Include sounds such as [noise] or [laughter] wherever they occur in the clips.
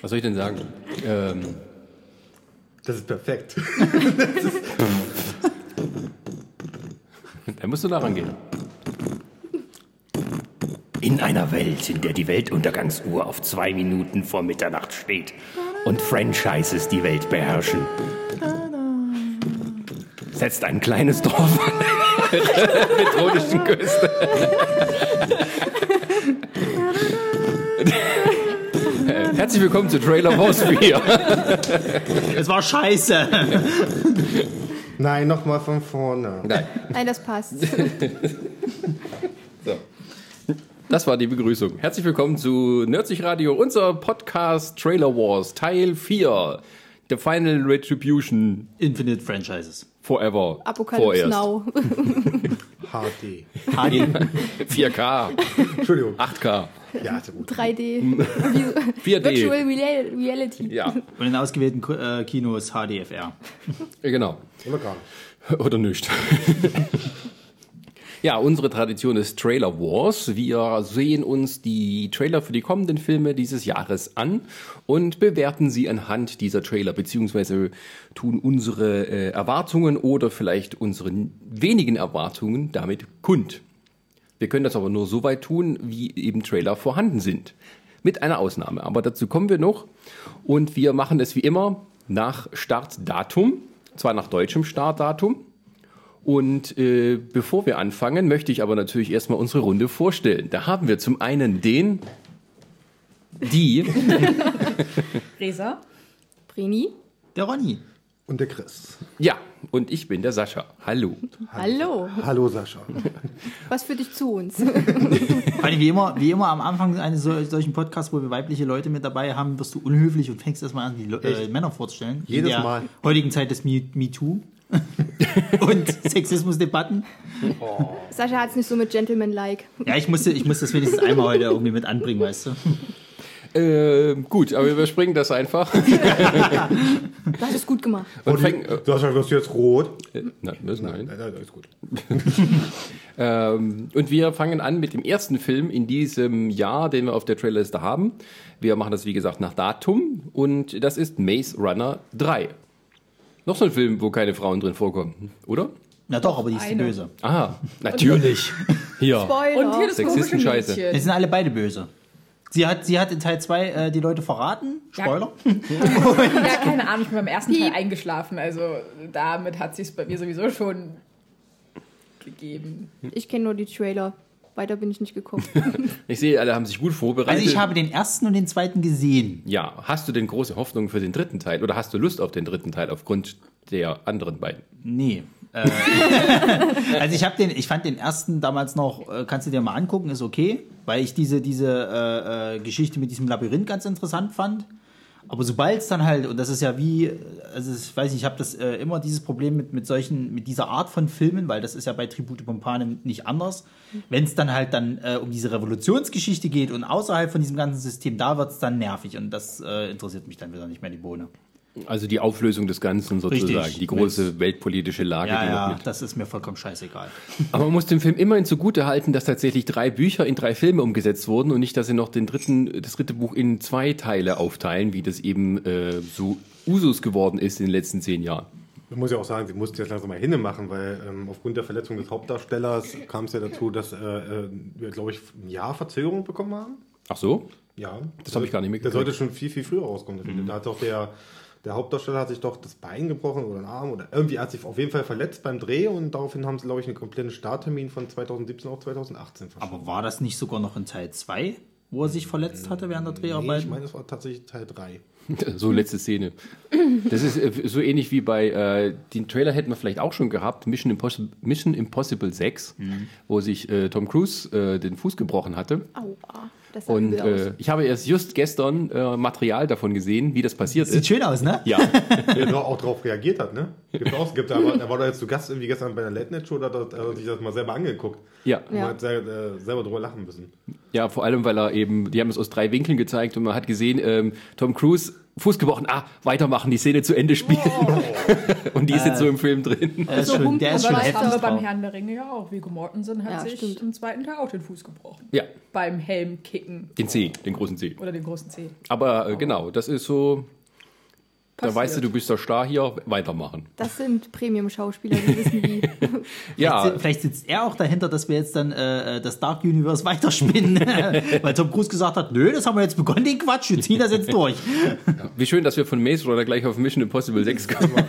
Was soll ich denn sagen? Ähm, Das ist perfekt. da musst du da rangehen. In einer Welt, in der die Weltuntergangsuhr auf zwei Minuten vor Mitternacht steht und Franchises die Welt beherrschen, setzt ein kleines Dorf an Mit rotischen Küste. [laughs] Herzlich willkommen zu Trailer Wars 4. Es war scheiße. Nein, nochmal von vorne. Nein, Nein, das passt. so. Das war die Begrüßung. Herzlich willkommen zu Nerdsich Radio, unser Podcast Trailer Wars Teil 4. The Final Retribution Infinite Franchises. Forever. Apocalypse Vorerst. Now. [laughs] HD. HD. 4K, Entschuldigung. 8K, Ja, gut. 3D. 4D. [laughs] Virtual Real- Reality. Ja, Und in ausgewählten äh, Kinos HDFR. genau. Oder gar nicht. Oder nicht. [laughs] Ja, unsere Tradition ist Trailer Wars. Wir sehen uns die Trailer für die kommenden Filme dieses Jahres an und bewerten sie anhand dieser Trailer, beziehungsweise tun unsere äh, Erwartungen oder vielleicht unsere wenigen Erwartungen damit kund. Wir können das aber nur so weit tun, wie eben Trailer vorhanden sind. Mit einer Ausnahme. Aber dazu kommen wir noch. Und wir machen es wie immer nach Startdatum. Zwar nach deutschem Startdatum. Und äh, bevor wir anfangen, möchte ich aber natürlich erstmal unsere Runde vorstellen. Da haben wir zum einen den, die, [laughs] Resa. Brini. Der Ronny. Und der Chris. ja, und ich bin der Sascha. Hallo. Hallo. Hallo Sascha. Was führt dich zu uns? [laughs] Wie immer, wie immer am Anfang eines sol- solchen Podcasts, wo wir weibliche Leute mit dabei haben, wirst du unhöflich und fängst erstmal an, die Le äh? Männer vorzustellen. Jedes In der Mal. heutigen Zeit des Me- MeToo. [laughs] und Sexismusdebatten. Sascha hat es nicht so mit Gentleman-like. Ja, ich musste, ich musste das wenigstens einmal heute irgendwie mit anbringen, weißt du. Äh, gut, aber wir überspringen das einfach. Du hast es gut gemacht. Und Und fängen, äh, Sascha, wirst du jetzt rot? nein, das nein. Nein, nein, ist gut. [laughs] Ähm, und wir fangen an mit dem ersten Film in diesem Jahr, den wir auf der Trailerliste haben. Wir machen das, wie gesagt, nach Datum. Und das ist Maze Runner 3. Noch so ein Film, wo keine Frauen drin vorkommen, oder? Na doch, aber die ist die Eine. böse. Aha, natürlich. [laughs] Hier. Spoiler. Und hier das komische Sexistenscheiße. Mädchen. Jetzt sind alle beide böse. Sie hat, sie hat in Teil 2 äh, die Leute verraten. Spoiler. [laughs] Ja, keine Ahnung, ich bin beim ersten Teil eingeschlafen. Also damit hat sich bei mir sowieso schon gegeben. Ich kenne nur die Trailer. Weiter bin ich nicht gekommen. [laughs] Ich sehe, alle haben sich gut vorbereitet. Also ich habe den ersten und den zweiten gesehen. ja, hast du denn große Hoffnung für den dritten Teil oder hast du Lust auf den dritten Teil aufgrund der anderen beiden? Nee. Äh, [laughs] also ich habe den, ich fand den ersten damals noch, äh, kannst du dir mal angucken, ist okay, weil ich diese, diese äh, äh, Geschichte mit diesem Labyrinth ganz interessant fand. Aber sobald es dann halt, und das ist ja wie, also ich weiß nicht, ich habe das äh, immer dieses Problem mit, mit solchen, mit dieser Art von Filmen, weil das ist ja bei Tribute Pompanem nicht anders. Wenn es dann halt dann äh, um diese Revolutionsgeschichte geht und außerhalb von diesem ganzen System, da wird es dann nervig und das äh, interessiert mich dann wieder nicht mehr die Bohne. Also die Auflösung des Ganzen sozusagen, Richtig. die große weltpolitische Lage. Ja, ja, mit. das ist mir vollkommen scheißegal. [laughs] Aber man muss dem Film immerhin zugute halten, dass tatsächlich drei Bücher in drei Filme umgesetzt wurden und nicht, dass sie noch den dritten, das dritte Buch in zwei Teile aufteilen, wie das eben äh, so Usus geworden ist in den letzten zehn Jahren. Man muss ja auch sagen, sie mussten jetzt langsam mal hinne machen, weil ähm, aufgrund der Verletzung des Hauptdarstellers kam es ja dazu, dass äh, äh, wir, glaube ich, ein Jahr Verzögerung bekommen haben. Ach so? Ja. Das habe ich gar nicht Der mitgekriegt. sollte schon viel, viel früher rauskommen. der Film. Da hat doch der, der Hauptdarsteller hat sich doch das Bein gebrochen oder einen Arm oder irgendwie hat sich auf jeden Fall verletzt beim Dreh und daraufhin haben sie, glaube ich, einen kompletten Starttermin von 2017 auf 2018 verschoben. Aber war das nicht sogar noch in Teil 2, wo er sich verletzt hatte während der Nee, Dreharbeiten? ich meine, das war tatsächlich Teil 3. [laughs] So letzte Szene. Das ist äh, so ähnlich wie bei, äh, den Trailer hätten wir vielleicht auch schon gehabt, Mission Impossible, Mission Impossible 6, wo sich äh, Tom Cruise äh, den Fuß gebrochen hatte. Aua. Und äh, ich habe erst just gestern äh, Material davon gesehen, wie das passiert Sieht ist. schön aus, ne? Ja, [laughs] Der auch darauf reagiert hat, ne? Gibt auch, gibt, er, war, er war doch jetzt zu Gast irgendwie gestern bei einer Late Night Show, da hat er sich das mal selber angeguckt. ja. Und Ja. hat sehr, äh, selber drüber lachen müssen. Ja, vor allem, weil er eben, die haben es aus drei Winkeln gezeigt und man hat gesehen, ähm, Tom Cruise, Fuß gebrochen, ah, weitermachen, die Szene zu Ende spielen. [laughs] und die ist jetzt so im Film drin. Der ist So schon, der ist aber schon weiter. Aber heftig beim. Herrn der Ringe ja auch. Viggo Mortensen hat Ja, sich stimmt. im zweiten Teil auch den Fuß gebrochen. Ja, Beim Helmkicken den C, den großen C. oder den großen C. Aber äh, genau, das ist so, da Passiert. weißt du, du bist der Star hier, weitermachen. Das sind Premium-Schauspieler, die wissen wie. [laughs] Ja, Vielleicht, vielleicht sitzt er auch dahinter, dass wir jetzt dann äh, das Dark Universe [laughs] weiterspinnen. [laughs] Weil Tom Cruise gesagt hat, nö, das haben wir jetzt begonnen, den Quatsch, wir ziehen das jetzt durch. wie schön, dass wir von Maze Runner gleich auf Mission Impossible 6 kommen.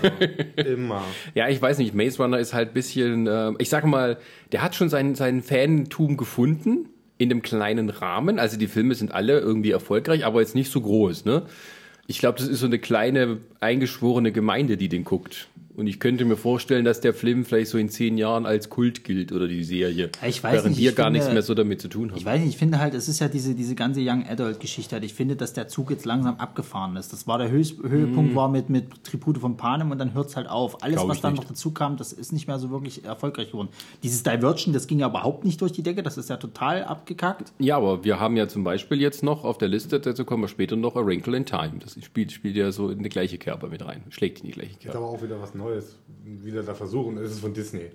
Immer. Ja, ich weiß nicht, Maze Runner ist halt ein bisschen, äh, ich sag mal, der hat schon seinen, seinen Fantum gefunden in dem kleinen Rahmen. Also die Filme sind alle irgendwie erfolgreich, aber jetzt nicht so groß, ne? Ich glaube, das ist so eine kleine eingeschworene Gemeinde, die den guckt. Und ich könnte mir vorstellen, dass der Film vielleicht so in zehn Jahren als Kult gilt oder die Serie. Ich weiß während nicht, wir ich gar finde- nichts mehr so damit zu tun haben. Ich weiß nicht, ich finde halt, es ist ja diese, diese ganze Young Adult Geschichte halt. Ich finde, dass der Zug jetzt langsam abgefahren ist. Das war der Höchst, Höhepunkt war mit, mit Tribute von Panem und dann hört es halt auf. Alles, Glaub was dann nicht. noch dazu kam, das ist nicht mehr so wirklich erfolgreich geworden. Dieses Divergent, das ging ja überhaupt nicht durch die Decke, das ist ja total abgekackt. Ja, aber wir haben ja zum Beispiel jetzt noch auf der Liste, dazu kommen wir später noch, A Wrinkle in Time. Das spielt, spielt ja so in die gleiche Kerbe mit rein. Schlägt in die gleiche Ist Kerbe. aber auch wieder was Neues. Wieder da versuchen, ist es von Disney.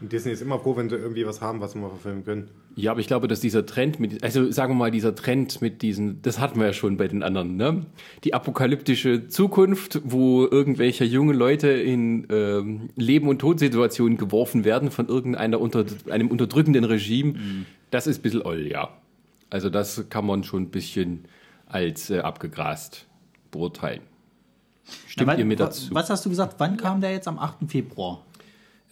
Und Disney ist immer froh, wenn sie irgendwie was haben, was sie mal verfilmen können. Ja, aber ich glaube, dass dieser Trend mit, also sagen wir mal, dieser Trend mit diesen, das hatten wir ja schon bei den anderen, ne? Die apokalyptische Zukunft, wo irgendwelche junge Leute in ähm, Leben- und Todsituationen geworfen werden von irgendeiner unter, einem unterdrückenden Regime, das ist ein bisschen oll, ja. Also das kann man schon ein bisschen als äh, abgegrast beurteilen. Stimmt Na, ihr mir dazu? Was hast du gesagt? Wann kam der jetzt am 8. Februar?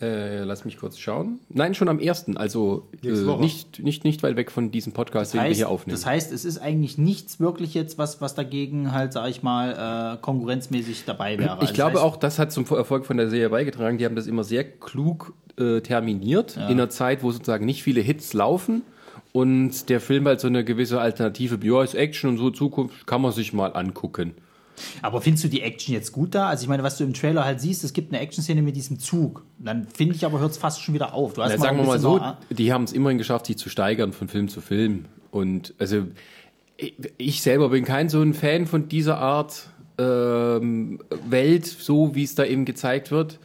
Äh, lass mich kurz schauen. Nein, schon am 1., also äh, nicht, nicht, nicht weit weg von diesem Podcast, den wir heißt, hier aufnehmen. das heißt, es ist eigentlich nichts wirklich jetzt, was, was dagegen halt, sag ich mal, äh, konkurrenzmäßig dabei wäre. Ich Also glaube das heißt, auch, das hat zum Erfolg von der Serie beigetragen. Die haben das immer sehr klug äh, terminiert, in einer Zeit, wo sozusagen nicht viele Hits laufen und der Film halt so eine gewisse Alternative, ja, ist Action und so Zukunft, kann man sich mal angucken. Aber findest du die Action jetzt gut da? Also ich meine, was du im Trailer halt siehst, es gibt eine Action-Szene mit diesem Zug. Dann finde ich aber, hört es fast schon wieder auf. Du hast Na, sagen wir mal so, noch- die haben es immerhin geschafft, sich zu steigern von Film zu Film. Und also ich, ich selber bin kein so ein Fan von dieser Art ähm, Welt, so wie es da eben gezeigt wird.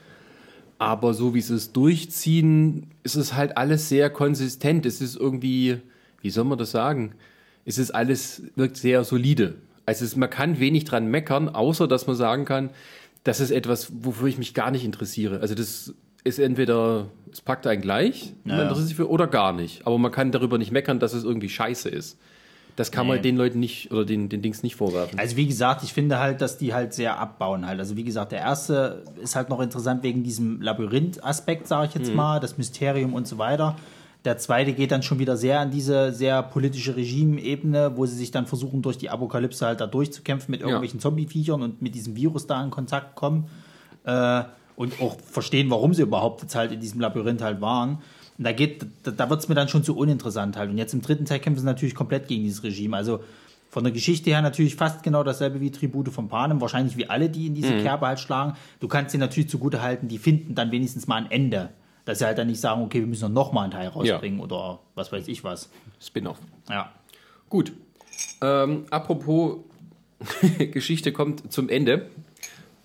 Aber so wie sie es durchziehen, ist es halt alles sehr konsistent. Es ist irgendwie, wie soll man das sagen? Es ist alles, wirkt sehr solide. Also es, man kann wenig dran meckern, außer dass man sagen kann, das ist etwas, wofür ich mich gar nicht interessiere. Also das ist entweder, es packt einen gleich, man Ja. interessiert sich für, oder gar nicht. Aber man kann darüber nicht meckern, dass es irgendwie scheiße ist. Das kann Nee. man den Leuten nicht, oder den, den Dings nicht vorwerfen. Also wie gesagt, ich finde halt, dass die halt sehr abbauen halt. Also wie gesagt, der erste ist halt noch interessant wegen diesem Labyrinth-Aspekt, sage ich jetzt Mhm. mal, das Mysterium und so weiter. Der zweite geht dann schon wieder sehr an diese sehr politische Regime-Ebene, wo sie sich dann versuchen, durch die Apokalypse halt da durchzukämpfen mit irgendwelchen Zombie-Viechern und mit diesem Virus da in Kontakt kommen. Äh, und auch verstehen, warum sie überhaupt jetzt halt in diesem Labyrinth halt waren. Und da geht, da, da wird es mir dann schon zu uninteressant halt. Und jetzt im dritten Teil kämpfen sie natürlich komplett gegen dieses Regime. Also von der Geschichte her natürlich fast genau dasselbe wie Tribute von Panem, wahrscheinlich wie alle, die in diese Kerbe halt schlagen. Du kannst sie natürlich zugute halten, die finden dann wenigstens mal ein Ende. Dass sie halt dann nicht sagen, okay, wir müssen noch mal einen Teil rausbringen oder was weiß ich was. Spin-off. Ja. Gut. Ähm, apropos [laughs] Geschichte kommt zum Ende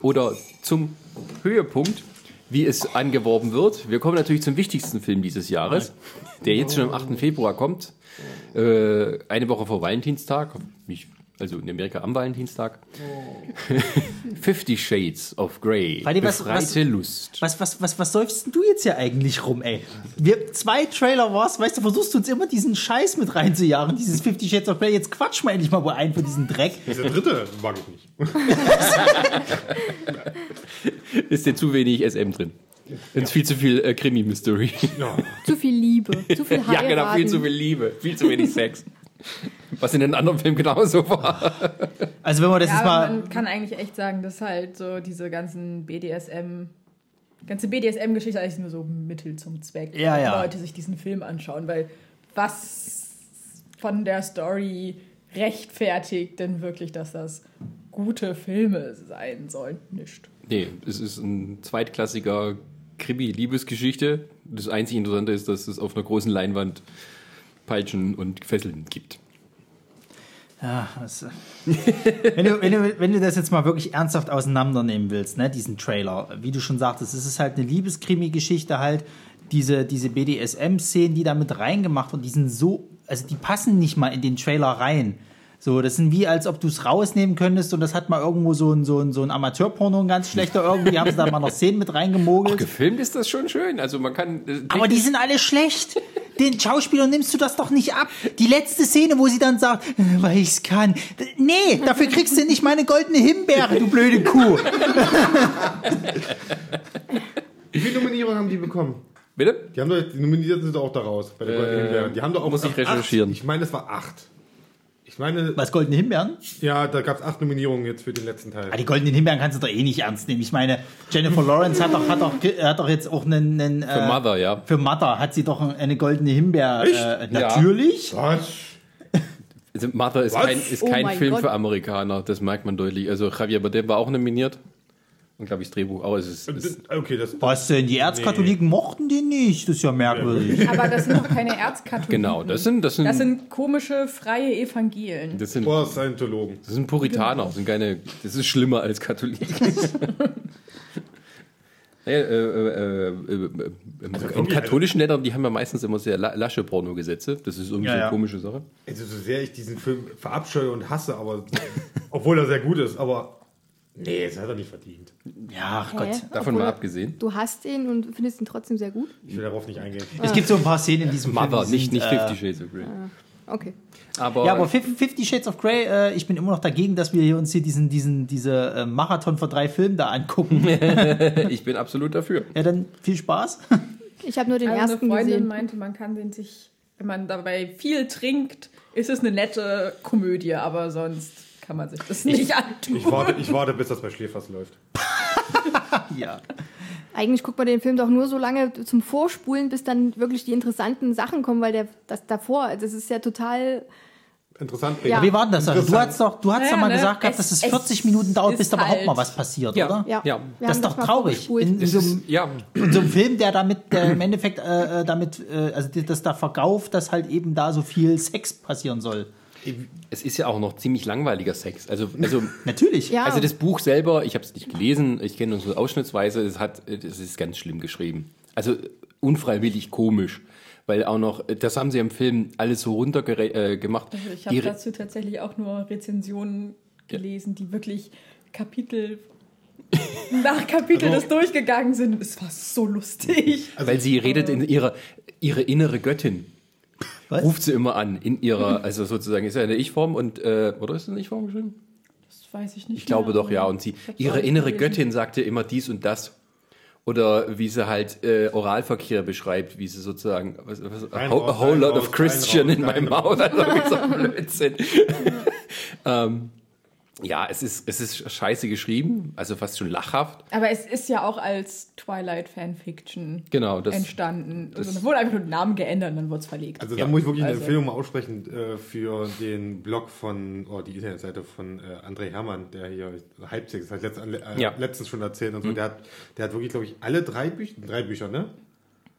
oder zum Höhepunkt, wie es angeworben wird. Wir kommen natürlich zum wichtigsten Film dieses Jahres, der jetzt schon am 8. Februar kommt. Äh, eine Woche vor Valentinstag, nicht- also in Amerika am Valentinstag. [laughs] Fifty Shades of Grey. Warte, was- Befreite was- Lust. Was, was, was, was säufst denn du jetzt hier eigentlich rum, ey? Wir zwei Trailer war's, weißt du, versuchst du uns immer diesen Scheiß mit reinzujagen, dieses 50 Shades of Grey. Jetzt quatsch mal endlich mal bei einen von diesem Dreck. Dieser dritte mag ich nicht. [laughs] Ist dir zu wenig SM drin? Ist viel zu viel äh, Krimi-Mystery. Ja. Zu viel Liebe, zu viel [laughs] Ja, Heiraten. genau, viel zu viel Liebe, viel zu wenig Sex. Was in den anderen Filmen genauso war. Also wenn wir das Ja, jetzt mal... man kann eigentlich echt sagen, dass halt so diese ganzen BDSM, ganze BDSM-Geschichte eigentlich nur so Mittel zum Zweck, Ja, dass ja. Leute sich diesen Film anschauen, weil was von der Story rechtfertigt denn wirklich, dass das gute Filme sein sollen? Nicht. Nee, es ist ein zweitklassiger Krimi-Liebesgeschichte. Das einzige Interessante ist, dass es auf einer großen Leinwand Peitschen und Fesseln gibt. Ja, das, [laughs] wenn, du, wenn, du, wenn du das jetzt mal wirklich ernsthaft auseinandernehmen willst, ne, diesen Trailer, wie du schon sagtest, es ist halt eine Liebeskrimi-Geschichte halt, diese, diese BDSM-Szenen, die da mit reingemacht wurden, die sind so, also die passen nicht mal in den Trailer rein. So, das sind wie, als ob du es rausnehmen könntest und das hat mal irgendwo so ein, so ein, so ein Amateurporno, ein ganz schlechter irgendwie, haben sie da mal noch Szenen mit reingemogelt. Gefilmt ist das schon schön. Also man kann. äh, Aber die sind alle schlecht. Den Schauspielern nimmst du das doch nicht ab. Die letzte Szene, wo sie dann sagt, äh, weil ich's kann. Nee, dafür kriegst du nicht meine goldene Himbeere, du blöde Kuh. Wie viele Nominierungen haben die bekommen? Bitte? Die haben doch, die Nominierten sind doch auch daraus. Bei der Goldenen Himbeere. Die haben doch auch muss ich acht- recherchieren. Ich meine, es war acht. Meine, Was, goldene Himbeeren? ja, da gab es acht Nominierungen jetzt für den letzten Teil. Ah, die goldenen Himbeeren kannst du doch eh nicht ernst nehmen. Ich meine, Jennifer Lawrence hat doch, hat doch, hat doch jetzt auch einen, einen Für äh, Mother, ja. Für Mother hat sie doch eine goldene Himbeere. Äh, natürlich. Was? Also Mother ist Was? kein, ist Oh kein mein Film Gott. für Amerikaner, das merkt man deutlich. Also Javier Bardem war auch nominiert. Und glaube ich, das Drehbuch auch. Es ist, es ist, Okay, das. Was denn? Die Erzkatholiken mochten den nicht. Das ist ja merkwürdig. Aber das sind doch keine Erzkatholiken. genau, das sind, das sind, Das sind komische, freie Evangelien. das sind, Vor Scientologen. das sind Puritaner, das sind keine, das ist schlimmer als Katholiken. [laughs] Naja, äh, äh, äh, äh, in wirklich, katholischen Ländern, die haben ja meistens immer sehr la- lasche Pornogesetze. Das ist irgendwie Ja, so eine ja. komische Sache. Also, so sehr ich diesen Film verabscheue und hasse, aber. obwohl er sehr gut ist, aber. Nee, das hat er nicht verdient. Ja, ach Gott. Davon Obwohl mal abgesehen. Du hast ihn und findest ihn trotzdem sehr gut? Ich will darauf nicht eingehen. Es gibt so ein paar Szenen in diesem Mother, Film. nicht, nicht äh, Fifty Shades of Grey. Okay. Aber, Ja, aber Fif- Fifty Shades of Grey, äh, ich bin immer noch dagegen, dass wir hier uns hier diesen, diesen, diese äh, Marathon von drei Filmen da angucken. [laughs] ich bin absolut dafür. ja, dann viel Spaß. Ich habe nur den Also eine ersten Freundin gesehen. meinte, man kann den sich, wenn man dabei viel trinkt, ist es eine nette Komödie, aber sonst kann man sich das nicht antun. Ich warte, ich warte, bis das bei Schläfers läuft. [laughs] ja. Eigentlich guckt man den Film doch nur so lange zum Vorspulen, bis dann wirklich die interessanten Sachen kommen, weil der das davor, das ist ja total. Interessant. Ja. Wie war denn das? Also, du hast doch, du hast Naja, doch mal ne, gesagt, gehabt, es- dass es es 40 Minuten dauert, bis ist da überhaupt halt- mal was passiert, Ja. oder? Ja, Ja. Das ist doch mal traurig. In, in, so ist, einem, ja, in so einem Film, der damit, der im Endeffekt äh, äh, damit, äh, also das da verkauft, dass halt eben da so viel Sex passieren soll. Es ist ja auch noch ziemlich langweiliger Sex. Also, also, [laughs] Natürlich. Ja. also das Buch selber, ich habe es nicht gelesen, ich kenne nur so ausschnittsweise, es hat, es ist ganz schlimm geschrieben. Also unfreiwillig komisch. Weil auch noch, das haben sie im Film alles so runtergemacht. Äh, gemacht. Also ich habe dazu tatsächlich auch nur Rezensionen gelesen, die wirklich Kapitel [laughs] nach Kapitel das durchgegangen sind. Es war so lustig. weil sie redet in ihrer, ihre innere Göttin. Was? Ruft sie immer an, in ihrer, also sozusagen, ist ja eine Ich-Form und, äh, oder ist es eine Ich-Form geschrieben? Das weiß ich nicht. Ich glaube mehr, doch, ja. Und sie, ihre innere gelesen. Göttin sagte immer dies und das. Oder wie sie halt äh, Oralverkehr beschreibt, wie sie sozusagen was, was, a, whole, a whole lot of Christian in my mouth. Also [laughs] wie so Blödsinn. ähm, ja, es ist, es ist scheiße geschrieben, also fast schon lachhaft. Aber es ist ja auch als Twilight-Fanfiction Genau, das- entstanden. Also, da wurde einfach nur der Name geändert und dann wurde es verlegt. Also Ja. da muss ich wirklich eine Also. Empfehlung mal aussprechen äh, für den Blog von, oh, die Internetseite von äh, André Hermann, der hier Halbzeit, das hat letzt, äh, Ja. letztens schon erzählt und so. Der, hat, der hat wirklich, glaube ich, alle drei Bücher, drei Bücher, ne?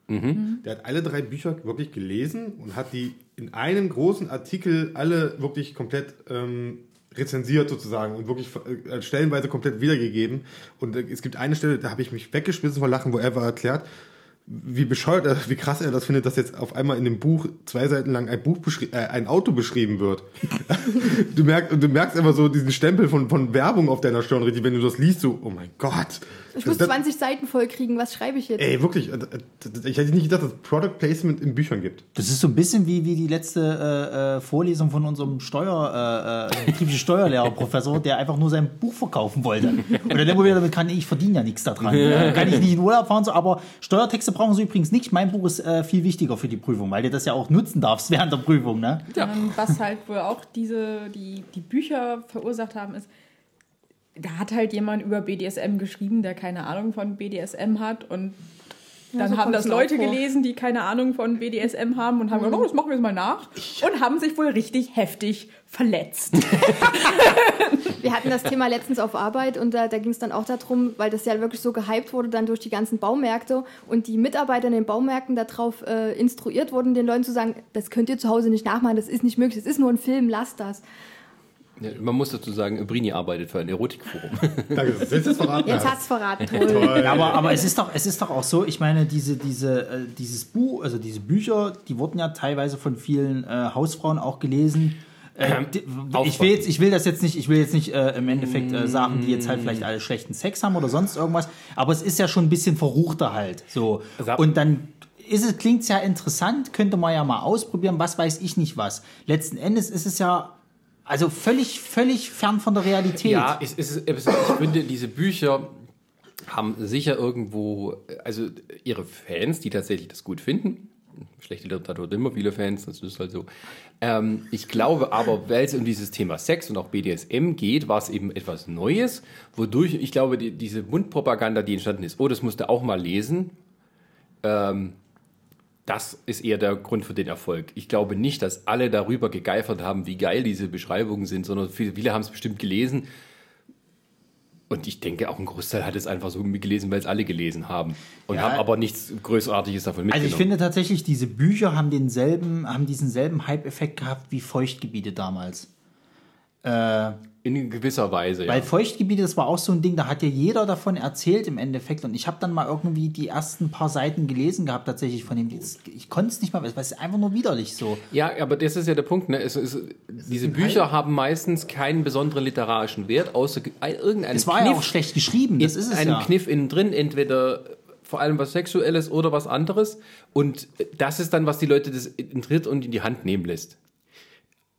Der hat alle drei Bücher wirklich gelesen und hat die in einem großen Artikel alle wirklich komplett ähm, rezensiert sozusagen und wirklich äh, stellenweise komplett wiedergegeben. Und äh, es gibt eine Stelle, da habe ich mich weggeschmissen vor Lachen, wo er war erklärt, wie bescheuert, er, wie krass er das findet, dass jetzt auf einmal in dem Buch zwei Seiten lang ein Buch äh, ein Auto beschrieben wird. [laughs] du merkst, du merkst einfach so diesen Stempel von, von Werbung auf deiner Stirn, wenn du das liest, so, oh mein Gott. Ich muss Das- 20 Seiten voll kriegen, was schreibe ich jetzt? Ey, wirklich, äh, äh, ich hätte nicht gedacht, dass es Product Placement in Büchern gibt. Das ist so ein bisschen wie, wie die letzte äh, äh, Vorlesung von unserem Steuer, äh, äh, betrieblichen Steuerlehrerprofessor, der einfach nur sein Buch verkaufen wollte. Und dann immer wieder damit kann, ich verdiene ja nichts daran. [laughs] Ja, kann ich nicht in Urlaub fahren, so, aber Steuertexte brauchen sie übrigens nicht. Mein Buch ist äh, viel wichtiger für die Prüfung, weil du das ja auch nutzen darfst während der Prüfung. Ne? Ähm, was halt wohl auch diese, die, die Bücher verursacht haben, ist, da hat halt jemand über BDSM geschrieben, der keine Ahnung von BDSM hat und Dann so haben das Leute vor. gelesen, die keine Ahnung von BDSM haben und haben gesagt, oh, das machen wir jetzt mal nach. Und haben sich wohl richtig heftig verletzt. [laughs] [laughs] Wir hatten das Thema letztens auf Arbeit und da, da ging es dann auch darum, weil das ja wirklich so gehypt wurde dann durch die ganzen Baumärkte und die Mitarbeiter in den Baumärkten darauf äh, instruiert wurden, den Leuten zu sagen, das könnt ihr zu Hause nicht nachmachen, das ist nicht möglich, das ist nur ein Film, lasst das. Ja, Man muss dazu sagen, Brini arbeitet für ein Erotikforum. [laughs] Danke, jetzt verraten Jetzt hast. hat's verraten, [laughs] toll. Ja, aber, aber es ist doch, es ist doch auch so, ich meine, diese, diese, äh, dieses Buch, also diese Bücher, die wurden ja teilweise von vielen äh, Hausfrauen auch gelesen. Äh, die- ich will jetzt, ich will das jetzt nicht, ich will jetzt nicht äh, im Endeffekt äh, sagen, die jetzt halt vielleicht alle schlechten Sex haben oder sonst irgendwas, aber es ist ja schon ein bisschen verruchter halt. So. Und dann ist es, klingt's ja interessant, könnte man ja mal ausprobieren, was weiß ich nicht was. Letzten Endes ist es ja also völlig, völlig fern von der Realität. Ja, es, es, es, ich finde, diese Bücher haben sicher irgendwo, also ihre Fans, die tatsächlich das gut finden. Schlechte Literatur hat immer viele Fans, das ist halt so. Ähm, ich glaube aber, weil es um dieses Thema Sex und auch BDSM geht, war es eben etwas Neues, wodurch, ich glaube, die, diese Mundpropaganda, die entstanden ist, oh, das musste auch mal lesen, ähm, das ist eher der Grund für den Erfolg. Ich glaube nicht, dass alle darüber gegeifert haben, wie geil diese Beschreibungen sind, sondern viele, viele haben es bestimmt gelesen. Und ich denke, auch ein Großteil hat es einfach so gelesen, weil es alle gelesen haben. Und Ja. haben aber nichts Großartiges davon Also mitgenommen. ich finde tatsächlich, diese Bücher haben denselben, haben diesen selben Hype-Effekt gehabt wie Feuchtgebiete damals. In gewisser Weise, ja. Weil Feuchtgebiete, das war auch so ein Ding, da hat ja jeder davon erzählt im Endeffekt. Und ich habe dann mal irgendwie die ersten paar Seiten gelesen gehabt, tatsächlich von dem. Ich konnte es nicht mal, weil es ist einfach nur widerlich so. Ja, aber das ist ja der Punkt. Ne? Es ist, diese Bücher haben meistens keinen besonderen literarischen Wert, außer ge- ein- irgendeinen Es war ja auch schlecht geschrieben, das ist es einen ja. Kniff innen drin, entweder vor allem was Sexuelles oder was anderes. Und das ist dann, was die Leute das interessiert und in die Hand nehmen lässt.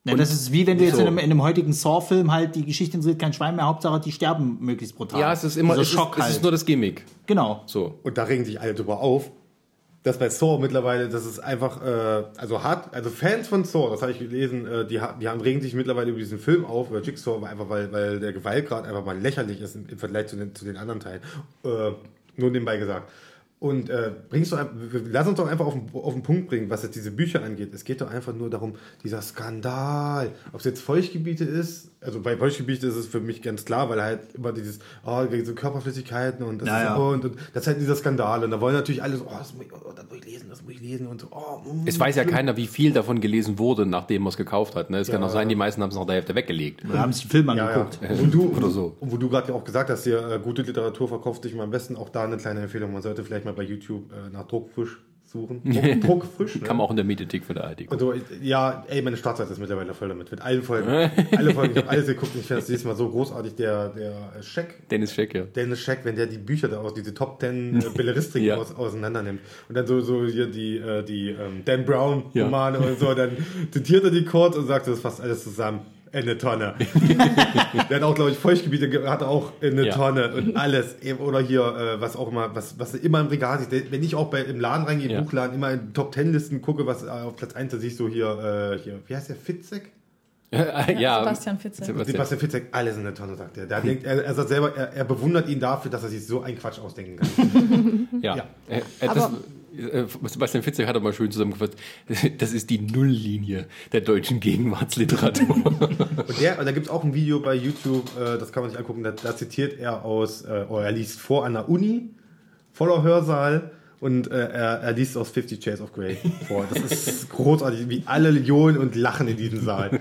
Ja, das ist wie wenn du jetzt so. in, einem, in einem heutigen Saw-Film halt die Geschichte interessiert kein Schwein mehr, Hauptsache die sterben möglichst brutal. Ja, es ist immer, es ist, Schock es halt. ist nur das Gimmick. genau. So. Und da regen sich alle drüber auf. dass bei Saw mittlerweile, das ist einfach, äh, also hart, also Fans von Saw, das habe ich gelesen, äh, die, die haben, regen sich mittlerweile über diesen Film auf, über Jigsaw, einfach weil, weil der Gewaltgrad einfach mal lächerlich ist im, im Vergleich zu den, zu den anderen Teilen. Äh, nur nebenbei gesagt. Und äh, bringst du, lass uns doch einfach auf den, auf den Punkt bringen, was jetzt diese Bücher angeht. Es geht doch einfach nur darum, dieser Skandal, ob es jetzt Feuchtgebiete ist, also bei Feuchtgebiete ist es für mich ganz klar, weil halt immer dieses, oh, diese Körperflüssigkeiten und das, Ja, ist, ja. Und, und das ist halt dieser Skandal. Und da wollen natürlich alle so, oh, das muss ich, oh, das muss ich lesen, das muss ich lesen und so, oh, mm, Es weiß ja keiner, wie viel davon gelesen wurde, nachdem man es gekauft hat. Ne? Es kann Ja. auch sein, die meisten haben es nach der Hälfte weggelegt. Wir haben sich den Film Ja, ja. angeguckt. Und du, [laughs] Oder so. Und wo du gerade ja auch gesagt hast, hier äh, gute Literatur verkauft sich mal am besten. Auch da eine kleine Empfehlung. Man sollte vielleicht mal bei YouTube äh, nach Druckfisch suchen. [laughs] Druck, Druckfisch. Ne? Kann man auch in der Mediathek von der ARD gucken. so, ja, ey, meine Startseite ist mittlerweile voll damit. Mit allen Folgen. [laughs] alle Folgen. Ich habe alles geguckt ich finde das dieses Mal so großartig. Der, der Scheck, Dennis Scheck, ja. Dennis Scheck, wenn der die Bücher da aus, diese Top 10 äh, [laughs] Belleristik Ja. aus, auseinander nimmt. Und dann so, so hier die, äh, die ähm, Dan Brown Ja. Romane und so, dann zitiert er die kurz und sagt, das fasst alles zusammen. Eine Tonne. [laughs] der hat auch, glaube ich, Feuchtgebiete, ge- hat auch eine Ja. Tonne und alles. Oder hier, äh, was auch immer, was, was immer im Regal ist. Wenn ich auch bei, im Laden reingehe, im Ja. Buchladen, immer in Top 10 Listen gucke, was äh, auf Platz 1, da siehst du hier, äh, hier, wie heißt der, Fitzek? [laughs] ja, Sebastian Fitzek. Sebastian. Sebastian Fitzek, alles in der Tonne, sagt er. Der denkt, er, er sagt selber, er, er bewundert ihn dafür, dass er sich so einen Quatsch ausdenken kann. [laughs] Ja. Ja. Äh, äh, das, Aber- äh, Sebastian Fitzek hat er mal schön zusammengefasst. [laughs] Das ist die Nulllinie der deutschen Gegenwartsliteratur. [laughs] Und, der, und da gibt es auch ein Video bei YouTube, äh, das kann man sich angucken, da, da zitiert er aus, äh, oder er liest vor der Uni, voller Hörsaal, und äh, er, er liest aus Fifty Shades of Grey vor. Das ist großartig, wie alle johlen und lachen in diesem Saal.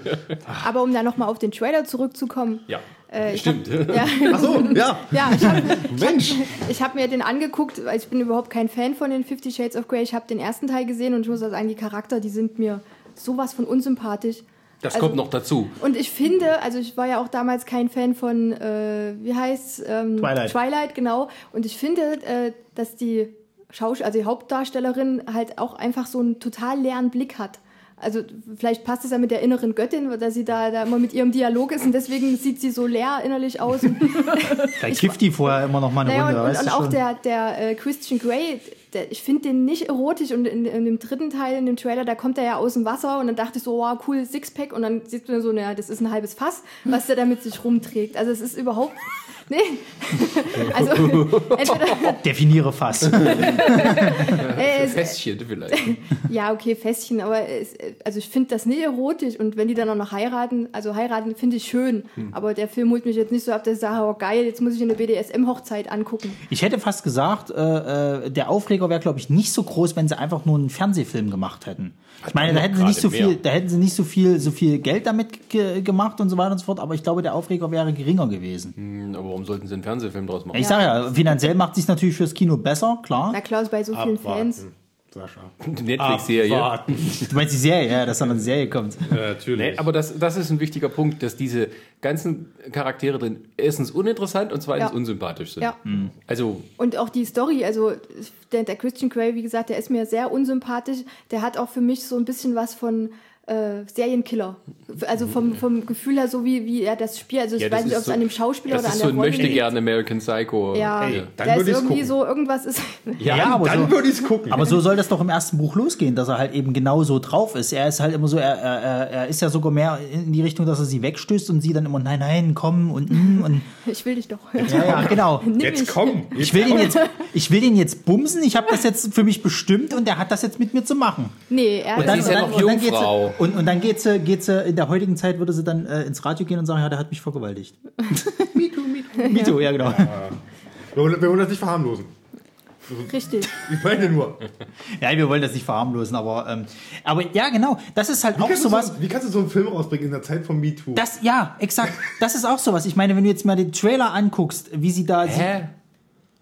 Aber um da nochmal auf den Trailer zurückzukommen. ja, äh, stimmt. Hab, ja, Ach so, ja. ja, ich habe Mensch. ich hab mir den angeguckt, weil ich bin überhaupt kein Fan von den Fifty Shades of Grey. Ich habe den ersten Teil gesehen und ich muss auch sagen, die Charakter, die sind mir sowas von unsympathisch. Das Also- kommt noch dazu. Und ich finde, also ich war ja auch damals kein Fan von, äh, wie heißt ähm, Twilight. Twilight, genau. Und ich finde, äh, dass die Schausch also die Hauptdarstellerin halt auch einfach so einen total leeren Blick hat. Also vielleicht passt es ja mit der inneren Göttin, dass sie da, da immer mit ihrem Dialog ist und deswegen sieht sie so leer innerlich aus. Und, [laughs] Da kifft die vorher immer noch mal eine naja, Runde, und, und, weißt und du auch schon. der, der äh, Christian Grey, der, ich finde den nicht erotisch und in, in dem dritten Teil, in dem Trailer, da kommt er ja aus dem Wasser und dann dachte ich so, wow, cool, Sixpack und dann sieht man so, naja, das ist ein halbes Fass, was der da mit sich rumträgt. Also es ist überhaupt, nee, [laughs] also entweder, [laughs] Definiere Fass. [laughs] äh, Fässchen vielleicht. ja, okay, Fässchen, aber es, also ich finde das nicht erotisch und wenn die dann auch noch heiraten, also heiraten finde ich schön, aber der Film holt mich jetzt nicht so ab, dass ich sage, oh geil, jetzt muss ich eine BDSM-Hochzeit angucken. Ich hätte fast gesagt, äh, äh, der Aufreger wäre, glaube ich, nicht so groß, wenn sie einfach nur einen Fernsehfilm gemacht hätten. Ich meine, da hätten sie nicht so viel, mehr. da hätten sie nicht so viel, so viel Geld damit ge gemacht und so weiter und so fort. Aber ich glaube, der Aufreger wäre geringer gewesen. Hm, Aber warum sollten sie einen Fernsehfilm draus machen? Ich sage ja, finanziell macht sich natürlich fürs Kino besser, klar. Na klar, bei so vielen Fans. Abwarten, Sascha. Die Netflix-Serie. Du meinst die Serie, ja, dass dann eine Serie kommt. Ja, natürlich. Nee, aber das, das ist ein wichtiger Punkt, dass diese ganzen Charaktere drin erstens uninteressant und zweitens Ja. unsympathisch sind. Ja. Also, Und auch die Story, also der, der Christian Grey, wie gesagt, der ist mir sehr unsympathisch. Der hat auch für mich so ein bisschen was von äh, Serienkiller. Also vom, vom Gefühl her, so wie, wie er das spielt. Also ich ja, weiß nicht, ob es so- an dem Schauspieler oder an ist der so ein Rolle möchte gerne American Psycho. Ja, Ey, dann da ist irgendwie gucken. so, irgendwas ist. Ja, aber dann so, würde ich es gucken. aber so soll das doch im ersten Buch losgehen, dass er halt eben genau so drauf ist. Er ist halt immer so, er, er, er- ist ja sogar mehr in die Richtung, dass er sie wegstößt und sie dann immer, nein, nein, komm und, mm, und [laughs] Ich will dich doch. ja, ja, genau. [laughs] Jetzt [laughs] komm. Jetzt Ich will komm. den jetzt, ich will den jetzt bumsen. Ich habe das jetzt für mich bestimmt und er hat das jetzt mit mir zu machen. Nee, er Und dann ist ja noch und dann geht's- Jungfrau. Und, und dann geht sie, geht sie, in der heutigen Zeit würde sie dann äh, ins Radio gehen und sagen, ja, der hat mich vergewaltigt. [laughs] me too, me too. Me too, ja, genau. Wir wollen, wir wollen das nicht verharmlosen. richtig. Ich meine nur. Ja, wir wollen das nicht verharmlosen, aber, ähm, aber ja, genau. Das ist halt Wie auch sowas. so, wie kannst du so einen Film rausbringen in der Zeit von MeToo? Das, ja, exakt. Das ist auch sowas. Ich meine, wenn du jetzt mal den Trailer anguckst, wie sie da. Hä?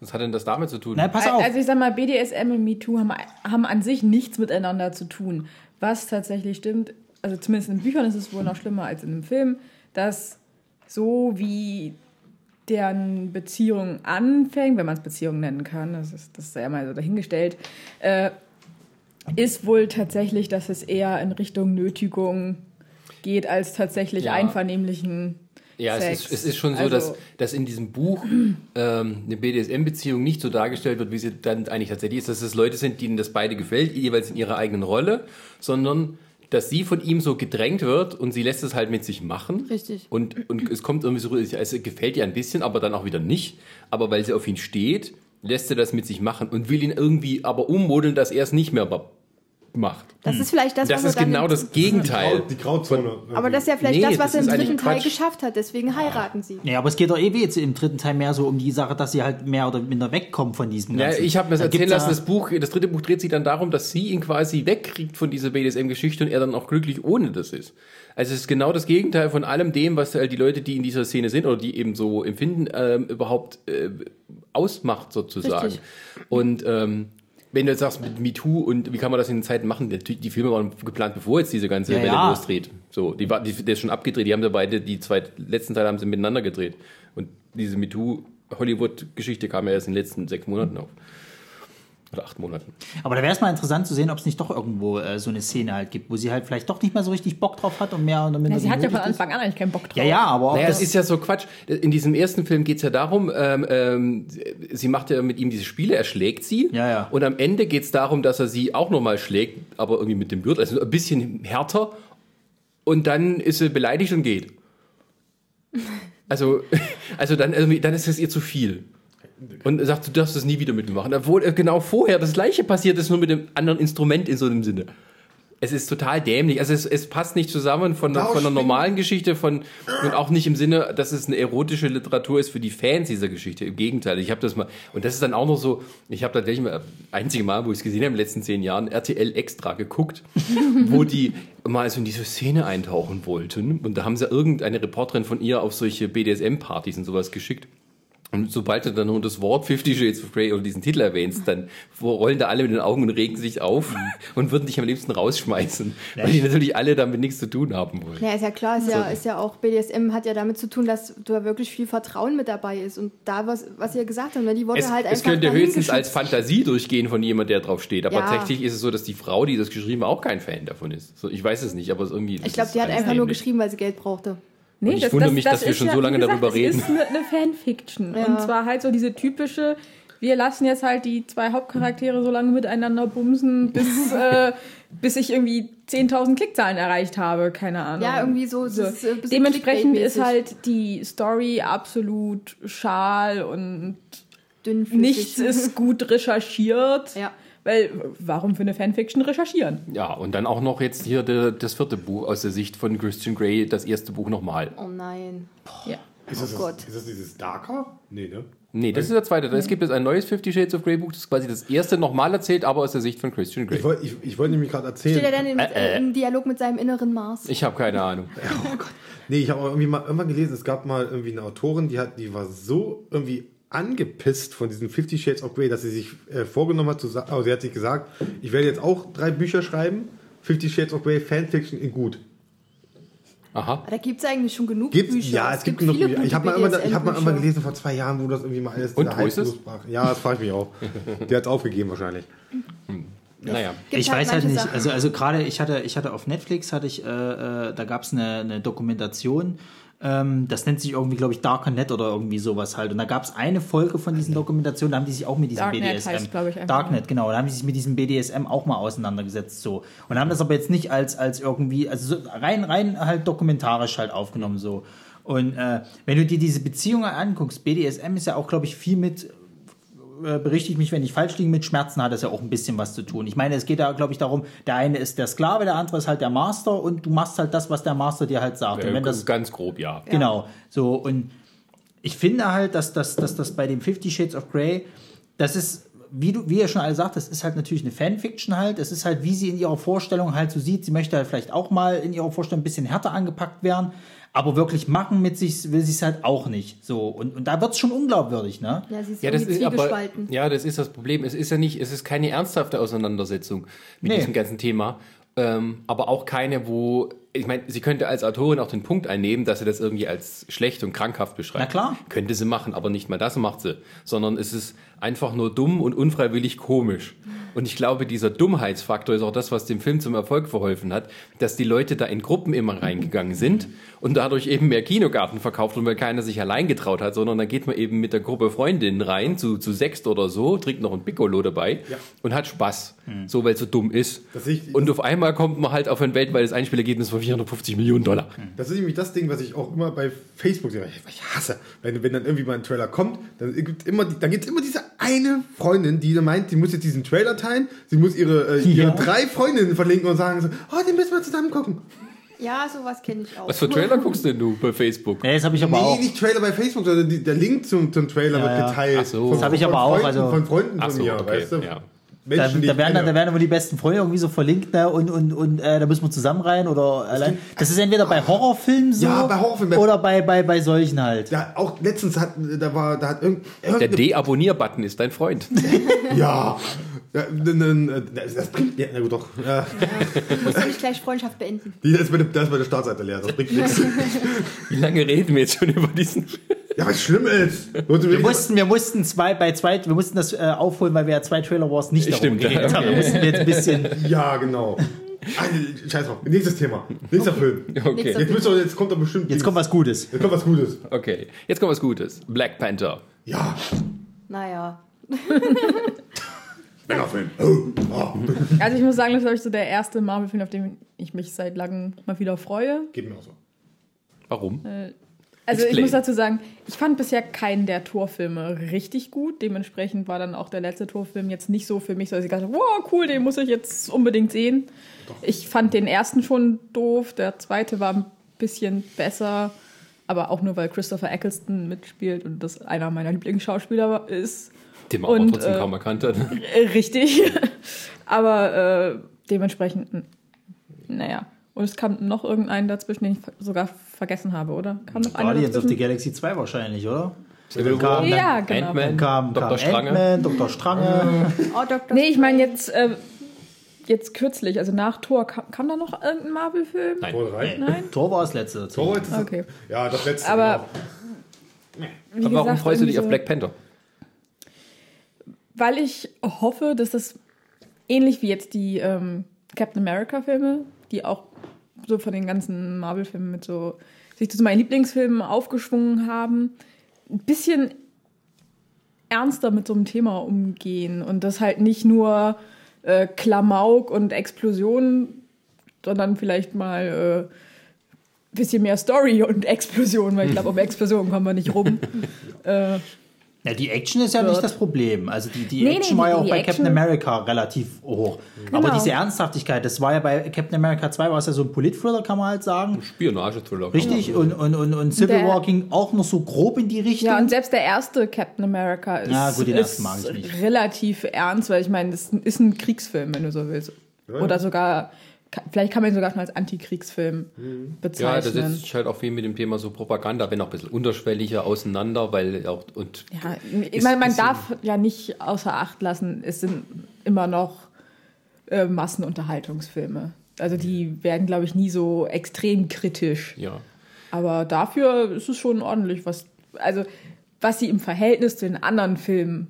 Was hat denn das damit zu tun? Na, pass auf. Also ich sag mal, BDSM und MeToo haben, haben an sich nichts miteinander zu tun. Was tatsächlich stimmt, also zumindest in Büchern ist es wohl noch schlimmer als in einem Film, dass so wie deren Beziehung anfängt, wenn man es Beziehung nennen kann, das ist, das ist ja mal so dahingestellt, äh, ist wohl tatsächlich, dass es eher in Richtung Nötigung geht, als tatsächlich Ja. einvernehmlichen Ja, es ist, es ist schon so, Also- dass, dass in diesem Buch ähm, eine BDSM-Beziehung nicht so dargestellt wird, wie sie dann eigentlich tatsächlich ist, dass es Leute sind, denen das beide gefällt, jeweils in ihrer eigenen Rolle, sondern dass sie von ihm so gedrängt wird und sie lässt es halt mit sich machen. Richtig. Und, und es kommt irgendwie so, es gefällt ihr ein bisschen, aber dann auch wieder nicht. Aber weil sie auf ihn steht, lässt sie das mit sich machen und will ihn irgendwie aber ummodeln, dass er es nicht mehr macht. Das ist vielleicht das, Das was ist er dann genau im- das Gegenteil. Die Grauzone. Aber das ist ja vielleicht Nee, das, was das er im dritten Teil Quatsch. geschafft hat. Deswegen heiraten sie. Ja, aber es geht doch eh jetzt im dritten Teil mehr so um die Sache, dass sie halt mehr oder minder wegkommen von diesem Ja, Ganzen. ich habe mir das Da erzählen lassen, das Buch, das dritte Buch dreht sich dann darum, dass sie ihn quasi wegkriegt von dieser BDSM-Geschichte und er dann auch glücklich ohne das ist. Also es ist genau das Gegenteil von allem dem, was halt die Leute, die in dieser Szene sind oder die eben so empfinden, ähm, überhaupt äh, ausmacht sozusagen. Richtig. Und ähm, wenn du jetzt sagst mit MeToo und wie kann man das in den Zeiten machen, natürlich, die Filme waren geplant, bevor jetzt diese ganze Ja, Welle ja. losdreht. So, die war, die, der ist schon abgedreht, die haben sie beide, die zwei letzten Teile haben sie miteinander gedreht. Und diese MeToo Hollywood-Geschichte kam ja erst in den letzten sechs Monaten auf. Oder acht Monaten. Aber da wäre es mal interessant zu sehen, ob es nicht doch irgendwo äh, so eine Szene halt gibt, wo sie halt vielleicht doch nicht mehr so richtig Bock drauf hat und mehr oder minder. Ja, sie hat ja von. Anfang an eigentlich keinen Bock drauf. Ja, ja, aber Naja, das das ist ja so Quatsch. In diesem ersten Film geht's ja darum, ähm, ähm, sie macht ja mit ihm diese Spiele, er schlägt sie. Ja, ja. Und am Ende geht's darum, dass er sie auch nochmal schlägt, aber irgendwie mit dem Gürtel, also ein bisschen härter. Und dann ist sie beleidigt und geht. Also, [laughs] also dann, irgendwie, dann ist es ihr zu viel. Und er sagt, du darfst das nie wieder mit mir machen. Obwohl genau vorher das gleiche passiert ist, nur mit einem anderen Instrument in so einem Sinne. Es ist total dämlich. Also es, es passt nicht zusammen von, der- von einer normalen Geschichte von und auch nicht im Sinne, dass es eine erotische Literatur ist für die Fans dieser Geschichte. Im Gegenteil. Ich habe das mal und das ist dann auch noch so. Ich habe tatsächlich mal einzige Mal, wo ich es gesehen habe in den letzten zehn Jahren, RTL Extra geguckt, [laughs] wo die mal so in diese Szene eintauchen wollten und da haben sie irgendeine Reporterin von ihr auf solche BDSM-Partys und sowas geschickt. Und sobald du dann nur das Wort Fifty Shades of Grey oder diesen Titel erwähnst, dann rollen da alle mit den Augen und regen sich auf und würden dich am liebsten rausschmeißen, weil die natürlich alle damit nichts zu tun haben wollen. Ja, ist ja klar, ist ja, ist ja auch, BDSM hat ja damit zu tun, dass da wirklich viel Vertrauen mit dabei ist. Und da, was, was ihr gesagt habt, ne, die wurde Es, halt es einfach. könnte dahin höchstens als. Fantasie durchgehen von jemand, der drauf steht. Aber Ja. tatsächlich ist es so, dass die Frau, die das geschrieben hat, auch kein Fan davon ist. So, ich weiß es nicht, aber es irgendwie. Ich glaube, die hat einfach nur geschrieben, weil sie Geld brauchte. Nee, Und ich wundere mich, dass wir schon so lange wie darüber das reden. ist eine, eine Fanfiction. Ja. Und zwar halt so diese typische wir lassen jetzt halt die zwei Hauptcharaktere so lange miteinander bumsen, bis, [laughs] äh, bis ich irgendwie 10.000 Klickzahlen erreicht habe. Keine Ahnung. Ja, irgendwie so. So. ist, äh, ein bisschen Dementsprechend ist halt die Story absolut schal und dünnflüssig. nichts ist gut recherchiert. Ja. Weil, warum für eine Fanfiction recherchieren? Ja, und dann auch noch jetzt hier de, das vierte Buch aus der Sicht von Christian Grey, das erste Buch nochmal. Oh nein. Ja. Ist das, Oh Gott. das, ist das dieses Darker? Nee, ne? Nee, das ist der zweite. Es gibt jetzt ein neues Fifty Shades of Grey Buch, das ist quasi das erste nochmal erzählt, aber aus der Sicht von Christian Grey. Ich wollte ich, ich wollt nämlich gerade erzählen. Steht er denn in, Äh, äh. im Dialog mit seinem inneren Mars? Ich habe keine Ahnung. [laughs] Nee, ich habe irgendwie mal irgendwann gelesen, es gab mal irgendwie eine Autorin, die hat, die war so irgendwie angepisst von diesen Fifty Shades of Grey, dass sie sich äh, vorgenommen hat zu sagen, also sie hat sich gesagt, ich werde jetzt auch drei Bücher schreiben, Fifty Shades of Grey Fanfiction in gut. Aha. Da gibt es eigentlich schon genug Gibt's? Bücher. Ja, es, gibt, genug viele Bücher. Ich habe mal, immer- ich hab mal immer gelesen vor zwei Jahren, wo das irgendwie mal alles Und, wo ist es? Ja, das frage ich mich auch. Der hat es aufgegeben wahrscheinlich. Naja. Gibt ich weiß halt nicht, Sachen. also, also gerade ich hatte, ich hatte auf Netflix, hatte ich, äh, äh, da gab es eine, eine Dokumentation, ähm, das nennt sich irgendwie, glaube ich, Darknet oder irgendwie sowas halt. Und da gab es eine Folge von diesen Dokumentationen, da haben die sich auch mit diesem Darknet BDSM. heißt, ich, Darknet, genau. Da haben die sich mit diesem BDSM auch mal auseinandergesetzt so. Und haben das aber jetzt nicht als, als irgendwie, also so rein, rein halt dokumentarisch halt aufgenommen so. Und äh, wenn du dir diese Beziehungen anguckst, BDSM ist ja auch, glaube ich, viel mit berichte ich mich, wenn ich falsch liege, mit Schmerzen hat das ja auch ein bisschen was zu tun. Ich meine, es geht da, glaube ich, darum, der eine ist der Sklave, der andere ist halt der Master und du machst halt das, was der Master dir halt sagt. und wenn das, ganz grob, ja. genau, so, und ich finde halt, dass, dass, dass das bei dem Fifty Shades of Grey, das ist, wie du, wie ihr schon alle sagt, das ist halt natürlich eine Fanfiction halt. Es ist halt, wie sie in ihrer Vorstellung halt so sieht. Sie möchte halt vielleicht auch mal in ihrer Vorstellung ein bisschen härter angepackt werden. Aber wirklich machen mit sich will sie es halt auch nicht. So. Und, und da wird es schon unglaubwürdig, ne? Ja, sie ist Ja, das ist aber, ja, das ist das Problem. Es ist ja nicht, es ist keine ernsthafte Auseinandersetzung mit Nee. diesem ganzen Thema. Ähm, aber auch keine, wo, ich meine, sie könnte als Autorin auch den Punkt einnehmen, dass sie das irgendwie als schlecht und krankhaft beschreibt. Na klar. Könnte sie machen, aber nicht mal das macht sie. Sondern es ist einfach nur dumm und unfreiwillig komisch. Und ich glaube, dieser Dummheitsfaktor ist auch das, was dem Film zum Erfolg verholfen hat, dass die Leute da in Gruppen immer reingegangen sind und dadurch eben mehr Kinogarten verkauft und weil keiner sich allein getraut hat, sondern dann geht man eben mit der Gruppe Freundinnen rein, zu, zu sechst oder so, trinkt noch ein Piccolo dabei Ja. und hat Spaß. So, weil es so dumm ist. Ich- und auf einmal kommt man halt auf ein weltweites Einspielergebnis von 450 Millionen Dollar. Das ist nämlich das Ding, was ich auch immer bei Facebook sehe. Ich hasse, wenn, wenn dann irgendwie mal ein Trailer kommt, dann gibt immer, dann immer diese eine Freundin, die meint, sie muss jetzt diesen Trailer teilen, sie muss ihre, äh, ihre Ja. drei Freundinnen verlinken und sagen so, oh, den müssen wir zusammen gucken. Ja, sowas kenne ich auch. Was für Trailer guckst denn du bei Facebook? Ja, das habe ich aber nee, auch. nicht Trailer bei Facebook, sondern die, der Link zum, zum Trailer Ja, wird ja. geteilt. Ach so. Von- Das hab ich aber auch, Freunden, also- von Freunden von so, mir, okay, weißt du? ja. Da, Menschen, da, ich werden, da werden aber die besten Freunde irgendwie so verlinkt ne? und, und, und äh, da müssen wir zusammen rein oder allein. Das ist entweder bei Horrorfilmen so Ja, bei Horrorfilmen. oder bei, bei, bei solchen halt. Ja, auch letztens hat, da war, da hat irgend, Der irgendeine Deabonnier-Button ist dein Freund. [laughs] Ja. Ja das, das bringt. Ja, na gut, doch. Ja, Musst du nicht gleich Freundschaft beenden. die ist bei der, das ist bei der Startseite leer. Das bringt nichts. Wie lange reden wir jetzt schon über diesen Ja, was schlimm ist. Wir mussten, wir mussten zwei bei zwei, wir mussten das äh, aufholen, weil wir ja zwei Trailer Wars nicht darum Stimmt, geredet okay. haben. Da mussten wir jetzt ein bisschen. Ja, genau. Scheiß drauf. Nächstes Thema. Nächster Film. Okay. Jetzt, müsst ihr, jetzt kommt doch bestimmt. Jetzt kommt was Gutes. Jetzt kommt was Gutes. Okay, jetzt kommt was Gutes. Black Panther. Ja. Naja. [laughs] Männerfilm. [laughs] Also ich muss sagen, das ist glaube ich so der erste Marvel-Film, auf den ich mich seit langem mal wieder freue. Geht mir auch so. Warum? Also ich Explain. muss dazu sagen, ich fand bisher keinen der Torfilme richtig gut. Dementsprechend war dann auch der letzte Torfilm jetzt nicht so für mich, so dass ich dachte, wow, cool, den muss ich jetzt unbedingt sehen. Ich fand den ersten schon doof, der zweite war ein bisschen besser, aber auch nur, weil Christopher Eccleston mitspielt und das einer meiner Lieblingsschauspieler ist. Den man aber Und, trotzdem äh, kaum erkannt hat. [laughs] Äh, Richtig. [laughs] aber äh, dementsprechend, naja. Und es kam noch irgendeinen dazwischen, den ich sogar vergessen habe, oder? Kam noch Guardians of the? Galaxy 2 wahrscheinlich, oder? Civil Kam War, dann- Ja, genau. Ant-Man, Dann kam, Dr. kam Strange. Ant-Man, Dr. Strange. Oh, Dr. Nee, ich meine jetzt, äh, jetzt kürzlich, also nach Thor, kam, kam da noch irgendein Marvel-Film? Nein. Tor 3. Nein? Tor war das letzte. Tor ist Okay. Ja, das letzte. Aber genau. wie Aber warum gesagt, freust du dich irgendwie auf so- Black Panther? Weil ich hoffe, dass das ähnlich wie jetzt die ähm, Captain America-Filme, die auch so von den ganzen Marvel-Filmen mit so sich zu meinen Lieblingsfilmen aufgeschwungen haben, ein bisschen ernster mit so einem Thema umgehen und das halt nicht nur äh, Klamauk und Explosionen, sondern vielleicht mal äh, bisschen mehr Story und Explosion, weil ich glaube, [laughs] um Explosionen kommen wir nicht rum. [laughs] äh, Ja, die Action ist ja Wird. nicht das Problem. Also die, die Nee, Action nee, war ja auch bei Action- Captain America relativ hoch. Aber Genau. diese Ernsthaftigkeit, das war ja bei Captain America 2, war es ja so ein Polit-Thriller, kann man halt sagen. Spionage-Thriller. Richtig, und, und, und, und Civil War ging auch noch so grob in die Richtung. ja, und selbst der erste Captain America ist, Ja, gut, den ist ersten mag ich nicht. relativ ernst, weil ich meine, das ist ein Kriegsfilm, wenn du so willst. Oder sogar, vielleicht kann man ihn sogar schon als Antikriegsfilm Ja, bezeichnen. das setzt sich halt auch viel mit dem Thema so Propaganda, wenn auch ein bisschen unterschwelliger auseinander, weil auch und Ja, Ist- man, man darf ja nicht außer Acht lassen, es sind immer noch äh, Massenunterhaltungsfilme. Also die werden, glaube ich, nie so extrem kritisch. ja. Aber dafür ist es schon ordentlich, was, also, was sie im Verhältnis zu den anderen Filmen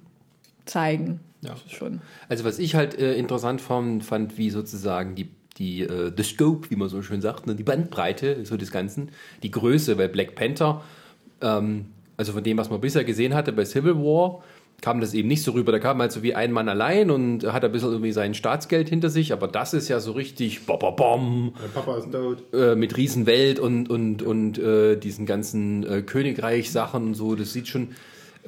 zeigen. Ja. Das ist schon. Also was ich halt äh, interessant fand, fand, wie sozusagen die, die äh, the scope, wie man so schön sagt, ne, die Bandbreite so des Ganzen, die Größe, weil Black Panther, ähm, also von dem, was man bisher gesehen hatte bei Civil War, kam das eben nicht so rüber. Da kam halt so wie ein Mann allein und hat ein bisschen irgendwie sein Staatsgeld hinter sich, aber das ist ja so richtig bom, bom, bom, Mein Papa ist tot. äh, mit Riesenwelt und, und, und äh, diesen ganzen äh, Königreich-Sachen und so. Das sieht schon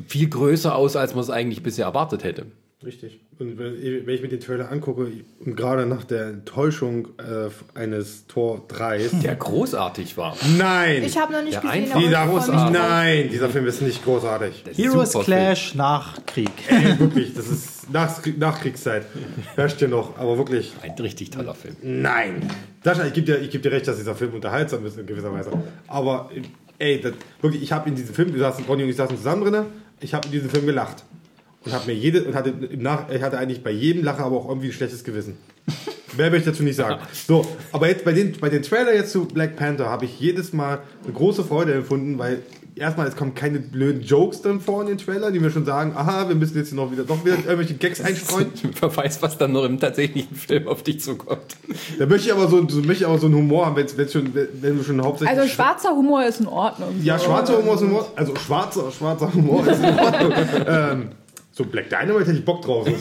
viel größer aus, als man es eigentlich bisher erwartet hätte. Richtig. Und wenn, ich mir den Trailer angucke, und gerade nach der Enttäuschung äh, eines Tor 3. Der großartig war. Nein! Ich habe noch nicht Ja, gesehen, aber ich dieser, großartig. nein, dieser Film ist nicht großartig. Heroes Super Clash nach Krieg. [laughs] Ey, wirklich, das ist nach, Nachkriegszeit. Herrscht hier noch, aber wirklich, Ein richtig toller Film. nein. Sascha, ich gebe dir, ich geb dir recht, dass dieser Film unterhaltsam ist in gewisser Weise. Aber, ey, das, wirklich, ich habe in diesem Film, wir saßen, Ronny und ich saßen zusammen drin, ich habe in diesem Film gelacht. Und habe mir jede, und hatte im Nach, ich hatte eigentlich bei jedem Lacher aber auch irgendwie ein schlechtes Gewissen. Mehr will ich dazu nicht sagen. [laughs] So, aber jetzt bei den, bei den Trailer jetzt zu Black Panther habe ich jedes Mal eine große Freude empfunden, weil erstmal es kommen keine blöden Jokes dann vor in den Trailer, die mir schon sagen, aha, wir müssen jetzt hier noch wieder doch wieder irgendwelche Gags einstreuen. Wer weiß, was dann noch im tatsächlichen Film auf dich zukommt. Da möchte ich aber so, so, möchte ich aber so einen Humor haben, wenn, wenn, schon, wenn du schon hauptsächlich. Also schwarzer Humor ist in Ordnung. ja, schwarzer Humor ist Humor. Also schwarzer, schwarzer Humor ist in Ordnung. [laughs] ähm, so Black Dynamite hätte ich Bock drauf. [laughs]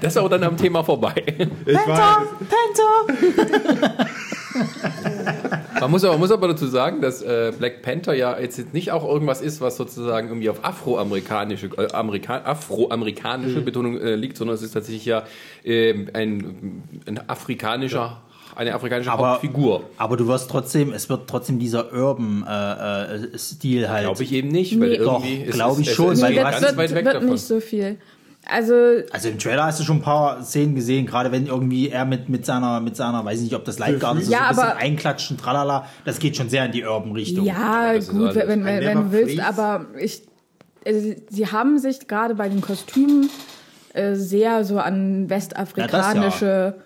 Das ist auch dann am Thema vorbei. Ich weiß. Panther! Man muss aber, muss aber dazu sagen, dass äh, Black Panther ja jetzt nicht auch irgendwas ist, was sozusagen irgendwie auf afroamerikanische äh, Amerika afroamerikanische Betonung äh, liegt, sondern es ist tatsächlich ja ähm, ein, ein afrikanischer, eine afrikanische Aber- Hauptfigur. Aber du wirst trotzdem, es wird trotzdem dieser Urban-Stil halt. Glaube ich eben nicht, weil Nee. irgendwie Doch, ist glaub es- ich es- schon, es weil wird, ganz wird, weit weg wird davon. nicht so viel. Also, Also im Trailer hast du schon ein paar Szenen gesehen, gerade wenn irgendwie er mit, mit seiner, mit seiner, weiß ich nicht, ob das ist, so Ja, ein bisschen aber- einklatschen, tralala, das geht schon sehr in die Urban-Richtung. ja, gut, alles. wenn, wenn, wenn du willst, freeze. aber ich, also, sie- haben sich gerade bei den Kostümen äh, sehr so an westafrikanische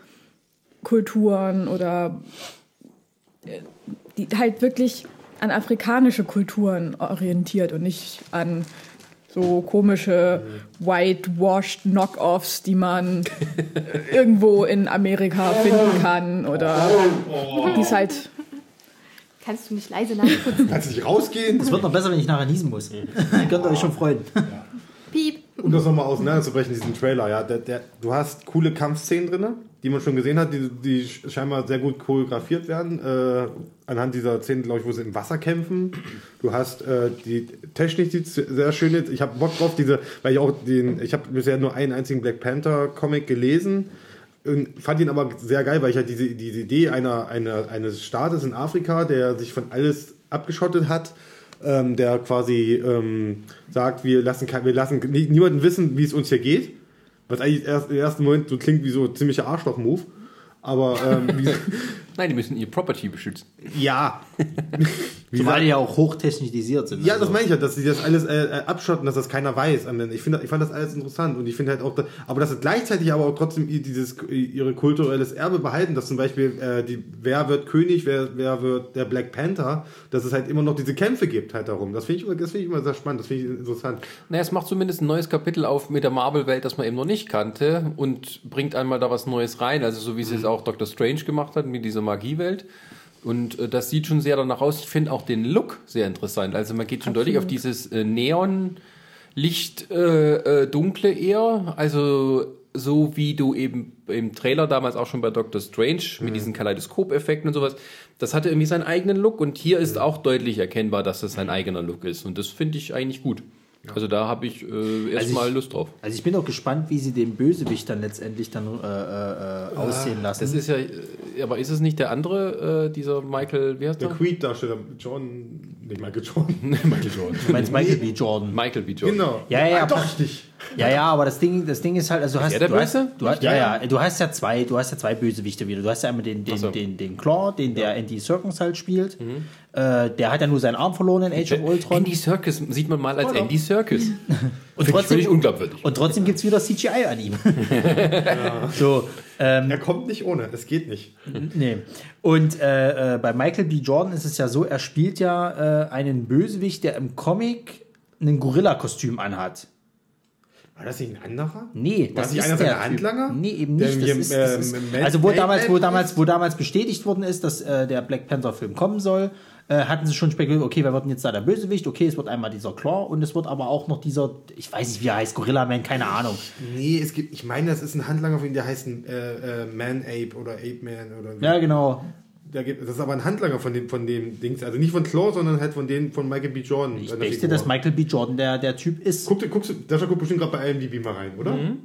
Kulturen oder äh, die halt wirklich an afrikanische Kulturen orientiert und nicht an so komische whitewashed Knockoffs, die man [laughs] irgendwo in Amerika finden kann oder die es halt Kannst du nicht leise nachputzen? Kannst du nicht rausgehen? Es wird noch besser, wenn ich nachher niesen muss. [laughs] Könnt ihr euch schon freuen. Piep. Um das nochmal auseinanderzubrechen, diesen Trailer, ja. Der, der, du hast coole Kampfszenen drin, die man schon gesehen hat, die, die scheinbar sehr gut choreografiert werden. Äh, anhand dieser Szenen, glaube ich, wo sie im Wasser kämpfen. Du hast äh, die Technik, die sehr schön ist. Ich habe Bock drauf, diese, weil ich auch den, ich habe bisher nur einen einzigen Black Panther Comic gelesen. Und fand ihn aber sehr geil, weil ich halt diese, diese Idee einer, einer, eines Staates in Afrika, der sich von alles abgeschottet hat, ähm, der quasi ähm, sagt, wir lassen, wir lassen nie- niemanden wissen, wie es uns hier geht. Was eigentlich erst im ersten Moment so klingt wie so ein ziemlicher Arschloch-Move. Aber ähm, [laughs] Nein, die müssen ihr Property beschützen. Ja. [laughs] Zumal die ja auch hochtechnisiert sind. Ja, also. das meine ich ja, dass sie das alles äh, äh, abschotten, dass das keiner weiß. Ich, finde, ich fand das alles interessant und ich finde halt auch, aber dass sie gleichzeitig aber auch trotzdem dieses ihre kulturelles Erbe behalten, dass zum Beispiel äh, die, wer wird König, wer, wer wird der Black Panther, dass es halt immer noch diese Kämpfe gibt halt darum. Das finde ich, immer- das finde ich immer sehr spannend, das finde ich interessant. Naja, es macht zumindest ein neues Kapitel auf mit der Marvel-Welt, das man eben noch nicht kannte und bringt einmal da was Neues rein. Also so wie es jetzt auch Doctor Strange gemacht hat mit dieser Magiewelt. Und äh, das sieht schon sehr danach aus. Ich finde auch den Look sehr interessant. Also man geht schon deutlich auf dieses äh, Neon, Licht, äh, äh, dunkle eher. Also so wie du eben im Trailer damals auch schon bei Doctor Strange mit diesen Kaleidoskop-Effekten und sowas. Das hatte irgendwie seinen eigenen Look und hier ist auch deutlich erkennbar, dass das sein eigener Look ist. Und das finde ich eigentlich gut. Also da habe ich äh, erstmal ich- Lust drauf. Also ich bin auch gespannt, wie sie den Bösewicht dann letztendlich dann äh, äh, äh, aussehen lassen. Das ist ja, äh, aber ist es nicht der andere, äh, dieser Michael, wie heißt Der der? Creed-Darsteller, John, nicht Michael Jordan. [laughs] Michael Jordan. du meinst Michael B. Jordan. Michael B. Jordan. genau. Ja, ja, Ah, doch, richtig. Ja, ja, aber das Ding, das Ding ist halt, also du hast, der der du hast, Böse? du hast, ja, ja, du hast ja zwei, du hast ja zwei Bösewichte wieder. Du hast ja einmal den, den, so. den, den Claw, den der Andy Serkins halt spielt. Äh, der hat ja nur seinen Arm verloren in Age of Ultron. Andy Serkis sieht man mal als Andy Serkis. [laughs] und Finde ich unglaubwürdig. Und trotzdem gibt's wieder CGI an ihm. [laughs] So, ähm, Er kommt nicht ohne, es geht nicht. nee. Und äh, äh, bei Michael B. Jordan ist es ja so, er spielt ja äh, einen Bösewicht, der im Comic ein Gorilla-Kostüm anhat. War das nicht ein anderer? Nee, War das nicht ist einer der seiner Handlanger? Nee, eben nicht. hier, Das ist, das ist, Man- also wo Man- damals, wo Man- damals, wo damals bestätigt worden ist, dass äh, der Black Panther Film kommen soll, äh, hatten sie schon spekuliert, okay, wer wird denn jetzt da der Bösewicht? Okay, es wird einmal dieser Claw und es wird aber auch noch dieser, ich weiß nicht, wie er heißt, Gorilla Man, keine Ahnung. Nee, es gibt, ich meine, das ist ein Handlanger von ihm, der heißt äh, äh, Man-Ape oder Ape-Man oder wie. Ja, genau. Der gibt, das ist aber ein Handlanger von dem, von dem Dings. Also nicht von Claw, sondern halt von dem von Michael B. Jordan. Ich denke, Figur. dass Michael B. Jordan der, der Typ ist. Guck, guckst du, Sascha guckt bestimmt gerade bei IMDb mal rein, oder? Mhm.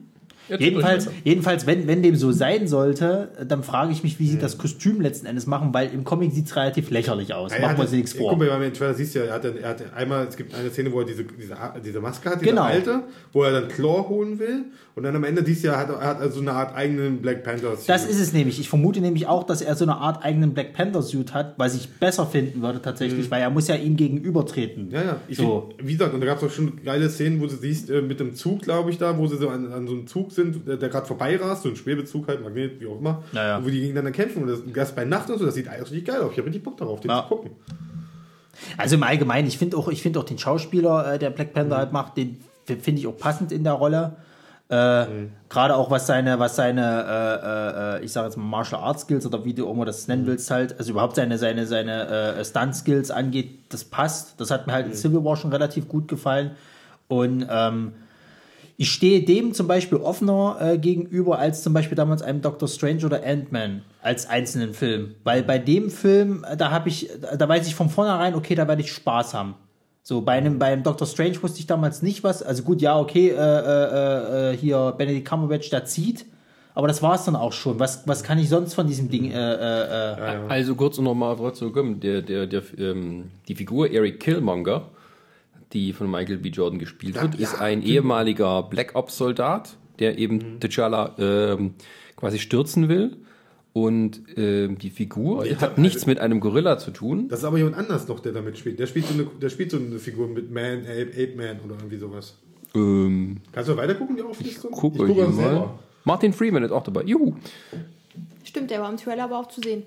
Jedenfalls, jedenfalls wenn, wenn dem so sein sollte, dann frage ich mich, wie sie das Kostüm letzten Endes machen, weil im Comic sieht es relativ lächerlich aus. Er Machen wir uns nichts Guck vor. mal, wenn man den Trailer siehst, ja, er hat, er hat einmal, es gibt eine Szene, wo er diese, diese, diese Maske hat, diese Genau. alte, wo er dann Claw holen will. Und dann am Ende siehst du ja, hat, er hat also eine Art eigenen Black Panther. Das ist es nämlich. Ich vermute nämlich auch, dass er so eine Art eigenen Black Panther Suit hat, was ich besser finden würde tatsächlich, weil er muss ja ihm gegenübertreten. Mhm. Ja, ja. Ich So. find, wie gesagt, und da gab es auch schon geile Szenen, wo du siehst, äh, mit dem Zug, glaube ich, da, wo sie so an, an so einem Zug sind, der, der gerade vorbeirast, so ein Schwebezug halt, Magnet, wie auch immer, Ja, ja. wo die gegeneinander kämpfen. Und das, das bei Nacht und so, das sieht eigentlich richtig geil aus. Ich habe richtig Bock darauf, den Ja. zu gucken. Also im Allgemeinen, ich finde auch, ich finde auch den Schauspieler, äh, der Black Panther Mhm. halt macht, den finde ich auch passend in der Rolle. Äh, Mhm. Gerade auch was seine, was seine, äh, äh, ich sage jetzt mal Martial Arts Skills oder wie du auch immer das Mhm. nennen willst halt, also überhaupt seine, seine, seine äh, Stunt Skills angeht, das passt. Das hat mir halt Mhm. in Civil War schon relativ gut gefallen. Und ähm, ich stehe dem zum Beispiel offener äh, gegenüber als zum Beispiel damals einem Doctor Strange oder Ant-Man als einzelnen Film. Weil bei dem Film, äh, da habe ich, da weiß ich von vornherein, okay, da werde ich Spaß haben. So, bei einem, beim Doctor Strange wusste ich damals nicht was. Also gut, ja, okay, äh, äh, äh, hier Benedict Cumberbatch, der zieht. Aber das war es dann auch schon. Was, was kann ich sonst von diesem Ding? Äh, äh, äh, Also kurz um nochmal zurückzukommen, der, der, der, ähm, die Figur Eric Killmonger, die von Michael B. Jordan gespielt wird, ist ein ehemaliger Black Ops Soldat, der eben T'Challa ähm, quasi stürzen will. Und ähm, die Figur ich hat hab- nichts mit einem Gorilla zu tun. Das ist aber jemand anders noch, der damit spielt. Der spielt so eine, der spielt so eine Figur mit Man, Ape, Ape Man oder irgendwie sowas. Ähm, Kannst du weiter gucken, die Auflistung? gucke ich hier auch mal. Martin Freeman ist auch dabei. Juhu. Stimmt, der war im Trailer aber auch zu sehen.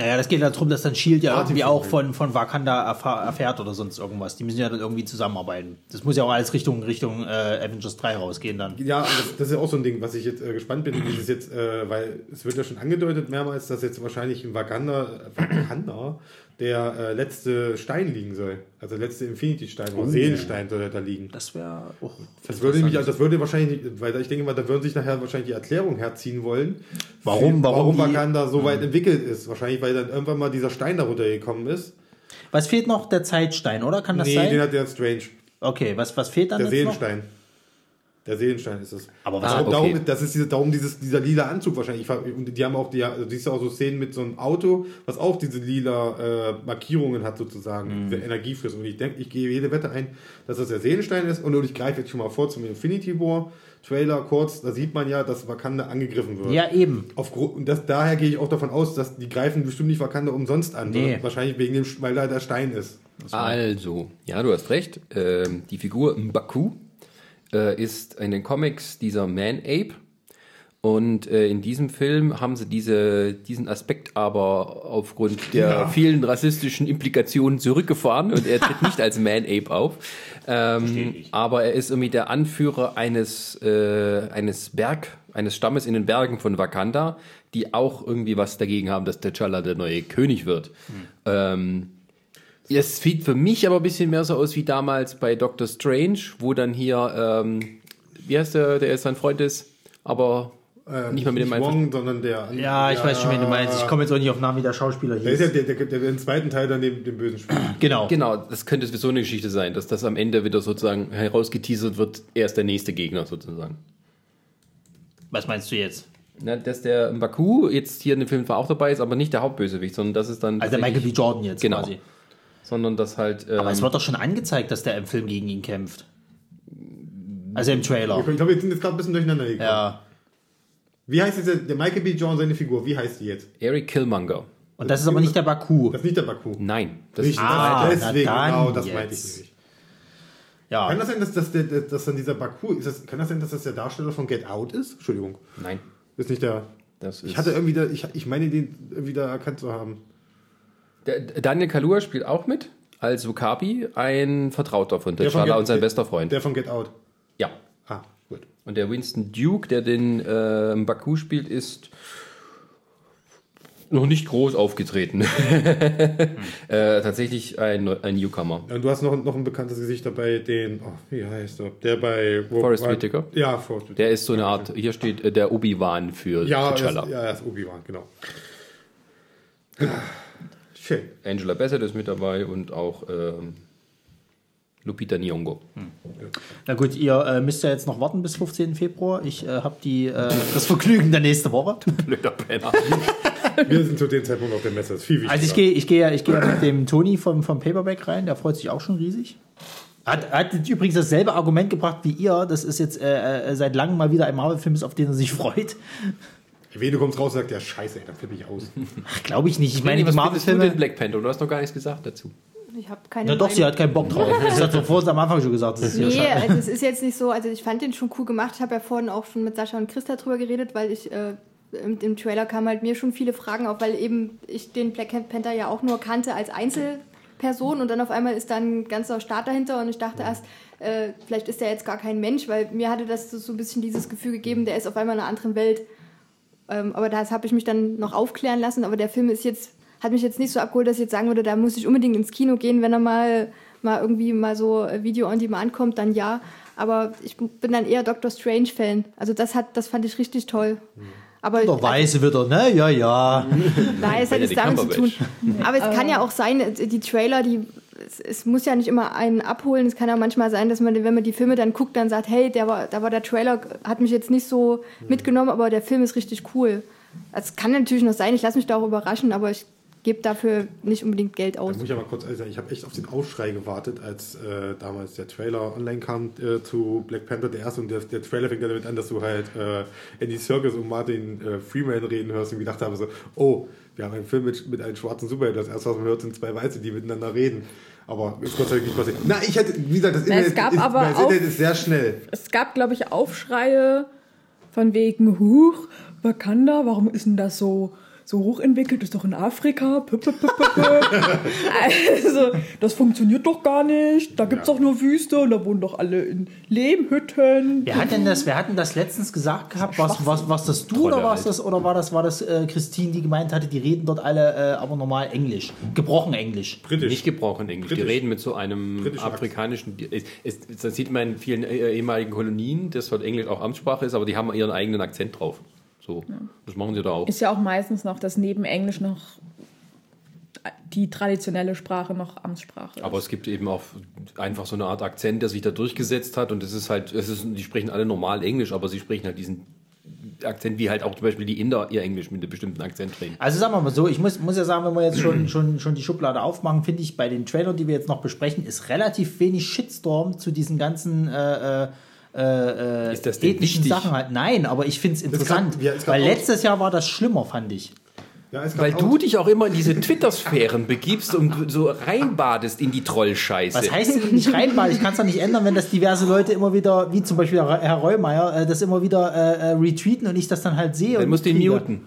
Naja, das geht darum, dass dann Shield ja irgendwie auch von, von Wakanda erfährt oder sonst irgendwas. Die müssen ja dann irgendwie zusammenarbeiten. Das muss ja auch alles Richtung, Richtung äh, Avengers 3 rausgehen dann. Ja, das, das ist ja auch so ein Ding, was ich jetzt äh, gespannt bin, wie das jetzt, äh, weil es wird ja schon angedeutet mehrmals, dass jetzt wahrscheinlich in Wakanda, Wakanda der äh, letzte Stein liegen soll. Also der letzte Infinity-Stein oder Seelenstein soll da liegen. Das wäre auch. Das würde mich, also das würde wahrscheinlich, weil ich denke mal, da würden sich nachher wahrscheinlich die Erklärung herziehen wollen. Warum- warum warum Wakanda so weit entwickelt ist. Wahrscheinlich, weil dann irgendwann mal dieser Stein darunter gekommen ist. Was fehlt noch? Der Zeitstein, oder? Kann das nee, sein? den hat der Strange. Okay, was, was fehlt dann Der jetzt noch? Seelenstein. Der Seelenstein ist es. Aber was- darum, Ah, okay. darum, das ist diese, darum dieses, dieser lila Anzug wahrscheinlich. Und die haben auch, die, also siehst du auch so Szenen mit so einem Auto, was auch diese lila äh, Markierungen hat sozusagen, Mhm. diese Energiefluss. Und ich denke, ich gehe jede Wette ein, dass das der Seelenstein ist. Und ich greife jetzt schon mal vor zum Infinity War Trailer kurz. Da sieht man ja, dass Wakanda angegriffen wird. Ja, eben. Aufgrund, und das, daher gehe ich auch davon aus, dass die greifen bestimmt nicht Wakanda umsonst an, Nee. wahrscheinlich wegen dem, weil da der Stein ist. Also, ja, du hast recht. Ähm, die Figur Mbaku äh, ist in den Comics dieser Man-Ape. Und äh, in diesem Film haben sie diese, diesen Aspekt aber aufgrund der Ja. vielen rassistischen Implikationen zurückgefahren und er tritt nicht als Man-Ape auf. Ähm, aber er ist irgendwie der Anführer eines, äh, eines Berg, eines Stammes in den Bergen von Wakanda, die auch irgendwie was dagegen haben, dass T'Challa der neue König wird. Ähm, Es sieht für mich aber ein bisschen mehr so aus wie damals bei Doctor Strange, wo dann hier, ähm, wie heißt der, der jetzt sein Freund ist, aber Äh, Nicht mal mit dem Wong, sondern der. Ja, ich weiß schon, wen du meinst. Ich komme jetzt auch nicht auf Namen, wie der Schauspieler Der ist ja hieß. der, der, der, der im zweiten Teil dann den, den Bösen spielt. [clears throat] Genau. genau, das könnte so eine Geschichte sein, dass das am Ende wieder sozusagen herausgeteasert wird, er ist der nächste Gegner sozusagen. Was meinst du jetzt? Na, dass der Baku jetzt hier in dem Film zwar auch dabei ist, aber nicht der Hauptbösewicht, sondern das ist dann. Also der Michael B. Jordan jetzt Genau. quasi. Sondern das halt. Ähm, Aber es wird doch schon angezeigt, dass der im Film gegen ihn kämpft. Also im Trailer. Ich glaube, wir sind jetzt gerade ein bisschen durcheinander gekommen. Ja. Wie heißt jetzt der, der Michael B. Jordan, seine Figur? Wie heißt die jetzt? Eric Killmonger. Und das ist aber nicht der Baku. Das ist nicht der Baku. Nein, das Nicht, ist Ah, das, deswegen, na dann genau, das jetzt. meinte ich nicht. Ja. Kann das sein, dass, dass, der, dass dann dieser Baku, ist das, kann das sein, dass das der Darsteller von Get Out ist? Entschuldigung. Nein, Ist nicht der. das ist. Ich hatte irgendwie da, ich, ich meine den irgendwie da erkannt zu haben. Der, Daniel Kalua spielt auch mit als Wakabi, ein Vertrauter von Der T'Challa Get- und sein der- bester Freund. Der von Get Out. ja. Ah, gut. Und der Winston Duke, der den äh, Baku spielt, ist noch nicht groß aufgetreten. [laughs] äh, tatsächlich ein, ein Newcomer. Und du hast noch, noch ein bekanntes Gesicht dabei, den, oh, wie heißt er? Der bei wo- Forrest Whitaker? Ja, Forrest Whitaker. Der ist so eine Art, hier steht äh, der Obi-Wan für ja, er ist, T'Challa. ja, er ist Obi-Wan, genau. [laughs] Schön. Angela Bassett ist mit dabei und auch ähm, Lupita Nyong'o. Na gut, ihr äh, müsst ja jetzt noch warten bis 15. Februar. Ich äh, habe die äh, [laughs] das Vergnügen der nächste Woche. Blöder Penner. Wir sind zu dem Zeitpunkt auf der Messe. Das ist viel wichtiger. Also ich gehe ich gehe ja, ich gehe ja mit dem Toni vom, vom Paperback rein, der freut sich auch schon riesig. Hat, hat übrigens dasselbe Argument gebracht wie ihr. Das ist jetzt äh, äh, seit langem mal wieder ein Marvel-Film, ist, auf den er sich freut. Wen du kommst raus und sagst, ja, scheiße, ey, dann flippe ich aus. [laughs] Ach, glaube ich nicht. Ich meine, was findest du denn Black Panther? Du hast noch gar nichts gesagt dazu. Ich habe keine Na doch, Meinung. sie hat keinen Bock drauf. Das hat sofort am Anfang schon gesagt. Das ist Nee, also es ist jetzt nicht so, also ich fand den schon cool gemacht. Ich habe ja vorhin auch schon mit Sascha und Christa drüber geredet, weil ich äh, im, im Trailer kamen halt mir schon viele Fragen auf, weil eben ich den Black Panther ja auch nur kannte als Einzelperson und dann auf einmal ist dann ein ganzer Staat dahinter und ich dachte erst, äh, vielleicht ist der jetzt gar kein Mensch, weil mir hatte das so ein bisschen dieses Gefühl gegeben, der ist auf einmal in einer anderen Welt. Ähm, aber das habe ich mich dann noch aufklären lassen, aber der Film ist jetzt, hat mich jetzt nicht so abgeholt, dass ich jetzt sagen würde, da muss ich unbedingt ins Kino gehen, wenn er mal, mal irgendwie mal so äh, Video on Demand kommt, dann ja. Aber ich bin dann eher Doctor Strange-Fan. Also das hat, das fand ich richtig toll. Aber Der Weiße wieder, ne? Ja, ja. Nein, es hat nichts damit zu tun. Aber es kann ja auch sein, die Trailer, die es, es muss ja nicht immer einen abholen. Es kann ja manchmal sein, dass man, wenn man die Filme dann guckt, dann sagt, hey, der war, da war der Trailer, hat mich jetzt nicht so mitgenommen, aber der Film ist richtig cool. Es kann natürlich noch sein, ich lasse mich da auch überraschen, aber ich gebe dafür nicht unbedingt Geld Da aus. muss ich aber kurz sagen, ich habe echt auf den Aufschrei gewartet, als äh, damals der Trailer online kam äh, zu Black Panther, der erste. Und der, der Trailer fängt ja damit an, dass du halt äh, Andy Serkis und Martin äh, Freeman reden hörst und gedacht habe so, oh, wir haben einen Film mit, mit einem schwarzen Superheld. Das erste, was man hört, sind zwei Weiße, die miteinander reden. Aber ist Gott sei Dank nicht passiert. Na, ich hätte, wie gesagt, das Na, es Internet, gab ist, aber das Internet ist sehr schnell. Es gab, glaube ich, Aufschreie von wegen, huch, Wakanda, warum ist denn das so, so hochentwickelt? Ist doch in Afrika. [laughs] Also, das funktioniert doch gar nicht. Da gibt's Ja. doch nur Wüste und da wohnen doch alle in Lehmhütten. Wer hat denn das, wer hat denn das letztens gesagt gehabt? Was, was, was das du oder Trolle was halt. das oder war das war das äh, Christine, die gemeint hatte, die reden dort alle äh, aber normal Englisch, gebrochen Englisch. Britisch. Nicht gebrochen Englisch. Britisch. Die reden mit so einem Britischer afrikanischen. Es, es, das sieht man in vielen äh, ehemaligen Kolonien, dass dort Englisch auch Amtssprache ist, aber die haben ihren eigenen Akzent drauf. So, das machen sie da auch. Ist ja auch meistens noch, dass neben Englisch noch die traditionelle Sprache noch Amtssprache ist. Aber es gibt eben auch einfach so eine Art Akzent, der sich da durchgesetzt hat und es ist halt, es ist, die sprechen alle normal Englisch, aber sie sprechen halt diesen Akzent, wie halt auch zum Beispiel die Inder ihr Englisch mit einem bestimmten Akzent reden. Also sagen wir mal so, ich muss, muss ja sagen, wenn wir jetzt schon, [clears throat] schon, schon die Schublade aufmachen, finde ich bei den Trailern, die wir jetzt noch besprechen, ist relativ wenig Shitstorm zu diesen ganzen äh, äh, äh, Ist das denn ethnischen wichtig? Sachen halt. Nein, aber ich finde es interessant. ja, es gab weil auch- letztes Jahr war das schlimmer, fand ich. Ja, Weil auch- du dich auch immer in diese Twitter-Sphären begibst und so reinbadest in die Trollscheiße. Was heißt denn nicht reinballen? Ich kann es doch nicht ändern, wenn das diverse Leute immer wieder, wie zum Beispiel Herr Reumeier, äh, das immer wieder äh, äh, retweeten und ich das dann halt sehe. Dann und musst du ihn muten.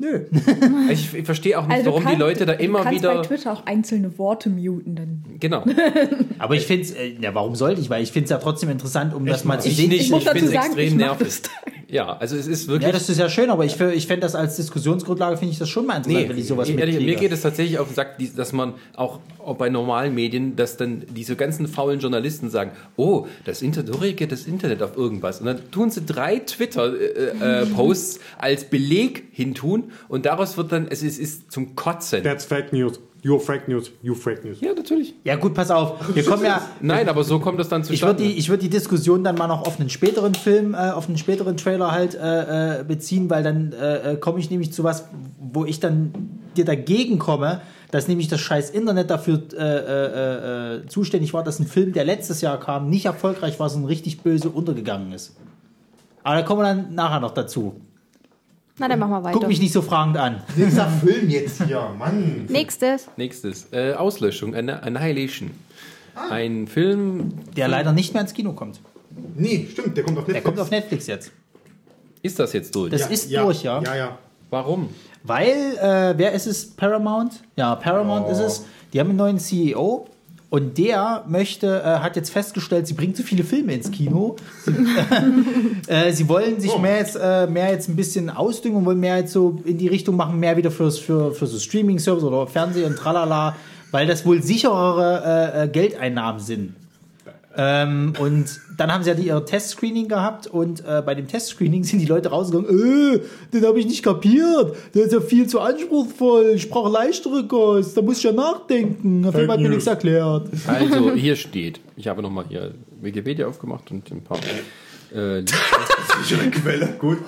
Nö. [laughs] Ich, ich verstehe auch nicht, Also du warum die kannst- Leute da du immer kannst bei wieder. Twitter auch einzelne Worte muten. Dann. Genau. [laughs] Aber ich finde es, äh, ja, warum sollte ich? Weil ich finde es ja trotzdem interessant, um das mal zu Ich sehen. nicht. Ich Ich extrem ich mach nervig. Ja, also es ist wirklich. Ja, das ist ja schön, aber ich, ich fände das als Diskussionsgrundlage, finde ich das schon mal interessant, wenn ich sowas ehrlich, mitkriege. mir geht es tatsächlich auf den Sack, dass man auch, auch bei normalen Medien, dass dann diese ganzen faulen Journalisten sagen, oh, das Internet, so reagiert das Internet auf irgendwas. Und dann tun sie drei Twitter-Posts als Beleg hintun und daraus wird dann, es ist, ist zum Kotzen. That's Fake News. Your Fake News. You Fake News. Ja, natürlich. Ja gut, pass auf. Wir kommen ja... [laughs] Nein, aber so kommt das dann Ich würde zustande. die, ich würd die Diskussion dann mal noch auf einen späteren Film, äh, auf einen späteren Trailer halt äh, äh, beziehen, weil dann äh, äh, komme ich nämlich zu was, wo ich dann dir dagegen komme, dass nämlich das scheiß Internet dafür äh, äh, äh, zuständig war, dass ein Film, der letztes Jahr kam, nicht erfolgreich war, sondern richtig böse untergegangen ist. Aber da kommen wir dann nachher noch dazu. Na, dann machen wir weiter. Guck mich nicht so fragend an. [laughs] Dieser Film jetzt hier, Mann. Nächstes. Nächstes, äh, Auslöschung, Anni- Annihilation. Ein Film, Der leider nicht mehr ins Kino kommt. Nee, stimmt, der kommt auf Netflix. Der kommt auf Netflix jetzt. ist das jetzt durch? Das ist durch, ja. Ja, ja. Warum? Weil, äh, wer ist es? Paramount? Ja, Paramount Oh. ist es. Die haben einen neuen CEO und der möchte, äh, hat jetzt festgestellt, sie bringt zu viele Filme ins Kino. Sie, [laughs] äh, sie wollen sich mehr jetzt, äh, mehr jetzt ein bisschen ausdüngen und wollen mehr jetzt so in die Richtung machen, mehr wieder fürs, für, für so Streaming-Service oder Fernsehen und tralala, weil das wohl sicherere äh, äh, Geldeinnahmen sind. Ähm, und dann haben sie ja die, ihr Testscreening gehabt und äh, bei dem Testscreening [laughs] sind die Leute rausgegangen, äh, den habe ich nicht kapiert, der ist ja viel zu anspruchsvoll, ich brauche leichtere Kost, da muss ich ja nachdenken, der Film hat mir nichts erklärt. Also, hier steht, ich habe nochmal hier Wikipedia aufgemacht und ein paar. Äh, [laughs] Schöne Quelle, gut.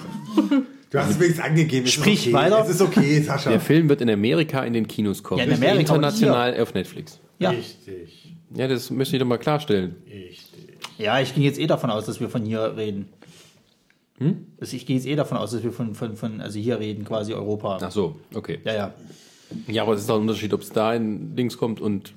Du hast es wenigstens angegeben. es ist Sprich okay. weiter. Es ist okay, Sascha. der Film wird in Amerika in den Kinos kommen. Ja, in Amerika international auf Netflix. Ja. Richtig. Ja, das möchte ich doch mal klarstellen. Richtig. ja, ich ging jetzt eh davon aus, dass wir von hier reden. Also ich gehe jetzt eh davon aus, dass wir von, von, von also hier reden, quasi Europa. Ach so, okay. Ja, ja. Ja, aber es ist doch ein Unterschied, ob es da in Links kommt und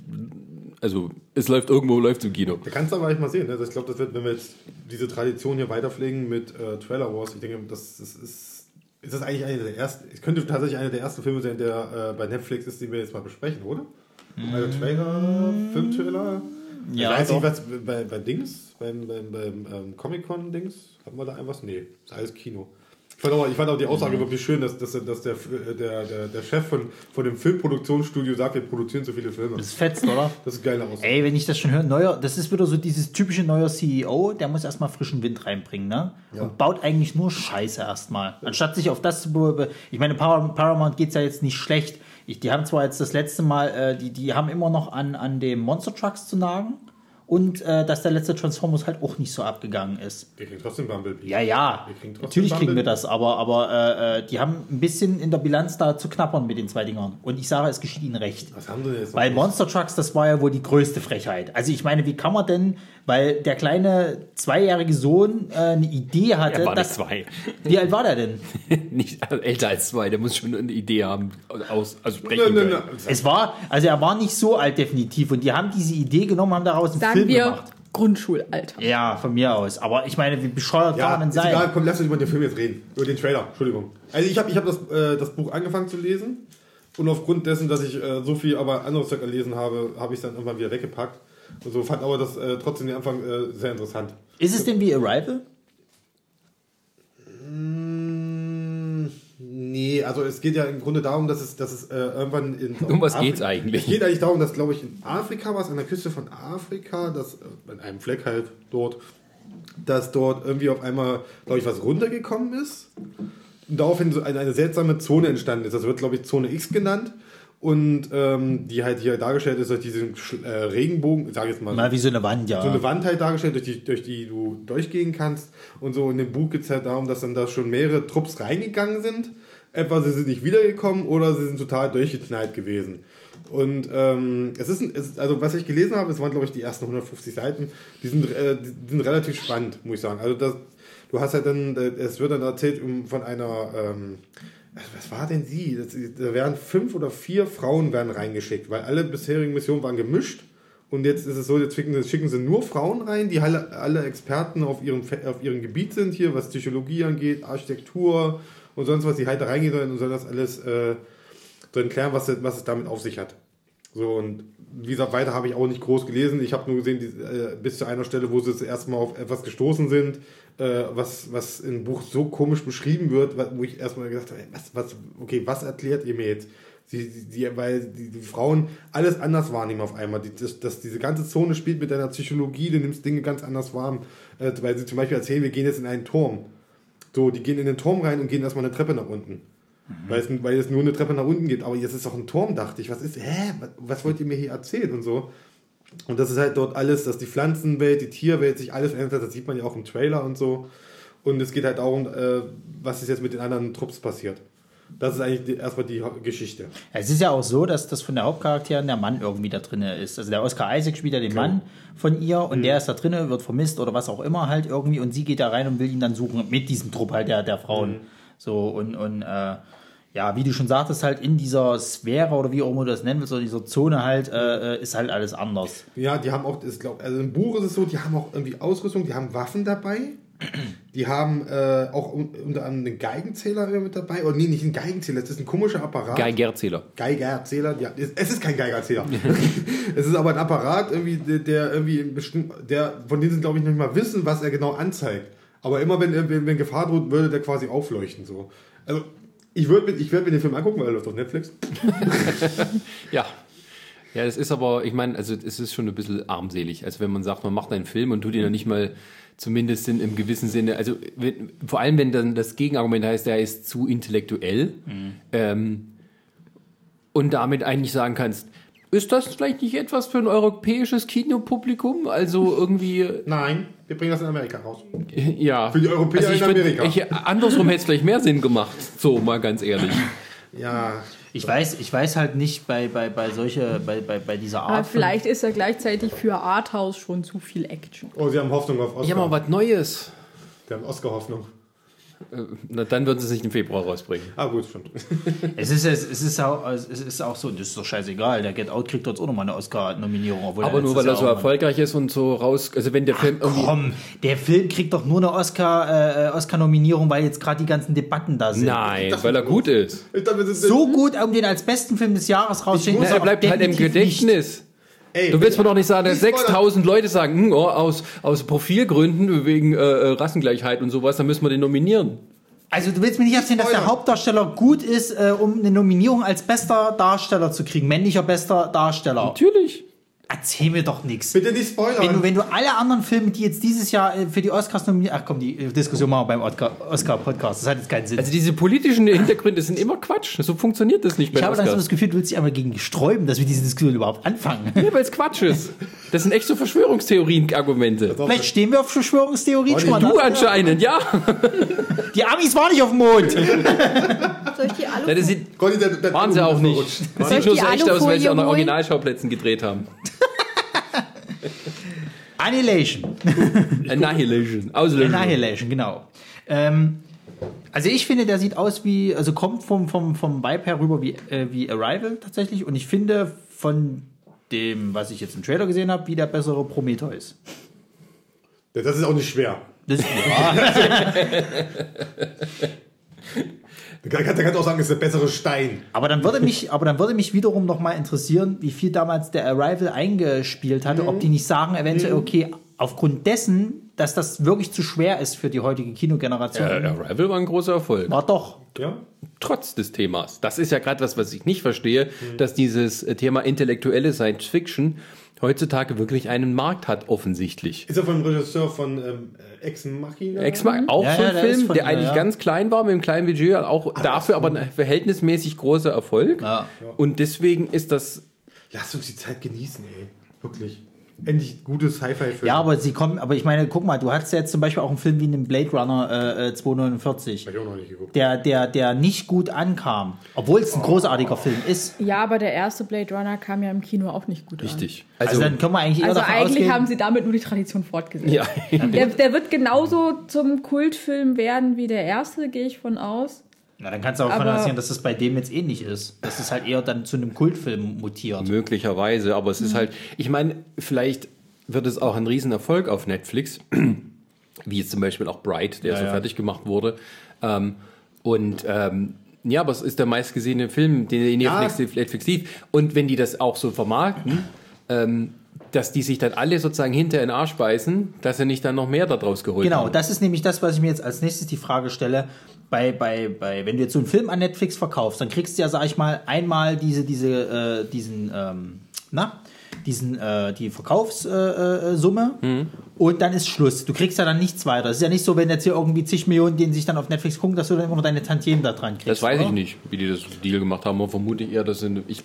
also es läuft irgendwo, läuft im Kino. Da kannst du aber echt mal sehen. Ne? Ich glaube, das wird, wenn wir jetzt diese Tradition hier weiterpflegen mit äh, Trailer Wars, ich denke, das, das ist, ist das eigentlich eine der ersten, es könnte tatsächlich einer der ersten Filme sein, der äh, bei Netflix ist, den wir jetzt mal besprechen, oder? Also Trailer, Filmtrailer. Ja, ich weiß nicht, was bei, bei Dings, beim, beim, beim ähm, Comic-Con-Dings, hatten wir da irgendwas? Nee, ist alles Kino. Ich fand auch, ich fand auch die Aussage wirklich schön, dass, dass, dass der, der, der, der Chef von, von dem Filmproduktionsstudio sagt, wir produzieren zu viele Filme. Das ist fetzt, oder? Das ist geil aus. Ey, wenn ich das schon höre, neuer, das ist wieder so dieses typische neuer CEO, der muss erstmal frischen Wind reinbringen, ne? Und baut eigentlich nur Scheiße erstmal. Anstatt sich auf das zu Ich meine, Par Paramount geht's ja jetzt nicht schlecht. Ich, die haben zwar jetzt das letzte Mal, äh, die, die haben immer noch an, an dem Monster Trucks zu nagen. Und äh, dass der letzte Transformers halt auch nicht so abgegangen ist. Wir kriegen trotzdem Bumblebee. Ja, ja, Wir kriegen natürlich kriegen wir Bumblebee. das, aber, aber äh, äh, die haben ein bisschen in der Bilanz da zu knappern mit den zwei Dingern. Und ich sage, es geschieht ihnen recht. Was haben sie denn jetzt? Weil Monster Trucks, das war ja wohl die größte Frechheit. Also ich meine, wie kann man denn, weil der kleine zweijährige Sohn äh, eine Idee hatte, Er war nicht dass, zwei. wie alt war der denn? [laughs] nicht also älter als zwei, der muss schon eine Idee haben, aus, also Nein, sprechen nein, können. nein. Es war, also er war nicht so alt definitiv und die haben diese Idee genommen, haben daraus einen Film wir gemacht. Grundschulalter. Ja, von mir aus. Aber ich meine, wie bescheuert Ja, kann man sein? egal, komm, lass uns über den Film jetzt reden. Über den Trailer, Entschuldigung. Also ich habe ich hab das, äh, das Buch angefangen zu lesen und aufgrund dessen, dass ich äh, so viel aber anderes Zeug gelesen habe, habe ich es dann irgendwann wieder weggepackt. Und so fand aber das äh, trotzdem den Anfang äh, sehr interessant. Ist es denn wie Arrival? Nee, also es geht ja im Grunde darum, dass es, dass es äh, irgendwann in. [laughs] Um was Afri- geht's eigentlich? Es geht eigentlich darum, dass, glaube ich, in Afrika war es, an der Küste von Afrika, dass äh, in einem Fleck halt dort, dass dort irgendwie auf einmal, glaube ich, was runtergekommen ist. Und daraufhin so eine, eine seltsame Zone entstanden ist. Das wird, glaube ich, Zone X genannt. Und ähm, die halt hier dargestellt ist durch diesen Sch- äh, Regenbogen, sage ich jetzt mal. Mal wie so eine Wand, ja. So eine Wand halt dargestellt, durch die, durch die du durchgehen kannst. Und so in dem Buch geht es halt darum, dass dann da schon mehrere Trupps reingegangen sind. Etwa sie sind nicht wiedergekommen oder sie sind total durchgeknallt gewesen. Und ähm, es, ist, es also was ich gelesen habe, es waren glaube ich die ersten 150 Seiten, die sind, äh, die sind relativ spannend, muss ich sagen. Also das, du hast halt dann, äh, es wird dann erzählt von einer, ähm, was war denn sie? Das, da werden fünf oder vier Frauen werden reingeschickt, weil alle bisherigen Missionen waren gemischt. Und jetzt ist es so, jetzt schicken, schicken sie nur Frauen rein, die alle, alle Experten auf ihrem, auf ihrem Gebiet sind hier, was Psychologie angeht, Architektur und sonst was, die halt da reingehen sollen und sollen das alles äh, sollen klären, was, was es damit auf sich hat. So, und wie gesagt, weiter habe ich auch nicht groß gelesen. Ich habe nur gesehen, die, äh, bis zu einer Stelle, wo sie das erste Mal auf etwas gestoßen sind, äh, was, was im Buch so komisch beschrieben wird, wo ich erstmal gedacht habe, was, was, okay, was erklärt ihr mir jetzt? Sie, sie, die, weil die, die Frauen alles anders wahrnehmen auf einmal. Die, das, das, diese ganze Zone spielt mit deiner Psychologie, du nimmst Dinge ganz anders wahr. Äh, weil sie zum Beispiel erzählen, wir gehen jetzt in einen Turm. So, die gehen in den Turm rein und gehen erstmal eine Treppe nach unten. Weil, es, weil es nur eine Treppe nach unten geht. Aber jetzt ist doch ein Turm, dachte ich. Was ist, hä? Was, was wollt ihr mir hier erzählen und so? Und das ist halt dort alles, dass die Pflanzenwelt, die Tierwelt sich alles verändert hat. Das sieht man ja auch im Trailer und so. Und es geht halt darum, äh, was ist jetzt mit den anderen Trupps passiert. Das ist eigentlich erstmal die Geschichte. Es ist ja auch so, dass das von der Hauptcharakteren der Mann irgendwie da drin ist. Also der Oscar Isaac spielt ja den Mann von ihr und der ist da drin, wird vermisst oder was auch immer halt irgendwie und sie geht da rein und will ihn dann suchen mit diesem Trupp halt der, der Frauen. So und, und äh, ja, wie du schon sagtest, halt in dieser Sphäre oder wie auch immer du das nennen willst, oder dieser Zone halt, äh, äh, ist halt alles anders. Ja, die haben auch, ist, glaub, also im Buch ist es so, die haben auch irgendwie Ausrüstung, die haben Waffen dabei. Die haben äh, auch un- unter anderem einen Geigenzähler mit dabei. Oder nee, nicht einen Geigenzähler, das ist ein komischer Apparat. Geigerzähler. Geigerzähler, ja, es es ist kein Geigerzähler. [laughs] es ist aber ein Apparat, irgendwie, der, der irgendwie bestimmt, der, von dem sie glaube ich nicht mal wissen, was er genau anzeigt. Aber immer wenn, wenn, wenn Gefahr droht, würde der quasi aufleuchten. So. Also ich würde ich werd mir den Film angucken, weil er läuft auf Netflix. [laughs] Ja. Ja, das ist aber, ich meine, also es ist schon ein bisschen armselig. Also wenn man sagt, man macht einen Film und tut ihn noch nicht mal zumindest in, im gewissen Sinne, also wenn, vor allem wenn dann das Gegenargument heißt, der ist zu intellektuell ähm, und damit eigentlich sagen kannst, ist das vielleicht nicht etwas für ein europäisches Kinopublikum? Also irgendwie, [laughs] Nein, wir bringen das in Amerika raus. [laughs] ja. Für die Europäer ich in würd- Amerika. Ich, andersrum hätte es vielleicht mehr Sinn gemacht, so mal ganz ehrlich. Ja, Ich weiß, ich weiß halt nicht bei, bei, bei solche, bei, bei, bei dieser Art. Aber vielleicht ist er gleichzeitig für Arthouse schon zu viel Action. oh, sie haben Hoffnung auf Oscar. Ich habe mal was Neues. Sie haben Oscar-Hoffnung. Na, dann würden sie es nicht im Februar rausbringen. Ah, gut, stimmt. [laughs] Es ist, es, es, ist auch, es ist auch so, das ist doch scheißegal. Der Get Out kriegt jetzt auch nochmal eine Oscar-Nominierung. obwohl Aber nur weil er so erfolgreich ist und so raus, also wenn der Film irgendwie Komm, der Film kriegt doch nur eine Oscar, äh, Oscar-Nominierung, weil jetzt gerade die ganzen Debatten da sind. Nein, weil er gut ist. Dachte, So gut, um den als besten Film des Jahres. Na, er bleibt halt im Gedächtnis. Ey, Du willst mir doch nicht sagen, dass Nicht spoilern. 6000 Leute sagen, hm, oh, aus, aus Profilgründen, wegen äh, äh, Rassengleichheit und sowas, dann müssen wir den nominieren. Also du willst mir nicht erzählen, dass der. Hauptdarsteller gut ist, äh, um eine Nominierung als bester Darsteller zu kriegen. Männlicher bester Darsteller. Natürlich. Erzähl mir doch nichts. Bitte nicht spoilern. Wenn du, wenn du alle anderen Filme, die jetzt dieses Jahr äh, für die Oscars nominiert, ach komm, die äh, Diskussion machen wir beim Oscar- Oscar-Podcast, das hat jetzt keinen Sinn. Also diese politischen Hintergründe sind immer Quatsch. So funktioniert das nicht bei ich habe dann so das. Gefühl, du willst dich einmal gegen sträuben, dass wir diese Diskussion überhaupt anfangen. Ja, weil es Quatsch ist. Das sind echt so Verschwörungstheorien-Argumente. Vielleicht stehen wir auf Verschwörungstheorien schon mal. Du anscheinend, ja. Die Amis waren nicht auf dem Mond. Soll ich die Alu ja das sieht, der, der waren sie auch nicht. Das sieht nur die so echt aus, weil sie auch holen? Originalschauplätzen gedreht haben. [laughs] Annihilation. [laughs] Annihilation. Auslöschung. Annihilation, genau. Ähm, also ich finde, der sieht aus wie, also kommt vom, vom, vom Vibe her rüber wie, äh, wie Arrival tatsächlich. Und ich finde von dem, was ich jetzt im Trailer gesehen habe, wie der bessere Prometheus. Das ist auch nicht schwer. Das, ja, [laughs] Da kann, da kannst du auch sagen, es ist der bessere Stein. aber dann würde mich, aber dann würde mich wiederum noch mal interessieren, wie viel damals der Arrival eingespielt hatte, ob die nicht sagen eventuell, okay, aufgrund dessen, dass das wirklich zu schwer ist für die heutige Kinogeneration. Äh, Arrival war ein großer Erfolg. War doch. Ja? Trotz des Themas. Das ist ja gerade was, was ich nicht verstehe, dass dieses Thema intellektuelle Science Fiction heutzutage wirklich einen Markt hat, offensichtlich. Ist er von dem Regisseur von ähm, Ex Machina? Ex Machina, auch Ja, so ja, ein der Film, der ja, eigentlich ja. ganz klein war, mit einem kleinen Budget, auch dafür aber ein verhältnismäßig großer Erfolg. Ja. Und deswegen ist das Lass uns die Zeit genießen, ey. Wirklich. Endlich gutes Sci-Fi-Film. Ja, aber sie kommen, aber ich meine, guck mal, du hattest ja jetzt zum Beispiel auch einen Film wie einen Blade Runner äh, äh, 249, Hab ich auch noch nicht geguckt. der, der, der nicht gut ankam, obwohl es ein großartiger Film ist. Ja, aber der erste Blade Runner kam ja im Kino auch nicht gut richtig. Also, dann können wir eigentlich eher an. Also davon eigentlich ausgehen, haben sie damit nur die Tradition fortgesetzt. ja. Der, der wird genauso zum Kultfilm werden wie der erste, gehe ich von aus. Na, dann kannst du auch davon Aber- ausgehen, dass das bei dem jetzt ähnlich ist. Dass es halt eher dann zu einem Kultfilm mutiert. Möglicherweise, aber es ist halt, ich meine, vielleicht wird es auch ein Riesenerfolg auf Netflix, [clears throat] wie jetzt zum Beispiel auch Bright, der Ja, so ja. fertig gemacht wurde. Ähm, und ähm, Ja, aber es ist der meistgesehene Film, den Ja. Netflix, Netflix lief. Und wenn die das auch so vermarkten, ähm, dass die sich dann alle sozusagen hinter in den Arsch beißen, dass sie nicht dann noch mehr daraus geholt Genau, haben. das ist nämlich das, was ich mir jetzt als nächstes die Frage stelle. Bei, bei, bei, wenn du jetzt so einen Film an Netflix verkaufst, dann kriegst du ja, sag ich mal, einmal diese, diese, äh, diesen, ähm, na, diesen, äh, die Verkaufssumme äh, Summe Mhm. und dann ist Schluss. Du kriegst ja dann nichts weiter. Es ist ja nicht so, wenn jetzt hier irgendwie zig Millionen, die sich dann auf Netflix gucken, dass du dann immer noch deine Tantiemen da dran kriegst. Das weiß oder? ich nicht, wie die das Deal gemacht haben, aber vermute ich eher, dass sie, ich,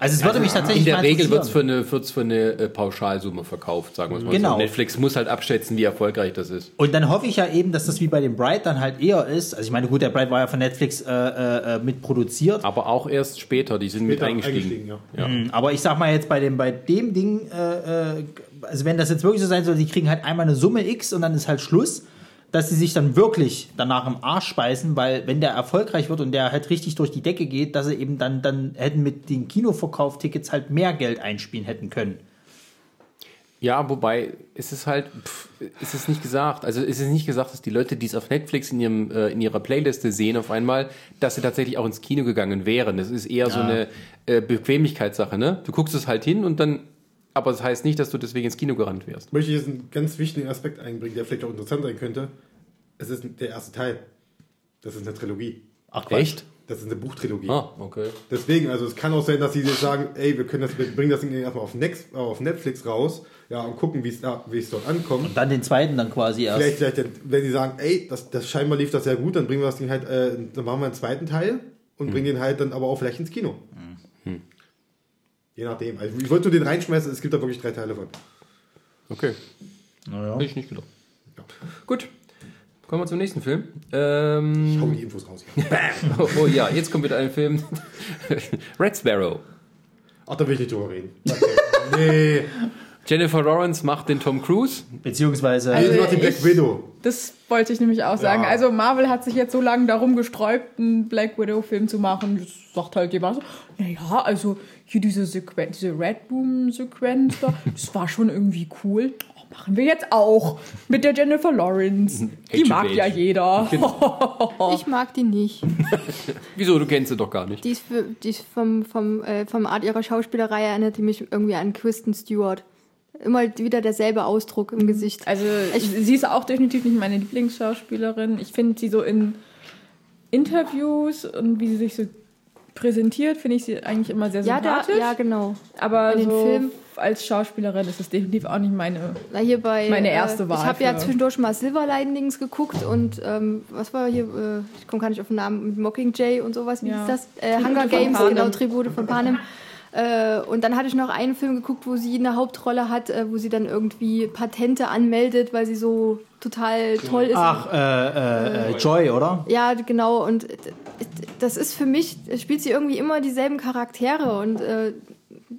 Also es würde mich tatsächlich in der mal Regel wird es für eine, wird's für eine äh, Pauschalsumme verkauft, sagen wir es mal Genau. so. Netflix muss halt abschätzen, wie erfolgreich das ist. Und dann hoffe ich ja eben, dass das wie bei dem Bright dann halt eher ist. Also ich meine, gut, der Bright war ja von Netflix äh, äh, äh, mit produziert. Aber auch erst später, die sind mit Später eingestiegen. ja. Ja. Mhm, Aber ich sag mal jetzt bei dem, bei dem Ding, äh, äh, also wenn das jetzt wirklich so sein soll, die kriegen halt einmal eine Summe X und dann ist halt Schluss, dass sie sich dann wirklich danach im Arsch speisen, weil wenn der erfolgreich wird und der halt richtig durch die Decke geht, dass sie eben dann, dann hätten mit den Kinoverkauftickets halt mehr Geld einspielen hätten können. Ja, wobei ist es halt, pff, ist es nicht gesagt. Also ist es nicht gesagt, dass die Leute, die es auf Netflix in, ihrem, äh, in ihrer Playliste sehen, auf einmal, dass sie tatsächlich auch ins Kino gegangen wären. Das ist eher so eine äh, Bequemlichkeitssache, ne? Du guckst es halt hin und dann, aber das heißt nicht, dass du deswegen ins Kino gerannt wärst. Möchte ich jetzt einen ganz wichtigen Aspekt einbringen, der vielleicht auch interessant sein könnte. Es ist der erste Teil. Das ist eine Trilogie. Ach, Echt? Das ist eine Buchtrilogie. Ah, okay. Deswegen, also es kann auch sein, dass sie jetzt sagen, ey, wir können das, wir bringen das Ding erstmal auf, Next, auf Netflix raus, ja, und gucken, wie es da, wie es dort ankommt. Und dann den zweiten dann quasi erst. Vielleicht, vielleicht, wenn sie sagen, ey, das, das scheinbar lief das sehr gut, dann bringen wir das Ding halt, äh, dann machen wir einen zweiten Teil und bringen den halt dann aber auch vielleicht ins Kino. Je nachdem. Also ich wollte nur den reinschmeißen, es gibt da wirklich drei Teile von. Okay. Naja. Hätte ich nicht gedacht. Gut. Kommen wir zum nächsten Film. Ähm, Hau die Infos raus. hier. [laughs] oh, oh ja, jetzt kommt wieder ein Film. [laughs] Red Sparrow. Ach, da will ich nicht drüber reden. nee. Jennifer Lawrence macht den Tom Cruise. Beziehungsweise. Also, Also macht die Black ich- Widow. Das wollte ich nämlich auch sagen. Ja. Also Marvel hat sich jetzt so lange darum gesträubt, einen Black Widow-Film zu machen. Das sagt halt jemand so, naja, also hier diese Sequenz, diese Red Room-Sequenz da, [laughs] das war schon irgendwie cool. Oh, machen wir jetzt auch mit der Jennifer Lawrence. Die Age mag ja Age. jeder. [laughs] Ich mag die nicht. [laughs] Wieso? Du kennst sie doch gar nicht. Die ist, für, die ist vom, vom, äh, vom Art ihrer Schauspielerei erinnert die mich irgendwie an Kristen Stewart. Immer wieder derselbe Ausdruck im Gesicht. Also sie ist auch definitiv nicht meine Lieblingsschauspielerin. Ich finde sie so in Interviews und wie sie sich so präsentiert, finde ich sie eigentlich immer sehr ja, da, sympathisch. ja, genau. Aber in den so Filmen- als Schauspielerin ist es definitiv auch nicht meine. Na, hier bei, Meine erste äh, Wahl Ich habe ja zwischendurch mal Silver Linings geguckt und ähm, was war hier, äh, ich komme gar nicht auf den Namen, mit Mockingjay und sowas, wie Ja. hieß das? Äh, Hunger Games, genau, Tribute von Panem. Äh, und dann hatte ich noch einen Film geguckt, wo sie eine Hauptrolle hat, äh, wo sie dann irgendwie Patente anmeldet, weil sie so total toll ist. Ach, äh, äh, äh, Joy, oder? Ja, genau. Und das ist für mich, spielt sie irgendwie immer dieselben Charaktere und äh,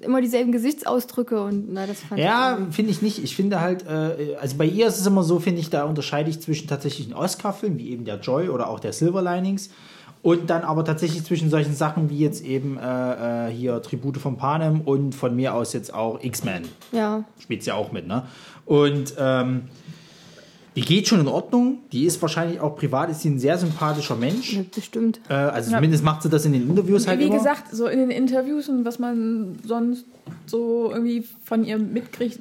immer dieselben Gesichtsausdrücke. Und na, das fand Ja, finde ich nicht. Ich finde halt, äh, also bei ihr ist es immer so, finde ich, da unterscheide ich zwischen tatsächlichen Oscar-Filmen, wie eben der Joy oder auch der Silver Linings, und dann aber tatsächlich zwischen solchen Sachen wie jetzt eben äh, äh, hier Tribute von Panem und von mir aus jetzt auch X-Men. Ja. Spielt sie ja auch mit, ne? Und ähm, die geht schon in Ordnung. Die ist wahrscheinlich auch privat, ist sie ein sehr sympathischer Mensch. ja, bestimmt. Äh, also zumindest macht sie das in den Interviews halt Wie immer. gesagt, so in den Interviews und was man sonst so irgendwie von ihr mitkriegt,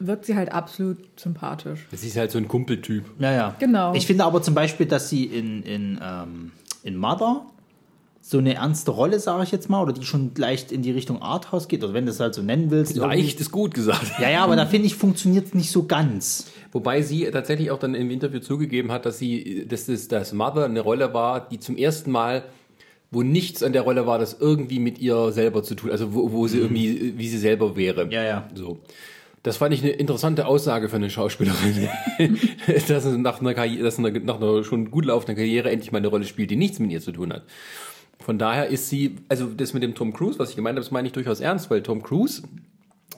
wirkt sie halt absolut sympathisch. Sie ist halt so ein Kumpeltyp. Ja, ja. Genau. Ich finde aber zum Beispiel, dass sie in, in, ähm, in Mother so eine ernste Rolle, sage ich jetzt mal, oder die schon leicht in die Richtung Arthouse geht, oder wenn du es halt so nennen willst. Leicht ist gut gesagt. Ja, ja, aber da finde ich, funktioniert es nicht so ganz. Wobei sie tatsächlich auch dann im Interview zugegeben hat, dass sie, dass das, das Mother eine Rolle war, die zum ersten Mal, wo nichts an der Rolle war, das irgendwie mit ihr selber zu tun, also wo, wo sie irgendwie, wie sie selber wäre. Ja, ja. So. Das fand ich eine interessante Aussage für eine Schauspielerin, [laughs] dass sie nach einer, Karriere, dass sie nach einer schon gut laufenden Karriere endlich mal eine Rolle spielt, die nichts mit ihr zu tun hat. Von daher ist sie, also das mit dem Tom Cruise, was ich gemeint habe, das meine ich durchaus ernst, weil Tom Cruise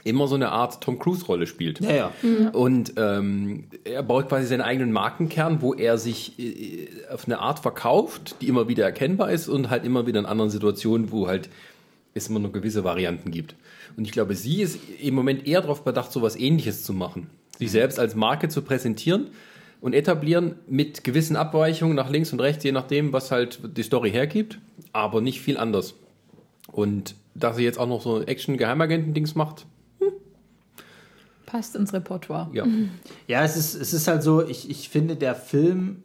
immer so eine Art Tom Cruise Rolle spielt. Ja, ja. Und ähm, er baut quasi seinen eigenen Markenkern, wo er sich äh, auf eine Art verkauft, die immer wieder erkennbar ist und halt immer wieder in anderen Situationen, wo halt es immer nur gewisse Varianten gibt. Und ich glaube, sie ist im Moment eher darauf bedacht, so was ähnliches zu machen. Sich selbst als Marke zu präsentieren, und etablieren mit gewissen Abweichungen nach links und rechts, je nachdem, was halt die Story hergibt, aber nicht viel anders. Und dass sie jetzt auch noch so Action-Geheimagenten-Dings macht, Passt ins Repertoire. ja. Ja, es ist, es ist halt so, ich, ich finde, der Film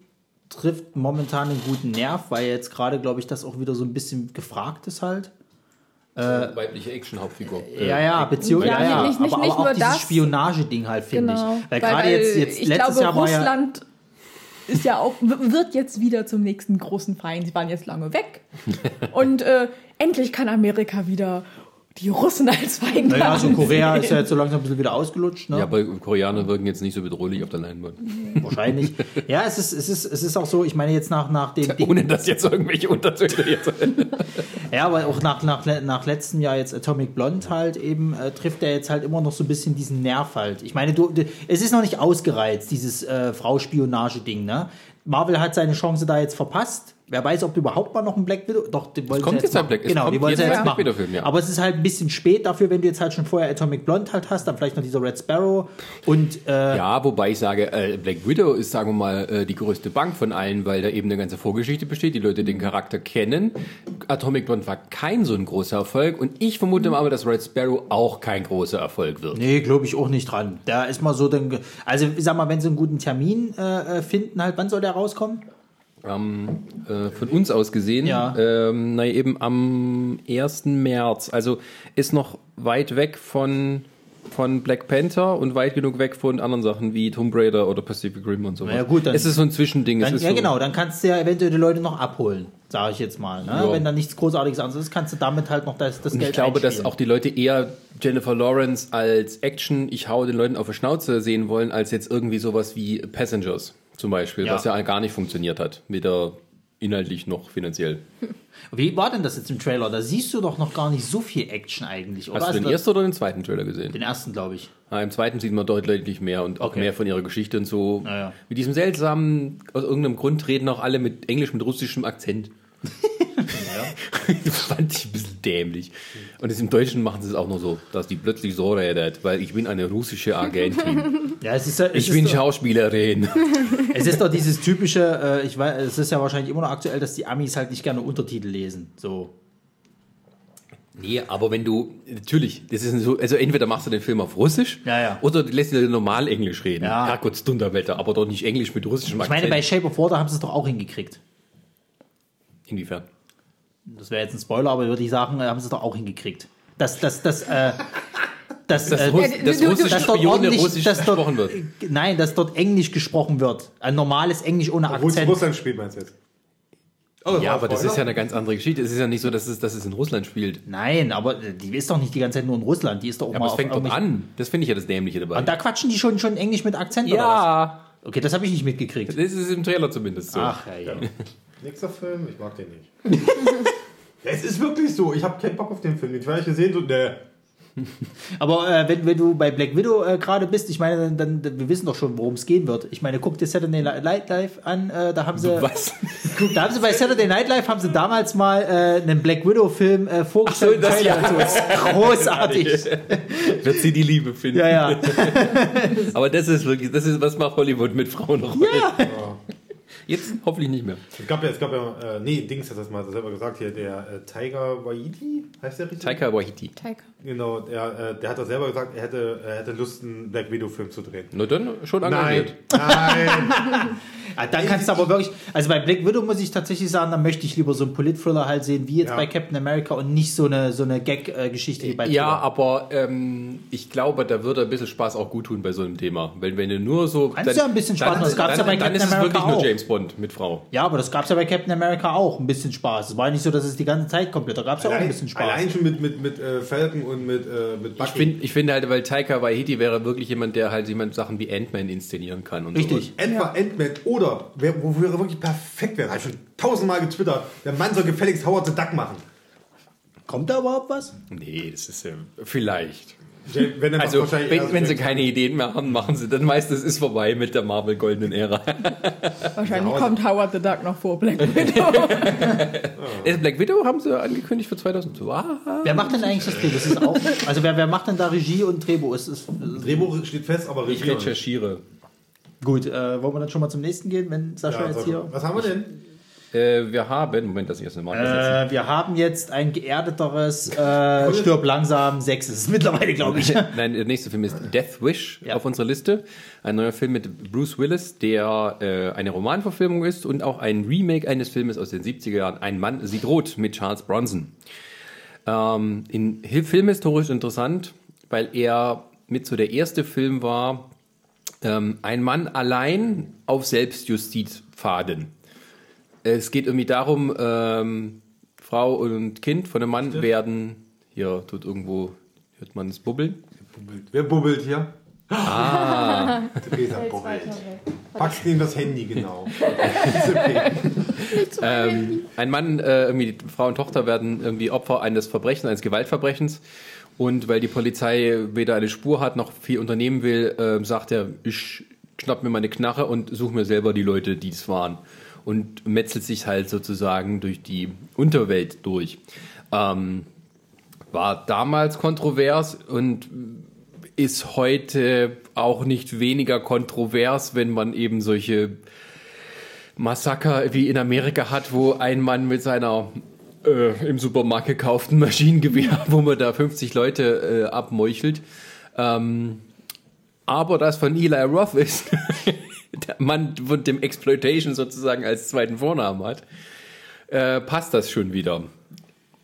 trifft momentan einen guten Nerv, weil jetzt gerade, glaube ich, das auch wieder so ein bisschen gefragt ist halt. Weibliche Action-Hauptfigur. Äh, Ja, ja, beziehungsweise Ja, ja, ja, nicht- nicht- aber, nicht aber auch nur dieses das. Spionageding halt, finde Genau. ich. Weil, gerade jetzt, jetzt ich letztes glaube, Jahr war ja... Russland ist ja auch, wird jetzt wieder zum nächsten großen Feind. Sie waren jetzt lange weg. [laughs] Und äh, endlich kann Amerika wieder die Russen als Feind Naja, so ansehen. Korea ist ja jetzt so langsam ein bisschen wieder ausgelutscht, ne? Ja, aber Koreaner wirken jetzt nicht so bedrohlich auf der Leinwand. [laughs] Wahrscheinlich. Ja, es ist, es ist, es ist auch so, ich meine jetzt nach, nach dem Ding, Ohne dass jetzt irgendwelche Untertöne jetzt. [laughs] Ja, aber auch nach, nach, nach letztem Jahr jetzt Atomic Blonde halt eben, äh, trifft er jetzt halt immer noch so ein bisschen diesen Nerv halt. Ich meine, du, du, es ist noch nicht ausgereizt, dieses äh, Frau-Spionage-Ding, ne? Marvel hat seine Chance da jetzt verpasst. Wer weiß, ob überhaupt mal noch ein Black Widow. Doch, die wollen kommt sie jetzt ein. Black- es Genau, die wollen jetzt jetzt machen. Widow-Film, ja. Aber es ist halt ein bisschen spät dafür, wenn du jetzt halt schon vorher Atomic Blonde halt hast, dann vielleicht noch dieser Red Sparrow und äh, Ja, wobei ich sage, äh, Black Widow ist, sagen wir mal, äh, die größte Bank von allen, weil da eben eine ganze Vorgeschichte besteht, die Leute den Charakter kennen. Atomic Blonde war kein so ein großer Erfolg und ich vermute mal, dass Red Sparrow auch kein großer Erfolg wird. Nee, glaube ich auch nicht dran. Da ist mal so, dann, also ich sag mal, wenn sie einen guten Termin äh, äh, finden, halt, wann soll der rauskommen? Äh, von uns aus gesehen, Ja. ähm, na eben am 1. März. Also ist noch weit weg von, von Black Panther und weit genug weg von anderen Sachen wie Tomb Raider oder Pacific Rim und so. Na ja, gut, dann- es ist so ein Zwischending. Dann, ja, so, genau, dann kannst du ja eventuell die Leute noch abholen, sage ich jetzt mal. Ne? Ja. Wenn da nichts Großartiges anderes ist, kannst du damit halt noch das, das Und Geld ich glaube, dass auch die Leute eher Jennifer Lawrence als Action, ich hau den Leuten auf die Schnauze sehen wollen, als jetzt irgendwie sowas wie Passengers zum Beispiel, Ja. was ja gar nicht funktioniert hat. Weder inhaltlich noch finanziell. [laughs] Wie war denn das jetzt im Trailer? Da siehst du doch noch gar nicht so viel Action eigentlich, oder? Hast du Also den das- ersten oder den zweiten Trailer gesehen? Den ersten, glaube ich. Ah, Im zweiten sieht man deutlich mehr und auch Okay. mehr von ihrer Geschichte und so. Ja, ja. Mit diesem seltsamen, aus irgendeinem Grund reden auch alle mit Englisch mit russischem Akzent. [laughs] [laughs] das fand ich ein bisschen dämlich. Und das im Deutschen machen sie es auch noch so, dass die plötzlich so redet, weil ich bin eine russische Agentin. [laughs] Ja, es ist, ja- es Ich ist bin doch, Schauspielerin. [laughs] Es ist doch dieses typische, äh, ich weiß, es ist ja wahrscheinlich immer noch aktuell, dass die Amis halt nicht gerne Untertitel lesen. So. Nee, aber wenn du, natürlich, das ist so, also entweder machst du den Film auf Russisch Ja, ja. oder lässt ihn normal Englisch reden. Ja. Herrgotts Dunderwetter, aber doch nicht Englisch mit russischem Ich Akzent. meine, bei Shape of Water haben sie es doch auch hingekriegt. Inwiefern? Das wäre jetzt ein Spoiler, aber würde ich sagen, äh, haben sie es doch auch hingekriegt. Das, das, das, äh, [laughs] das, Das, äh, Russ, das du- russische dass dort ordentlich- russisch dass dort- gesprochen wird. Nein, dass dort Englisch gesprochen wird. Ein normales Englisch ohne Akzent. Russland spielt, meinst du jetzt? Oh, Ja, aber das ist ja eine ganz andere Geschichte. Es ist ja nicht so, dass es, dass es in Russland spielt. Nein, aber äh, die ist doch nicht die ganze Zeit nur in Russland. Die ist doch auch Ja, mal aber es fängt auf dort an. Das finde ich ja das Dämliche dabei. Und da quatschen die schon, schon Englisch mit Akzent oder ja, was? Okay, das habe ich nicht mitgekriegt. das ist im Trailer zumindest so. Ach, ja, ja. [laughs] Nächster Film, ich mag den nicht. [laughs] ja, es ist wirklich so, ich habe keinen Bock auf den Film. Den Trailer gesehen, so, ne. [laughs] Aber äh, wenn, wenn du bei Black Widow äh, gerade bist, ich meine, dann, dann wir wissen doch schon, worum es gehen wird. Ich meine, guck dir Saturday Night Live an, äh, da haben sie, [laughs] Was? [laughs] da haben sie bei Saturday Night Live haben sie damals mal äh, einen Black Widow Film äh, vorgestellt. Ach so, das- so. Das ist großartig. Wird sie die Liebe finden? ja, ja. Aber das ist wirklich, das ist, was macht Hollywood mit Frauen noch? Ja. Jetzt hoffentlich nicht mehr. Es gab ja, es gab ja, äh, nee, Dings hat das mal selber gesagt hier, der äh, Tiger Waititi, heißt der richtig? Taika Waititi. Taika. Genau, der, äh, der hat das selber gesagt, er hätte, er hätte Lust, einen Black Widow-Film zu drehen. Nur dann schon Nein, engagiert. nein. [laughs] Ah, Dann kannst du aber wirklich, also bei Black Widow muss ich tatsächlich sagen, dann möchte ich lieber so einen Polit-Thriller halt sehen, wie jetzt Ja. bei Captain America und nicht so eine, so eine Gag-Geschichte wie bei Ja, Thriller. aber ähm, ich glaube, da würde ein bisschen Spaß auch gut tun bei so einem Thema. Wenn, wenn du nur so. Kannst ja ein bisschen Spaß dann, machen. Das gab's dann, ja bei dann Captain ist es America wirklich nur auch. James Bond mit Frau. Ja, aber das gab es ja bei Captain America auch, ein bisschen Spaß. Es war nicht so, dass es die ganze Zeit komplett, da gab es ja auch ein bisschen Spaß. allein schon mit, mit, mit äh, Falcon und mit, äh, mit Bucky. Ich finde ich finde halt, weil Taika Waititi wäre wirklich jemand, der halt jemand Sachen wie Ant-Man inszenieren kann. Und Richtig. Etwa Ant-Man oder, wer, wofür er wirklich perfekt wäre, habe ich schon tausendmal getwittert, der Mann soll gefälligst Howard the Duck machen. Kommt da überhaupt was? So. Nee, das ist äh, vielleicht. Wenn Also, wahrscheinlich wenn, wenn sie keine Ideen mehr haben, machen sie, dann meist es ist vorbei mit der Marvel Goldenen Ära. [laughs] Wahrscheinlich Ja, kommt Howard the Duck noch vor Black [laughs] Widow. Äh, Black Widow haben sie angekündigt für 2002. Ah, Wer macht denn eigentlich das Drehbuch? Das ist auch, also wer, wer macht denn da Regie und Drehbuch? Ist es, Drehbuch steht fest, aber ich Regie nicht. recherchiere. Gut, äh, wollen wir dann schon mal zum nächsten gehen, wenn Sascha Ja, jetzt hier. was haben wir denn? Äh, wir haben, Moment, das erste Mal. Äh, Äh, wir haben jetzt ein geerdeteres äh, Stirb langsam 6 ist es mittlerweile, glaube ich. [laughs] Nein, der nächste Film ist Death Wish Ja. auf unserer Liste. Ein neuer Film mit Bruce Willis, der äh, eine Romanverfilmung ist und auch ein Remake eines Filmes aus den 70er Jahren. Ein Mann sieht rot mit Charles Bronson. Ähm, in Hi- filmhistorisch interessant, weil er mit so der erste Film war, ähm, ein Mann allein auf Selbstjustizpfaden. Es geht irgendwie darum, ähm, Frau und Kind von einem Mann werden, hier tut irgendwo, hört man es bubbeln? Bubbelt. Wer bubbelt hier? Ah. [laughs] Theresa bubbelt. Packst neben das Handy, genau. [laughs] Ähm, ein Mann, äh, irgendwie Frau und Tochter werden irgendwie Opfer eines Verbrechens, eines Gewaltverbrechens. Und weil die Polizei weder eine Spur hat noch viel unternehmen will, äh, sagt er, ich schnapp mir meine Knarre und suche mir selber die Leute, die es waren. Und metzelt sich halt sozusagen durch die Unterwelt durch. Ähm, war damals kontrovers und ist heute auch nicht weniger kontrovers, wenn man eben solche Massaker wie in Amerika hat, wo ein Mann mit seiner äh, im Supermarkt gekauften Maschinengewehr, [laughs] wo man da 50 Leute äh, abmeuchelt. Ähm, aber das von Eli Roth ist, [laughs] der Mann mit dem Exploitation sozusagen als zweiten Vornamen hat, äh, passt das schon wieder.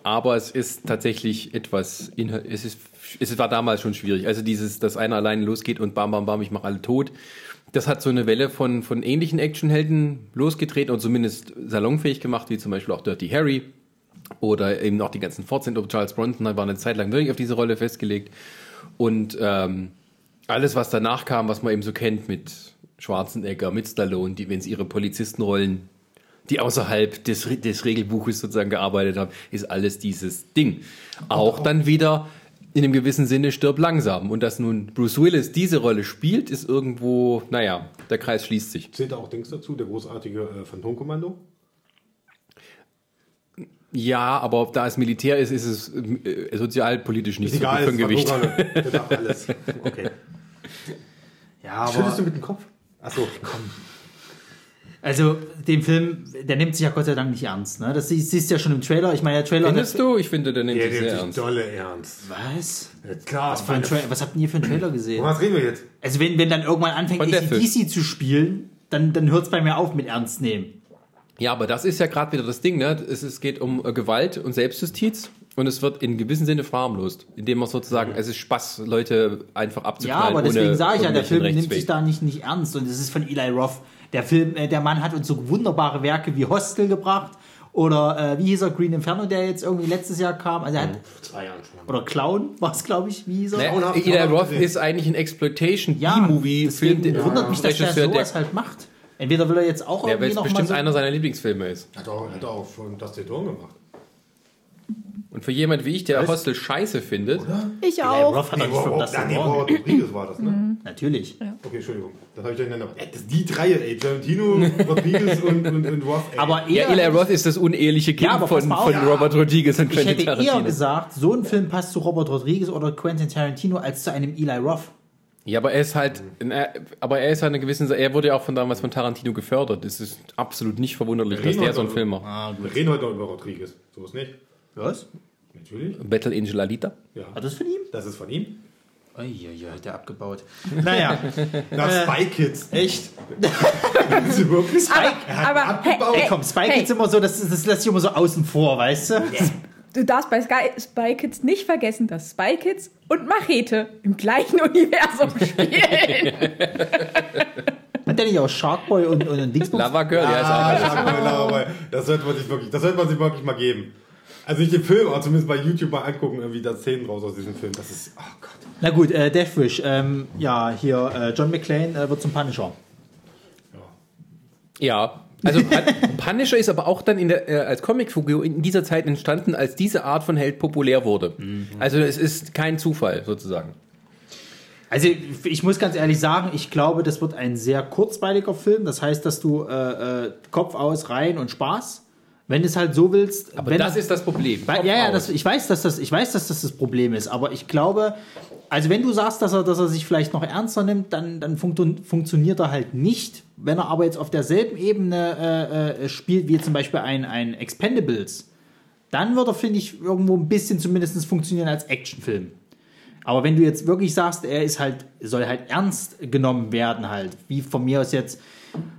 Aber es ist tatsächlich etwas, es, ist, es war damals schon schwierig. Also dieses, dass einer alleine losgeht und bam, bam, bam, ich mache alle tot. Das hat so eine Welle von, von ähnlichen Actionhelden losgetreten und zumindest salonfähig gemacht, wie zum Beispiel auch Dirty Harry oder eben auch die ganzen Fortsetzungen. Charles Bronson war eine Zeit lang wirklich auf diese Rolle festgelegt. Und ähm, alles, was danach kam, was man eben so kennt mit Schwarzenegger, mit Stallone, die, wenn sie ihre Polizistenrollen, die außerhalb des, des Regelbuches sozusagen gearbeitet haben, ist alles dieses Ding. Auch dann wieder in einem gewissen Sinne stirb langsam. Und dass nun Bruce Willis diese Rolle spielt, ist irgendwo, naja, der Kreis schließt sich. Zählt da auch Dings dazu, der großartige äh, Phantomkommando? Ja, aber ob da es Militär ist, ist es äh, sozialpolitisch nicht Ist so egal, gut für ein Gewicht. Okay. [laughs] Ja, Schüttelst du aber mit dem Kopf? Achso, komm. also den Film, der nimmt sich ja Gott sei Dank nicht ernst. Ne? Das sie- siehst du ja schon im Trailer. Ich meine, der Trailer. Findest du? Ich finde, der nimmt Der sich sehr nimmt sich ernst. dolle ernst. Was? Ja, klar. Was, für ein Tra was habt ihr für einen Trailer gesehen? Was reden wir jetzt? Also wenn, wenn dann irgendwann anfängt. ACDC zu spielen, dann, dann hört es bei mir auf mit Ernst nehmen. Ja, aber das ist ja gerade wieder das Ding, ne? Es, es geht um äh, Gewalt und Selbstjustiz und es wird in gewissem Sinne verharmlost, indem man sozusagen, es ist Spaß, Leute einfach Ja, abzuknallen. aber deswegen ohne sage ich ja, der Film nimmt sich da nicht, nicht ernst und es ist von Eli Roth. Der Film, äh, der Mann hat uns so wunderbare Werke wie Hostel gebracht oder äh, wie hieß er, Green Inferno, der jetzt irgendwie letztes Jahr kam. Also er hat, Zwei Jahren schon. oder Clown war es, glaube ich, wie hieß er? Naja, Frauenhaft- Eli Roth ist eigentlich ein Exploitation Ja, deswegen wundert mich, dass der Regisseur, der, sowas halt macht. Entweder will er jetzt auch ja, irgendwie es noch mal bestimmt so einer seiner Lieblingsfilme ist. Hat auch, hat auch von Dusty Dawn gemacht. Und für jemand wie ich, der Hostel scheiße findet, Ich Eli auch. Roth hat Nee, doch nicht das ja, nee. Robert Rodriguez war das, ne? Natürlich. Okay, Entschuldigung. Das habe ich durcheinander. Ey, das die drei, ey. Tarantino, Rodriguez [laughs] und, und, und Roth, ey. Aber ja, eher, Eli Roth ist das uneheliche Kind Ja, von, von Ja. Robert Rodriguez und ich Quentin hätte eher Tarantino. gesagt, so ein Film passt zu Robert Rodriguez oder Quentin Tarantino als zu einem Eli Roth. Ja, aber er ist halt, er, aber er ist halt eine gewisse, er wurde ja auch von damals von Tarantino gefördert. Es ist absolut nicht verwunderlich, dass der so einen Film macht. Ah, Wir reden heute noch über Rodriguez. So ist nicht. Was? Natürlich. Battle Angel Alita. Ja. War das von ihm? Das ist von ihm. Uiuiui, hat der abgebaut. [laughs] Naja, Na, Spy Kids. echt. [laughs] Das ist wirklich Aber, aber abgebaut. hey, Komm, Spike hey, ist immer so, das, das lässt sich immer so außen vor, weißt du? du darfst bei Sky, Spy Kids nicht vergessen, dass Spy Kids und Machete im gleichen [laughs] Universum spielen. Hat der nicht auch Sharkboy und, und Dingsbums? Lava Girl, ja, ist auch Ah, alles. sag mal, aber das sollte man sich wirklich, das sollte man sich wirklich mal geben. Also nicht den Film, aber zumindest bei YouTube mal angucken, irgendwie da Szenen raus aus diesem Film. Das ist, oh Gott. Na gut, äh, Deathwish. Ähm, ja, hier, äh, John McClane äh, wird zum Punisher. Ja. Also Pun- [laughs] Punisher ist aber auch dann in der, äh, als Comicfigur in dieser Zeit entstanden, als diese Art von Held populär wurde. Also es ist kein Zufall sozusagen. Also ich muss ganz ehrlich sagen, ich glaube, das wird ein sehr kurzweiliger Film. Das heißt, dass du äh, äh, Kopf aus, rein und Spaß. Wenn du es halt so willst. Aber wenn das er- ist das Problem. Kopf ja, ja, das, ich, weiß, dass das, ich weiß, dass das das Problem ist, aber ich glaube, also wenn du sagst, dass er, dass er sich vielleicht noch ernster nimmt, dann, dann funktun, funktioniert er halt nicht. Wenn er aber jetzt auf derselben Ebene äh, äh, spielt, wie zum Beispiel ein, ein Expendables, dann wird er, finde ich, irgendwo ein bisschen zumindest funktionieren als Actionfilm. Aber wenn du jetzt wirklich sagst, er ist halt, soll halt ernst genommen werden, halt, wie von mir aus jetzt,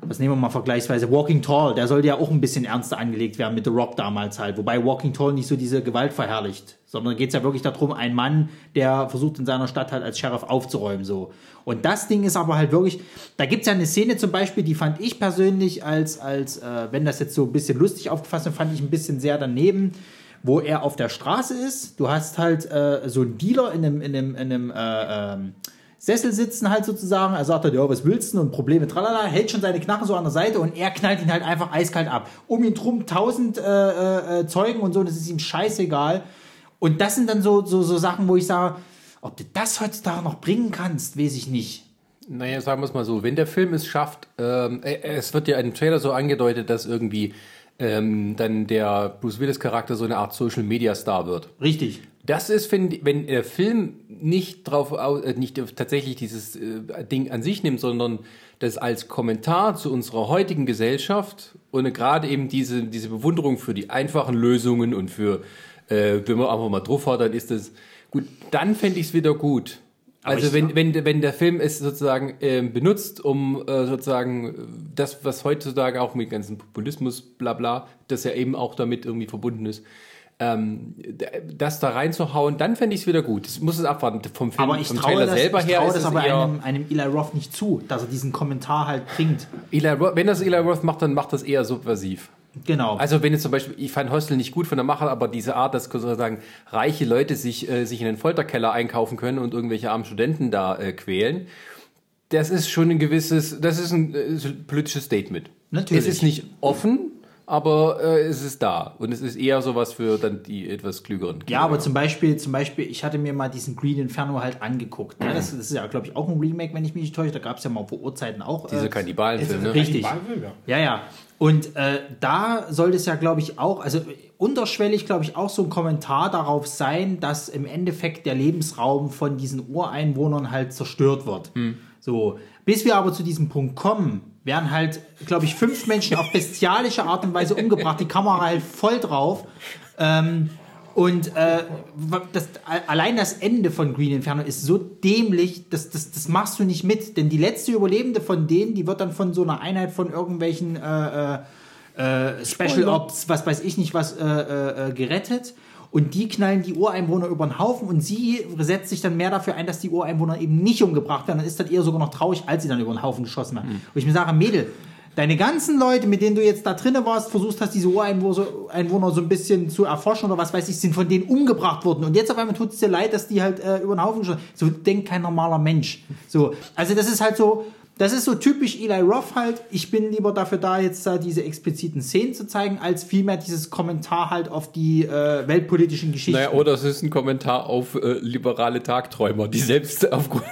was nehmen wir mal vergleichsweise, Walking Tall, der sollte ja auch ein bisschen ernster angelegt werden mit The Rock damals halt. Wobei Walking Tall nicht so diese Gewalt verherrlicht, sondern geht es ja wirklich darum, ein Mann, der versucht in seiner Stadt halt als Sheriff aufzuräumen, so. Und das Ding ist aber halt wirklich, da gibt es ja eine Szene zum Beispiel, die fand ich persönlich als, als äh, wenn das jetzt so ein bisschen lustig aufgefasst wird, fand ich ein bisschen sehr daneben wo er auf der Straße ist. Du hast halt äh, so einen Dealer in einem, in einem, in einem äh, ähm, Sessel sitzen halt sozusagen. Er sagt halt, ja, was willst du? Und Probleme, tralala, hält schon seine Knarre so an der Seite und er knallt ihn halt einfach eiskalt ab. Um ihn drum tausend äh, äh, Zeugen und so, und das ist ihm scheißegal. Und das sind dann so, so, so Sachen, wo ich sage, ob du das heutzutage noch bringen kannst, weiß ich nicht. Naja, sagen wir es mal so, wenn der Film es schafft, ähm, äh, es wird ja im Trailer so angedeutet, dass irgendwie ähm, dann der Bruce Willis Charakter so eine Art Social Media Star wird. Richtig. Das ist, wenn, wenn der Film nicht drauf, au- äh, nicht tatsächlich dieses äh, Ding an sich nimmt, sondern das als Kommentar zu unserer heutigen Gesellschaft und gerade eben diese, diese Bewunderung für die einfachen Lösungen und für, äh, wenn man einfach mal drauf hat, dann ist das gut, dann fände ich es wieder gut. Also wenn, wenn, wenn der Film es sozusagen ähm, benutzt, um äh, sozusagen äh, das, was heutzutage auch mit ganzen Populismus, bla bla, das ja eben auch damit irgendwie verbunden ist, ähm, das da reinzuhauen, dann fände ich es wieder gut. Das muss es abwarten vom Film, Aber ich vom traue Trailer das, selber ich her. traue das aber einem, einem Eli Roth nicht zu, dass er diesen Kommentar halt bringt. Eli Roth, wenn das Eli Roth macht, dann macht das eher subversiv. Genau. Also wenn jetzt zum Beispiel, ich fand Hostel nicht gut von der Macher, aber diese Art, dass sozusagen reiche Leute sich, äh, sich in den Folterkeller einkaufen können und irgendwelche armen Studenten da äh, quälen, das ist schon ein gewisses, das ist ein äh, politisches Statement. Natürlich. Es ist nicht offen, aber äh, es ist da. Und es ist eher sowas für dann die etwas klügeren Kinder. Ja, aber zum Beispiel, zum Beispiel, ich hatte mir mal diesen Green Inferno halt angeguckt. Ne? Das, das ist ja, glaube ich, auch ein Remake, wenn ich mich nicht täusche. Da gab es ja mal vor Urzeiten auch. Diese äh, Kannibalenfilme. ne? Richtig. Kannibalenfilm, ja. Ja, ja. Und äh, da soll es ja, glaube ich, auch, also unterschwellig, glaube ich, auch so ein Kommentar darauf sein, dass im Endeffekt der Lebensraum von diesen Ureinwohnern halt zerstört wird. So, bis wir aber zu diesem Punkt kommen, werden halt, glaube ich, fünf Menschen auf bestialische Art und Weise umgebracht, die Kamera halt voll drauf. Ähm, und äh, das, allein das Ende von Green Inferno ist so dämlich, das, das, das machst du nicht mit. Denn die letzte Überlebende von denen, die wird dann von so einer Einheit von irgendwelchen äh, äh, äh, Special Ops, was weiß ich nicht was, äh, äh, äh, gerettet. Und die knallen die Ureinwohner über den Haufen und sie setzt sich dann mehr dafür ein, dass die Ureinwohner eben nicht umgebracht werden. Dann ist das eher sogar noch traurig, als sie dann über den Haufen geschossen haben. Wo ich mir sage, Mädel, deine ganzen Leute, mit denen du jetzt da drinnen warst, versuchst hast, diese Ureinwohner so, ein bisschen zu erforschen oder was weiß ich, sind von denen umgebracht worden. Und jetzt auf einmal tut es dir leid, dass die halt äh, über den Haufen geschossen haben. So denkt kein normaler Mensch. So, also das ist halt so, das ist so typisch Eli Roth halt. Ich bin lieber dafür da, jetzt da diese expliziten Szenen zu zeigen, als vielmehr dieses Kommentar halt auf die äh, weltpolitischen Geschichten. Naja, oder es ist ein Kommentar auf äh, liberale Tagträumer, die selbst [laughs] aufgrund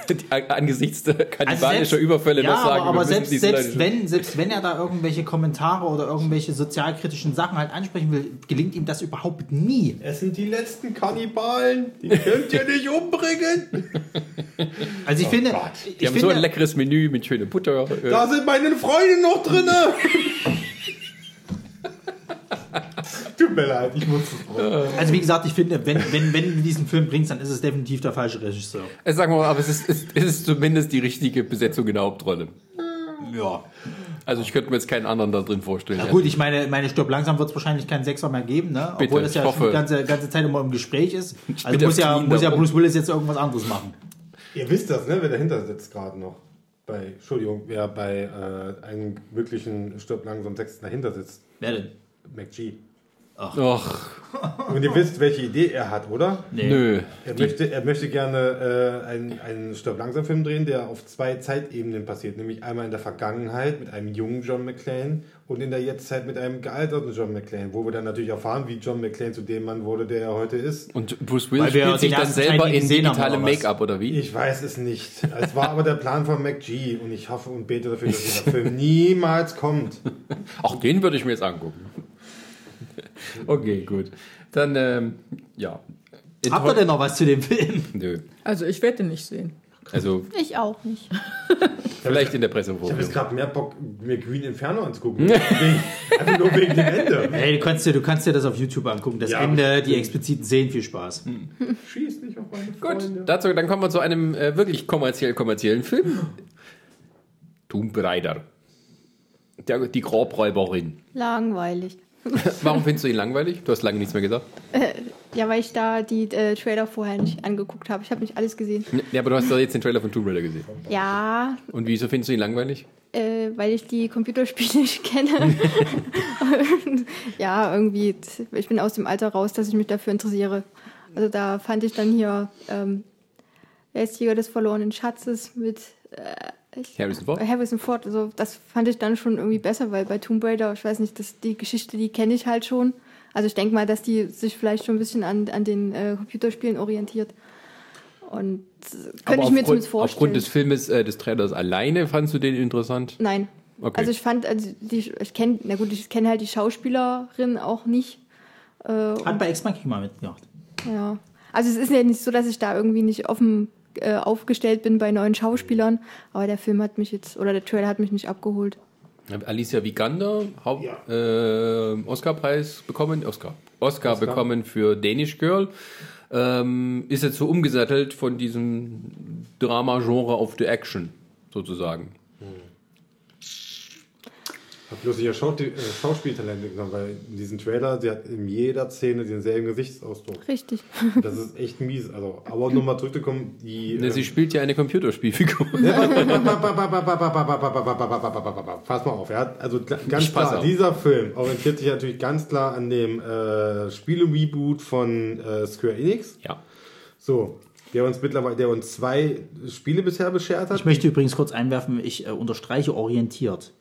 angesichts der kannibalischer Also selbst- Überfälle ja, noch sagen, aber, aber selbst, selbst, wenn, selbst wenn er da irgendwelche Kommentare oder irgendwelche sozialkritischen Sachen halt ansprechen will, gelingt ihm das überhaupt nie. Es sind die letzten Kannibalen. Die könnt ihr nicht umbringen. Also ich finde, Gott. Die ich haben so ein finde, leckeres Menü mit schönem Butter. Äh, Da sind meine Freunde noch drinne. [laughs] Tut mir leid, ich muss es also wie gesagt, ich finde, wenn, wenn, wenn du diesen Film bringst, dann ist es definitiv der falsche Regisseur. äh, sagen wir mal, aber es ist, es, es ist zumindest die richtige Besetzung in der Hauptrolle. Ja. Also ich könnte mir jetzt keinen anderen da drin vorstellen. Ja, gut, ich meine, meine Stirb langsam wird es wahrscheinlich keinen Sechser mehr geben, ne? Bitte, Obwohl das ja hoffe. die ganze, ganze Zeit immer im Gespräch ist. Also muss ja, muss ja. Bruce Willis jetzt irgendwas anderes machen. Ihr wisst das, ne? Wer dahinter sitzt gerade noch. Bei, Entschuldigung, wer bei äh, einem wirklichen Stirb langsam Sechsten dahinter sitzt. Wer denn? McG. Och, Und ihr wisst, welche Idee er hat, oder? Nee. nö. Er möchte, er möchte gerne äh, einen, einen Stirb langsam Film drehen, der auf zwei Zeitebenen passiert. Nämlich einmal in der Vergangenheit mit einem jungen John McClane und in der Jetztzeit mit einem gealterten John McClane. Wo wir dann natürlich erfahren, wie John McClane zu dem Mann wurde, der er heute ist. Und Bruce Willis spielt sich dann selber in was? Make-up, oder wie? Ich weiß es nicht. Es war aber der Plan von McG und ich hoffe und bete dafür, dass dieser Film [laughs] niemals kommt. Auch den würde ich mir jetzt angucken. [laughs] Okay, gut. Dann, ähm, ja. Habt ihr denn noch was zu dem Film? Nö. Also ich werde den nicht sehen. Also, Ich auch nicht. [laughs] vielleicht in der Ich habe jetzt Pressevorführung. gerade mehr Bock, mir Green Inferno anzugucken. wegen, [laughs] einfach nur wegen dem Ende. Ey, du kannst, dir, du kannst dir das auf YouTube angucken. Das Ja. Ende, die expliziten Szenen, viel Spaß. Schieß nicht auf meine Gut, Freunde. dazu, dann kommen wir zu einem äh, wirklich kommerziell kommerziellen Film. Tomb Raider. Der, die Grabräuberin. Langweilig. [laughs] Warum findest du ihn langweilig? Du hast lange nichts mehr gesagt. Ja, weil ich da die äh, Trailer vorher nicht angeguckt habe. Ich habe nicht alles gesehen. Ja, aber du hast doch jetzt den Trailer von Tomb Raider gesehen. Ja, Und wieso findest du ihn langweilig? äh, weil ich die Computerspiele [laughs] nicht kenne. Und, ja, irgendwie, ich bin aus dem Alter raus, dass ich mich dafür interessiere. Also da fand ich dann hier, ähm, wer ist Jäger des verlorenen Schatzes mit äh, ich, Harrison Ford? Harrison Ford. Also das fand ich dann schon irgendwie besser, weil bei Tomb Raider, ich weiß nicht, das, die Geschichte, die kenne ich halt schon. Also ich denke mal, dass die sich vielleicht schon ein bisschen an, an den äh, Computerspielen orientiert. Und könnte ich mir zumindest vorstellen. aufgrund des Filmes, äh, des Trailers alleine, fandst du den interessant? Nein. Okay. Also ich fand, also die, ich kenne, na gut, ich kenne halt die Schauspielerin auch nicht. Äh, Hat bei Ex Machina mitgemacht. ja. Also es ist ja nicht so, dass ich da irgendwie nicht offen äh, aufgestellt bin bei neuen Schauspielern, aber der Film hat mich jetzt, oder der Trailer hat mich nicht abgeholt. Alicia Vikander, Haupt, äh, Oscar-Preis bekommen, Oscar, Oscar, bekommen für Danish Girl. Ähm, ist jetzt so umgesattelt von diesem Drama-Genre auf die Action, sozusagen. Ich habe bloß hier Schau äh, Schauspieltalente genommen, weil in diesem Trailer, sie hat in jeder Szene denselben Gesichtsausdruck. Richtig. Das ist echt mies. Also, aber um nochmal zurückzukommen, die. Ne, ähm, sie spielt ja eine Computerspielfigur. Pass mal auf, ja. Also ganz klar, auf. dieser Film orientiert sich natürlich ganz klar an dem äh, Spiele-Reboot von äh, Square Enix. ja. So, der uns mittlerweile, der uns zwei Spiele bisher beschert hat. Ich möchte übrigens kurz einwerfen, ich äh, unterstreiche orientiert.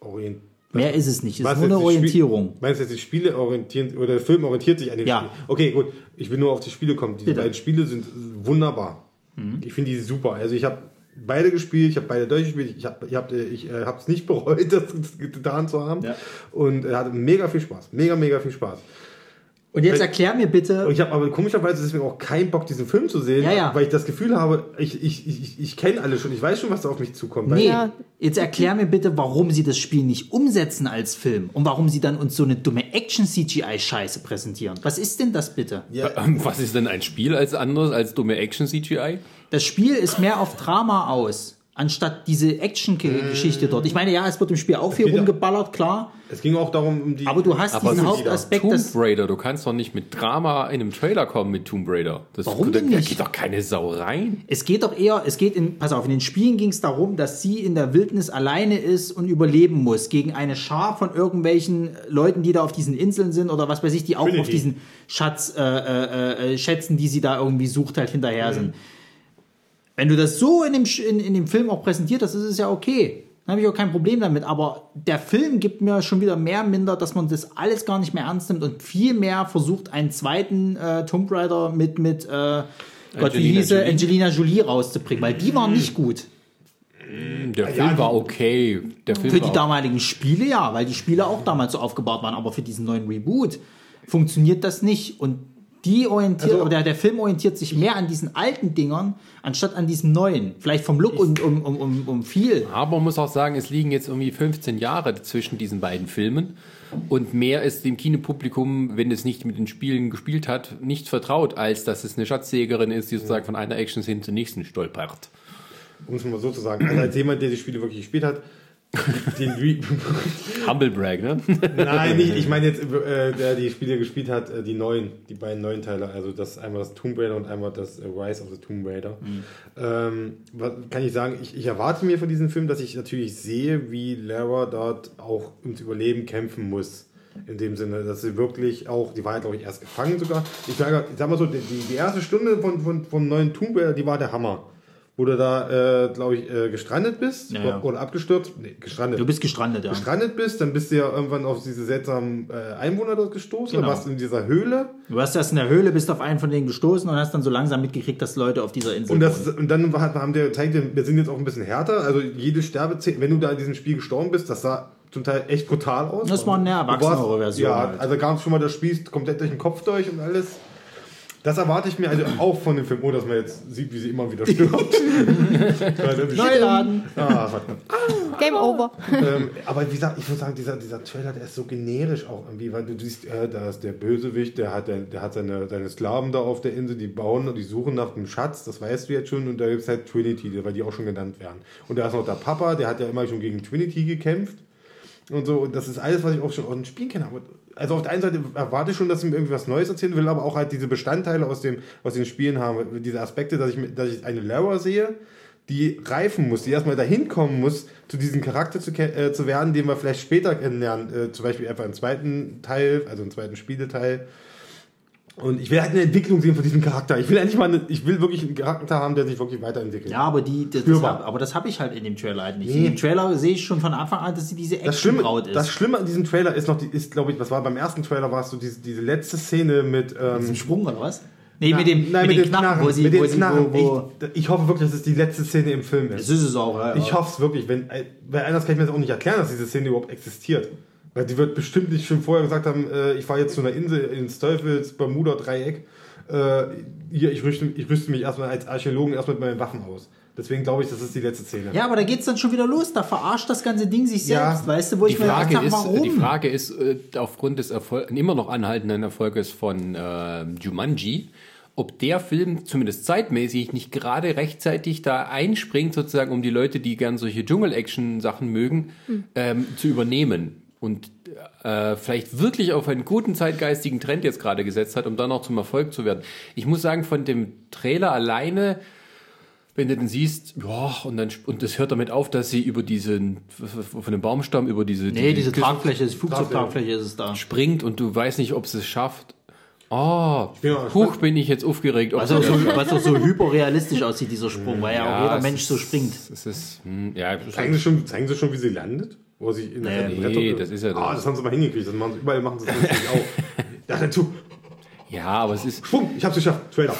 Orient Mehr ist es nicht. Es ist nur eine die Spiel- Orientierung. Meinst du jetzt, die Spiele orientieren, oder der Film orientiert sich an den Ja. Spielen? Okay, gut. Ich will nur auf die Spiele kommen. Diese Bitte. beiden Spiele sind wunderbar. Ich finde die super. Also ich habe beide gespielt, ich habe beide durchgespielt. Ich habe ich hab, ich, äh, hab's nicht bereut, [laughs] das getan zu haben. Ja. Und äh, hatte mega viel Spaß. Mega, mega viel Spaß. Und jetzt erklär mir bitte, Und ich habe aber komischerweise deswegen auch keinen Bock, diesen Film zu sehen, Ja, ja. weil ich das Gefühl habe, ich, ich, ich, ich kenne alle schon. Ich weiß schon, was da auf mich zukommt. Nee, Ja. jetzt erklär mir bitte, warum sie das Spiel nicht umsetzen als Film und warum sie dann uns so eine dumme Action-CGI-Scheiße präsentieren. Was ist denn das bitte? Ähm, Was ist denn ein Spiel als anderes als dumme Action-CGI? Das Spiel ist mehr auf Drama aus, anstatt diese Action-Geschichte dort. Ich meine, ja, es wird im Spiel auch viel rumgeballert, klar, Es ging auch darum, um die. aber du hast Aber diesen Hauptaspekt, Tomb Raider, du kannst doch nicht mit Drama in einem Trailer kommen mit Tomb Raider. Das, Warum da, denn da nicht? geht doch keine Sau rein. Es geht doch eher, es geht in, pass auf, in den Spielen ging es darum, dass sie in der Wildnis alleine ist und überleben muss gegen eine Schar von irgendwelchen Leuten, die da auf diesen Inseln sind oder was weiß ich, die auch Trinity. auf diesen Schatz, äh, äh, äh, Schätzen, die sie da irgendwie sucht, halt hinterher sind. Wenn du das so in dem, in, in dem Film auch präsentiert hast, ist es ja okay. Dann habe ich auch kein Problem damit. Aber der Film gibt mir schon wieder mehr minder, dass man das alles gar nicht mehr ernst nimmt und viel mehr versucht, einen zweiten äh, Tomb Raider mit, mit äh, Gott, wie Angelina hieße, Jolie. Angelina Jolie rauszubringen, weil die war nicht gut. Der Film war okay. Der Film Für die damaligen Spiele ja, weil die Spiele auch damals so aufgebaut waren, aber für diesen neuen Reboot funktioniert das nicht. Und die orientiert, Also- oder der, Film orientiert sich mehr an diesen alten Dingern, anstatt an diesen neuen. Vielleicht vom Look und um, um, um, um viel. Aber man muss auch sagen, es liegen jetzt irgendwie 15 Jahre zwischen diesen beiden Filmen. Und mehr ist dem Kinopublikum, wenn es nicht mit den Spielen gespielt hat, nicht vertraut, als dass es eine Schatzjägerin ist, die sozusagen von einer Action hin zur nächsten stolpert. um es mal so zu sagen, also [clears throat] als jemand, der die Spiele wirklich gespielt hat, [laughs] den Re Humble Brag, ne? Nein, nicht, ich meine jetzt, äh, der die Spiele gespielt hat, äh, die neuen, die beiden neuen Teile, also das einmal das Tomb Raider und einmal das äh, Rise of the Tomb Raider. Ähm, was kann ich sagen? Ich, ich erwarte mir von diesem Film, dass ich natürlich sehe, wie Lara dort auch ums Überleben kämpfen muss. In dem Sinne, dass sie wirklich auch, die war ja glaube ich erst gefangen sogar. Ich sage, ich sag mal so, die, die erste Stunde von, von, vom neuen Tomb Raider, die war der Hammer. Wo du da, äh, glaube ich, äh, gestrandet bist Ja, ja. oder abgestürzt. Nee, gestrandet Du bist gestrandet, ja. gestrandet bist, dann bist du ja irgendwann auf diese seltsamen äh, Einwohner dort gestoßen, Genau. dann warst du in dieser Höhle Du warst erst in der Höhle, bist auf einen von denen gestoßen und hast dann so langsam mitgekriegt, dass Leute auf dieser Insel und, das, wohnen. und dann haben die gezeigt, wir sind jetzt auch ein bisschen härter, also jede Sterbe, wenn du da in diesem Spiel gestorben bist, das sah zum Teil echt brutal aus. Das war eine Du erwachsenere Version Ja, halt. also kam schon mal, das spießt komplett durch den Kopf durch und alles. Das erwarte ich mir also auch von dem Film, ohne dass man jetzt sieht, wie sie immer wieder stirbt. [laughs] Neuladen. ah, warte. Game over. ähm, aber wie gesagt, ich muss sagen, dieser, dieser Trailer, der ist so generisch auch irgendwie, weil du siehst, äh, da ist der Bösewicht, der hat, der, der hat seine, seine Sklaven da auf der Insel, die bauen und die suchen nach dem Schatz, das weißt du jetzt schon, und da gibt es halt Trinity, weil die auch schon genannt werden. Und da ist noch der Papa, der hat ja immer schon gegen Trinity gekämpft und so, und das ist alles, was ich auch schon aus den Spielen kenne. Aber, also auf der einen Seite erwarte ich schon, dass ich mir irgendwie was Neues erzählen will, aber auch halt diese Bestandteile aus, dem, aus den Spielen haben, diese Aspekte, dass ich, dass ich eine Lara sehe, die reifen muss, die erstmal dahin kommen muss, zu diesem Charakter zu, äh, zu werden, den wir vielleicht später kennenlernen, äh, zum Beispiel einfach im zweiten Teil, also im zweiten Spieleteil. Und ich will halt eine Entwicklung sehen von diesem Charakter. Ich will endlich mal, eine, ich will wirklich einen Charakter haben, der sich wirklich weiterentwickelt. Ja, aber die, das, das hab, aber das habe ich halt in dem Trailer halt nicht. Nee. In dem Trailer sehe ich schon von Anfang an, dass sie diese Das Schlimme, Action-Braut ist. das Schlimme an diesem Trailer ist noch, die, ist glaube ich, was war beim ersten Trailer, war es so diese, diese letzte Szene mit, ähm, Mit dem Sprung oder was? Nee, na- mit dem, nein, mit dem Knarren, wo sie, mit den wo Knarren. wo, wo, Ich, ich hoffe wirklich, dass es die letzte Szene im Film ist. das ist es auch, ja. Ich hoffe es wirklich, wenn, äh, weil anders kann ich mir das auch nicht erklären, dass diese Szene überhaupt existiert. Weil die wird bestimmt nicht schon vorher gesagt haben, äh, ich fahre jetzt zu einer Insel ins Teufels Bermuda Dreieck. Äh, hier, ich rüste, ich rüste mich erstmal als Archäologen erstmal mit meinen Waffen aus. Deswegen glaube ich, das ist die letzte Szene. Ja, aber da geht's dann schon wieder los. Da verarscht das ganze Ding sich Ja. selbst, weißt du, wo Die ich mir Frage, gedacht ist, habe, warum? die Frage ist, äh, aufgrund des Erfol immer noch anhaltenden Erfolges von äh, Jumanji, ob der Film zumindest zeitmäßig nicht gerade rechtzeitig da einspringt, sozusagen, um die Leute, die gern solche Dschungel-Action-Sachen mögen, ähm, zu übernehmen. Und äh, vielleicht wirklich auf einen guten zeitgeistigen Trend jetzt gerade gesetzt hat, um dann auch zum Erfolg zu werden. Ich muss sagen, von dem Trailer alleine wenn du den siehst, ja, und dann und das hört damit auf, dass sie über diesen von dem Baumstamm über diese nee, diese Küste Tragfläche, die Flugzeugtragfläche ist es da. springt und du weißt nicht, ob sie es schafft. Oh, auch huch, bin ich jetzt aufgeregt. Was auch, so, was auch so hyperrealistisch aussieht, dieser Sprung, weil ja, auch jeder es Mensch ist- so springt. Es ist, hm, ja, Zeigen, sie schon, zeigen sie schon, wie sie landet? Wo sie in der Nee, Rettung- das ist ja Ah, das. das haben sie mal hingekriegt. Das machen sie, überall machen sie das natürlich auch. [laughs] Ja, dazu. ja, aber es ist, Schwung, ich hab's geschafft. Trailer.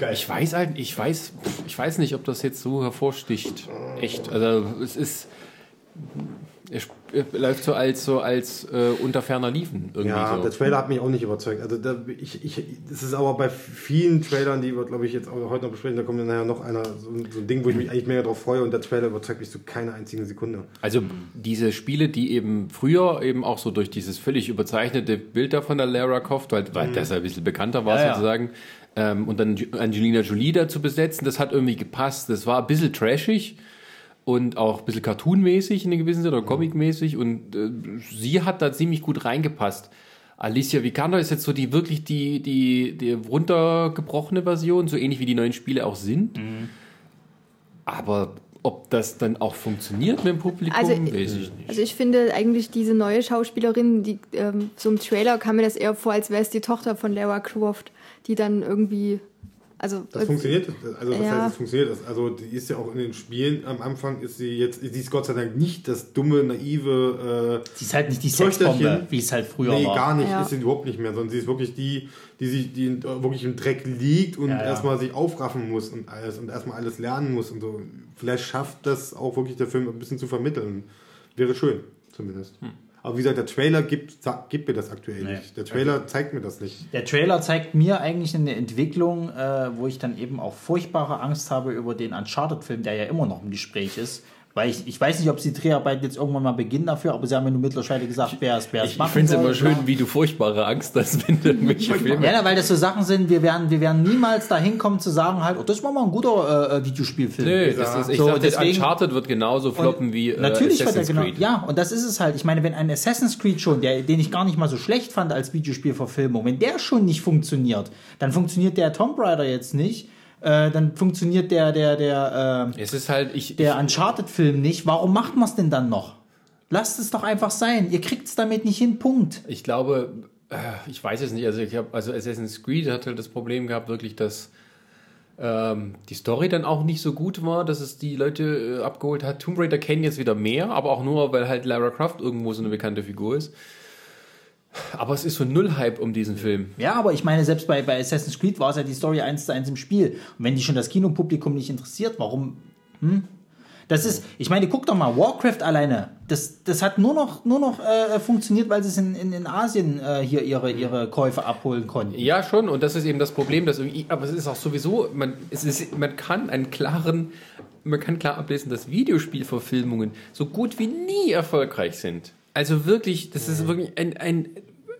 Geil. ich weiß halt, ich weiß, ich weiß nicht, ob das jetzt so hervorsticht. Echt, also es ist, es läuft so als so als äh, unter ferner Liefen irgendwie Ja, so. der Trailer hat mich auch nicht überzeugt. Also da, ich, ich, das ist aber bei vielen Trailern, die wir, glaube ich, jetzt auch heute noch besprechen, da kommt dann nachher noch einer, so, ein- so ein Ding, wo ich mich eigentlich mega drauf freue und der Trailer überzeugt mich zu keiner einzigen Sekunde. Also diese Spiele, die eben früher eben auch so durch dieses völlig überzeichnete Bild da von der Lara Croft, weil, weil das ja ein bisschen bekannter war Ja, ja. sozusagen, ähm, und dann Angelina Jolie da zu besetzen, das hat irgendwie gepasst. Das war ein bisschen trashig und auch ein bisschen cartoonmäßig in einem gewissen Sinne oder comicmäßig und äh, sie hat da ziemlich gut reingepasst. Alicia Vikander ist jetzt so die wirklich die, die, die runtergebrochene Version, so ähnlich wie die neuen Spiele auch sind. Mhm. Aber ob das dann auch funktioniert mit dem Publikum, Also, weiß ich nicht. Also ich finde eigentlich diese neue Schauspielerin, die ähm, so im Trailer kam mir das eher vor, als wäre es die Tochter von Lara Croft, die dann irgendwie, also Das äh, funktioniert, also das Ja. heißt, es funktioniert. Das- Also die ist ja auch in den Spielen am Anfang ist sie jetzt, sie ist Gott sei Dank nicht das dumme, naive, äh, Sie ist halt nicht die Töchterchen. Sexbombe, wie es halt früher nee, war. gar nicht, Ja. ist sie überhaupt nicht mehr, sondern sie ist wirklich die, die sich, die wirklich im Dreck liegt und Ja, ja. erstmal sich aufraffen muss und alles und erstmal alles lernen muss und so. Vielleicht schafft das auch wirklich der Film ein bisschen zu vermitteln. Wäre schön, zumindest. Hm. Aber wie gesagt, der Trailer gibt, gibt mir das aktuell Nee. nicht. Der Trailer zeigt mir das nicht. Der Trailer zeigt mir eigentlich eine Entwicklung, äh, wo ich dann eben auch furchtbare Angst habe über den Uncharted-Film, der ja immer noch im Gespräch ist. Weil ich, ich weiß nicht, ob die Dreharbeiten jetzt irgendwann mal beginnen dafür, aber sie haben ja nur mittlerweile gesagt, wer es wer es Ich, ich finde es immer schön, wie du furchtbare Angst hast, wenn du irgendwelche Filme. Ja, weil das so Sachen sind, wir werden, wir werden niemals dahin kommen zu sagen halt, oh, das war mal ein guter äh, äh, Videospielfilm. Nee, das ist, ich So, dachte, deswegen- Uncharted wird genauso floppen wie äh, Natürlich wird er Assassin's genau. Creed. Ja, und das ist es halt. Ich meine, wenn ein Assassin's Creed schon, der, den ich gar nicht mal so schlecht fand als Videospielverfilmung, wenn der schon nicht funktioniert, dann funktioniert der Tomb Raider jetzt nicht. Äh, dann funktioniert der, der, der, äh, Es ist halt, ich, der Uncharted-Film nicht. Warum macht man es denn dann noch? Lasst es doch einfach sein. Ihr kriegt es damit nicht hin. Punkt. ich glaube, äh, ich weiß es nicht, also ich habe, also Assassin's Creed hat halt das Problem gehabt, wirklich, dass ähm, die Story dann auch nicht so gut war, dass es die Leute äh, abgeholt hat. Tomb Raider kennen jetzt wieder mehr, aber auch nur, weil halt Lara Croft irgendwo so eine bekannte Figur ist. Aber es ist so null Hype um diesen Film. Ja, aber ich meine, selbst bei, bei Assassin's Creed war es ja die Story eins zu eins im Spiel. Und wenn die schon das Kinopublikum nicht interessiert, warum? Hm? Das ist, ich meine, guck doch mal, Warcraft alleine, das, das hat nur noch, nur noch äh, funktioniert, weil sie es in, in, in Asien äh, hier ihre, ihre Käufe abholen konnten. Ja, schon. Und das ist eben das Problem, dass irgendwie, aber es ist auch sowieso, man, es ist, man kann einen klaren, man kann klar ablesen, dass Videospielverfilmungen so gut wie nie erfolgreich sind. Also wirklich, das ist wirklich ein, ein,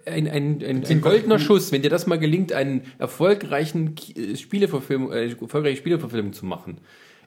ein, ein, ein, ein goldener Schuss, wenn dir das mal gelingt, einen erfolgreichen äh, Spieleverfilmung, äh, erfolgreiche Spieleverfilmung zu machen.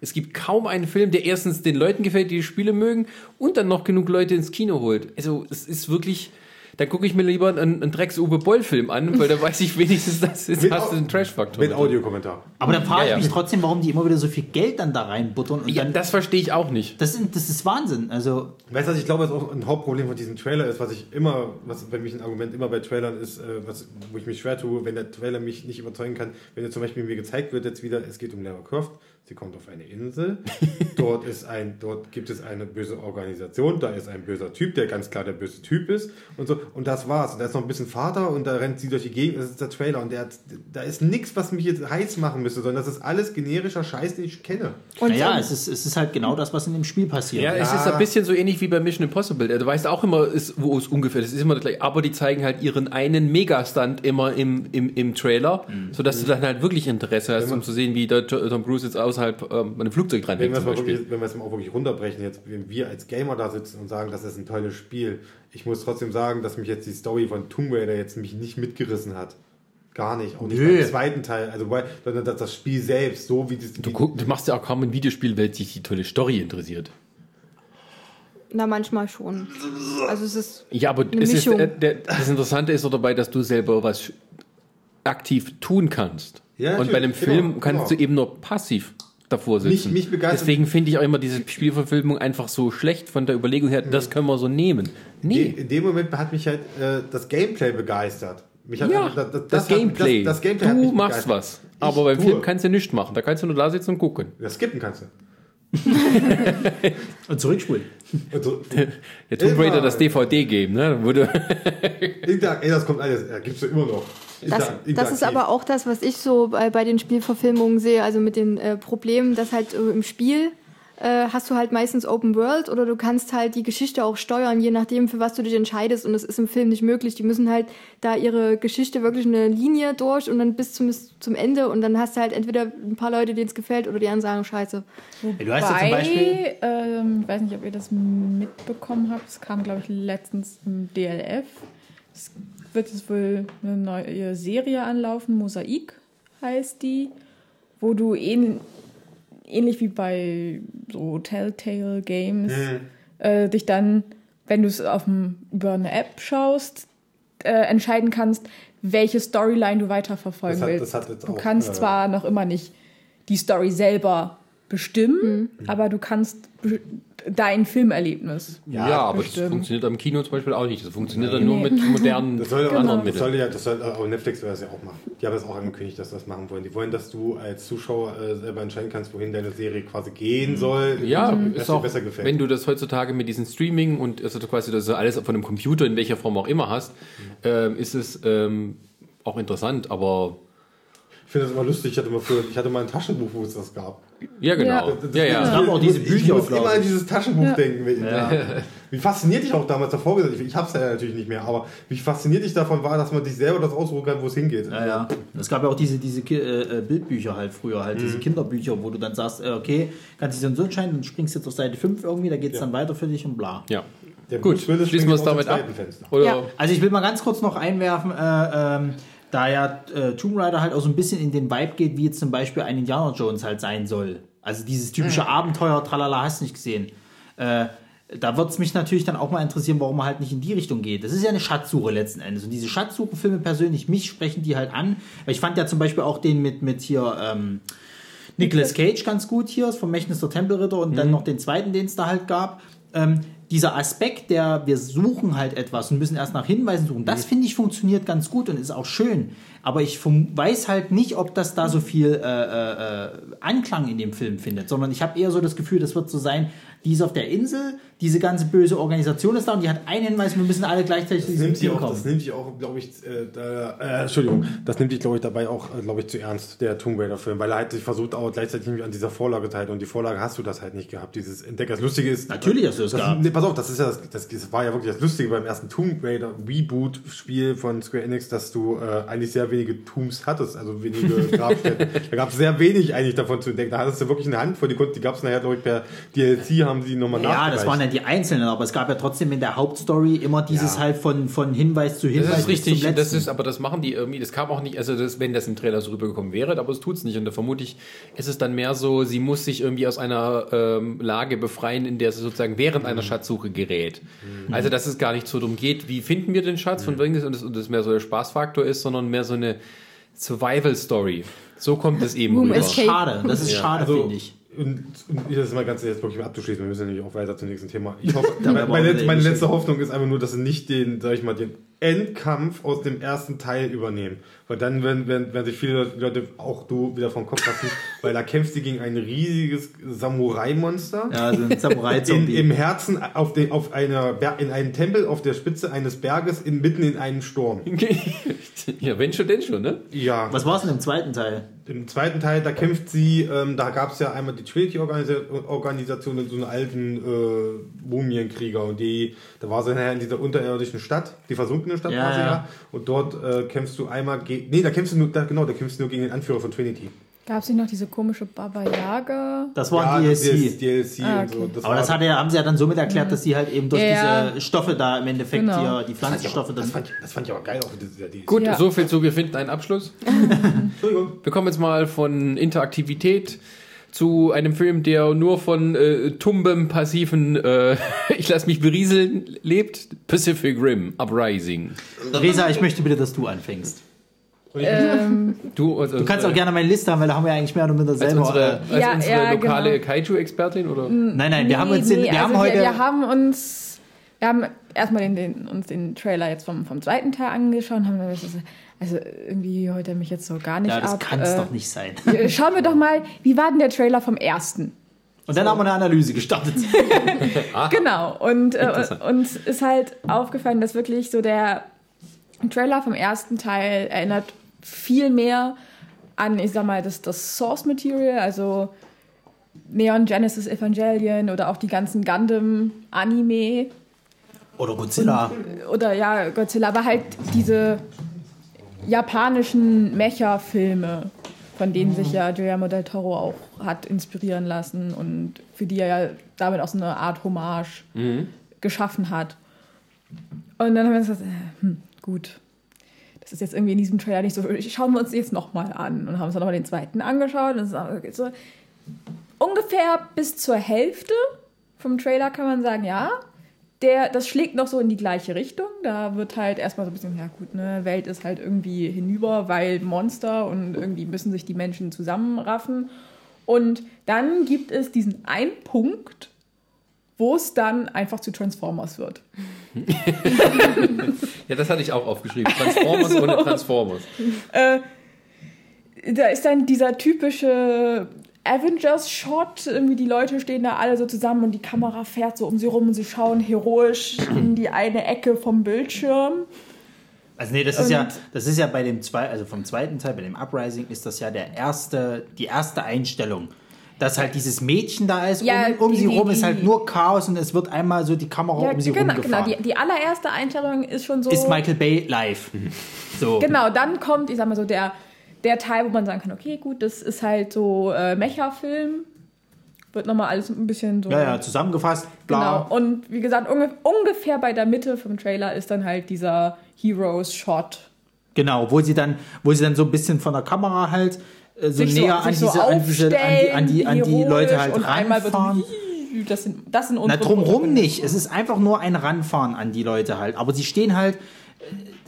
Es gibt kaum einen Film, der erstens den Leuten gefällt, die die Spiele mögen, und dann noch genug Leute ins Kino holt. Also es ist wirklich, da gucke ich mir lieber einen, einen Drecks-Uwe Boll-Film an, weil da weiß ich wenigstens, dass jetzt [laughs] Mit hast du den Trash-Faktor. Mit. Audiokommentar. Aber dann frage Ja, ja. ich mich trotzdem, warum die immer wieder so viel Geld dann da reinbuttern. Und Ja, dann, das verstehe ich auch nicht. das, sind, das ist Wahnsinn. Also, Weißt du, was ich glaube, was auch ein Hauptproblem von diesem Trailer ist, was ich immer, was bei mich ein Argument immer bei Trailern ist, äh, was, wo ich mich schwer tue, wenn der Trailer mich nicht überzeugen kann, wenn er zum Beispiel mir gezeigt wird, jetzt wieder, es geht um Lara Croft, sie kommt auf eine Insel, [laughs] dort ist ein, dort gibt es eine böse Organisation, da ist ein böser Typ, der ganz klar der böse Typ ist und so, und das war's. Und da ist noch ein bisschen Vater und da rennt sie durch die Gegend, das ist der Trailer und der hat, da ist nichts, was mich jetzt heiß machen müsste, sondern das ist alles generischer Scheiß, den ich kenne. Und naja, ähm, es ist, es ist halt genau das, was in dem Spiel passiert. Ja, es ist ein bisschen so ähnlich wie bei Mission Impossible. Du weißt auch immer, ist, wo es ungefähr ist. Es ist immer gleich, aber die zeigen halt ihren einen Megastunt immer im, im, im Trailer, sodass du dann halt wirklich Interesse hast, um zu sehen, wie der Tom Cruise jetzt außerhalb ähm, einem Flugzeug Wenn dranhängt wir, es zum mal Beispiel. wirklich, wenn wir es mal auch wirklich runterbrechen, jetzt, wenn wir als Gamer da sitzen und sagen, das ist ein tolles Spiel, ich muss trotzdem sagen, dass mich jetzt die Story von Tomb Raider jetzt mich nicht mitgerissen hat. Gar nicht. Auch nicht Nö. beim zweiten Teil. Also, weil, sondern dass das Spiel selbst, so wie das. Du, guck, du machst ja auch kaum ein Videospiel, weil dich die tolle Story interessiert. na, manchmal schon. Also es ist Ja, aber Eine es ist, äh, der, das Interessante ist doch dabei, dass du selber was aktiv tun kannst. Ja, Und bei einem Film genau, kannst genau. du eben nur passiv davor sitzen. Mich- mich begeistert- Deswegen finde ich auch immer diese Spielverfilmung einfach so schlecht von der Überlegung her, das können wir so nehmen. Nee. in dem Moment hat mich halt äh, das Gameplay begeistert. Mich hat Ja, einfach- das, hat- Gameplay. Das, das Gameplay hat du mich machst begeistert. was. Aber beim tue. Film kannst du nichts machen. Da kannst du nur da sitzen und gucken. Das skippen kannst du. [laughs] Und zurückspulen. Und so, Der Tomb Raider, das DVD-Game, ne? Wo du, [laughs] Interak- ey, das kommt alles, ja, gibt's ja immer noch. Das, das ist aber auch das, was ich so bei, bei den Spielverfilmungen sehe, also mit den äh, Problemen, dass halt äh, im Spiel äh, hast du halt meistens Open World oder du kannst halt die Geschichte auch steuern, je nachdem, für was du dich entscheidest und das ist im Film nicht möglich. Die müssen halt da ihre Geschichte wirklich eine Linie durch und dann bis zum, zum Ende und dann hast du halt entweder ein paar Leute, denen es gefällt oder die anderen sagen, scheiße. Du hast ja zum Beispiel. ähm, ich weiß nicht, ob ihr das mitbekommen habt, es kam, glaube ich, letztens im DLF. Es wird jetzt wohl eine neue Serie anlaufen, Mosaik heißt die, wo du ähn, ähnlich wie bei so Telltale Games äh, dich dann, wenn du es auf dem- über eine App schaust, äh, entscheiden kannst, welche Storyline du weiterverfolgen Das hat- willst. das hat jetzt du auch, kannst äh, zwar noch immer nicht die Story selber bestimmen, aber du kannst dein Filmerlebnis. ja, aber das bestimmt. funktioniert am Kino zum Beispiel auch nicht. Das funktioniert dann nur mit modernen Das soll, anderen das Mitteln. soll ja, das soll, auch Netflix will das ja auch machen. Die haben das auch angekündigt, dass sie das machen wollen. Die wollen, dass du als Zuschauer äh, selber entscheiden kannst, wohin deine Serie quasi gehen soll. Ja, was ist auch, besser gefällt. wenn du das heutzutage mit diesem Streaming und also quasi das alles von einem Computer in welcher Form auch immer hast, ähm, ist es ähm, auch interessant, aber ich finde das immer lustig. Ich hatte mal früher, ich hatte mal ein Taschenbuch, wo es das gab. ja, genau. Ja, ja. Es gab auch diese ich Bücher, muss glaub immer an ich. dieses Taschenbuch denken. Wie fasziniert dich auch damals davor gesagt, ich, ich hab's ja natürlich nicht mehr, aber wie fasziniert dich davon war, dass man sich selber das aussuchen kann, wo es hingeht. Ja, ja. Es gab ja auch diese, diese äh, äh, Bildbücher halt früher, halt diese Kinderbücher, wo du dann sagst, äh, okay, kannst dich so und so entscheiden, dann springst du jetzt auf Seite 5 irgendwie, da geht es dann weiter für dich und bla. ja. Der Gut, schließen wir es damit ab. Fenster. Oder Ja. Also ich will mal ganz kurz noch einwerfen, äh, ähm, da ja äh, Tomb Raider halt auch so ein bisschen in den Vibe geht, wie jetzt zum Beispiel ein Indiana Jones halt sein soll. Also dieses typische Abenteuer, tralala, hast du nicht gesehen. Äh, da wird es mich natürlich dann auch mal interessieren, warum man halt nicht in die Richtung geht. Das ist ja eine Schatzsuche letzten Endes. Und diese Schatzsuchenfilme persönlich, mich sprechen die halt an. Ich fand ja zum Beispiel auch den mit, mit hier ähm, Nicolas Cage ganz gut hier, vom Vermächtnis der Tempelritter und dann noch den zweiten, den es da halt gab. Ähm, dieser Aspekt, der wir suchen halt etwas und müssen erst nach Hinweisen suchen, das finde ich funktioniert ganz gut und ist auch schön. Aber ich weiß halt nicht, ob das da so viel äh, äh, äh, Anklang in dem Film findet, sondern ich habe eher so das Gefühl, das wird so sein, die ist auf der Insel, diese ganze böse Organisation ist da und die hat einen Hinweis, wir müssen alle gleichzeitig Das nimmt, sich auch, kommen. das nimmt sich auch, glaube ich, äh, da, äh, Entschuldigung, das nimmt sich, glaube ich, dabei auch, äh, glaube ich, zu ernst, der Tomb Raider-Film, weil er halt sich versucht, auch gleichzeitig an dieser Vorlage zu halten und die Vorlage hast du das halt nicht gehabt, dieses Entdecker. Das Lustige ist, Natürlich hast du das gehabt. Nee, pass auf, das ist ja das, das, das war ja wirklich das Lustige beim ersten Tomb Raider Reboot-Spiel von Square Enix, dass du äh, eigentlich sehr wenige Tombs hattest, also wenige Grabstätten. [laughs] da gab es sehr wenig eigentlich davon zu entdecken. Da hattest du wirklich eine Handvoll, die, die gab es nachher, glaube ich, per DLC haben sie nochmal Ja, das waren ja die Einzelnen, aber es gab ja trotzdem in der Hauptstory immer dieses Ja. halt von, von Hinweis zu Hinweis Das ist bis zum richtig, das ist, aber das machen die irgendwie, das kam auch nicht, also das, wenn das im Trailer so rübergekommen wäre, aber es tut's nicht. Und da vermute ich, ist es dann mehr so, sie muss sich irgendwie aus einer ähm, Lage befreien, in der sie sozusagen während einer Schatzsuche gerät. Also, dass es gar nicht so darum geht, wie finden wir den Schatz von wegen und das, und das mehr so der Spaßfaktor ist, sondern mehr so eine Survival-Story. So kommt es eben Room rüber. das ist schade, das ist Ja, schade, also, finde ich. Und, und ich das mal ganz jetzt wirklich mal abzuschließen, wir müssen nämlich auch weiter zum nächsten Thema. Ich hoffe, [laughs] meine, meine, meine letzte Hoffnung ist einfach nur, dass sie nicht den, sag ich mal, den Endkampf aus dem ersten Teil übernehmen. Weil dann werden, werden, werden sich viele Leute, auch du, wieder vom Kopf lassen, [laughs] weil da kämpft sie gegen ein riesiges Samurai-Monster. Ja, so ein samurai [laughs] In, zombie Im Herzen auf den, auf einer, in einem Tempel auf der Spitze eines Berges in, mitten in einem Sturm. ja, wenn schon, denn schon, ne? Ja. Was war es denn im zweiten Teil? Im zweiten Teil, da kämpft sie, ähm, da gab es ja einmal die Trinity-Organisation und so einen alten äh, Mumienkrieger und die, da war sie nachher in dieser unterirdischen Stadt, die versunkene Stadt Ja, war sie ja. ja, und dort äh, kämpfst du einmal gegen, nee, da kämpfst du nur, da, genau, da kämpfst du nur gegen den Anführer von Trinity. Gab es nicht noch diese komische Baba Yaga? Das war das DLC. DLC Ah, und so. okay. Das Aber war, das hat ja, haben sie ja dann somit erklärt, dass sie halt eben durch Ja, ja. diese Stoffe da im Endeffekt Genau. hier, die Pflanzenstoffe, das, dann fand, ich- das fand ich aber geil auch in dieser DLC. Gut, Ja. so viel zu, wir finden einen Abschluss. [laughs] Entschuldigung. Wir kommen jetzt mal von Interaktivität zu einem Film, der nur von äh, tumbem, passiven, äh, [laughs] ich lasse mich berieseln, lebt. Pacific Rim, Uprising. Resa, ich möchte bitte, dass du anfängst. Ähm, Du, also, Du kannst auch gerne meine Liste haben, weil da haben wir eigentlich mehr oder minder als selber. unsere, äh, als Ja, unsere ja, lokale genau. Kaiju-Expertin oder? nein, nein, wir haben uns den, nee, wir haben also heute. Wir, haben uns, wir haben erstmal den, den, uns den Trailer jetzt vom, vom zweiten Teil angeschaut und haben dann gesagt, also irgendwie heute mich jetzt so gar nicht ja, das ab. kann es äh, doch nicht sein. [laughs] Schauen wir doch mal, wie war denn der Trailer vom ersten? Und dann haben wir eine Analyse gestartet. [laughs] [laughs] Genau. Und äh, uns ist halt aufgefallen, dass wirklich so der Trailer vom ersten Teil erinnert viel mehr an, ich sag mal, das, das Source Material, also Neon Genesis Evangelion oder auch die ganzen Gundam-Anime Oder Godzilla. oder ja, Godzilla, aber halt diese japanischen Mecha-Filme, von denen sich ja Guillermo del Toro auch hat inspirieren lassen und für die er ja damit auch so eine Art Hommage geschaffen hat. Und dann haben wir uns gesagt, äh, hm, gut, das ist jetzt irgendwie in diesem Trailer nicht so, schauen wir uns jetzt nochmal an und haben uns dann nochmal den zweiten angeschaut. Und ist so ungefähr bis zur Hälfte vom Trailer kann man sagen, ja, der, das schlägt noch so in die gleiche Richtung. Da wird halt erstmal so ein bisschen, ja gut, ne, Welt ist halt irgendwie hinüber, weil Monster und irgendwie müssen sich die Menschen zusammenraffen. Und dann gibt es diesen einen Punkt, wo es dann einfach zu Transformers wird. [laughs] Ja, das hatte ich auch aufgeschrieben. Transformers [laughs] So. ohne Transformers. Da ist dann dieser typische Avengers-Shot, irgendwie die Leute stehen da alle so zusammen und die Kamera fährt so um sie rum und sie schauen heroisch in die eine Ecke vom Bildschirm. Also nee, das ist ja, das ist ja bei dem zwei, also vom zweiten Teil, bei dem Uprising, ist das ja der erste, die erste Einstellung. Dass halt dieses Mädchen da ist, Ja, um, um die- sie die- rum ist die- halt nur Chaos und es wird einmal so die Kamera Ja, um sie genau, genau. rumgefahren. Die, die allererste Einstellung ist schon so. ist Michael Bay live. [laughs] So. Genau, dann kommt, ich sag mal so, der, der Teil, wo man sagen kann, okay, gut, das ist halt so äh, Mecha-Film. Wird nochmal alles ein bisschen so. Ja, ja, zusammengefasst, bla. Genau. Und wie gesagt, unge ungefähr bei der Mitte vom Trailer ist dann halt dieser Heroes-Shot. Genau, wo sie dann, wo sie dann so ein bisschen von der Kamera halt äh, so Sich so- näher an, sich so diese, an, diese, an die, an die, an die Leute halt einmal wird so, ranfahren. Das sind, das sind Na, unsere drumrum Protagonisten. nicht. Es ist einfach nur ein Ranfahren an die Leute halt. Aber sie stehen halt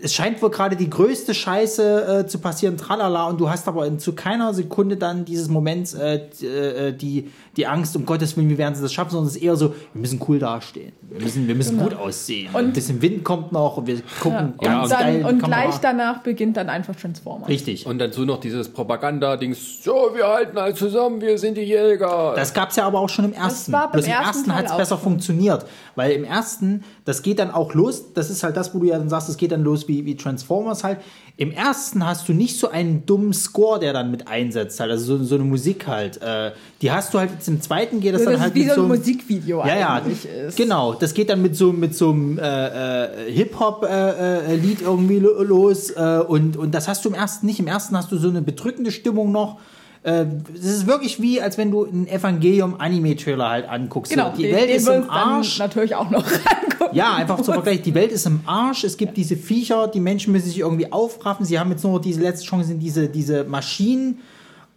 es scheint wohl gerade die größte Scheiße äh, zu passieren, tralala, und du hast aber in, zu keiner Sekunde dann dieses Moments äh, d- äh, die, die Angst, um Gottes Willen, wie werden sie das schaffen, sondern es ist eher so, wir müssen cool dastehen. Wir müssen, wir müssen gut aussehen. Und- ein bisschen Wind kommt noch, und wir gucken Ja, ganz und dann, und Kamera. gleich danach beginnt dann einfach Transformers. Richtig. Und dazu noch dieses Propaganda-Dings, so, wir halten alle zusammen, wir sind die Jäger. Das gab's ja aber auch schon im ersten. war beim Bloß im ersten ersten Teil hat's auch besser funktioniert. Weil im ersten, das geht dann auch los, das ist halt das, wo du ja dann sagst, es geht dann los wie, wie Transformers halt. Im ersten hast du nicht so einen dummen Score, der dann mit einsetzt, halt, also so, so eine Musik halt. Äh, die hast du halt jetzt im zweiten geht das, Das dann ist halt wie mit so ein Musikvideo ja, ja, eigentlich ist. genau. Das geht dann mit so mit so einem äh, äh, Hip-Hop-Lied irgendwie lo- los äh, und und das hast du im ersten nicht. Im ersten hast du so eine bedrückende Stimmung noch. Äh, Es ist wirklich wie, als wenn du einen Evangelium-Anime-Trailer halt anguckst. Genau, die den, Welt den ist im Arsch. natürlich auch noch [laughs] angucken. Ja, einfach zum Vergleich. Die Welt ist im Arsch. Es gibt diese Viecher, die Menschen müssen sich irgendwie aufraffen. Sie haben jetzt nur diese letzte Chance in diese, diese Maschinen.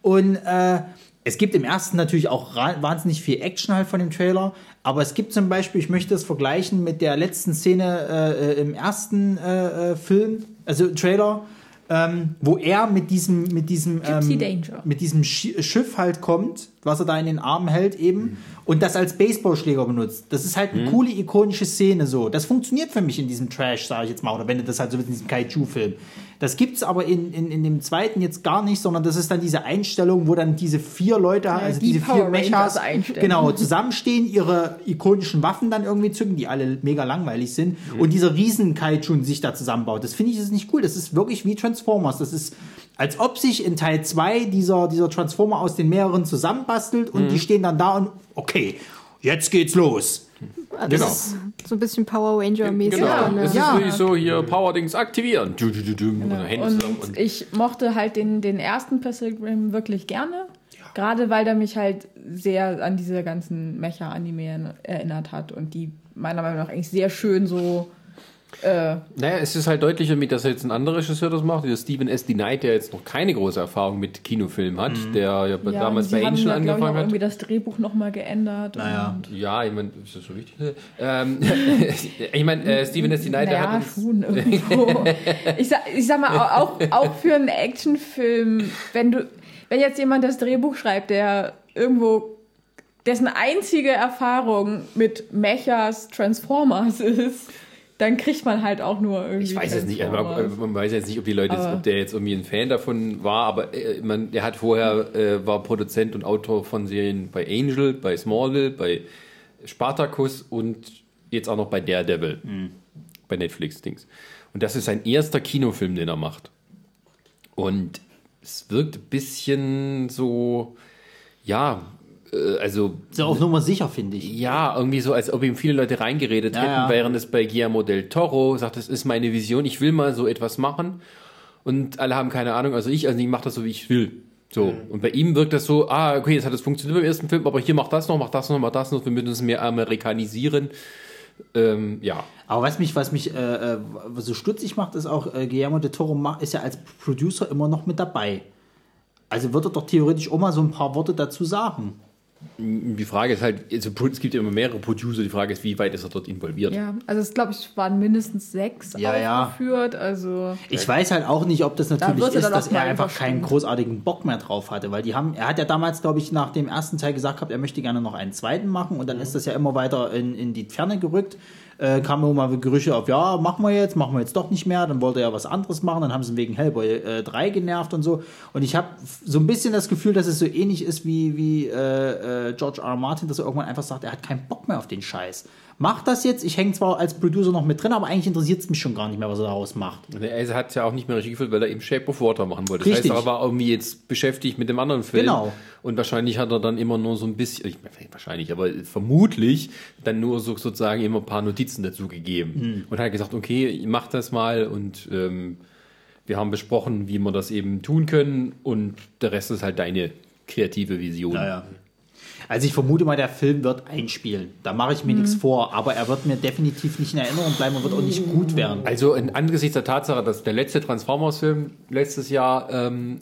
Und äh, es gibt im ersten natürlich auch wahnsinnig viel Action halt von dem Trailer. Aber es gibt zum Beispiel, ich möchte es vergleichen mit der letzten Szene äh, äh, im ersten äh, äh, Film, also Trailer, ähm, wo er mit diesem, mit diesem, ähm, mit diesem Schi- Schiff halt kommt, was er da in den Armen hält eben und das als Baseballschläger benutzt. Das ist halt eine coole ikonische Szene so. Das funktioniert für mich in diesem Trash, sage ich jetzt mal, oder wenn du das halt so mit diesem Kaiju-Film. Das gibt's aber in, in, in dem zweiten jetzt gar nicht, sondern das ist dann diese Einstellung, wo dann diese vier Leute, also die diese Power vier Mechas, genau, [laughs] zusammenstehen, ihre ikonischen Waffen dann irgendwie zücken, die alle mega langweilig sind, und dieser riesen Kaiju sich da zusammenbaut. Das finde ich ist nicht cool. Das ist wirklich wie Transformers. Das ist, als ob sich in Teil 2 dieser, dieser Transformer aus den mehreren zusammenbastelt und die stehen dann da und, okay, jetzt geht's los. Das Genau. ist so ein bisschen Power Ranger-mäßig. Genau, ne? es Ja. ist wirklich so hier Power-Dings aktivieren. Du, du, du, du, zusammen Und und ich mochte halt den, den ersten Pacific Rim wirklich gerne. Gerade weil der mich halt sehr an diese ganzen Mecha-Anime erinnert hat und die meiner Meinung nach eigentlich sehr schön so. Äh, Naja, es ist halt deutlicher, mit, dass jetzt ein anderer Regisseur das macht, dieser Steven S. D. Knight, der jetzt noch keine große Erfahrung mit Kinofilm hat, der ja, ja, damals bei Angel ja, glaub ich, auch angefangen hat. irgendwie das Drehbuch nochmal geändert. Naja. Und, Ja, ich meine, ist das so wichtig? Ähm, [laughs] ich meine, äh, Steven S. D. Knight, der naja, hat uns, schon irgendwo. [laughs] ich, sag, ich sag mal, auch, auch für einen Actionfilm, wenn du, wenn jetzt jemand das Drehbuch schreibt, der irgendwo dessen einzige Erfahrung mit Mechas Transformers ist, dann kriegt man halt auch nur irgendwie. Ich weiß jetzt nicht, also man, man weiß jetzt nicht, ob die Leute, jetzt, ob der jetzt irgendwie ein Fan davon war, aber äh, man, der hat vorher äh, war Produzent und Autor von Serien bei Angel, bei Smallville, bei Spartacus und jetzt auch noch bei Daredevil, bei Netflix Dings. Und das ist sein erster Kinofilm, den er macht. Und es wirkt ein bisschen so, ja, äh, also Ist ja auch Nummer sicher, finde ich. ja, irgendwie so, als ob ihm viele Leute reingeredet Ja, hätten, ja. während es bei Guillermo del Toro sagt, das ist meine Vision, ich will mal so etwas machen. Und alle haben keine Ahnung, also ich, also ich mache das so, wie ich will. So. Und bei ihm wirkt das so, ah, okay, jetzt hat es funktioniert beim ersten Film, aber hier macht das noch, macht das noch, macht das noch, wir müssen es mehr amerikanisieren. Ähm, ja. Aber was mich, was mich äh, äh, so stutzig macht, ist auch, äh, Guillermo de Toro ist ja als Producer immer noch mit dabei. Also wird er doch theoretisch auch mal so ein paar Worte dazu sagen. Die Frage ist halt, also, es gibt ja immer mehrere Producer, die Frage ist, wie weit ist er dort involviert? Ja, also es glaube ich waren mindestens sechs Ja, ja. aufgeführt. Also Ich weiß halt auch nicht, ob das natürlich er ist, dass er einfach keinen großartigen Bock mehr drauf hatte, weil die haben, er hat ja damals, glaube ich, nach dem ersten Teil gesagt gehabt, er möchte gerne noch einen zweiten machen und dann ist das ja immer weiter in, in die Ferne gerückt. Äh, kamen immer mal Gerüche auf, ja, machen wir jetzt, machen wir jetzt doch nicht mehr, dann wollte er ja was anderes machen, dann haben sie ihn wegen Hellboy äh, 3 genervt und so. Und ich habe so ein bisschen das Gefühl, dass es so ähnlich ist wie, wie äh, äh, George R. R. Martin, dass er irgendwann einfach sagt, er hat keinen Bock mehr auf den Scheiß. Macht das jetzt, ich hänge zwar als Producer noch mit drin, aber eigentlich interessiert es mich schon gar nicht mehr, was er daraus macht. Er hat ja auch nicht mehr Regie geführt, weil er eben Shape of Water machen wollte. Das Richtig. heißt, er war irgendwie jetzt beschäftigt mit dem anderen Film. Genau. Und wahrscheinlich hat er dann immer nur so ein bisschen, ich meine, wahrscheinlich, aber vermutlich dann nur so sozusagen immer ein paar Notizen dazu gegeben. Hm. Und hat gesagt, okay, mach das mal und ähm, wir haben besprochen, wie wir das eben tun können und der Rest ist halt deine kreative Vision. Naja. Also ich vermute mal, der Film wird einspielen. Da mache ich mir nichts vor, aber er wird mir definitiv nicht in Erinnerung bleiben und wird auch nicht gut werden. Also in, angesichts der Tatsache, dass der letzte Transformers-Film letztes Jahr ähm,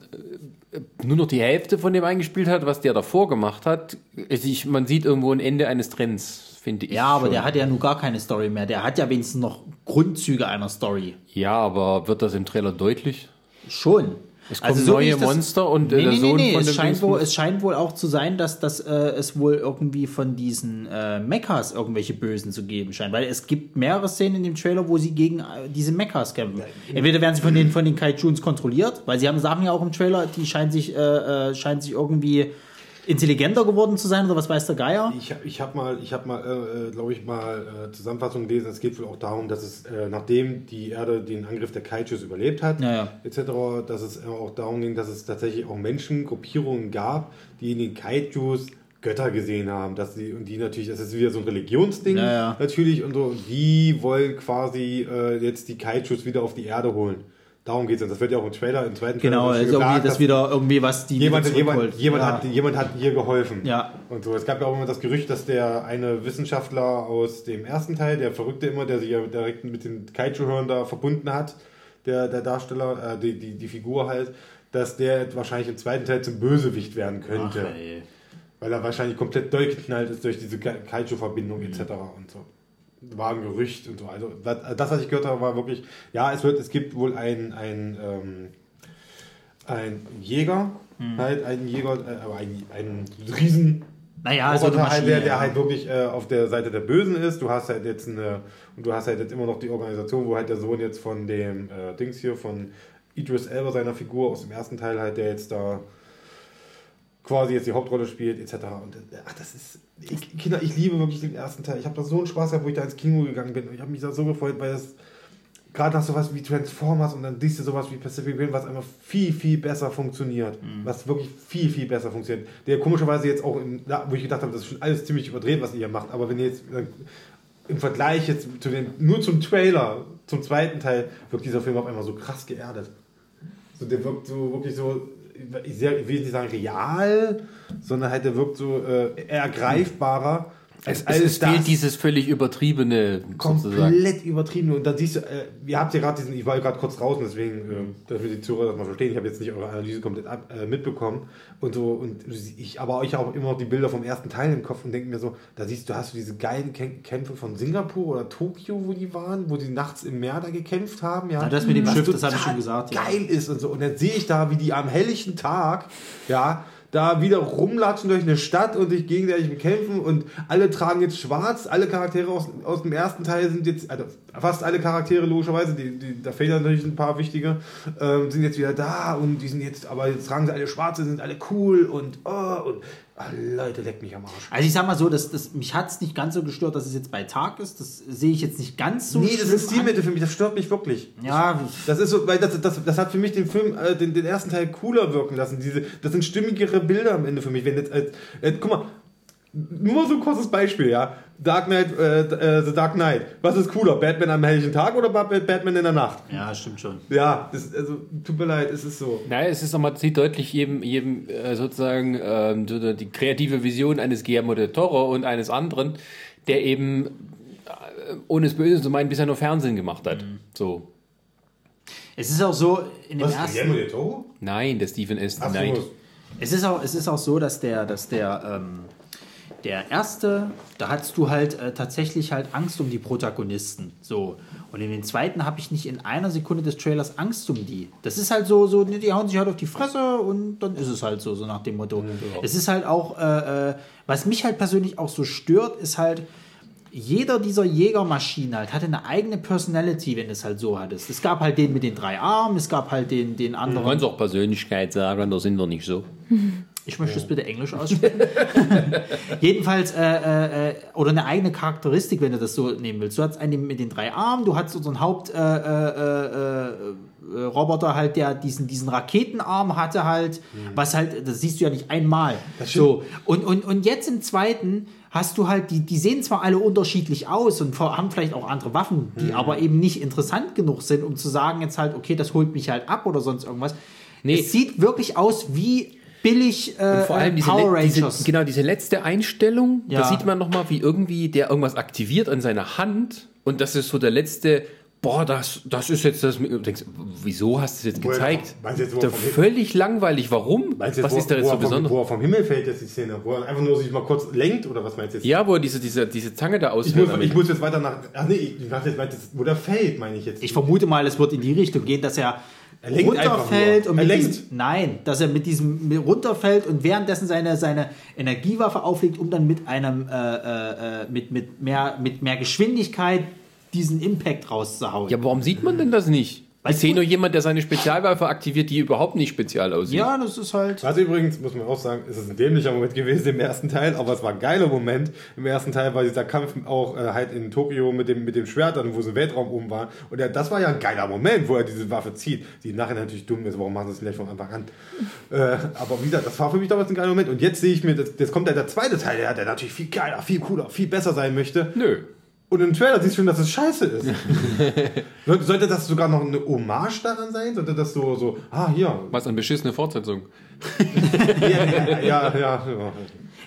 äh, nur noch die Hälfte von dem eingespielt hat, was der davor gemacht hat, ich, man sieht irgendwo ein Ende eines Trends, finde ich. Ja, aber schon. der hat ja nun gar keine Story mehr. Der hat ja wenigstens noch Grundzüge einer Story. Ja, aber wird das im Trailer deutlich? Schon. Es kommen wie neue ich das- Monster und, äh, nee, der nee, Sohn nee, von Es dem scheint, wohl, es scheint wohl auch zu sein, dass, dass äh, es wohl irgendwie von diesen äh, Mechas irgendwelche Bösen zu geben scheint. Weil es gibt mehrere Szenen in dem Trailer, wo sie gegen äh, diese Mechas kämpfen. Entweder werden sie von den, von den Kaijuns kontrolliert, weil sie haben Sachen ja auch im Trailer, die scheinen sich, äh, äh, scheinen sich irgendwie intelligenter geworden zu sein oder was weiß der Geier. Ich, ich habe mal, ich habe mal, äh, glaube ich, mal äh, Zusammenfassung gelesen. Es geht wohl auch darum, dass es, äh, nachdem die Erde den Angriff der Kaijus überlebt hat, Ja, ja. etc., dass es äh, auch darum ging, dass es tatsächlich auch Menschengruppierungen gab, die in den Kaijus Götter gesehen haben, dass sie und die natürlich, das ist wieder so ein Religionsding Ja, natürlich und so, und die wollen quasi äh, jetzt die Kaijus wieder auf die Erde holen. Darum geht es. Das wird ja auch im Trailer, im zweiten Genau, Trailer also irgendwie gesagt, dass- wieder irgendwie was die Jemand, wieder jemand, jemand, ja. hat, jemand hat ihr geholfen. Ja. Und so. Es gab ja auch immer das Gerücht, dass der eine Wissenschaftler aus dem ersten Teil, der Verrückte immer, der sich ja direkt mit den Kaiju-Hörn da verbunden hat, der, der Darsteller, äh, die, die, die Figur halt, dass der wahrscheinlich im zweiten Teil zum Bösewicht werden könnte. Ach, ey. weil er wahrscheinlich komplett durchgeknallt ist durch diese Ka- Kaiju-Verbindung etc. und so. War ein Gerücht und so. Also das, das, was ich gehört habe, war wirklich, ja, es wird, es gibt wohl ein, ein, ähm, ein Jäger, halt ein Jäger, äh, aber ein, ein Riesen Naja, so eine Roboter halt, der, der halt wirklich äh, auf der Seite der Bösen ist. Du hast halt jetzt eine, und du hast halt jetzt immer noch die Organisation, wo halt der Sohn jetzt von dem äh, Dings hier, von Idris Elba, seiner Figur aus dem ersten Teil halt, der jetzt da quasi jetzt die Hauptrolle spielt, etc. Und äh, ach, das ist, ich, Kinder, ich liebe wirklich den ersten Teil. Ich habe da so einen Spaß gehabt, wo ich da ins Kino gegangen bin. Und ich habe mich da so gefreut, weil das gerade nach sowas wie Transformers und dann siehst du sowas wie Pacific Rim, was einfach viel, viel besser funktioniert. Was wirklich viel, viel besser funktioniert. Der komischerweise jetzt auch, in, wo ich gedacht habe, das ist schon alles ziemlich überdreht, was ihr hier macht. Aber wenn ihr jetzt äh, im Vergleich jetzt zu den, nur zum Trailer, zum zweiten Teil, wirkt dieser Film auf einmal so krass geerdet. So, der wirkt so wirklich so, sehr, ich will nicht sagen real, sondern halt der wirkt so äh, ergreifbarer. Es, als es, fehlt dieses völlig übertrieben sozusagen. komplett übertrieben. Und dann siehst du, äh, ihr habt ja gerade diesen, ich war ja gerade kurz draußen, deswegen, äh, damit die Zuhörer das mal verstehen, ich habe jetzt nicht eure Analyse komplett ab, äh, mitbekommen. Und so, und ich aber euch auch immer noch die Bilder vom ersten Teil im Kopf und denke mir so, da siehst du, hast du diese geilen Kä- Kämpfe von Singapur oder Tokio, wo die waren, wo die nachts im Meer da gekämpft haben, ja. Ja, das mit dem Schiff, das habe ich total schon gesagt, ja. Geil ist und so. Und dann sehe ich da, wie die am helllichen Tag, ja, da wieder rumlatschen durch eine Stadt und sich gegenseitig bekämpfen und alle tragen jetzt schwarz. Alle Charaktere aus, aus dem ersten Teil sind jetzt, also fast alle Charaktere logischerweise, die, die, da fehlen natürlich ein paar wichtige, ähm, sind jetzt wieder da und die sind jetzt, aber jetzt tragen sie alle schwarze, sind alle cool und, oh, und Leute, leck mich am Arsch. Also ich sag mal so, das, das, mich hat es nicht ganz so gestört, dass es jetzt bei Tag ist. Das sehe ich jetzt nicht ganz so nee, das ist Stilmittel für mich, das stört mich wirklich. Ja, Das ist so, weil das, das, das hat für mich den Film, äh, den, den ersten Teil cooler wirken lassen. Diese, das sind stimmigere Bilder am Ende für mich. Wenn jetzt, äh, äh, guck mal, nur so ein kurzes Beispiel, ja. Dark Knight, äh, äh, The Dark Knight. Was ist cooler? Batman am helllichen Tag oder Bat- Batman in der Nacht? ja, stimmt schon. Ja, das, also, tut mir leid, es ist so. Naja, es ist nochmal, sieht deutlich jedem, jedem äh, sozusagen ähm, so die kreative Vision eines Guillermo del Toro und eines anderen, der eben, äh, ohne es böse zu meinen, bisher nur Fernsehen gemacht hat. So. Es ist auch so, in dem Was? ersten... Guillermo del Toro? Nein, der Stephen S. Ach so, Knight. Es ist auch, es ist auch so, dass der, dass der, ähm, der erste, da hattest du halt äh, tatsächlich halt Angst um die Protagonisten. So. Und in den zweiten habe ich nicht in einer Sekunde des Trailers Angst um die. Das ist halt so, so, die hauen sich halt auf die Fresse und dann ist es halt so, so nach dem Motto. Es ist halt auch, äh, äh, was mich halt persönlich auch so stört, ist halt, jeder dieser Jägermaschinen halt hatte eine eigene Personality, wenn du es halt so hattest. Es gab halt den mit den drei Armen, es gab halt den, den Du anderen. kannst auch Persönlichkeit sagen, da sind wir nicht so. [laughs] Ich möchte es bitte Englisch [laughs] aussprechen. [laughs] Jedenfalls, äh, äh, äh, oder eine eigene Charakteristik, wenn du das so nehmen willst. Du hast einen mit den drei Armen, du hast unseren Hauptroboter äh, äh, halt, der diesen, diesen Raketenarm hatte halt, was halt, das siehst du ja nicht einmal. So. Und, und, und jetzt im zweiten hast du halt, die, die sehen zwar alle unterschiedlich aus und haben vielleicht auch andere Waffen, die aber eben nicht interessant genug sind, um zu sagen jetzt halt, okay, das holt mich halt ab oder sonst irgendwas. Nee. Es sieht wirklich aus wie billig äh, Und vor allem diese, Power le- diese, Rangers. genau, diese letzte Einstellung, Ja. da sieht man nochmal, wie irgendwie der irgendwas aktiviert an seiner Hand und das ist so der letzte boah, das, das ist jetzt das. Du denkst, wieso hast du es jetzt Woher- gezeigt? meinst du jetzt, wo Da völlig langweilig. Warum? Meinst du jetzt, Was wo- ist da jetzt so vom- besonders? Wo er vom Himmel fällt, jetzt die Szene. Wo er einfach nur sich mal kurz lenkt oder was meinst du jetzt? Ja, wo er diese, diese, diese Zange da Ich ausfällt. muss, ich muss jetzt weiter nach. Ach nee, ich dachte jetzt, wo der fällt, meine ich jetzt. Ich vermute mal, es wird in die Richtung gehen, dass er, Er lenkt runterfällt und mit diesem, nein, dass er mit diesem runterfällt und währenddessen seine, seine Energiewaffe auflegt, um dann mit einem äh, äh, äh, mit, mit mehr mit mehr Geschwindigkeit diesen Impact rauszuhauen. Ja, warum sieht man denn das nicht? Weil Ich sehe nur jemand, der seine Spezialwaffe aktiviert, die überhaupt nicht spezial aussieht. Ja, das ist halt. Also übrigens, muss man auch sagen, es ist ein dämlicher Moment gewesen im ersten Teil, aber es war ein geiler Moment. Im ersten Teil war dieser Kampf auch äh, halt in Tokio mit dem, mit dem Schwert, dann, wo so Weltraum oben war. Und der, das war ja ein geiler Moment, wo er diese Waffe zieht, die nachher natürlich dumm ist. Warum machen sie es nicht von Anfang an? [laughs] Äh, aber wie gesagt, das war für mich damals ein geiler Moment. Und jetzt sehe ich mir, das, jetzt kommt ja der zweite Teil, der, der natürlich viel geiler, viel cooler, viel besser sein möchte. Nö. Und im Trailer siehst du schon, dass es scheiße ist. [laughs] Sollte- das sogar noch eine Hommage daran sein? Sollte das so, so ah, hier. Was eine beschissene Fortsetzung. [laughs] Ja, ja, ja, ja. ja.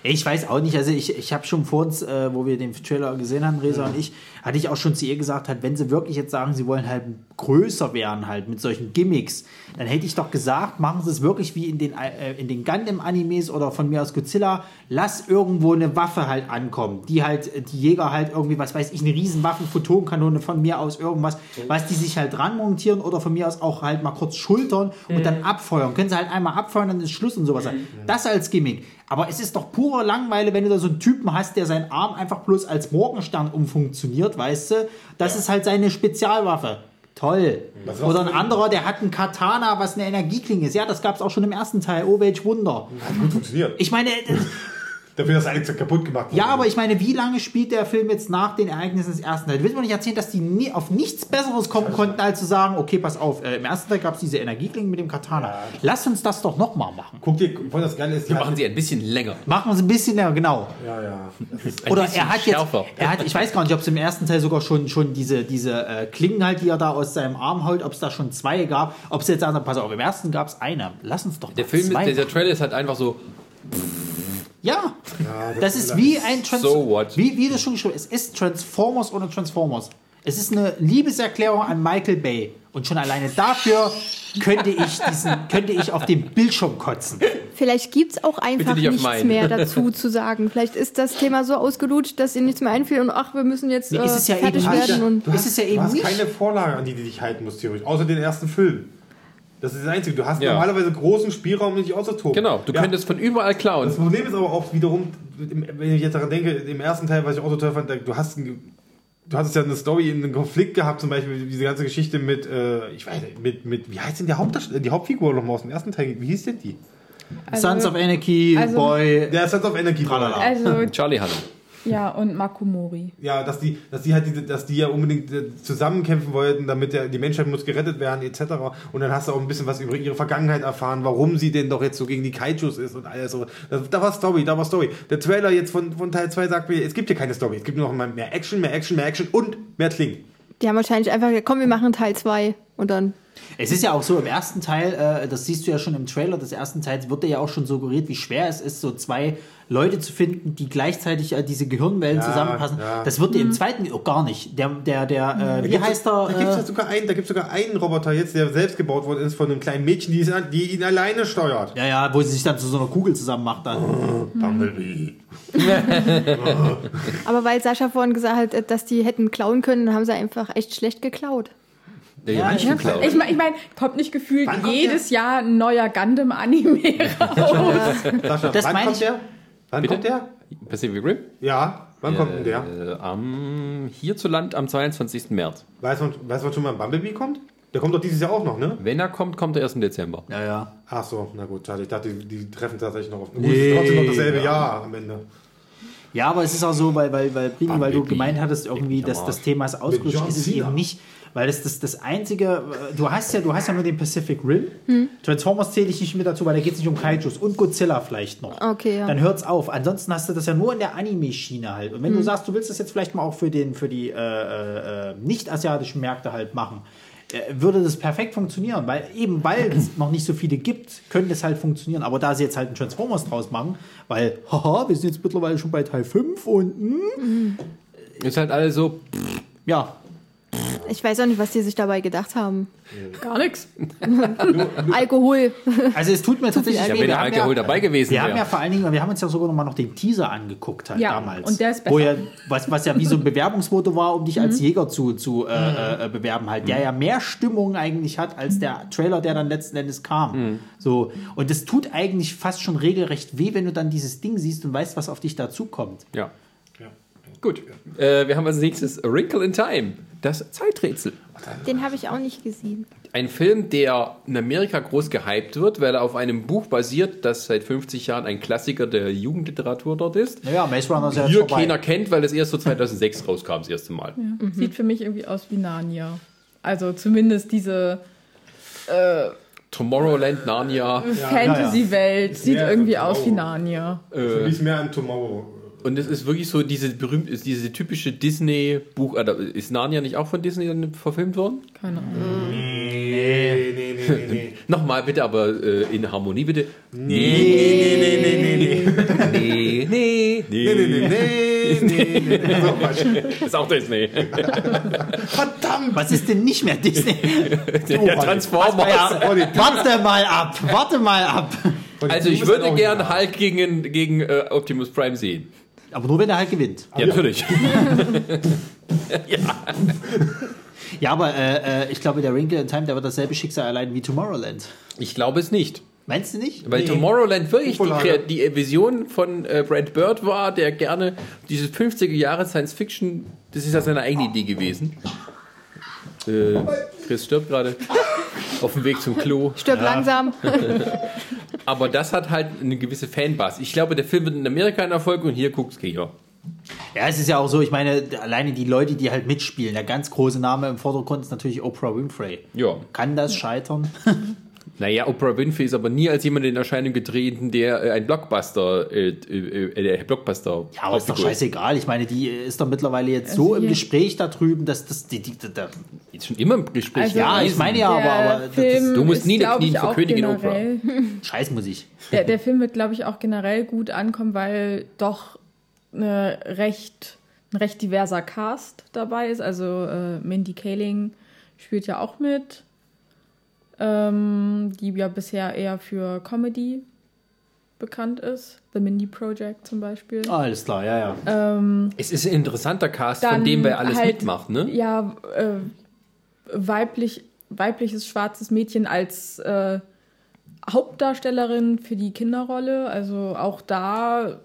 Ich weiß auch nicht, also ich, ich habe schon vor uns, äh, wo wir den Trailer gesehen haben, Resa und ich, hatte ich auch schon zu ihr gesagt, halt, wenn sie wirklich jetzt sagen, sie wollen halt größer werden, halt mit solchen Gimmicks, dann hätte ich doch gesagt, machen sie es wirklich wie in den, äh, in den Gundam-Animes oder von mir aus Godzilla, lass irgendwo eine Waffe halt ankommen, die halt, die Jäger halt irgendwie, was weiß ich, eine Riesenwaffe, Photonkanone von mir aus irgendwas, was die sich halt dran montieren oder von mir aus auch halt mal kurz schultern und dann abfeuern. Können sie halt einmal abfeuern, dann ist Schluss und sowas. Das als Gimmick. Aber es ist doch pure Langeweile, wenn du da so einen Typen hast, der seinen Arm einfach bloß als Morgenstern umfunktioniert, weißt du? Das ist halt seine Spezialwaffe. Toll. War's Oder ein anderer, der hat einen Katana, was eine Energieklinge ist. Ja, das gab es auch schon im ersten Teil. Oh, welch Wunder. Hat gut funktioniert. Ich meine, [laughs] das- Dafür, dass Alex kaputt gemacht wurde. ja, aber ich meine, wie lange spielt der Film jetzt nach den Ereignissen des ersten Teils? Willst du mir nicht erzählen, dass die nie auf nichts Besseres kommen konnten, als zu sagen, okay, pass auf, äh, im ersten Teil gab es diese Energieklingen mit dem Katana. Lass uns das doch nochmal machen. Guck dir, voll das Geile ist, Wir machen sie ein bisschen länger. Machen wir es ein bisschen länger, genau. Ja, ja. Oder er hat jetzt, er hat, ich weiß gar nicht, ob es im ersten Teil sogar schon, schon diese, diese äh, Klingen halt, die er da aus seinem Arm holt, ob es da schon zwei gab, ob es jetzt andere, pass auf, im ersten gab es eine. Lass uns doch mal Der Film, zwei ist, der, der machen. Trailer ist halt einfach so, Ja, das das ist wie ein Trans So what? Wie, wie du schon geschrieben hast, es ist Transformers ohne Transformers. Es ist eine Liebeserklärung an Michael Bay. Und schon alleine dafür könnte ich, diesen, könnte ich auf dem Bildschirm kotzen. Vielleicht gibt es auch einfach nicht nichts meinen. mehr dazu zu sagen. Vielleicht ist das Thema so ausgelutscht, dass ihnen nichts mehr einfiel und ach, wir müssen jetzt Nee, äh, ist es ja fertig eben werden. Und Du Es hast, ist ja du eben hast nicht- keine Vorlage, an die du dich halten musst, theoretisch. Außer den ersten Film. Das ist das Einzige. Du hast Ja. normalerweise großen Spielraum, um dich auszutoben. genau, du Ja. könntest von überall Das klauen. Problem ist aber auch wiederum, wenn ich jetzt daran denke, im ersten Teil, was ich auch so toll fand, du hast ein, Du hattest ja eine Story, einen Konflikt gehabt, zum Beispiel diese ganze Geschichte mit, äh, ich weiß nicht, mit, mit, wie heißt denn der Hauptdarsteller, die Hauptfigur nochmal aus dem ersten Teil, wie hieß denn die? Also- Sons of Anarchy, also- Boy. Der Sons of Energy. Tralala. Also, Charlie Hanna. Ja, und Makomori. Ja, dass die, dass die halt diese, dass die ja unbedingt äh, zusammenkämpfen wollten, damit der, die Menschheit muss gerettet werden, etc. Und dann hast du auch ein bisschen was über ihre Vergangenheit erfahren, warum sie denn doch jetzt so gegen die Kaijus ist und alles so. Da, da war Story, da war Story. Der Trailer jetzt von, von Teil 2 sagt mir, es gibt hier keine Story, es gibt nur noch mehr Action, mehr Action, mehr Action und mehr Klingen. die haben wahrscheinlich einfach gesagt, komm, wir machen Teil 2 und dann. Es ist ja auch so, im ersten Teil, äh, das siehst du ja schon im Trailer des ersten Teils, wird dir ja auch schon suggeriert, wie schwer es ist, so zwei Leute zu finden, die gleichzeitig äh, diese Gehirnwellen Ja, zusammenpassen. ja. Das wird dir im zweiten auch gar nicht. Der, der, der, äh, wie heißt Da er? gibt es Äh, sogar einen, da sogar einen Roboter jetzt, der selbst gebaut worden ist von einem kleinen Mädchen, die, ist, die ihn alleine steuert. ja, ja, wo sie sich dann zu so einer Kugel zusammen macht dann. [laughs] Bumblebee. [laughs] Aber weil Sascha vorhin gesagt hat, dass die hätten klauen können, haben sie einfach echt schlecht geklaut. Der Ja, ja, nicht ja, geklaut. Ich meine, ich mein, kommt nicht gefühlt kommt jedes Jahr ein neuer Gundam-Anime [laughs] raus. Sascha, Das wann kommt ich. der? Wann Bitte? kommt der? Pacific Rim? Ja, wann kommt denn der? Äh, am, hierzulande am 22. März. Weiß man, weiß man schon, wann Bumblebee kommt? Der kommt doch dieses Jahr auch noch, ne? Wenn er kommt, kommt er erst im Dezember. Ja, ja. Ach so, na gut, schade. Ich dachte, die, die treffen tatsächlich noch auf. Gut, Nee. ist trotzdem noch dasselbe Jahr am Ende. Ja, aber es ist auch so, weil, weil, weil, Primi, weil du gemeint hattest, irgendwie, dass das. Thema ist ausgerutscht, ist es eben nicht. Weil das, das das einzige, äh, du hast ja, du hast ja nur den Pacific Rim. Transformers zähle ich nicht mit dazu, weil da geht es nicht um Kaijus und Godzilla vielleicht noch. Okay, ja. Dann hört's auf. Ansonsten hast du das ja nur in der Anime-Schiene halt. Und wenn du sagst, du willst das jetzt vielleicht mal auch für, den, für die äh, äh, äh, nicht-asiatischen Märkte halt machen, äh, würde das perfekt funktionieren. Weil eben weil es noch nicht so viele gibt, könnte es halt funktionieren. Aber da sie jetzt halt einen Transformers draus machen, weil, haha, wir sind jetzt mittlerweile schon bei Teil 5 und hm, Ist halt alles so, ja, Ich weiß auch nicht, was die sich dabei gedacht haben. Gar nichts. Alkohol. Also es tut mir tatsächlich Ja, weh. wenn Wir der haben Alkohol ja, dabei gewesen wir haben ja wäre. vor allen Dingen, wir haben uns ja sogar noch mal noch den Teaser angeguckt halt Ja, damals. und der ist Wo besser. ja, was, was ja wie so ein [laughs] Bewerbungsfoto war, um dich als Jäger zu, zu äh, äh, bewerben halt, der ja mehr Stimmung eigentlich hat als der Trailer, der dann letzten Endes kam. So und es tut eigentlich fast schon regelrecht weh, wenn du dann dieses Ding siehst und weißt, was auf dich dazukommt. Ja. Gut. Äh, wir haben als nächstes A Wrinkle in Time. Das Zeiträtsel. Den habe ich auch nicht gesehen. Ein Film, der in Amerika groß gehypt wird, weil er auf einem Buch basiert, das seit 50 Jahren ein Klassiker der Jugendliteratur dort ist. Naja, Maze Runner ist ja jetzt Hier keiner kennt, weil es erst so 2006 rauskam, das erste Mal. Sieht für mich irgendwie aus wie Narnia. Also zumindest diese Tomorrowland, Narnia. Fantasy-Welt sieht irgendwie aus wie blau. Narnia. Für mich ist mehr an Tomorrow. Und es ist wirklich so diese berühmte, ist diese typische Disney-Buch. äh, Ist Narnia nicht auch von Disney dann verfilmt worden? Keine Ahnung. Nee, nee, nee, nee, nee. Nochmal bitte, aber äh, in Harmonie bitte. Nee, nee, nee, nee, nee, nee. Nee, nee, Nee, nee, nee, nee, nee, nee, nee. So, was- Ist auch Disney. Verdammt! Was ist denn nicht mehr Disney? Der Transformers. Warte mal ab, warte mal ab. Also ich würde gern Hulk gegen, gegen äh, Optimus Prime sehen. Aber nur wenn er halt gewinnt. Ja, natürlich. [laughs] Ja, aber äh, äh, ich glaube, der Wrinkle in Time, der wird dasselbe Schicksal erleiden wie Tomorrowland. Ich glaube es nicht. Meinst du nicht? Weil Tomorrowland wirklich die, die Vision von äh, Brad Bird war, der gerne diese 50er Jahre Science Fiction, das ist ja seine eigene Idee gewesen. Äh, Chris stirbt gerade auf dem Weg zum Klo. Stirb langsam. [laughs] Aber das hat halt eine gewisse Fanbasis. Ich glaube, der Film wird in Amerika ein Erfolg und hier guckt's keiner. Ja, es ist ja auch so, ich meine, alleine die Leute, die halt mitspielen, der ganz große Name im Vordergrund ist natürlich Oprah Winfrey. Ja. Kann das scheitern? [laughs] Naja, Oprah Winfrey ist aber nie als jemand in Erscheinung getreten, der äh, ein Blockbuster, äh, äh, äh, der Blockbuster. Ja, aber ist doch scheißegal. Ich meine, die ist doch mittlerweile jetzt so im Gespräch da drüben, dass das die, die, die, die Ist schon immer im Gespräch. Also- Ja, ich meine ja, aber, aber das Du musst nie knien ich, vor Königin Oprah. generell, [laughs] Scheißmusik. der, der Film wird, glaube ich, auch generell gut ankommen, weil doch eine recht, ein recht diverser Cast dabei ist. Also äh, Mindy Kaling spielt ja auch mit, ähm, die ja bisher eher für Comedy bekannt ist. The Mindy Project zum Beispiel. Alles klar, ja, ja. Es ist ein interessanter Cast, von dem wer alles halt, mitmacht, ne? Ja, äh, weiblich, weibliches schwarzes Mädchen als äh, Hauptdarstellerin für die Kinderrolle. Also auch da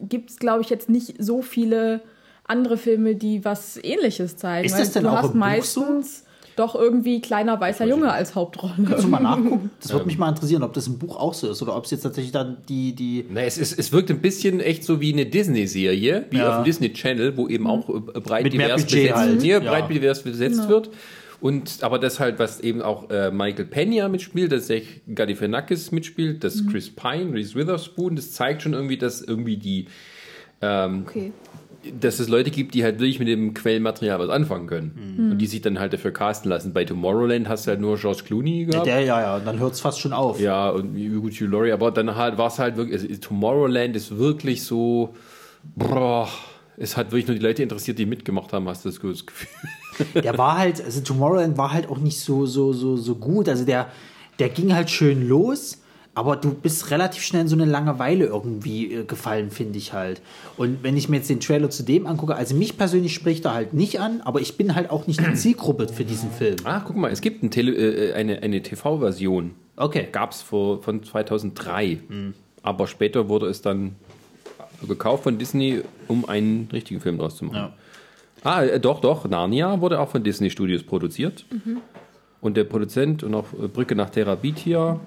gibt es, glaube ich, jetzt nicht so viele andere Filme, die was ähnliches zeigen. Ist das denn du auch hast im Buch meistens doch irgendwie kleiner weißer Junge als Hauptrolle. Kannst du mal nachgucken? Das würde mich mal interessieren, ob das im Buch auch so ist oder ob es jetzt tatsächlich dann die, die. Na, es, ist, es wirkt ein bisschen echt so wie eine Disney-Serie, wie Ja. auf dem Disney Channel, wo eben auch äh, breit Mit mehr divers Budget besetzt, halt. ja, Ja. breit divers besetzt wird. Und aber das halt, was eben auch äh, Michael Pena mitspielt, dass Zach Galifianakis mitspielt, dass Chris Pine, Reese Witherspoon, das zeigt schon irgendwie, dass irgendwie die, Okay. Dass es Leute gibt, die halt wirklich mit dem Quellenmaterial was anfangen können. Und die sich dann halt dafür casten lassen. Bei Tomorrowland hast du halt nur George Clooney gehabt. Der, ja, ja, und dann hört es fast schon auf. Ja, und wie gut Hugh Laurie, aber dann halt war es halt wirklich, also Tomorrowland ist wirklich so, boah, es hat wirklich nur die Leute interessiert, die mitgemacht haben, hast du das Gefühl. [laughs] Der war halt, also Tomorrowland war halt auch nicht so, so, so, so gut. Also der, der ging halt schön los, aber du bist relativ schnell in so eine Langeweile irgendwie äh, gefallen, finde ich halt. Und wenn ich mir jetzt den Trailer zu dem angucke, also mich persönlich spricht er halt nicht an, aber ich bin halt auch nicht die Zielgruppe für diesen Film. Ah, guck mal, es gibt ein Tele äh, eine, eine TV-Version. Okay. Gab es von 2003. Aber später wurde es dann gekauft von Disney, um einen richtigen Film draus zu machen. Ja. Ah, äh, doch, doch. Narnia wurde auch von Disney Studios produziert. Und der Produzent und auch äh, Brücke nach Terabithia.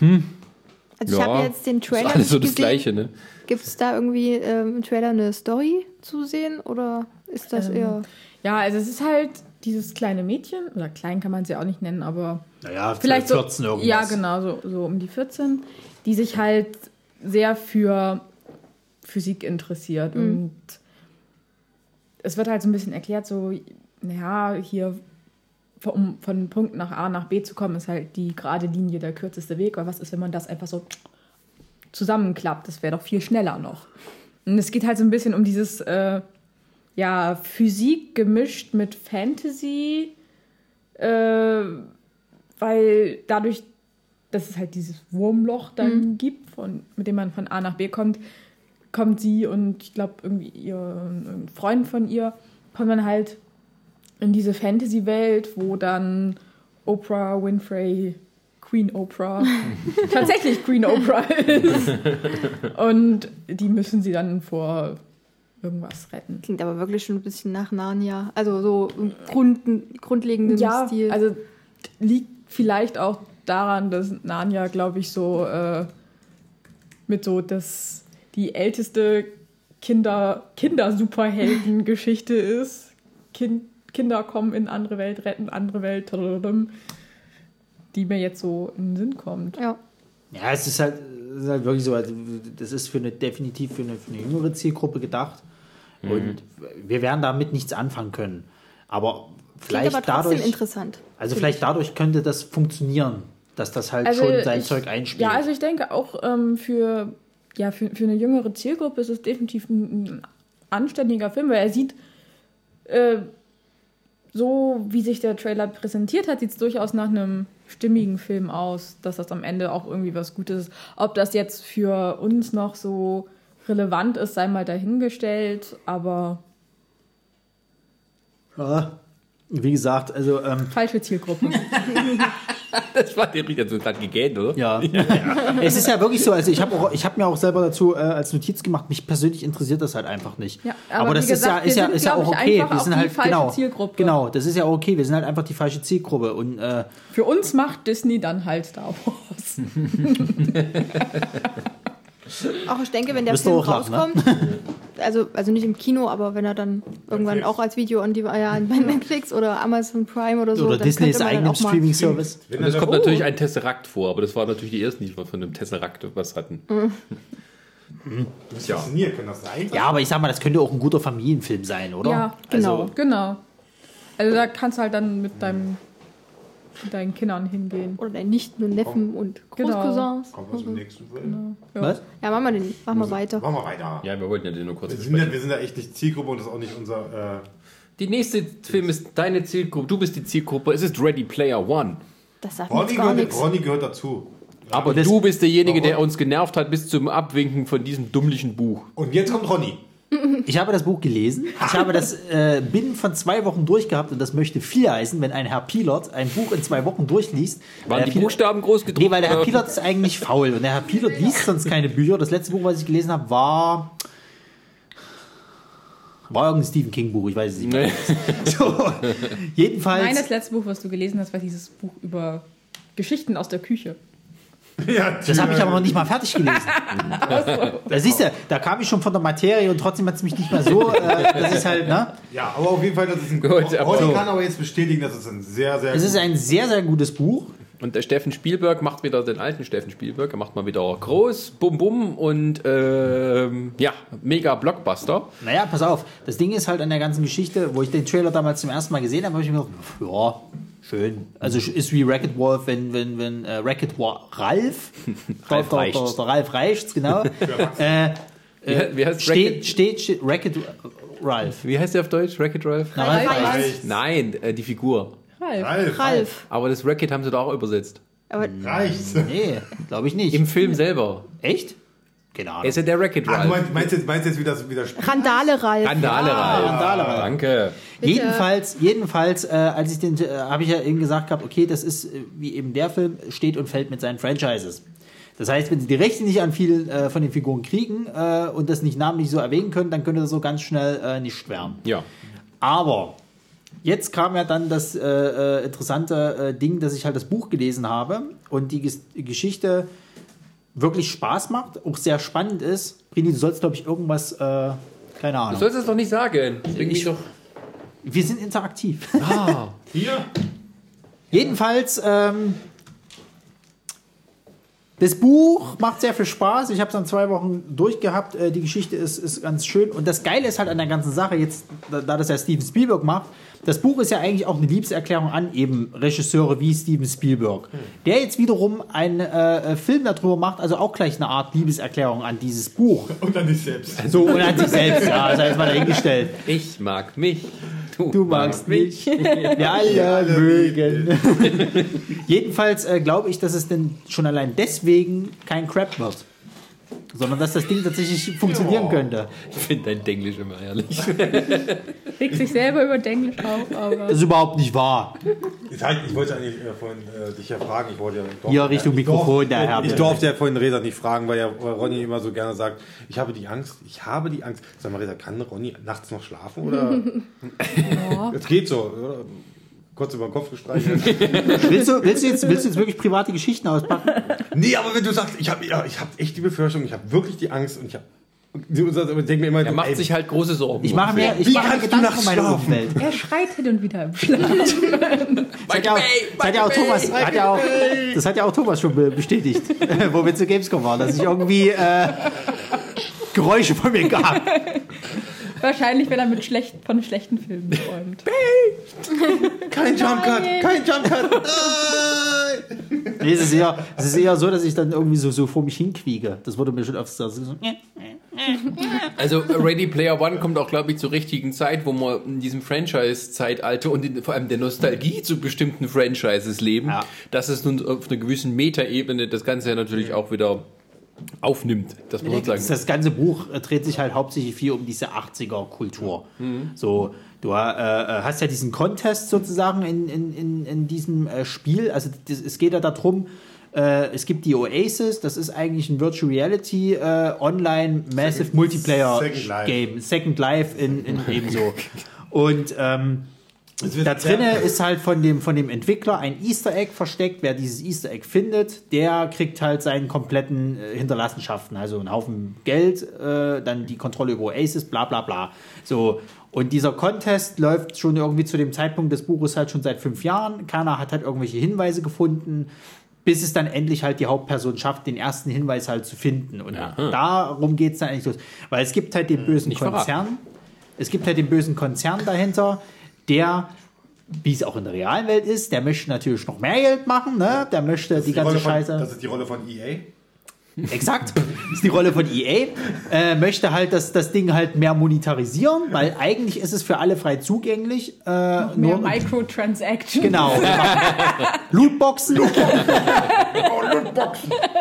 Also ich Ja, habe jetzt den Ist Trailer alles so das gesehen. Gleiche, ne? Gibt es da irgendwie ähm, im Trailer eine Story zu sehen oder ist das Ähm, eher... Ja, also es ist halt dieses kleine Mädchen, oder klein kann man sie auch nicht nennen, aber Naja, vielleicht so, 14 irgendwas. Ja, genau, so, so um die 14, die sich halt sehr für Physik interessiert. Und es wird halt so ein bisschen erklärt, so, naja, hier, um von Punkt nach A nach B zu kommen, ist halt die gerade Linie der kürzeste Weg. Weil was ist, wenn man das einfach so zusammenklappt? Das wäre doch viel schneller noch. Und es geht halt so ein bisschen um dieses, äh, ja, Physik gemischt mit Fantasy, äh, weil dadurch, dass es halt dieses Wurmloch dann gibt, von, mit dem man von A nach B kommt, kommt sie und ich glaube irgendwie ihr ein Freund von ihr, kommt dann halt in diese Fantasy-Welt, wo dann Oprah Winfrey, Queen Oprah, [laughs] tatsächlich Queen Oprah ist. Und die müssen sie dann vor irgendwas retten. Klingt aber wirklich schon ein bisschen nach Narnia. Also so im Grund, grundlegenden Ja, Stil. also liegt vielleicht auch daran, dass Narnia, glaube ich, so äh, mit so das die älteste Kinder Kinder-Superhelden-Geschichte ist. Kind, Kinder kommen in andere Welt, retten andere Welt, die mir jetzt so in den Sinn kommt. ja. Ja, es ist halt, es ist halt wirklich so, also das ist für eine definitiv für eine, für eine jüngere Zielgruppe gedacht. Und wir werden damit nichts anfangen können. Aber Klingt vielleicht aber trotzdem dadurch, interessant. also vielleicht ich. dadurch könnte das funktionieren, dass das halt Also schon sein ich- Zeug einspielt. Ja, also ich denke auch ähm, für, ja, für, für eine jüngere Zielgruppe ist es definitiv ein, ein anständiger Film, weil er sieht, äh, so wie sich der Trailer präsentiert hat, sieht es durchaus nach einem stimmigen Film aus, dass das am Ende auch irgendwie was Gutes ist. Ob das jetzt für uns noch so relevant ist, sei mal dahingestellt, aber ja, wie gesagt, also ähm, falsche Zielgruppe. [laughs] [laughs] Das war der richtig so gerade gegähnt, oder? [laughs] Ja. es ist ja wirklich so, also ich habe auch, habe mir auch selber dazu äh, als Notiz gemacht, mich persönlich interessiert das halt einfach nicht. Ja, aber, aber das wie ist ja, gesagt, ist ja, sind, ist ja auch okay. Wir auch sind die halt falsche genau, Zielgruppe. genau, das ist ja okay. Wir sind halt einfach die falsche Zielgruppe und äh, Für uns macht Disney dann halt Star Wars. [laughs] Auch ich denke, wenn der Film auch lachen, ne? rauskommt, also, also nicht im Kino, aber wenn er dann irgendwann Netflix. auch als Video on die, ja, bei Netflix oder Amazon Prime oder so, oder dann Disneys eigenem Streaming-Service. Es kommt da- natürlich ein Tesseract vor, aber das war natürlich die ersten, die von einem Tesseract was hatten. Du bist fasziniert, kann das sein? Ja, aber ich sag mal, das könnte auch ein guter Familienfilm sein, oder? Ja, genau, Also, genau. Also da kannst du halt dann mit deinem mit deinen Kindern hingehen. Oder deinen Nichten und Neffen und Genau. Großcousins. Kommt was im nächsten Film? was? Ja, machen wir den. Machen wir weiter. Machen wir weiter. Ja, wir wollten ja den nur kurz Wir sind, ja, wir sind ja echt nicht Zielgruppe und das ist auch nicht unser. Äh, Die nächste Film ist deine Zielgruppe. Du bist die Zielgruppe. Es ist Ready Player One. Das sagt Ronny, gar gehört. Ronny gehört dazu. Aber das- du bist derjenige, der uns genervt hat bis zum Abwinken von diesem dummlichen Buch. Und jetzt kommt Ronny. Ich habe das Buch gelesen. Ich habe das äh, binnen von zwei Wochen durchgehabt und das möchte viel heißen, wenn ein Herr Pilot ein Buch in zwei Wochen durchliest. Waren Weil die Pilot- Buchstaben groß gedruckt? Nee, weil der Herr? Pilot ist eigentlich faul und der Herr Pilot liest sonst keine Bücher. Das letzte Buch, was ich gelesen habe, war war irgendein Stephen King Buch, ich weiß es nicht mehr. Nee. So, jedenfalls. Nein, das letzte Buch, was du gelesen hast, war dieses Buch über Geschichten aus der Küche. Ja, Das habe ich aber noch nicht mal fertig gelesen. [laughs] Da siehst du, da kam ich schon von der Materie und trotzdem hat es mich nicht mehr so. Äh, das ist halt, ne? Ja, aber auf jeden Fall, das ist ein. Gut, so. kann aber jetzt bestätigen, dass es ein sehr, sehr. Es ist ein sehr, sehr gutes Buch. Und der Steffen Spielberg macht wieder den alten Steffen Spielberg. Er macht mal wieder groß, bum bum und ähm, ja, mega Blockbuster. Naja, pass auf. Das Ding ist halt an der ganzen Geschichte, wo ich den Trailer damals zum ersten Mal gesehen habe, habe ich mir gedacht, ja, schön. Also ist wie Wreck-It Wolf, wenn, wenn, wenn äh, Wa- Ralf, [laughs] Ralf der, Reichts. der, der Ralf Reichts, genau, [laughs] äh, Wie, he- wie heißt steht, Wreck-It- steht, steht Wreck-It Ralf. Wie heißt der auf Deutsch? Wreck-It Ralph? Na, Ralf Ralf Reichts. Reichts. Nein, äh, die Figur. Ralf. Ralf. Ralf. Aber das Wreck-It haben sie da auch übersetzt. Aber Reicht. Nee, glaube ich nicht. Im Film selber. Echt? Genau. Er ist ja der Wreck-It Ach, du Ralph. meinst, meinst, jetzt, meinst jetzt wieder, wieder Sp- Randale Ralf. Randale Ralph. Randale Ralph. Danke. Jedenfalls, jedenfalls, äh, als ich den, äh, habe ich ja eben gesagt gehabt, okay, das ist äh, wie eben der Film steht und fällt mit seinen Franchises. Das heißt, wenn sie die Rechte nicht an vielen äh, von den Figuren kriegen äh, und das nicht namentlich so erwähnen können, dann könnte das so ganz schnell äh, nicht werden. Ja. Aber jetzt kam ja dann das äh, äh, interessante äh, Ding, dass ich halt das Buch gelesen habe und die Ges Geschichte wirklich Spaß macht, auch sehr spannend ist. Brini, du sollst, glaube ich, irgendwas, äh, keine Du Ahnung. sollst es doch nicht sagen. Mich Ich- doch. Wir sind interaktiv. Ah, [laughs] Hier. Jedenfalls, ähm, Das Buch macht sehr viel Spaß. Ich habe es dann zwei Wochen durchgehabt. Äh, Die Geschichte ist, ist ganz schön. Und das Geile ist halt an der ganzen Sache, jetzt, da, da das ja Steven Spielberg macht, das Buch ist ja eigentlich auch eine Liebeserklärung an eben Regisseure wie Steven Spielberg. Der jetzt wiederum einen äh, äh, Film darüber macht, also auch gleich eine Art Liebeserklärung an dieses Buch. Und an dich selbst. So, und an sich selbst, ja, sei jetzt mal dahingestellt. Ich mag mich. Du, Du magst mich. [laughs] Wir alle mögen. [laughs] [laughs] Jedenfalls äh, glaube ich, dass es denn schon allein deswegen kein Crap wird. Sondern dass das Ding tatsächlich funktionieren könnte. Ich finde dein Denglisch immer herrlich. [laughs] Regt sich selber über Englisch auf, aber. Das ist überhaupt nicht wahr. Ich, ich wollte eigentlich äh, vorhin äh, dich ja fragen. Ich wollte ja, ich Hier Richtung ich Mikrofon, durfte- der Herr. Ich durfte ja vorhin Resa nicht fragen, weil ja Ronny immer so gerne sagt, ich habe die Angst, ich habe die Angst. Sag mal, Resa, kann Ronny nachts noch schlafen? Oder? [laughs] [laughs] Es geht so. Oder? Kurz über den Kopf gestreichelt. [laughs] Willst du, willst, du jetzt, willst du jetzt wirklich private Geschichten auspacken? nee, aber wenn du sagst, ich habe ja, ich hab echt die Befürchtung, ich habe wirklich die Angst und ich habe. Denk mir immer, Er macht ey, sich halt große Sorgen. Ich mache mir, ich Wie mache mir kannst du Gedanken um meine schlafen? Umwelt. Er schreit hin und wieder im Schlaf. Das [laughs] hat ja auch, das hat ja auch Thomas, hat ja auch, das hat ja auch Thomas schon be- bestätigt, [laughs] wo wir zu Gamescom waren, dass ich irgendwie äh, Geräusche von mir gab. Wahrscheinlich, wenn er mit schlecht, von schlechten Filmen träumt. Kein Jumpcut, kein Jumpcut. Nee, es, ist eher, es ist eher so, dass ich dann irgendwie so, so vor mich hinquiege. Das wurde mir schon oft so. so Also Ready Player One kommt auch, glaube ich, zur richtigen Zeit, wo wir in diesem Franchise-Zeitalter und in, vor allem der Nostalgie zu bestimmten Franchises leben, Ja. dass es nun auf einer gewissen Metaebene das Ganze ja natürlich auch wieder aufnimmt. Das muss man sagen. das ganze Buch äh, dreht sich halt hauptsächlich viel um diese 80er-Kultur. So, du äh, äh, hast ja diesen Contest sozusagen in, in, in, in diesem äh, Spiel. Also das, es geht ja darum, äh, es gibt die Oasis, das ist eigentlich ein Virtual Reality äh, Online Massive Second- Multiplayer Second. Game. Second Life in, in ebenso. Und ähm, da drinnen ist halt von dem, von dem Entwickler ein Easter Egg versteckt. Wer dieses Easter Egg findet, der kriegt halt seinen kompletten äh, Hinterlassenschaften. Also einen Haufen Geld, äh, dann die Kontrolle über Oasis, bla bla bla. So. Und dieser Contest läuft schon irgendwie zu dem Zeitpunkt des Buches halt schon seit fünf Jahren. Keiner hat halt irgendwelche Hinweise gefunden, bis es dann endlich halt die Hauptperson schafft, den ersten Hinweis halt zu finden. Und darum geht es dann eigentlich los. Weil es gibt halt den bösen Nicht verraten. Konzern. Es gibt halt den bösen Konzern dahinter, der, wie es auch in der realen Welt ist, der möchte natürlich noch mehr Geld machen, ne? Der möchte die Die ganze von, Scheiße. das ist die Rolle von EA. Exakt. Das ist die Rolle von EA. Äh, möchte halt das, das Ding halt mehr monetarisieren, weil eigentlich ist es für alle frei zugänglich. Äh, Mehr nur, Microtransaction. Genau. [laughs] Lootboxen.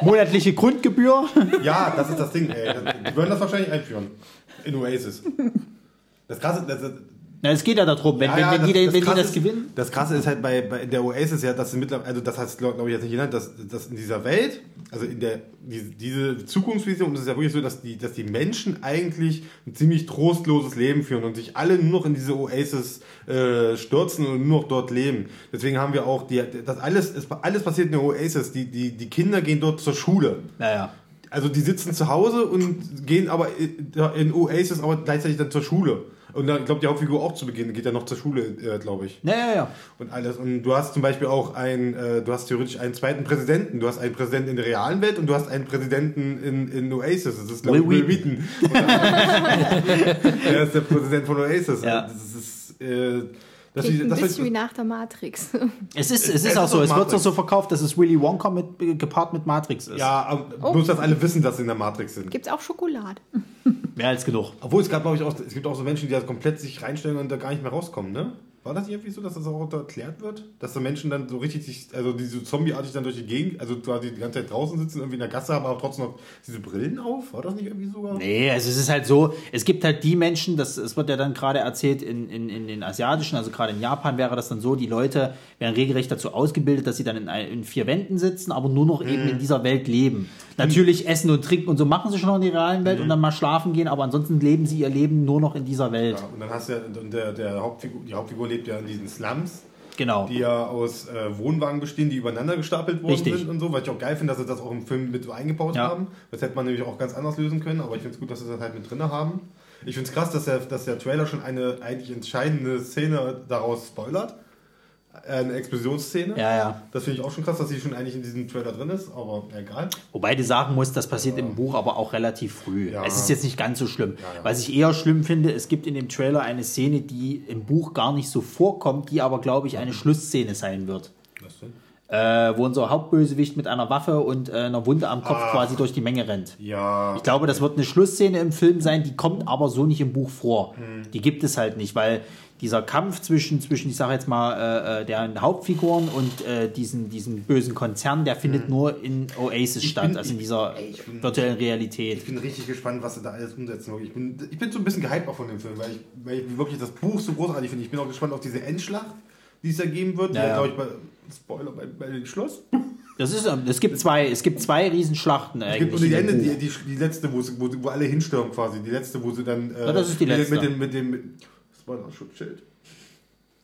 Monatliche Grundgebühr. Ja, das ist das Ding, ey. Die würden das wahrscheinlich einführen. In Oasis. Das krasse, das, Na, es geht ja darum, wenn, Ja, wenn, ja, wenn, die, wenn die das ist- gewinnen. Das krasse ist halt bei, bei in der Oasis ja, dass sie mittlerweile, also das heißt, glaube ich, jetzt nicht genannt, dass, dass in dieser Welt, also in der, diese, diese Zukunftsvision, ist es ja wirklich so, dass die, dass die Menschen eigentlich ein ziemlich trostloses Leben führen und sich alle nur noch in diese Oasis äh, stürzen und nur noch dort leben. Deswegen haben wir auch die, das alles, ist, alles passiert in der Oasis. Die, die, die Kinder gehen dort zur Schule. Naja. Also die sitzen zu Hause und gehen aber in Oasis aber gleichzeitig dann zur Schule. Und dann, ich glaube, die Hauptfigur auch zu Beginn geht ja noch zur Schule, äh, glaube ich. Ja, ja, ja. Und alles. Und du hast zum Beispiel auch einen, äh, du hast theoretisch einen zweiten Präsidenten. Du hast einen Präsidenten in der realen Welt und du hast einen Präsidenten in, in Oasis. Das ist, glaube ich, Will Wheaton. [laughs] er ist der Präsident von Oasis. Ja. Das ist, äh, das, Klingt ein das, bisschen wie nach der Matrix. [laughs] Es ist, es Es ist auch ist so, es wird Matrix. so verkauft, dass es Willy Wonka mit, gepaart mit Matrix ist. ja, aber bloß, dass alle wissen, dass sie in der Matrix sind. Gibt's auch Schokolade? Mehr als genug. Obwohl es gab, glaube ich, auch, es gibt auch so Menschen, die da komplett sich reinstellen und da gar nicht mehr rauskommen, ne? War das nicht irgendwie so, dass das auch erklärt wird? Dass da Menschen dann so richtig sich, also die so zombieartig dann durch die Gegend, also quasi die ganze Zeit draußen sitzen, irgendwie in der Gasse haben, aber trotzdem noch diese Brillen auf? War das nicht irgendwie sogar? Nee, also es ist halt so, es gibt halt die Menschen, das, es wird ja dann gerade erzählt in, in, in den asiatischen, also gerade in Japan wäre das dann so, die Leute werden regelrecht dazu ausgebildet, dass sie dann in, in vier Wänden sitzen, aber nur noch eben in dieser Welt leben. Natürlich essen und trinken und so machen sie schon noch in der realen Welt und dann mal schlafen gehen, aber ansonsten leben sie ihr Leben nur noch in dieser Welt. Ja, und dann hast du ja, und der, der Hauptfigur, die Hauptfigur lebt ja in diesen Slums, Genau. die ja aus äh, Wohnwagen bestehen, die übereinander gestapelt worden Richtig. sind und so, weil ich auch geil finde, dass sie das auch im Film mit so eingebaut Ja. haben. Das hätte man nämlich auch ganz anders lösen können, aber ich finde es gut, dass sie das halt mit drin haben. Ich finde es krass, dass der, dass der Trailer schon eine eigentlich entscheidende Szene daraus spoilert. Äh, eine Explosionsszene. Ja, ja. Das finde ich auch schon krass, dass sie schon eigentlich in diesem Trailer drin ist, aber egal. Wobei du sagen musst, das passiert im Buch aber auch relativ früh. Ja. Es ist jetzt nicht ganz so schlimm. Was ich eher schlimm finde, es gibt in dem Trailer eine Szene, die im Buch gar nicht so vorkommt, die aber, glaube ich, eine Schlussszene sein wird. Was denn? Äh, wo unser Hauptbösewicht mit einer Waffe und äh, einer Wunde am Kopf quasi durch die Menge rennt. Ja. Ich glaube, das wird eine Schlussszene im Film sein, die kommt aber so nicht im Buch vor. Hm. Die gibt es halt nicht, weil dieser Kampf zwischen, zwischen ich sage jetzt mal, äh, äh, der Hauptfiguren und äh, diesen, diesen bösen Konzern, der findet nur in Oasis statt, Hm. bin- also in dieser ich- ich bin- virtuellen Ich Realität. bin richtig gespannt, was sie da alles umsetzen. Ich bin, ich bin so ein bisschen gehypt auch von dem Film, weil ich, weil ich wirklich das Buch so großartig finde. Ich bin auch gespannt auf diese Endschlacht, die es da geben wird. Ja, die, ja. ich, bei, Spoiler bei, bei dem Schloss. Das ist, ähm, es gibt zwei, es gibt zwei Riesenschlachten Es gibt eigentlich. und die, in dem Ende, die, die, die letzte, wo, sie- wo, wo alle hinstürmen quasi. Die letzte, wo sie dann. Äh, Ja, das ist die mit, letzte. Mit dem. Mit dem mit, Spoiler, Schutzschild.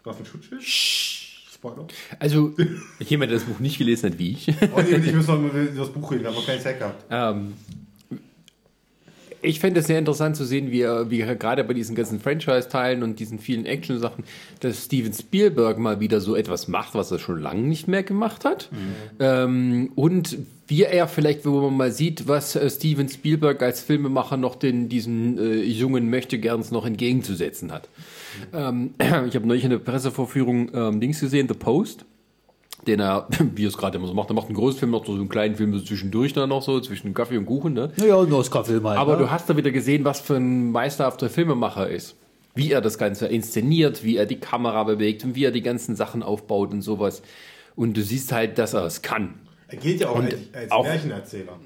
Was ein Schutzschild? Spoiler. Also, [laughs] jemand, der das Buch nicht gelesen hat, wie ich. Oh nee, ich muss noch das Buch reden, aber keinen Zeit gehabt. Ähm, ich fände es sehr interessant zu sehen, wie wie er gerade bei diesen ganzen Franchise-Teilen und diesen vielen Action-Sachen, dass Steven Spielberg mal wieder so etwas macht, was er schon lange nicht mehr gemacht hat. Ähm, und wie er vielleicht, wo man mal sieht, was äh, Steven Spielberg als Filmemacher noch den, diesen äh, jungen Möchtegerns noch entgegenzusetzen hat. Ähm, [clears throat] ich habe neulich in der Pressevorführung ähm, Dings gesehen, The Post den er, [clears throat] wie er es gerade immer so macht, er macht einen großen Film, noch so einen kleinen Film so zwischendurch dann noch so, zwischen Kaffee und Kuchen, ne? Naja, ein Oscar-Film halt. Aber ne? du hast da wieder gesehen, was für ein meisterhafter Filmemacher ist. Wie er das Ganze inszeniert, wie er die Kamera bewegt und wie er die ganzen Sachen aufbaut und sowas. Und du siehst halt, dass er es kann. Er gilt ja auch Und als, als Märchenerzähler.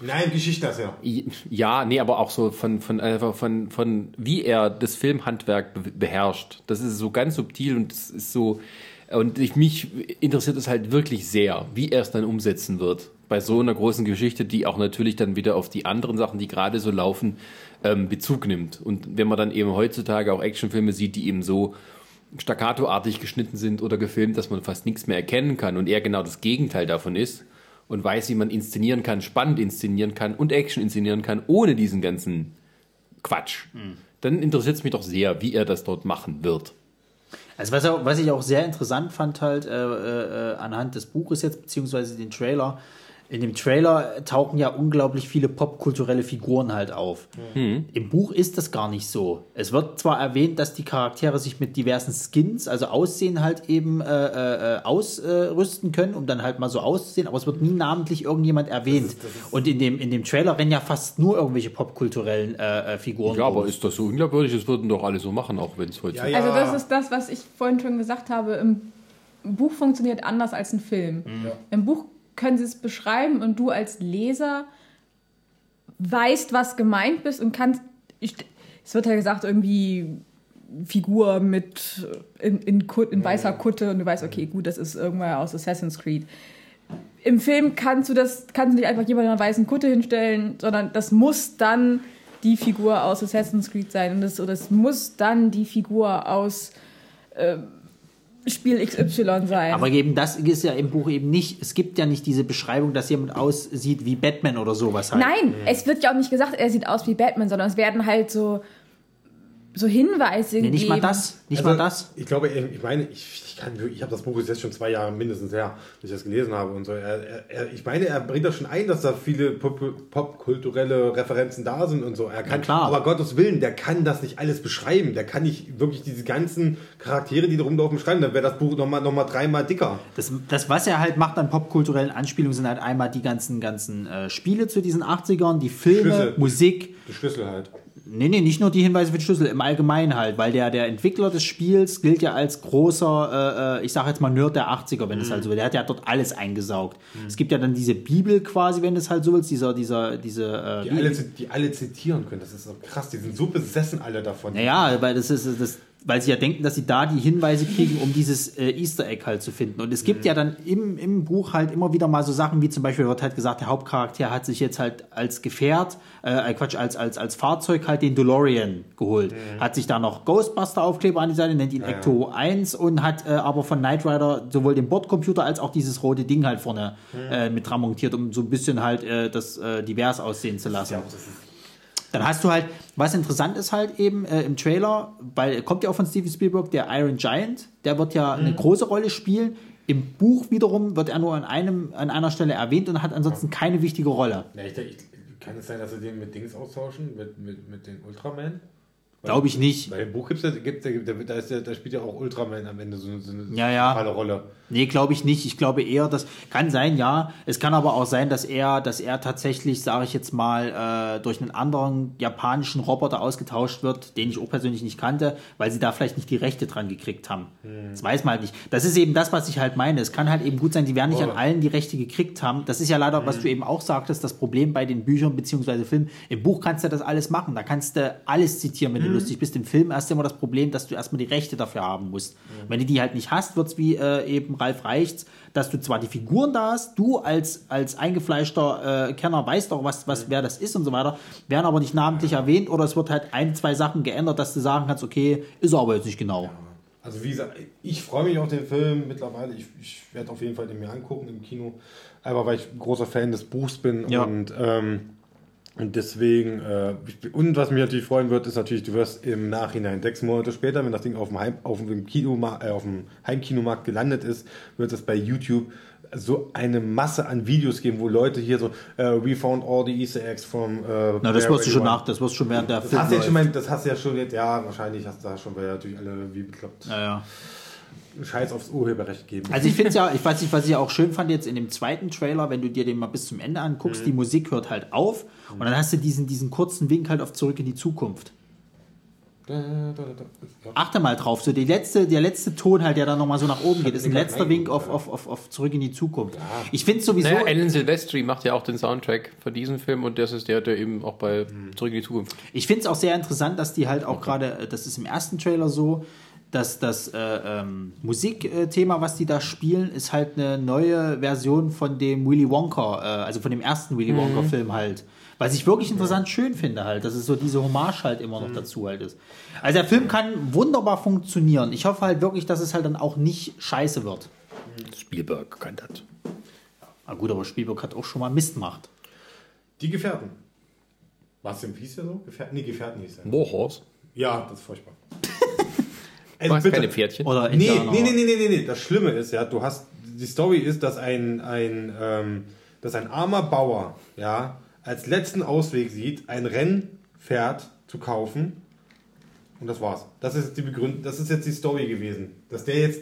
Nein, Geschichtenerzähler. Ja, nee, aber auch so von, von, einfach von, von wie er das Filmhandwerk be beherrscht. Das ist so ganz subtil und das ist so. Und ich, mich interessiert es halt wirklich sehr, wie er es dann umsetzen wird. Bei so einer großen Geschichte, die auch natürlich dann wieder auf die anderen Sachen, die gerade so laufen, ähm, Bezug nimmt. Und wenn man dann eben heutzutage auch Actionfilme sieht, die eben so staccatoartig geschnitten sind oder gefilmt, dass man fast nichts mehr erkennen kann und er genau das Gegenteil davon ist und weiß, wie man inszenieren kann, spannend inszenieren kann und Action inszenieren kann, ohne diesen ganzen Quatsch, dann interessiert es mich doch sehr, wie er das dort machen wird. Also was, was ich auch sehr interessant fand halt äh, äh, anhand des Buches jetzt, beziehungsweise den Trailer, in dem Trailer tauchen ja unglaublich viele popkulturelle Figuren halt auf. Im Buch ist das gar nicht so. Es wird zwar erwähnt, dass die Charaktere sich mit diversen Skins, also Aussehen halt eben äh, äh, ausrüsten können, um dann halt mal so auszusehen, aber es wird nie namentlich irgendjemand erwähnt. Und in dem, in dem Trailer rennen ja fast nur irgendwelche popkulturellen äh, äh, Figuren Ja, aber ist das so unglaubwürdig? Das würden doch alle so machen, auch wenn es heute Ja, ja. Also das ist das, was ich vorhin schon gesagt habe. Im Buch funktioniert anders als ein Film. Im Buch können sie es beschreiben und du als Leser weißt, was gemeint bist und kannst. Ich, es wird ja gesagt, irgendwie Figur mit in, in, Kut, in weißer Kutte und du weißt, okay, gut, das ist irgendwer aus Assassin's Creed. Im Film kannst du das, kannst du nicht einfach jemanden in einer weißen Kutte hinstellen, sondern das muss dann die Figur aus Assassin's Creed sein und das, oder das muss dann die Figur aus äh, Spiel XY sein. Aber eben das ist ja im Buch eben nicht. Es gibt ja nicht diese Beschreibung, dass jemand aussieht wie Batman oder sowas halt. Nein, es wird ja auch nicht gesagt, er sieht aus wie Batman, sondern es werden halt so, so Hinweise Nee, gegeben. nicht mal das. Nicht Also, mal das. Ich glaube, ich meine, ich, ich, kann wirklich- ich habe das Buch jetzt schon zwei Jahre mindestens her, dass ich das gelesen habe und so. Er, er, ich meine, er bringt das schon ein, dass da viele pop- popkulturelle Referenzen da sind und so. Er kann, klar. aber Gottes Willen, der kann das nicht alles beschreiben. Der kann nicht wirklich diese ganzen Charaktere, die da rumlaufen, beschreiben. Dann wäre das Buch nochmal noch mal dreimal dicker. Das, das, was er halt macht an popkulturellen Anspielungen, sind halt einmal die ganzen, ganzen äh, Spiele zu diesen 80ern, die Filme, Schlüssel. Musik. Die Schlüssel halt. Nee, nee, nicht nur die Hinweise für den Schlüssel, im Allgemeinen halt, weil der, der Entwickler des Spiels gilt ja als großer, äh, äh, ich sag jetzt mal Nerd der 80er, wenn es halt so will. Der hat ja dort alles eingesaugt. Es gibt ja dann diese Bibel quasi, wenn es halt so willst, dieser, dieser, diese, äh, Die alle, die alle zitieren können. Das ist so krass. Die sind so besessen alle davon. Naja, weil das ist das, weil sie ja denken, dass sie da die Hinweise kriegen, um dieses äh, Easter Egg halt zu finden. Und es gibt ja dann im, im Buch halt immer wieder mal so Sachen, wie zum Beispiel wird halt gesagt, der Hauptcharakter hat sich jetzt halt als Gefährt, äh, Quatsch, als, als, als Fahrzeug halt den DeLorean geholt. Hat sich da noch Ghostbuster-Aufkleber an die Seite, nennt ihn Ecto 1 und hat äh, aber von Knight Rider sowohl den Bordcomputer als auch dieses rote Ding halt vorne äh, mit dran montiert, um so ein bisschen halt äh, das äh, divers aussehen zu lassen. Dann hast du halt, was interessant ist halt eben äh, im Trailer, weil kommt ja auch von Steven Spielberg, der Iron Giant, der wird ja eine große Rolle spielen. Im Buch wiederum wird er nur an, einem, an einer Stelle erwähnt und hat ansonsten keine wichtige Rolle. Ja, ich, ich, kann es sein, dass sie den mit Dings austauschen? Mit, mit, mit den Ultraman? Glaube ich nicht. Weil im Buch gibt's ja, gibt, da, da, ist ja, da spielt ja auch Ultraman am Ende so, eine- so eine Ja, ja. zentrale Rolle. Nee, glaube ich nicht. Ich glaube eher, das kann sein, ja. Es kann aber auch sein, dass er, dass er tatsächlich, sage ich jetzt mal, äh, durch einen anderen japanischen Roboter ausgetauscht wird, den ich auch persönlich nicht kannte, weil sie da vielleicht nicht die Rechte dran gekriegt haben. Das weiß man halt nicht. Das ist eben das, was ich halt meine. Es kann halt eben gut sein, die werden nicht an Oh. allen die Rechte gekriegt haben. Das ist ja leider, was du eben auch sagtest, das Problem bei den Büchern beziehungsweise Filmen. Im Buch kannst du das alles machen. Da kannst du alles zitieren, wenn du lustig bist. Im Film hast du immer das Problem, dass du erstmal die Rechte dafür haben musst. Wenn du die halt nicht hast, wird's wie äh, eben Ralf Reichts, dass du zwar die Figuren da hast, du als, als eingefleischter äh, Kenner weißt auch, was, was, wer das ist und so weiter, werden aber nicht namentlich erwähnt oder es wird halt ein, zwei Sachen geändert, dass du sagen kannst, okay, ist er aber jetzt nicht genau. Also wie gesagt, ich freue mich auf den Film mittlerweile. Ich, ich werde auf jeden Fall den mir angucken im Kino. Einfach weil ich großer Fan des Buchs bin Ja. und, ähm, und deswegen, äh, und was mich natürlich freuen wird, ist natürlich, du wirst im Nachhinein, sechs Monate später, wenn das Ding auf dem, Heim, auf dem, Kinoma, äh, auf dem Heimkinomarkt gelandet ist, wird es bei YouTube so eine Masse an Videos geben, wo Leute hier so, äh, we found all the Easter eggs from äh, Na, das wirst du schon nach, das wirst du schon während der Das Film hast, jetzt schon mal, das hast du ja schon jetzt, ja, wahrscheinlich hast du da schon, weil ja natürlich alle wie bekloppt. Ja, ja. Scheiß aufs Urheberrecht geben. Also ich finde ja, ich weiß nicht, was ich auch schön fand jetzt in dem zweiten Trailer, wenn du dir den mal bis zum Ende anguckst, die Musik hört halt auf und dann hast du diesen, diesen kurzen Wink halt auf zurück in die Zukunft. Achte mal drauf, so die letzte, der letzte Ton halt, der dann nochmal so nach oben geht, ist ein letzter Wink auf, auf, auf, auf zurück in die Zukunft. Ich finde sowieso, Naja, Alan Silvestri macht ja auch den Soundtrack für diesen Film und das ist der, der eben auch bei Zurück in die Zukunft. ich finde es auch sehr interessant, dass die halt auch gerade, äh, das ist im ersten Trailer so, dass das äh, ähm, Musikthema, was die da spielen, ist halt eine neue Version von dem Willy Wonka, äh, also von dem ersten Willy Wonka-Film halt. Was ich wirklich interessant schön finde halt, dass es so diese Hommage halt immer noch dazu halt ist. Also der Film kann wunderbar funktionieren. Ich hoffe halt wirklich, dass es halt dann auch nicht scheiße wird. Spielberg kann das. Na gut, aber Spielberg hat auch schon mal Mist gemacht. Die Gefährten. Was denn, wie hieß der so? Gefährten? Nee, Gefährten hieß der. Warhorse. Ja, das ist furchtbar. [laughs] Du Also hast bitte. keine Pferdchen. Oder Nee, nee, nee, nee, nee, nee, nee. Das Schlimme ist ja, du hast, die Story ist, dass ein, ein, ähm, dass ein armer Bauer, ja, als letzten Ausweg sieht, ein Rennpferd zu kaufen. Und das war's. Das ist die Begründung, das ist jetzt die Story gewesen. Dass der jetzt,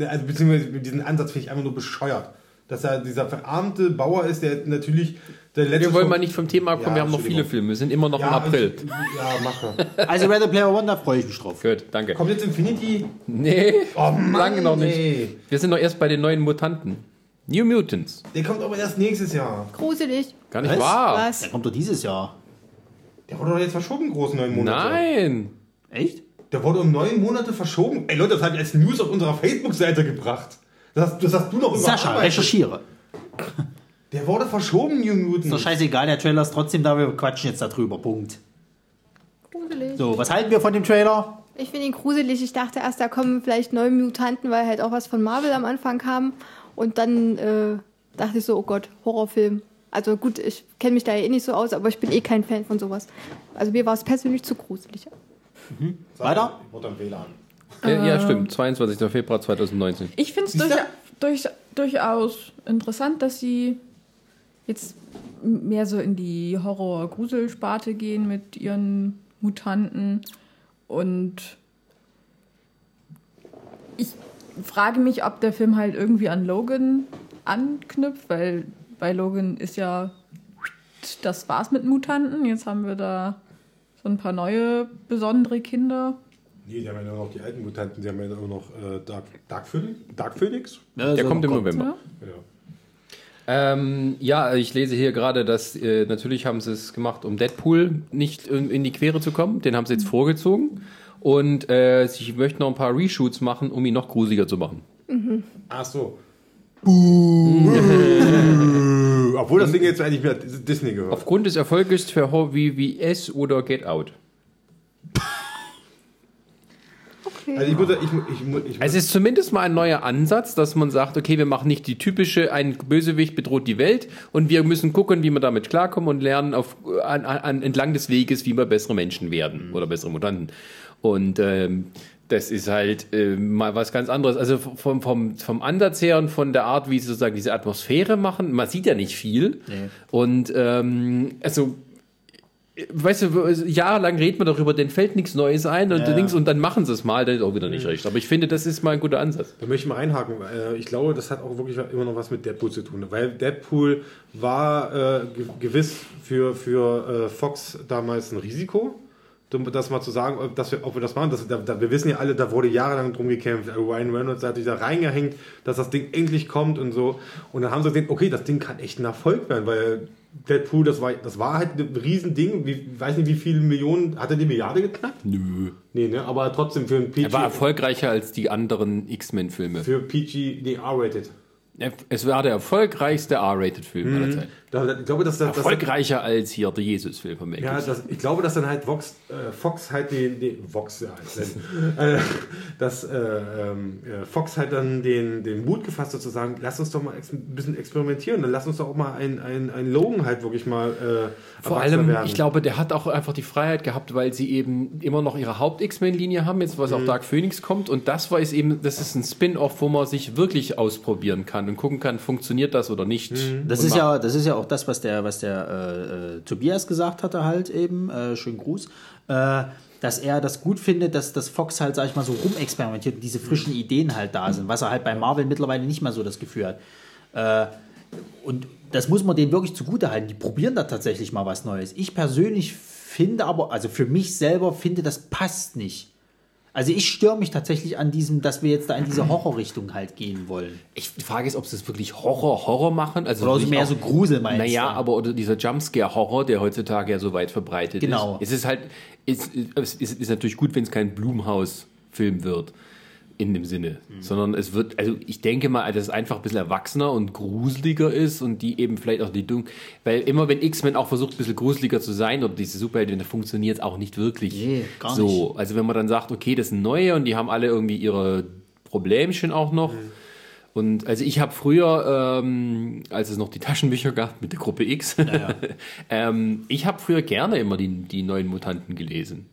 äh, also beziehungsweise mit diesem Ansatz finde ich einfach nur bescheuert. Dass er dieser verarmte Bauer ist, der natürlich der letzte. Wir wollen mal nicht vom Thema kommen, Ja, wir haben noch viele. Filme, wir sind immer noch ja, im April. Ich, ja, mache. [laughs] Also Ready Player One, da freue ich mich drauf. Gut, danke. Kommt jetzt Infinity? Nee, Oh Mann, [laughs] lange noch nicht. ey. Wir sind noch erst bei den neuen Mutanten. New Mutants. Der kommt aber erst nächstes Jahr. Gruselig. Gar nicht Was? wahr. Was? Der kommt doch dieses Jahr. Der wurde doch jetzt verschoben, großen neun Monate. Nein. Echt? Der wurde um neun Monate verschoben. Ey Leute, das habe ich als News auf unserer Facebook-Seite gebracht. Das hast, das hast du noch Sascha, recherchiere. Der wurde verschoben, New Ist doch Mutants. scheißegal, der Trailer ist trotzdem da, wir quatschen jetzt darüber. Punkt. Gruselig. So, was halten wir von dem Trailer? Ich finde ihn gruselig. Ich dachte erst, da kommen vielleicht neue Mutanten, weil halt auch was von Marvel am Anfang kam. Und dann äh, dachte ich so, oh Gott, Horrorfilm. Also gut, ich kenne mich da ja eh nicht so aus, aber ich bin eh kein Fan von sowas. Also mir war es persönlich zu gruselig. Weiter? Ich wurde am WLAN. Ja, ja, stimmt. 22. Februar 2019. Ich finde es durch, du? durch, durchaus interessant, dass sie jetzt mehr so in die Horror-Grusel-Sparte gehen mit ihren Mutanten. Und ich frage mich, ob der Film halt irgendwie an Logan anknüpft, weil bei Logan ist ja das war's mit Mutanten. Jetzt haben wir da so ein paar neue besondere Kinder. Nee, die haben ja nur noch die alten Mutanten. Die haben ja nur noch äh, Dark, Dark, Phoenix? Dark Phoenix? Ja, Der so kommt im kommt. November. Ja? Ja. Ähm, ja, ich lese hier gerade, dass äh, natürlich haben sie es gemacht, um Deadpool nicht in, in die Quere zu kommen. Den haben sie jetzt vorgezogen. Und äh, sie möchten noch ein paar Reshoots machen, um ihn noch gruseliger zu machen. Ach so. [laughs] Obwohl das Ding jetzt eigentlich wieder Disney gehört. Aufgrund des Erfolges für VWS oder Get Out. Also ich würde, ich, ich, ich, ich Es ist zumindest mal ein neuer Ansatz, dass man sagt, okay, wir machen nicht die typische, ein Bösewicht bedroht die Welt und wir müssen gucken, wie wir damit klarkommen und lernen auf, an, an, entlang des Weges, wie wir bessere Menschen werden oder bessere Mutanten. Und ähm, das ist halt äh, mal was ganz anderes. Also vom, vom, vom Ansatz her und von der Art, wie sie sozusagen diese Atmosphäre machen, man sieht ja nicht viel. Und ähm, also weißt du, jahrelang redet man darüber, denen fällt nichts Neues ein und, Ja. Und dann machen sie es mal, dann ist auch wieder nicht recht. Aber ich finde, das ist mal ein guter Ansatz. Da möchte ich mal einhaken. Äh, Ich glaube, das hat auch wirklich immer noch was mit Deadpool zu tun. Weil Deadpool war äh, ge- gewiss für, für äh, Fox damals ein Risiko. Das mal zu sagen, ob, dass wir, ob wir das machen. Das, da, da, wir wissen ja alle, da wurde jahrelang drum gekämpft. Äh, Ryan Reynolds hat sich da reingehängt, dass das Ding endlich kommt und so. Und dann haben sie gesehen, okay, das Ding kann echt ein Erfolg werden, weil Deadpool, das war, das war halt ein Riesending. Wie, weiß nicht, wie viele Millionen, hat er die Milliarde geknackt? Nö. Nee, ne? Aber trotzdem für ein PG. Er war erfolgreicher als die anderen X-Men-Filme. für PG, nee, R-rated. Es war der erfolgreichste R-Rated-Film aller Zeiten. Da- Ich glaube, dass das, das Erfolgreicher als hier der Jesus-Film von ja, Mackes. das, ich glaube, dass dann halt Vox, äh, Fox halt den, den Vox ja, äh, dass äh, ähm, äh, Fox halt dann den, den Mut gefasst hat zu sagen, lass uns doch mal ex ein bisschen experimentieren, dann lass uns doch auch mal ein, ein, Logan halt wirklich mal äh, Vor allem, werden. ich glaube, der hat auch einfach die Freiheit gehabt, weil sie eben immer noch ihre Haupt-X-Men-Linie haben, jetzt was auch Dark Phoenix kommt. Und das war es eben, das ist ein Spin-off, wo man sich wirklich ausprobieren kann und gucken kann, funktioniert das oder nicht. Das Und ist ja, das ist ja auch das, was der, was der äh, äh, Tobias gesagt hatte halt eben, äh, schönen Gruß, äh, dass er das gut findet, dass das Fox halt, sag ich mal, so rumexperimentiert und diese frischen Ideen halt da sind, was er halt bei Marvel mittlerweile nicht mehr so das Gefühl hat. Äh, und das muss man denen wirklich zugute halten. Die probieren da tatsächlich mal was Neues. Ich persönlich finde aber, also für mich selber finde, das passt nicht. Also ich störe mich tatsächlich an diesem, dass wir jetzt da in diese Horrorrichtung halt gehen wollen. Ich, die Frage ist, ob sie es wirklich Horror, Horror machen. Also Oder so wirklich mehr auch- so Grusel meinst Naja, du? aber oder dieser Jumpscare-Horror, der heutzutage ja so weit verbreitet Genau. ist. Es ist halt, es es ist, ist natürlich gut, wenn es kein Blumhaus-Film wird. In dem Sinne. Mhm. Sondern es wird, also ich denke mal, dass es einfach ein bisschen erwachsener und gruseliger ist und die eben vielleicht auch die Dun Weil immer wenn X-Men auch versucht, ein bisschen gruseliger zu sein oder diese Superhelden, dann funktioniert es auch nicht wirklich. Nee, gar so. nicht. Also wenn man dann sagt, okay, das sind neue und die haben alle irgendwie ihre Problemchen auch noch. Und also ich habe früher, ähm, als es noch die Taschenbücher gab mit der Gruppe X, [laughs] ähm, ich habe früher gerne immer die, die neuen Mutanten gelesen.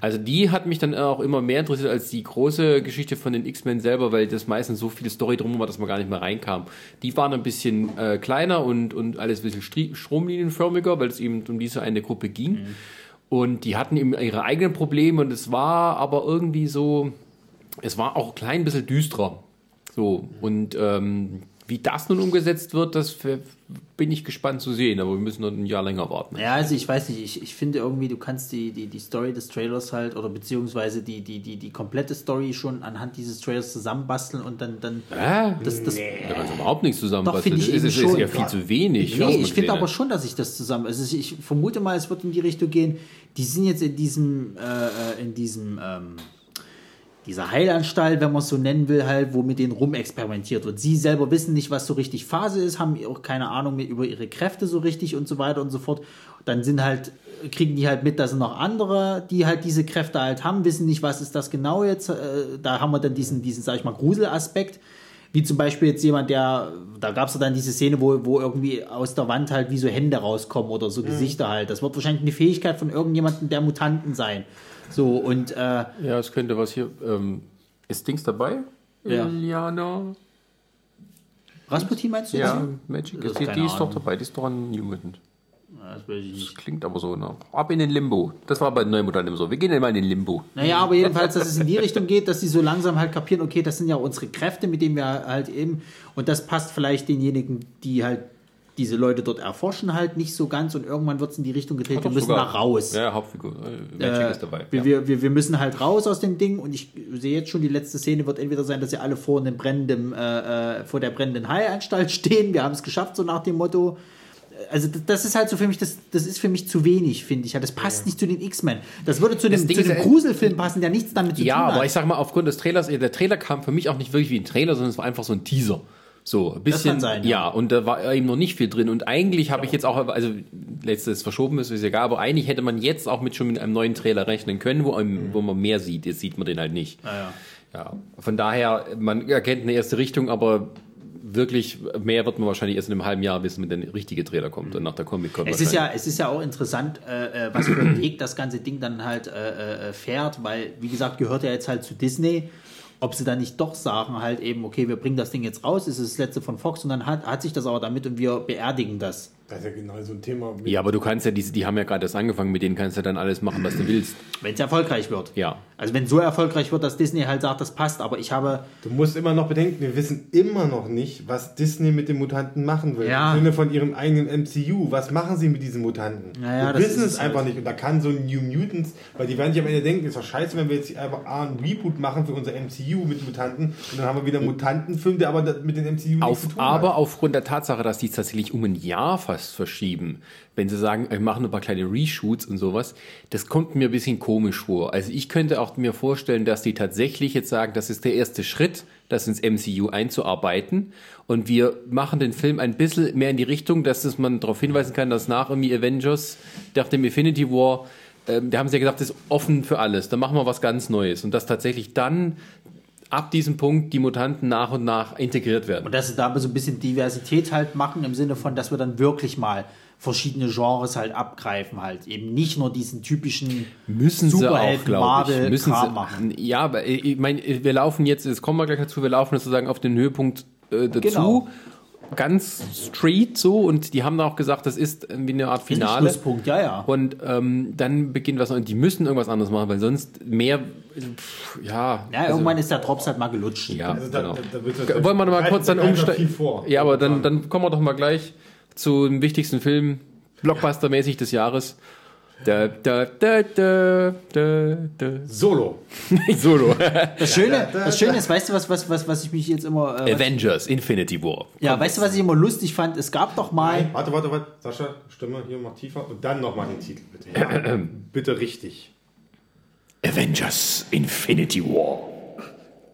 Also die hat mich dann auch immer mehr interessiert als die große Geschichte von den X-Men selber, weil das meistens so viel Story drum war, dass man gar nicht mehr reinkam. Die waren ein bisschen äh, kleiner und, und alles ein bisschen stromlinienförmiger, weil es eben um diese eine Gruppe ging. Und die hatten eben ihre eigenen Probleme und es war aber irgendwie so, es war auch ein klein bisschen düsterer. So, und ähm, wie das nun umgesetzt wird, das bin ich gespannt zu sehen, aber wir müssen noch ein Jahr länger warten. Ja, also ich weiß nicht, ich, ich finde irgendwie, du kannst die, die, die Story des Trailers halt oder beziehungsweise die, die, die, die komplette Story schon anhand dieses Trailers zusammenbasteln und dann, dann Äh? das, das, Da kannst du überhaupt nichts Doch, zusammenbasteln. finde ich Das ist, eben ist, ist schon. ja viel zu wenig. Nee, ich finde aber schon, dass ich das zusammen. Also ich, ich vermute mal, es wird in die Richtung gehen. Die sind jetzt in diesem, äh, äh, in diesem, ähm, dieser Heilanstalt, wenn man es so nennen will, halt, wo mit denen rumexperimentiert wird. Sie selber wissen nicht, was so richtig Phase ist, haben auch keine Ahnung mehr über ihre Kräfte so richtig und so weiter und so fort. Dann sind halt, kriegen die halt mit, dass sind noch andere, die halt diese Kräfte halt haben, wissen nicht, was ist das genau jetzt. Äh, da haben wir dann diesen, diesen, sag ich mal, Gruselaspekt. Wie zum Beispiel jetzt jemand, der, da gab es ja dann diese Szene, wo, wo irgendwie aus der Wand halt wie so Hände rauskommen oder so Gesichter halt. Das wird wahrscheinlich eine Fähigkeit von irgendjemandem der Mutanten sein. So, und äh, Ja, es könnte was hier. Ähm, ist Dings dabei? Ja. Liana? Rasputin meinst du? Ja? Magic. Ist die, die ist doch dabei, die ist doch ein New Mutant. Das Das klingt aber so, ne? Ab in den Limbo. Das war bei immer so. Wir gehen immer in den Limbo. Naja, aber jedenfalls, dass es in die Richtung geht, dass sie so langsam halt kapieren, okay, das sind ja unsere Kräfte, mit denen wir halt eben, und das passt vielleicht denjenigen, die halt diese Leute dort erforschen, halt nicht so ganz und irgendwann wird es in die Richtung gedreht, wir müssen da raus. Ja, Hauptfigur. Äh, Magic Äh, ist dabei. Wir, ja. wir, wir, wir müssen halt raus aus dem Ding und ich sehe jetzt schon, die letzte Szene wird entweder sein, dass sie alle vor, einem brennenden, äh, äh, vor der brennenden Heilanstalt [laughs] stehen. Wir haben es geschafft, so nach dem Motto. Also das- ist halt so für mich, das, das ist für mich zu wenig, finde ich. Ja, das passt nicht zu den X-Men. Das würde zu dem, zu dem ja- Gruselfilm passen, der nichts damit zu Ja, tun hat. aber ich sag mal, aufgrund des Trailers, der Trailer kam für mich auch nicht wirklich wie ein Trailer, sondern es war einfach so ein Teaser. So, ein bisschen. kann sein, ja. ja. und da war eben noch nicht viel drin. Und eigentlich habe ich jetzt auch, also letztes verschoben ist, ist egal, aber eigentlich hätte man jetzt auch mit schon mit einem neuen Trailer rechnen können, wo, einem, wo man mehr sieht. Jetzt sieht man den halt nicht. Naja. Ja, von daher, man erkennt eine erste Richtung, aber wirklich mehr wird man wahrscheinlich erst in einem halben Jahr wissen, wenn der richtige Trailer kommt und nach der Comic-Con. Es ist, ja, es ist ja auch interessant, äh, äh, was für einen Weg das ganze Ding dann halt äh, äh, fährt, weil, wie gesagt, gehört ja jetzt halt zu Disney. Ob sie dann nicht doch sagen, halt eben, okay, wir bringen das Ding jetzt raus, ist das letzte von Fox und dann hat, hat sich das aber damit und wir beerdigen das. Das ist ja genau so ein Thema. Ja, aber du kannst ja diese, die haben ja gerade erst angefangen, mit denen kannst du dann alles machen, was du willst. Wenn es erfolgreich wird. Ja. Also wenn so erfolgreich wird, dass Disney halt sagt, das passt, aber ich habe Du musst immer noch bedenken, wir wissen immer noch nicht, was Disney mit den Mutanten machen will. Ja. Im Sinne von ihrem eigenen MCU. Was machen sie mit diesen Mutanten? Naja, wir das wissen ist es es einfach halt. nicht. Und da kann so ein New Mutants, weil die werden sich am Ende denken, ist doch scheiße, wenn wir jetzt einfach A, einen Reboot machen für unser MCU mit Mutanten und dann haben wir wieder einen Mutantenfilm, der aber mit den MCU nichts Auf, zu tun aber hat. aufgrund der Tatsache, dass die es tatsächlich um ein Jahr fast verschieben, wenn sie sagen, wir machen ein paar kleine Reshoots und sowas, das kommt mir ein bisschen komisch vor. Also ich könnte auch mir vorstellen, dass die tatsächlich jetzt sagen, das ist der erste Schritt, das ins MCU einzuarbeiten. Und wir machen den Film ein bisschen mehr in die Richtung, dass es man darauf hinweisen kann, dass nach irgendwie Avengers, nach dem Infinity War, ähm, da haben sie ja gesagt, das ist offen für alles, da machen wir was ganz Neues. Und dass tatsächlich dann ab diesem Punkt die Mutanten nach und nach integriert werden. Und dass sie da so ein bisschen Diversität halt machen, im Sinne von, dass wir dann wirklich mal verschiedene Genres halt abgreifen, halt eben nicht nur diesen typischen Müssen sie auch, Superhelden, glaube ich. Marvel Müssen Kram sie machen. Ja, aber ich meine, wir laufen jetzt, jetzt kommen wir gleich dazu, wir laufen sozusagen auf den Höhepunkt äh, dazu. Genau. Ganz street so und die haben auch gesagt, das ist wie eine Art Finale. Schlusspunkt, ja, ja. Und ähm, dann beginnt was und die müssen irgendwas anderes machen, weil sonst mehr, pff, ja. Ja, irgendwann ist der Drops halt mal gelutscht. Ja, Also da- genau. da- da Wollen wir noch mal da kurz dann umsteigen? Ja, aber dann, dann kommen wir doch mal gleich zu dem wichtigsten Film, Blockbuster-mäßig des Jahres. Da, da, da, da, da, da. Solo. [laughs] Solo. Das Schöne, das Schöne ist, weißt du, was, was, was, was ich mich jetzt immer. Äh, Avengers, Infinity War. ja, weißt du, was ich immer lustig fand? Es gab doch mal. Warte, warte, warte. Sascha, Stimme hier mach tiefer und dann nochmal den Titel, bitte. Ja. [clears throat] bitte richtig. Avengers Infinity War.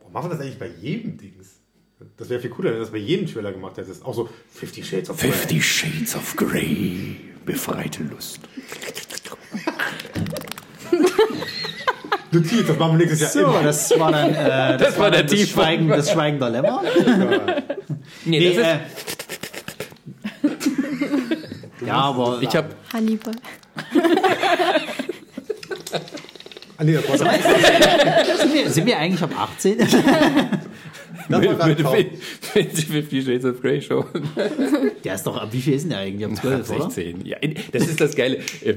Warum machen wir das eigentlich bei jedem Dings? Das wäre viel cooler, wenn du das bei jedem Trailer gemacht hättest. Auch so 50 Shades of Grey. Fifty Shades of Grey. Befreite Lust. Notiz, das machen wir nächstes Jahr So, immer. das war dann. Äh, das, war der dann das. Schweigen, das Schweigen der Lämmer. [laughs] Nee, Nee, das ist, äh, [laughs] ja, aber. ich habe Hannibal. [laughs] Ah, nee, das war sind, wir, sind wir eigentlich ab 18? das war grad mit. 50 Shades of Grey Show. Der ist doch, ab wie viel ist denn der eigentlich? Ab 12, oder? 16. Ja, in- das ist das Geile. Äh,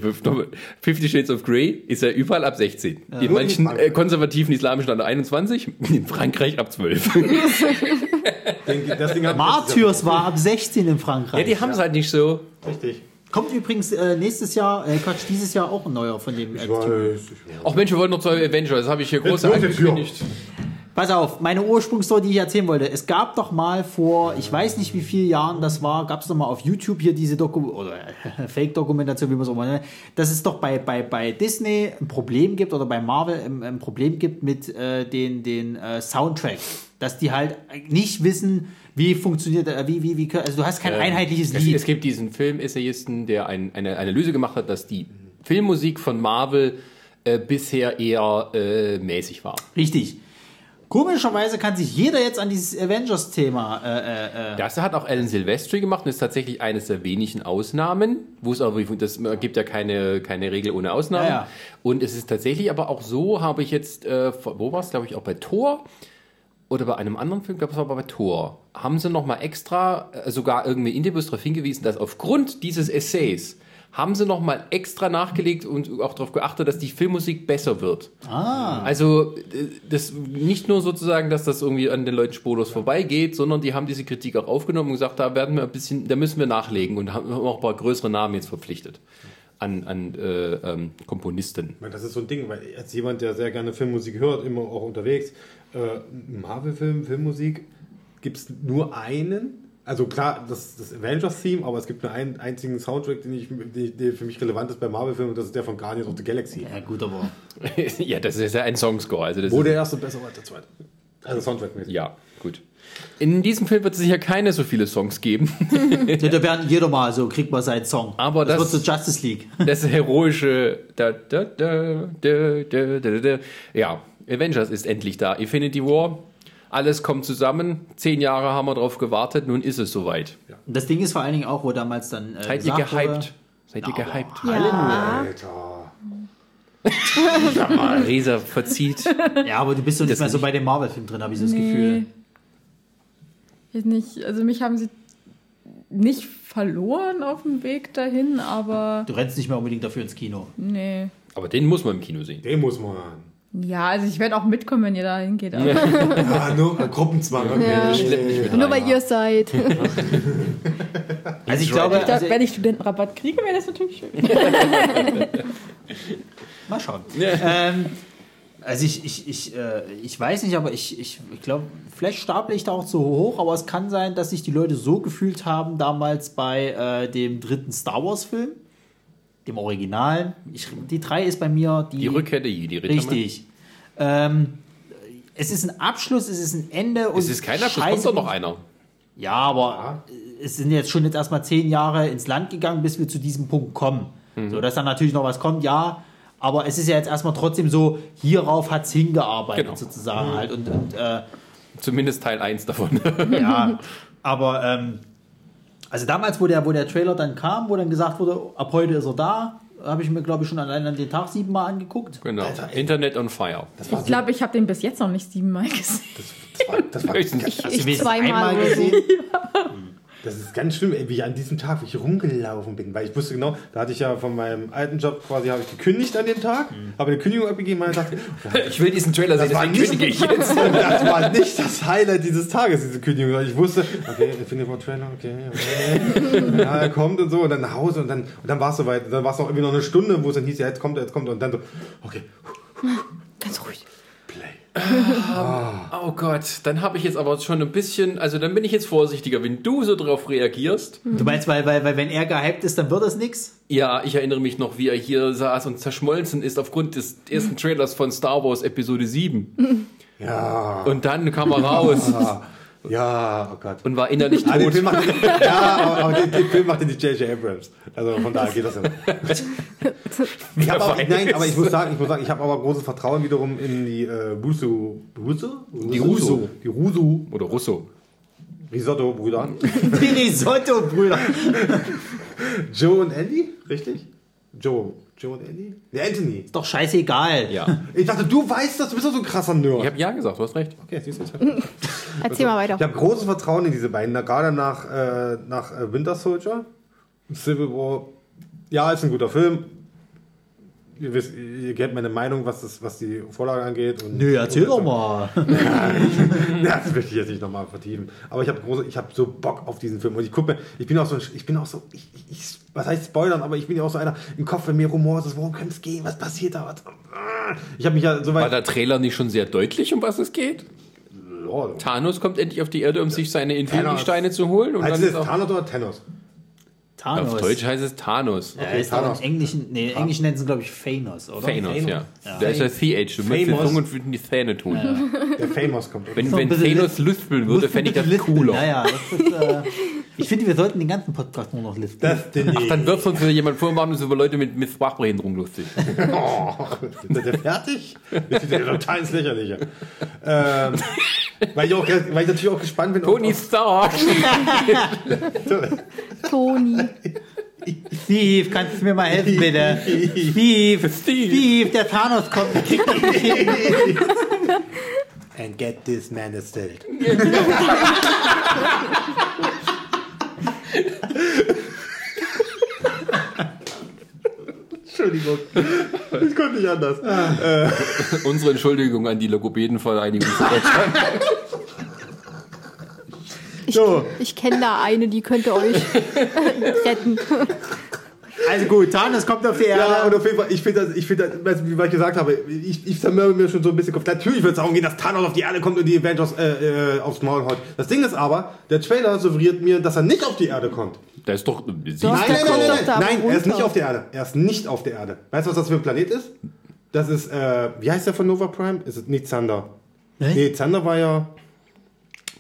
Fifty Shades of Grey ist ja überall ab 16. In Nur in manchen äh, konservativen islamischen Ländern 21, in Frankreich ab 12. Den- Das Ding hat Martyrs war ab 16 in Frankreich. ja, die haben es halt nicht so. Richtig. Kommt übrigens äh, nächstes Jahr, äh, Quatsch, dieses Jahr auch ein neuer von dem. Ich Äh, weiß, ich weiß. Ach Mensch, wir wollten noch zu Avengers. Das habe ich hier groß angekündigt. Pass auf, meine Ursprungsstory, die ich erzählen wollte. Es gab doch mal vor, ich weiß nicht wie vielen Jahren das war, gab es doch mal auf YouTube hier diese Doku oder [laughs] Fake-Dokumentation, wie man es auch mal nennt, dass es doch bei, bei, bei Disney ein Problem gibt oder bei Marvel ein, ein Problem gibt mit äh, den, den äh, Soundtrack. Dass die halt nicht wissen, wie funktioniert, äh, wie, wie, wie, also du hast kein einheitliches Es, Lied. es gibt diesen Film-Essayisten, der ein, eine Analyse gemacht hat, dass die Filmmusik von Marvel äh, bisher eher äh, mäßig war. Richtig. Komischerweise kann sich jeder jetzt an dieses Avengers-Thema äh, äh, Das hat auch Alan Silvestri gemacht und ist tatsächlich eines der wenigen Ausnahmen, wo es aber, das gibt ja keine, keine Regel ohne Ausnahmen. Ja, ja. Und es ist tatsächlich aber auch so, habe ich jetzt, äh, wo war es, glaube ich, auch bei Thor oder bei einem anderen Film, glaube ich, es war aber bei Thor, haben sie nochmal extra, äh, sogar irgendwie Indibus darauf hingewiesen, dass aufgrund dieses Essays haben sie nochmal extra nachgelegt und auch darauf geachtet, dass die Filmmusik besser wird. Ah. Also äh, das nicht nur sozusagen, dass das irgendwie an den Leuten spurlos vorbeigeht, sondern die haben diese Kritik auch aufgenommen und gesagt, da werden wir ein bisschen, da müssen wir nachlegen und haben auch ein paar größere Namen jetzt verpflichtet an, an äh, ähm, Komponisten. Das ist so ein Ding, weil als jemand, der sehr gerne Filmmusik hört, immer auch unterwegs, äh, Marvel-Film, Filmmusik, gibt es nur einen. Also klar, das, das Avengers-Theme, aber es gibt nur einen einzigen Soundtrack, den ich, der für mich relevant ist bei Marvel-Filmen, und das ist der von Guardians of the Galaxy. ja gut, aber [laughs] ja, das ist ja ein Songscore. Also das Wo ist, der erste besser war als der zweite. Also Soundtrack-mäßig. Ja, gut. In diesem Film wird es sicher keine so viele Songs geben. [laughs] Ja, da werden jeder mal so, kriegt mal seinen Song. Aber das- wird so Justice League. [laughs] Das heroische. Da, da, da, da, da, da, da. Ja, Avengers ist endlich da. Infinity War. Alles kommt zusammen. Zehn Jahre haben wir drauf gewartet. Nun ist es soweit. Und das Ding ist vor allen Dingen auch, wo damals dann. Äh, Seid ihr gehypt? Wurde, Seid ihr gehypt? Ja. Alter. [laughs] Resa verzieht. ja, aber du bist doch nicht Das mehr so nicht. bei dem Marvel-Film drin, habe ich so das Nee. Gefühl. Ich nicht, also mich haben sie nicht verloren auf dem Weg dahin, aber Du rennst nicht mehr unbedingt dafür ins Kino. nee. Aber den muss man im Kino sehen. Den muss man. Ja, also ich werde auch mitkommen, wenn ihr da hingeht. Aber Ah, [laughs] nur Gruppenzwang. Okay. Ja. Mit Nur weil ihr seid. [laughs] Also ich glaube, da, also, wenn ich Studentenrabatt kriege, wäre das natürlich schön. [laughs] mal schauen. Ähm, also ich, ich, ich, äh, ich weiß nicht, aber ich, ich, ich glaube, vielleicht staple ich da auch zu hoch, aber es kann sein, dass sich die Leute so gefühlt haben damals bei äh, dem dritten Star Wars Film, dem Originalen. Ich, die drei ist bei mir die, Die Rückkehr der Jedi-Ritter. Richtig. Ähm, es ist ein Abschluss, es ist ein Ende. Und Es ist keiner, es kommt doch noch einer. Ja, aber es sind jetzt schon jetzt erstmal zehn Jahre ins Land gegangen, bis wir zu diesem Punkt kommen. Mhm. So, dass dann natürlich noch was kommt, ja. Aber es ist ja jetzt erstmal trotzdem so, hierauf hat es hingearbeitet, Genau. sozusagen halt. Und, und äh, Zumindest Teil 1 davon. ja, [laughs] aber ähm, also damals, wo der, wo der Trailer dann kam, wo dann gesagt wurde, ab heute ist er da, habe ich mir, glaube ich, schon allein an den Tag siebenmal angeguckt. genau. Internet on fire. Ich glaube, ich habe den bis jetzt noch nicht siebenmal gesehen. Das war, das, war, [laughs] Ich, du ich wenigstens zweimal gesehen? [laughs] das ist ganz schlimm, ey, wie ich an diesem Tag, wie ich rumgelaufen bin. Weil ich wusste genau, da hatte ich ja von meinem alten Job quasi, habe ich gekündigt an dem Tag, habe eine Kündigung abgegeben und dachte, [laughs] Ich will diesen Trailer sehen, Das war deswegen nicht- kündige ich jetzt. [laughs] das war nicht das Highlight dieses Tages, diese Kündigung. weil Ich wusste, okay, Infinity War Trailer, okay, okay. Ja, er kommt und so und dann nach Hause und dann, und dann war es soweit. Dann war es noch irgendwie noch eine Stunde, wo es dann hieß, ja, jetzt kommt er, jetzt kommt er und dann so, okay, Ganz ruhig. Play. Oh Gott, dann habe ich jetzt aber schon ein bisschen, also dann bin ich jetzt vorsichtiger, wenn du so drauf reagierst. Du meinst, weil, weil, weil wenn er gehypt ist, dann wird das nix? Ja, ich erinnere mich noch, wie er hier saß und zerschmolzen ist aufgrund des ersten Trailers von Star Wars Episode 7. Ja, Und dann kam er raus ja, oh Gott. und war innerlich Ah, den tot. Film macht, [laughs] ja, aber, aber den, den Film macht den die J.J. Abrams. Also von daher geht das ja. [laughs] Ich hab auch, nein, aber ich muss sagen, ich muss sagen, ich habe aber großes Vertrauen wiederum in die äh, Busu, Busu? Die Russo. Die Rusu Oder Russo. Risotto-Brüder. Die Risotto-Brüder. [laughs] Joe und Andy, richtig? Joe. Joe und Andy? Nee, Anthony. Ist doch scheißegal. Ja. [laughs] Ich dachte, du weißt das, du bist doch so ein krasser Nerd. Ich habe ja gesagt, du hast recht. okay, siehst du jetzt. [laughs] Erzähl mal weiter. Ich habe großes Vertrauen in diese beiden, da gerade nach, äh, nach äh, Winter Soldier. Civil War, ja, ist ein guter Film. Ihr, wisst, ihr kennt meine Meinung, was, das, was die Vorlage angeht. Und Nö, erzähl doch mal. [laughs] Ja, das möchte ich jetzt nicht nochmal vertiefen. Aber ich habe große, ich habe so Bock auf diesen Film. Und ich gucke mir, ich bin auch so, ich bin auch so, ich, ich, ich, was heißt Spoilern, aber ich bin ja auch so einer im Kopf, wenn mir Rumor ist, worum könnte es gehen, was passiert da, was, ich habe mich ja so War weit, der Trailer nicht schon sehr deutlich, um was es geht? oh, Thanos kommt endlich auf die Erde, um sich seine Infinity-Steine zu holen. Und heißt dann es ist Thanos oder Thanos? Thanos. auf Deutsch heißt es Thanos. Ja, ist Thanos. im Englischen, nee, im Englischen nennen sie, glaube ich, Thanos, oder? Thanos, Thanos. ja. Da ist ja TH. Du musst die. Zunge für die Zähne tun. Der Famous kommt. Wenn, wenn Thanos lispeln würde, fände ich das Lispeln, cooler. Naja, das ist, äh, ich finde, wir sollten den ganzen Podcast nur noch listen. Destiny. Ach, dann wird uns jemand vormachen, das ist über Leute mit, mit Sprachbehinderung lustig. Oh, ist der fertig? Das ist ja total ins Lächerliche. Ähm, weil, ich auch, weil ich natürlich auch gespannt bin. Tony Stark. [laughs] Toni. [laughs] Steve, kannst du mir mal helfen, bitte? Steve, Steve, der Thanos kommt. wir kriegen ihn nicht hin. [laughs] And get this man a stilt. Entschuldigung. Ich konnte nicht anders. Unsere Entschuldigung an die Logopädenvereinigung zu Deutschland. [laughs] Ich, So. ich kenne da eine, die könnte euch [laughs] retten. Also gut, Thanos kommt auf die Erde. Ja, und auf jeden Fall, ich finde das, ich finde das, du, wie ich gesagt habe, ich, ich zermürbe mir schon so ein bisschen Kopf. Natürlich wird es darum gehen, dass Thanos auf die Erde kommt und die Avengers äh, äh, aufs Maul haut. Das Ding ist aber, der Trailer suggeriert mir, dass er nicht auf die Erde kommt. Da ist doch. Sie Doch, Nein, der nein, kommt nein, nein, nein, nein, er ist nicht auf der Erde. Er ist nicht auf der Erde. Weißt du, was das für ein Planet ist? Das ist, äh, wie heißt der von Nova Prime? Ist es nicht Thunder? Nee, Zander war ja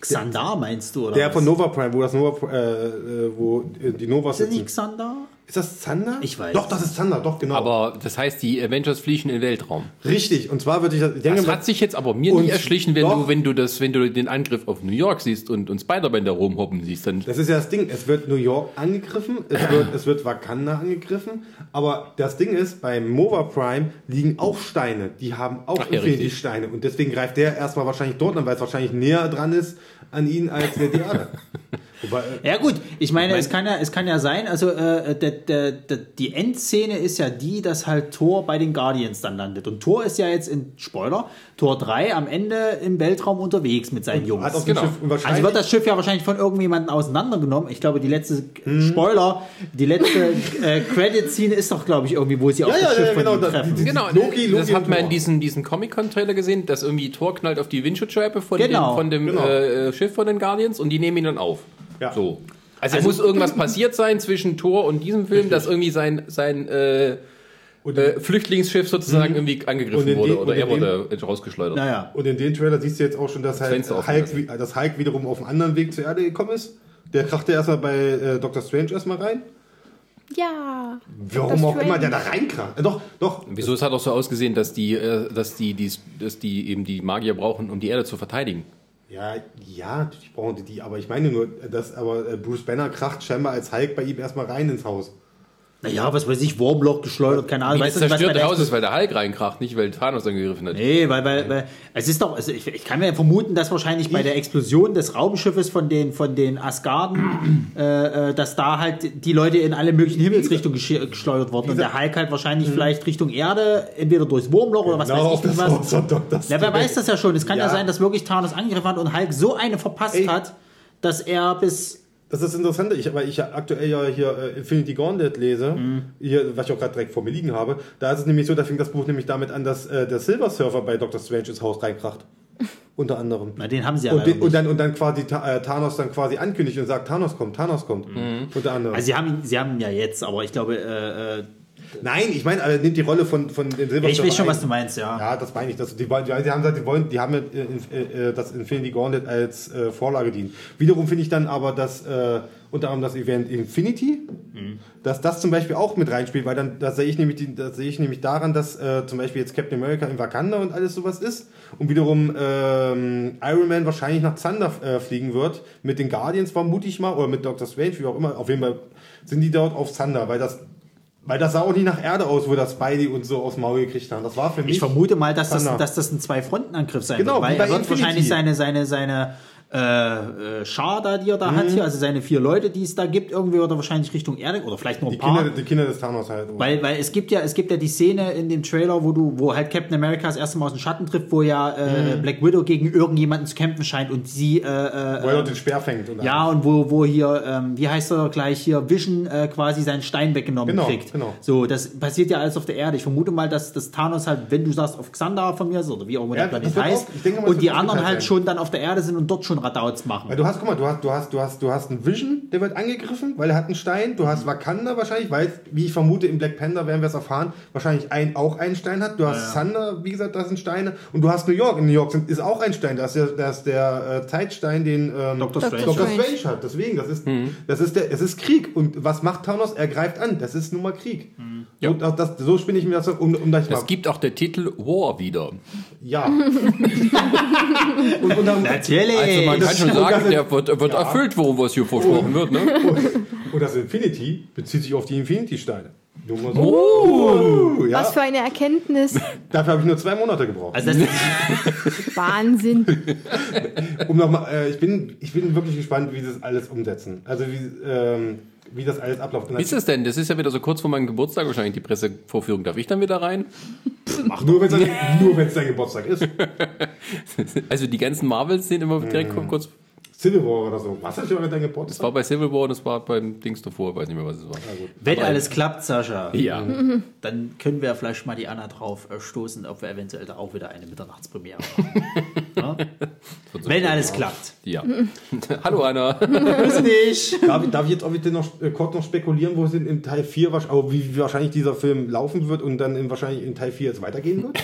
Xandar meinst du, oder? der was? von Nova Prime, wo das Nova, äh, äh, wo äh, die Novas Ist das nicht. Xandar? Ist das Zander? Ich weiß. Doch, das ist Zander, doch, genau. Aber das heißt, die Avengers fliegen in den Weltraum. Richtig, und zwar würde ich, ich denke Das hat sich jetzt aber mir nicht erschlichen, wenn doch. du, wenn du das, wenn du den Angriff auf New York siehst und, und Spider-Man da rumhoppen siehst, dann Das ist ja das Ding. Es wird New York angegriffen, es [clears throat] wird, es wird Wakanda angegriffen. Aber das Ding ist, beim Mova Prime liegen auch Steine. Die haben auch Ach ja, Infinity-Steine. Und deswegen greift der erstmal wahrscheinlich dort an, weil es wahrscheinlich näher dran ist an ihn als der Erde. [laughs] Wobei, Ja gut, ich meine, es kann ja, es kann ja sein, also äh, der, der, der, die Endszene ist ja die, dass halt Thor bei den Guardians dann landet. Und Thor ist ja jetzt in, Spoiler, Thor 3 am Ende im Weltraum unterwegs mit seinen Jungs. hat dem Genau. Schiff Also wird das Schiff ja wahrscheinlich von irgendjemandem auseinandergenommen. Ich glaube, die letzte Hm. Spoiler, die letzte äh, Credit-Scene ist doch, glaube ich, irgendwie, wo sie auf Ja, das ja, Schiff ja, von genau, ihm da- treffen. die- die- Genau, Loki, das Loki hat und man in diesem, diesem Comic-Con-Trailer gesehen, dass irgendwie Thor knallt auf die Windschutzscheibe von, Genau, dem, von dem genau. äh, Schiff von den Guardians und die nehmen ihn dann auf. Ja. So. Also, muss irgendwas passiert sein zwischen Thor und diesem Film, dass irgendwie sein, sein äh, Und- äh, Flüchtlingsschiff sozusagen irgendwie Und angegriffen in wurde dem- oder und er in wurde rausgeschleudert. Naja. Und in dem Trailer siehst du jetzt auch schon, dass halt Fenster offen Hulk, dass Hulk wiederum auf einen anderen Weg zur Erde gekommen ist. Der krachte erstmal bei äh, Doctor Strange erstmal rein. Ja. Warum auch immer der da reinkracht. Äh, doch, doch. Wieso es hat auch so ausgesehen, dass die, äh, dass die, die, dass die eben die Magier brauchen, um die Erde zu verteidigen? Ja, ja, natürlich brauchen die die, aber ich meine nur, dass aber äh, Bruce Banner kracht scheinbar als Hulk bei ihm erstmal rein ins Haus. Naja, was weiß ich, Warblock geschleudert, keine Ahnung. Weißt das zerstörte Haus ist, weil der Hulk reinkracht, nicht weil Thanos angegriffen hat. Nee, weil, weil, weil es ist doch, also ich, ich kann mir vermuten, dass wahrscheinlich bei der Explosion des Raumschiffes von den, von den Asgarden, [clears throat] äh, äh, dass da halt die Leute in alle möglichen Himmelsrichtungen gesche- geschleudert wurden und der Hulk halt wahrscheinlich vielleicht Richtung Erde, entweder durchs Wurmloch oder was Genau, weiß ich das was. Haus von Dr. Ja, wer weiß das ja schon. Es kann ja, Ja. sein, dass wirklich Thanos angegriffen hat und Hulk so eine verpasst Ey. hat, dass er bis Das ist interessant, ich, weil ich aktuell ja hier äh, Infinity Gauntlet lese, hier, was ich auch gerade direkt vor mir liegen habe. Da ist es nämlich so, da fängt das Buch nämlich damit an, dass äh, der Silver Surfer bei Dr. Strange ins Haus reinkracht. [laughs] Unter anderem. Na, den haben sie ja und, den, und, dann, und dann quasi äh, Thanos dann quasi ankündigt und sagt, Thanos kommt, Thanos kommt. Unter anderem. Also sie haben ihn, sie haben ja jetzt, aber ich glaube, äh, äh, Nein, ich meine, er nimmt die Rolle von, von den Silver ja, ich weiß schon, ein. was du meinst, ja. Ja, das meine ich. Das, die, wollen- die, die haben gesagt, die, wollen, die haben ja, äh, äh, das Infinity Gauntlet als äh, Vorlage dient. Wiederum finde ich dann aber, dass äh, unter anderem das Event Infinity, dass das zum Beispiel auch mit reinspielt, weil dann da sehe ich nämlich, die, da sehe ich nämlich daran, dass äh, zum Beispiel jetzt Captain America in Wakanda und alles sowas ist und wiederum ähm, Iron Man wahrscheinlich nach Zander äh, fliegen wird mit den Guardians vermute ich mal oder mit Doctor Strange, wie auch immer. Auf jeden Fall sind die dort auf Zander, weil das weil das sah auch nicht nach Erde aus, wo das Spidey und so aus dem Maul gekriegt haben. Das war für mich. Ich vermute mal, dass das, dass das ein Zwei-Fronten-Angriff sein Genau, wird, weil er wird Infinity. wahrscheinlich seine, seine, seine äh, äh, Schar da, die er da hat hier, also seine vier Leute, die es da gibt, irgendwie wird er wahrscheinlich Richtung Erde oder vielleicht nur ein Die paar. Kinder, die Kinder des Thanos halt. Weil, weil es gibt ja, es gibt ja die Szene in dem Trailer, wo du, wo halt Captain America das erste Mal aus dem Schatten trifft, wo ja äh, Black Widow gegen irgendjemanden zu kämpfen scheint und sie, äh, wo er äh, den Speer fängt. Und ja, und wo, wo hier, ähm, wie heißt er gleich hier, Vision äh, quasi seinen Stein weggenommen Genau, kriegt. genau. So, das passiert ja alles auf der Erde. Ich vermute mal, dass das Thanos halt, wenn du sagst, auf Xandar von mir ist, oder wie auch immer Ja, der das Planet wird heißt, auch- denke und die anderen halt sein. schon dann auf der Erde sind und dort schon Radauts machen. Weil du hast, guck mal, du hast, du hast, du hast, du hast einen Vision, der wird angegriffen, weil er hat einen Stein. Du hast Wakanda wahrscheinlich, weil, wie ich vermute, im Black Panther werden wir es erfahren, wahrscheinlich ein, auch einen Stein hat. Du hast Thunder, wie gesagt, das sind Steine. Und du hast New York. In New York sind, ist auch ein Stein. Das ist der, das ist der äh, Zeitstein, den ähm, Dr. Strange. Dr. Strange. Hat. Deswegen, das ist, das ist der, es ist Krieg. Und was macht Thanos? Er greift an. Das ist nun mal Krieg. Ja. Und auch das, so spinne ich mir das, um, um das mal. Das gibt auch der Titel War wieder. Ja. [laughs] und, und dann, Natürlich! Also man kann schon sagen, der wird, wird Ja. erfüllt, worum was hier versprochen wird. Ne? [laughs] Und das Infinity bezieht sich auf die Infinity-Steine. So. Oh, ja. Was für eine Erkenntnis. [laughs] Dafür habe ich nur zwei Monate gebraucht. also das, [laughs] Wahnsinn. Um noch mal, äh, ich, bin, ich bin wirklich gespannt, wie sie das alles umsetzen. Also wie, ähm, wie das alles abläuft. Wie ist es denn? Das ist ja wieder so kurz vor meinem Geburtstag wahrscheinlich die Pressevorführung. Darf ich dann wieder rein? nur wenn es dein, Geburtstag ist. [laughs] Also die ganzen Marvels sind immer direkt kurz. Civil War oder so. Was ist schon dein Das Geburtstag? war bei Civil War und das war beim Dings davor, weiß nicht mehr, was es war. wenn alles klappt, Sascha, Ja. [laughs] dann können wir vielleicht mal die Anna drauf äh, stoßen, ob wir eventuell da auch wieder eine Mitternachtspremiere machen. [laughs] ja? Wenn alles klappt. Ja. [laughs] Hallo Anna. Grüß dich. Darf ich, darf ich jetzt auch bitte noch äh, kurz noch spekulieren, wo es in, in Teil 4 wahrsch- aber wie, wahrscheinlich dieser Film laufen wird und dann in, wahrscheinlich in Teil 4 jetzt weitergehen wird?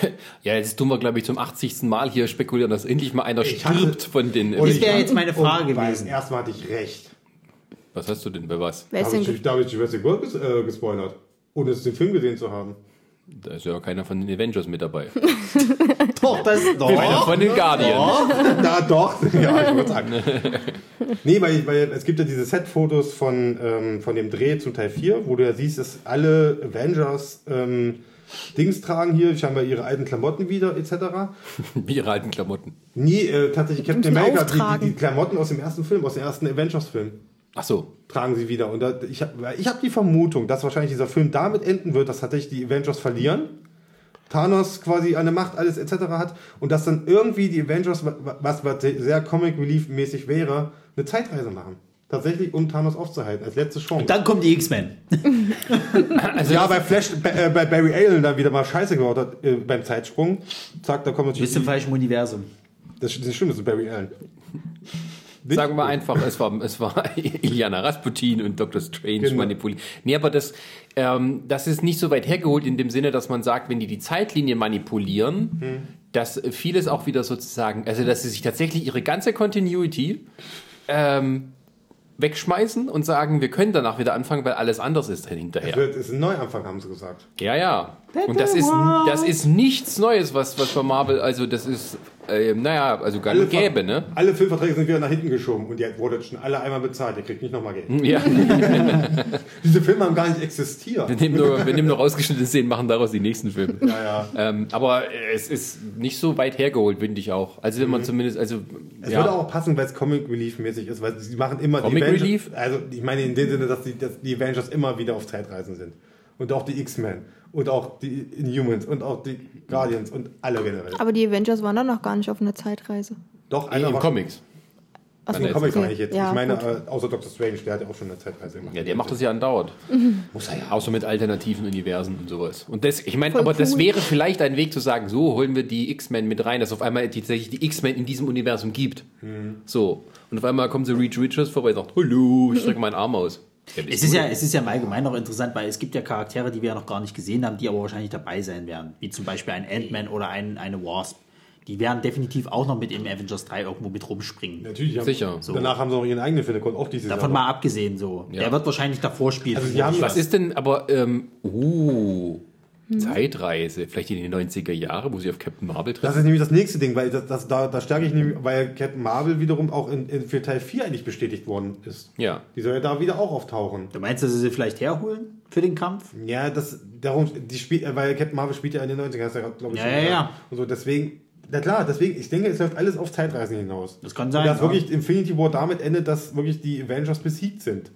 Ja, jetzt tun wir, glaube ich, zum 80. Mal hier spekulieren, dass endlich mal einer Ich hatte- stirbt von den. Und Das ich- wäre jetzt meine Frage beim gewesen. ersten Mal hatte ich recht. Was hast du denn bei was? Wer Da ist habe denn ich, da hab ich Jurassic World ges äh, gespoilert, ohne es den Film gesehen zu haben. Da ist ja keiner von den Avengers mit dabei. [laughs] Doch, das Einer doch. von den Guardians. Na doch, [laughs] [laughs] ja, ich würde sagen. nee, weil, weil es gibt ja diese Set-Fotos von, ähm, von dem Dreh zu Teil 4, wo du ja siehst, dass alle Avengers ähm, Dings tragen hier, scheinbar ihre alten Klamotten wieder, etc. [laughs] Wie ihre alten Klamotten. Nie, äh, tatsächlich Captain America, die, die, die Klamotten aus dem ersten Film, aus dem ersten Avengers-Film, Ach so. tragen sie wieder. Und da, ich habe ich hab die Vermutung, dass wahrscheinlich dieser Film damit enden wird, dass tatsächlich die Avengers verlieren. Thanos quasi eine Macht, alles etc. hat und dass dann irgendwie die Avengers, wa- wa- was, was sehr Comic Relief mäßig wäre, eine Zeitreise machen. Tatsächlich, um Thanos aufzuhalten, als letzte Chance. Dann kommen die X-Men. [laughs] Also ja, bei Flash, bei, äh, bei Barry Allen dann wieder mal Scheiße gebaut hat äh, beim Zeitsprung. Zack, da kommt Du natürlich. bist im falschen Universum. das, das das ist Barry Allen. Sagen wir einfach, es war, es war [laughs] Iliana Rasputin und Dr. Strange Genau. manipuliert. Nee, aber das, ähm, das ist nicht so weit hergeholt in dem Sinne, dass man sagt, wenn die die Zeitlinie manipulieren, Hm. dass vieles auch wieder sozusagen, also dass sie sich tatsächlich ihre ganze Continuity ähm, wegschmeißen und sagen, wir können danach wieder anfangen, weil alles anders ist Es hinterher. wird, es ist ein Neuanfang, haben sie gesagt. Ja, ja. Und das ist, das ist nichts Neues, was, was bei Marvel, also das ist, äh, naja, also gar nicht gäbe, ne? alle Filmverträge sind wieder nach hinten geschoben und ihr wurdet schon alle einmal bezahlt. Ihr kriegt nicht nochmal Geld. Ja. [laughs] Diese Filme haben gar nicht existiert. Wir nehmen nur, wir nehmen nur rausgeschnittene Szenen, machen daraus die nächsten Filme. Ja, ja. Ähm, aber es ist nicht so weit hergeholt, finde ich auch. Also wenn man zumindest, also Mhm. Es ja, würde auch passen, weil es Comic Relief mäßig ist, weil sie machen immer Comic die Avengers, Relief? Also ich meine in dem Sinne, dass die, dass die Avengers immer wieder auf Zeitreisen sind. Und auch die X-Men und auch die Inhumans und auch die Guardians und alle generell. Aber die Avengers waren dann noch gar nicht auf einer Zeitreise. Doch, in einer den war Comics. In den Comics okay. meine ich jetzt. Ja, ich meine, gut. äh, außer Doctor Strange, der hat ja auch schon eine Zeitreise gemacht. Ja, der macht das ja andauernd. Muss er ja. Außer mit alternativen Universen und sowas. Und das, ich meine, Voll aber das cool. wäre vielleicht ein Weg zu sagen, so holen wir die X-Men mit rein, dass auf einmal tatsächlich die X-Men in diesem Universum gibt. Hm. So. Und auf einmal kommt so Reed Richards vorbei und sagt, hallo, ich strecke meinen Arm aus. Ja, Es ist, ja, es ist ja im Allgemeinen noch interessant, weil es gibt ja Charaktere, die wir ja noch gar nicht gesehen haben, die aber wahrscheinlich dabei sein werden. Wie zum Beispiel ein Ant-Man oder ein, eine Wasp. Die werden definitiv auch noch mit im Avengers 3 irgendwo mit rumspringen. Natürlich. haben- Sicher. Danach haben sie auch ihren eigenen Film, kommt auch dieses Davon Jahr. mal abgesehen so. Ja. Der wird wahrscheinlich davor spielen. Also Was ist denn aber, ähm, uh, Zeitreise, vielleicht in die 90er Jahre, wo sie auf Captain Marvel Das treffen? ist nämlich das nächste Ding, weil das, das, da, da stärke ich nämlich, weil Captain Marvel wiederum auch in, in, für Teil 4 eigentlich bestätigt worden ist. Ja. Die soll ja da wieder auch auftauchen. Du meinst, dass sie sie vielleicht herholen für den Kampf? Ja, das, darum, die spielt, weil Captain Marvel spielt ja in den 90ern, hast du ja, glaube ich, Ja, schon ja, ja. Und so, deswegen, na klar, deswegen, ich denke, es läuft alles auf Zeitreisen hinaus. Das kann sein, Und dass ja. wirklich Infinity War damit endet, dass wirklich die Avengers besiegt sind.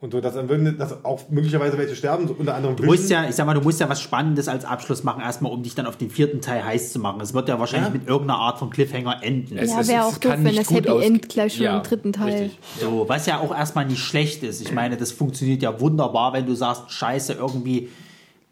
Und so, dass dann würden, dass auch möglicherweise welche sterben, so unter anderem Du musst ja, ich sag mal, du musst ja was Spannendes als Abschluss machen, erstmal, um dich dann auf den vierten Teil heiß zu machen. Es wird ja wahrscheinlich Ja. mit irgendeiner Art von Cliffhanger enden. Es Ja, wäre auch doof, wenn das Happy End gleich schon Ja, im dritten Teil. richtig. So, was ja auch erstmal nicht schlecht ist. Ich meine, das funktioniert ja wunderbar, wenn du sagst, scheiße, irgendwie,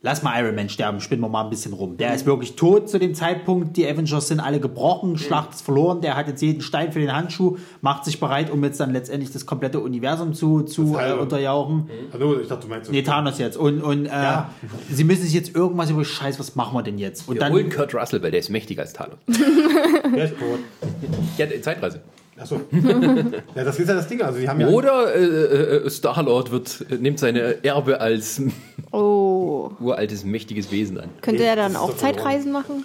lass mal Iron Man sterben, spinnen wir mal ein bisschen rum. Der ist wirklich tot zu dem Zeitpunkt, die Avengers sind alle gebrochen, Schlacht ist verloren, der hat jetzt jeden Stein für den Handschuh, macht sich bereit, um jetzt dann letztendlich das komplette Universum zu, zu äh, unterjauchen. Also, ich dachte, du meinst. Nee, Thanos jetzt. Und, und äh, Ja. sie müssen sich jetzt irgendwas über Scheiß, was machen wir denn jetzt? Und Wir dann, holen Kurt Russell, weil der ist mächtiger als Thanos. [laughs] Der ist tot. Ja, Zeitreise. Achso. [laughs] ja, das ist ja das Ding. Also, die haben ja. Oder äh, äh, Star-Lord wird, äh, nimmt seine Erbe als Oh. [laughs] uraltes, mächtiges Wesen an. Könnte er dann auch. Zeitreisen machen?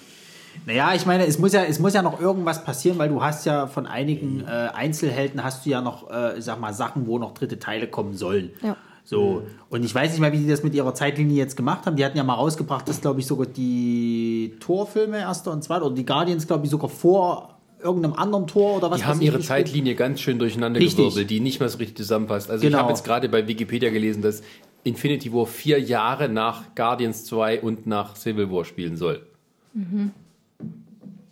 Naja, ich meine, es muss ja, es muss ja noch irgendwas passieren, weil du hast ja von einigen äh, Einzelhelden hast du ja noch, äh, sag mal, Sachen, wo noch dritte Teile kommen sollen. Ja. So, und ich weiß nicht mal, wie die das mit ihrer Zeitlinie jetzt gemacht haben. Die hatten ja mal rausgebracht, dass, glaube ich, sogar die Torfilme, erster und zweiter, oder die Guardians, glaube ich, sogar vor irgendeinem anderen Tor oder was Die haben ich ihre. Zeitlinie ganz schön durcheinander Richtig. gewirbelt, die nicht mehr so richtig zusammenpasst. Also ich Genau. habe jetzt gerade bei Wikipedia gelesen, dass Infinity War vier Jahre nach Guardians 2 und nach Civil War spielen soll.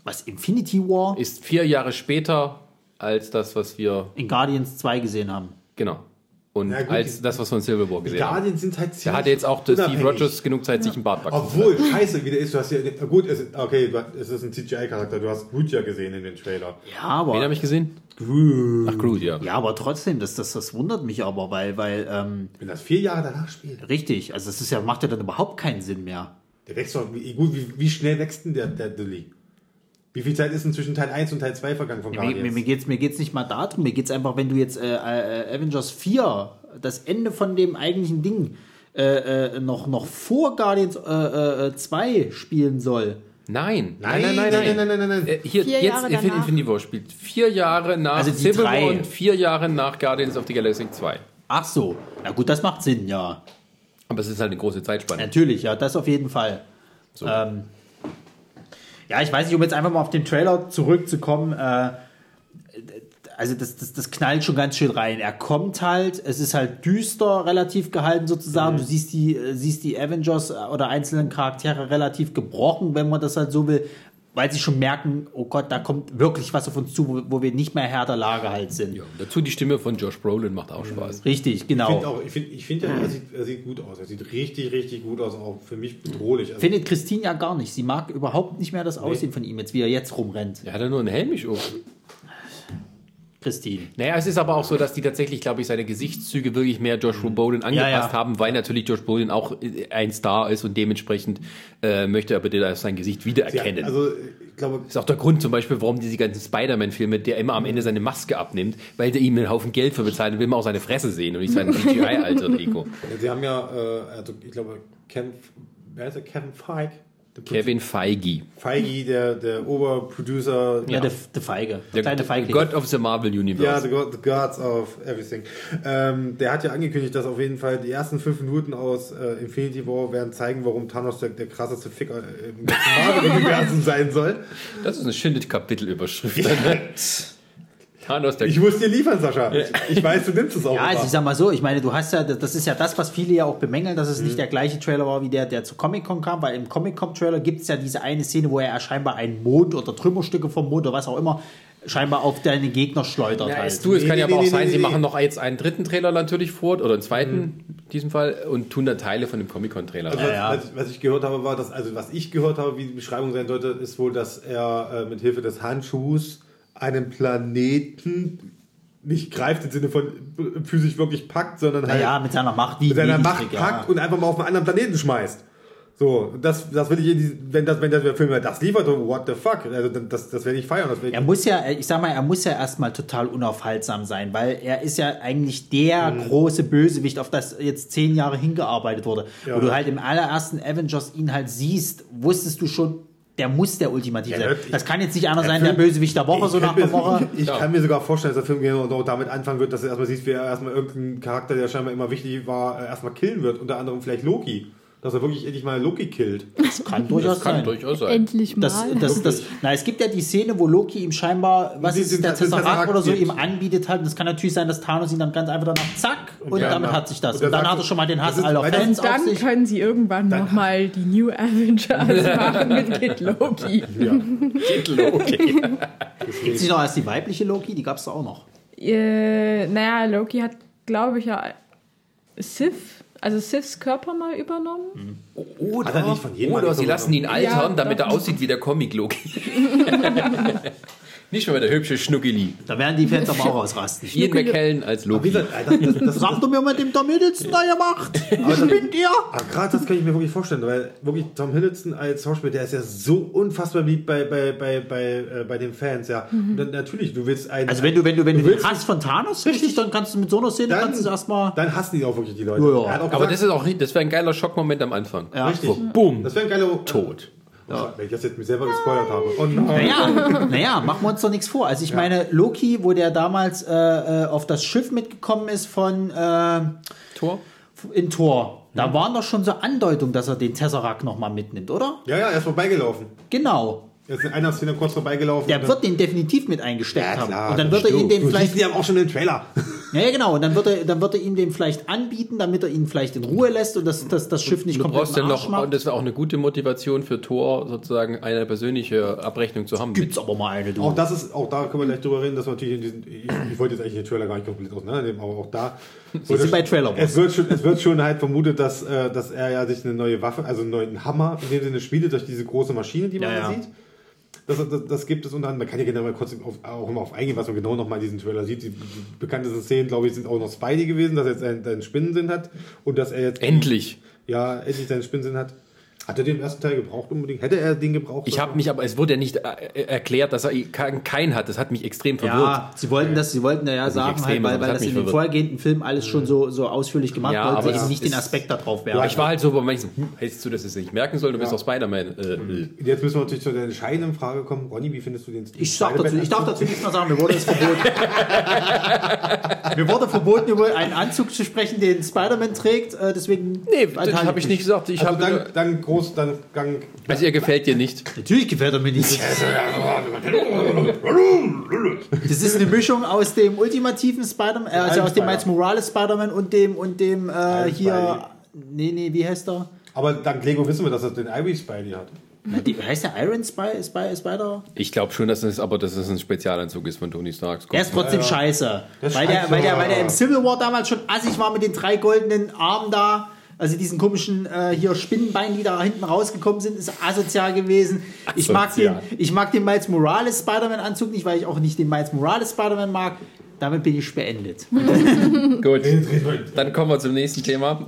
Was Infinity War Ist vier Jahre später als das, was wir. in Guardians 2 gesehen haben. Genau. Und Ja, gut, als das, was wir War Die gesehen haben. Guardians sind halt ziemlich Da hatte jetzt auch Steve. Rogers genug Zeit, sich einen Bart wachsen zu Obwohl, scheiße, wie der ist, du hast ja, gut, es, okay, du hast- es ist ein CGI-Charakter, du hast Groot ja gesehen in den Trailer. Ja, aber. Wen habe ich gesehen? Ach, Groot, ja. Ja, aber trotzdem, das, das, das wundert mich aber, weil, weil, ähm, Wenn das vier Jahre danach spielt, richtig, also das ist ja, macht ja dann überhaupt keinen Sinn mehr. der wächst doch, wie, gut, wie, wie schnell wächst denn der, der Dilly? Wie viel Zeit ist denn zwischen Teil 1 und Teil 2 vergangen von Mir, Guardians? mir, mir geht's mir geht's nicht mal darum, mir geht's einfach, wenn du jetzt äh, äh, Avengers 4, das Ende von dem eigentlichen Ding, äh, äh, noch, noch vor Guardians äh, äh, 2 spielen soll. Nein. Nein, nein, nein, nein, nein, nein, nein, nein. Äh, Hier, Vier jetzt Jahre Infinity. Infinity War spielt vier Jahre nach Also Civil. War und vier Jahre nach Guardians of the Galaxy 2. Ach so, na gut, das macht Sinn, ja. Aber es ist halt eine große Zeitspanne. Natürlich, ja, das auf jeden Fall. Ähm, ja, ich weiß nicht, um jetzt einfach mal auf den Trailer zurückzukommen. Äh, also das, das, das knallt schon ganz schön rein. Er kommt halt, es ist halt düster relativ gehalten sozusagen. Du siehst die, äh, siehst die Avengers äh, oder einzelnen Charaktere relativ gebrochen, wenn man das halt so will, weil sie schon merken, oh Gott, da kommt wirklich was auf uns zu, wo, wo wir nicht mehr Herr der Lage halt sind. Ja, dazu die Stimme von Josh Brolin macht auch Spaß. Richtig, Ich finde genau. auch, ich finde, ich finde ja, er sieht, er sieht gut aus. Er sieht richtig, richtig gut aus, auch für mich bedrohlich. Also, Findet Christine ja gar nicht. Sie mag überhaupt nicht mehr das Aussehen von ihm, jetzt wie er jetzt rumrennt. Er hat ja nur einen Helm nicht um. Christine. Naja, es ist aber auch so, dass die tatsächlich, glaube ich, seine Gesichtszüge wirklich mehr Josh Brolin angepasst Ja, ja. haben, weil natürlich Josh Brolin auch äh, ein Star ist und dementsprechend äh, möchte er bitte sein Gesicht ja, wiedererkennen. also ich glaube, Das ist auch der Grund zum Beispiel, warum diese ganzen Spider-Man-Filme, der immer am Ende seine Maske abnimmt, weil der ihm einen Haufen Geld für bezahlt, dann will man auch seine Fresse sehen und nicht sein [laughs] CGI-Alter-Ego. sie haben ja, äh, also ich glaube, Ken, wer ist der? Kevin Feige? Der Kevin Feige, Feige, der, der Oberproducer. Ja, der, der Feige. Der kleine der Feigling. God of the Marvel Universe. Ja, the, God, the Gods of Everything. Ähm, der hat ja angekündigt, dass auf jeden Fall die ersten fünf Minuten aus äh, Infinity War werden zeigen, warum Thanos der, der krasseste Ficker äh, im ganzen [laughs] Marvel-Universum sein soll. Das ist eine schöne Kapitelüberschrift. [laughs] Ne? Thanos, der Ich muss dir liefern, Sascha. Ich, ich weiß, du nimmst es auch. Ja, also immer. ich sag mal so, ich meine, du hast ja, das ist ja das, was viele ja auch bemängeln, dass es nicht der gleiche Trailer war, wie der, der zu Comic-Con kam, weil im Comic-Con-Trailer gibt es ja diese eine Szene, wo er scheinbar einen Mond oder Trümmerstücke vom Mond oder was auch immer scheinbar auf deine Gegner schleudert. Ja, halt. es, du, es Nee, kann ja nee, aber auch nee, sein, nee, sie nee. machen noch jetzt einen dritten Trailer natürlich vor oder einen zweiten in diesem Fall und tun dann Teile von dem Comic-Con-Trailer. Also, rein. was, ja. was, was ich gehört habe, war, dass, also was ich gehört habe, wie die Beschreibung sein sollte, ist wohl, dass er äh, mit Hilfe des Handschuhs einen Planeten nicht greift im Sinne von physisch wirklich packt, sondern halt naja, mit seiner Macht, wie mit seiner Macht Dietrich, packt ja. und einfach mal auf einen anderen Planeten schmeißt. So, das, das will ich, die, wenn das, wenn das der Film das liefert, what the fuck, also das, das werde ich feiern. Das werde Er muss ja, ich sag mal, er muss ja erstmal total unaufhaltsam sein, weil er ist ja eigentlich der Mhm. große Bösewicht, auf das jetzt zehn Jahre hingearbeitet wurde. Ja. Wo du halt im allerersten Avengers ihn halt siehst, wusstest du schon, der muss der Ultimativ Ja, sein. Das kann jetzt nicht einer sein, der Bösewicht der Woche, so nach der Woche. [laughs] Ich, ich kann mir sogar vorstellen, dass der Film genau damit anfangen wird, dass du erstmal siehst, wie er erstmal irgendeinen Charakter, der scheinbar immer wichtig war, äh, erstmal killen wird. Unter anderem vielleicht Loki. Dass er wirklich endlich mal Loki killt. Das kann durchaus das kann sein. durchaus sein. Endlich mal. Das, das, das, na, es gibt ja die Szene, wo Loki ihm scheinbar, was ist der Tesseract Tesseract oder so, gibt. ihm anbietet halt. Und es kann natürlich sein, dass Thanos ihn dann ganz einfach danach zack und Ja, damit na. hat sich das. Und Und, dann hat er schon mal den Hass aller Fans auf Dann sich. können sie irgendwann nochmal die New Avengers [laughs] machen mit Kid Loki. Okay. [laughs] Gibt es nicht noch als die weibliche Loki? Die gab es auch noch. Äh, naja, Loki hat, glaube ich, ja Sif, also Sifs Körper mal übernommen. Oder, Hat er nicht von jedem oder alles sie lassen ihn altern, Ja, damit er aussieht wie der Comic-Loki. [laughs] [laughs] Nicht mehr der hübsche Schnuckeli. Da werden die Fans aber auch ausrasten. Ian McKellen als Wie Loki. gesagt, Alter, das, das, Sagt er mir mit dem Tom Hiddleston da gemacht? Was bin ihr? Gerade das kann ich mir wirklich vorstellen, weil wirklich Tom Hiddleston als Schauspieler, der ist ja so unfassbar beliebt bei, bei, bei, bei, äh, bei den Fans, ja. Und dann, natürlich, du willst einen. Also wenn du, wenn du, wenn du, den willst- Hass von Thanos richtig, dann kannst du mit so einer Szene dann, kannst du erstmal. dann hassen die auch wirklich die Leute. Ja, ja. Er Aber gesagt, das ist auch, das wäre ein geiler Schockmoment am Anfang. Ja. richtig. So, boom. Das wäre ein geiler Tot. Ja. Wenn ich das jetzt mir selber gespoilert habe. Oh nein. Naja, [laughs] naja, machen wir uns doch nichts vor. Also ich meine, Loki, wo der damals äh, äh, auf das Schiff mitgekommen ist von äh, Tor? in Tor, da waren doch schon so Andeutungen, dass er den Tesseract nochmal mitnimmt, oder? Ja, ja, er ist vorbeigelaufen. Genau. Jetzt ist einer Szene kurz vorbeigelaufen. Der wird den definitiv mit eingesteckt Ja, haben. klar, Und dann wird er ihn den vielleicht. ihn aber auch schon im Trailer. [laughs] Ja, ja, genau. Und dann wird er, dann wird er ihm den vielleicht anbieten, damit er ihn vielleicht in Ruhe lässt und das, das, das Schiff nicht Du komplett brauchst Arsch noch, macht. und das wäre auch eine gute Motivation für Thor, sozusagen eine persönliche Abrechnung zu haben. Gibt's aber mal eine, du. Auch das ist, auch da können wir gleich drüber reden, dass wir natürlich in diesen, ich, ich wollte jetzt eigentlich den Trailer gar nicht komplett auseinandernehmen, aber auch da. Sie sind bei Trailer Es wird schon, es wird schon halt vermutet, dass, äh, dass er ja sich eine neue Waffe, also einen neuen Hammer in dem Sinne schmiedet durch diese große Maschine, die man Ja, da ja. sieht. Das, das, das gibt es unter anderem, man kann ja genau mal kurz auf, auch immer auf eingehen, was man genau nochmal in diesem Trailer sieht. Die, die bekanntesten Szenen, glaube ich, sind auch noch Spidey gewesen, dass er jetzt einen, einen Spinnensinn hat und dass er jetzt. Endlich. Ja, endlich seinen Spinnensinn hat. Hat er den ersten Teil gebraucht unbedingt? Hätte er den gebraucht? Ich habe mich aber, es wurde ja nicht äh, erklärt, dass er keinen hat. Das hat mich extrem verwirrt. ja, sie wollten das, sie wollten ja, ja sagen, extrem, halt, weil, weil das das hat in den vorhergehenden Filmen alles schon so, so ausführlich gemacht Ja, wollten aber sie es eben nicht ist- den Aspekt darauf werfen. Aber ich war halt so, wo man so, hm, hättest du das jetzt nicht merken sollen, du bist Ja. doch Spider-Man. Äh, äh. Jetzt müssen wir natürlich zu der entscheidenden Frage kommen. Ronny, wie findest du den Ich, sag dazu, ich darf dazu nichts mehr sagen, mir wurde es [laughs] verboten. mir wurde verboten, über einen Anzug zu sprechen, den Spider-Man trägt, äh, deswegen. Nee, das habe ich nicht gesagt. Ich Also habe dann, dann groß, dann Gang. also ihr gefällt dir nicht. Natürlich gefällt er mir nicht. [laughs] Das ist eine Mischung aus dem ultimativen Spider-Man, äh, also aus dem. Miles Morales Spider-Man und dem und dem äh, hier. Nee, nee, wie heißt der? Aber dank Lego wissen wir, dass er den Ivy Spidey hat. Na, die, heißt der Iron Spy, Spy, Spider? Ich glaube schon, dass es aber dass es ein Spezialanzug ist von Tony Starks. Der ist trotzdem scheiße. Der ist weil, der, scheiße. weil, der, weil der im Civil War damals schon assig war mit den drei goldenen Armen da. Also diesen komischen äh, hier Spinnenbeinen, die da hinten rausgekommen sind, ist asozial gewesen. Ich mag, den, ich mag den Miles Morales Spider-Man-Anzug nicht, weil ich auch nicht den Miles Morales Spider-Man mag. Damit bin ich beendet. [laughs] Gut, dann kommen wir zum nächsten Thema.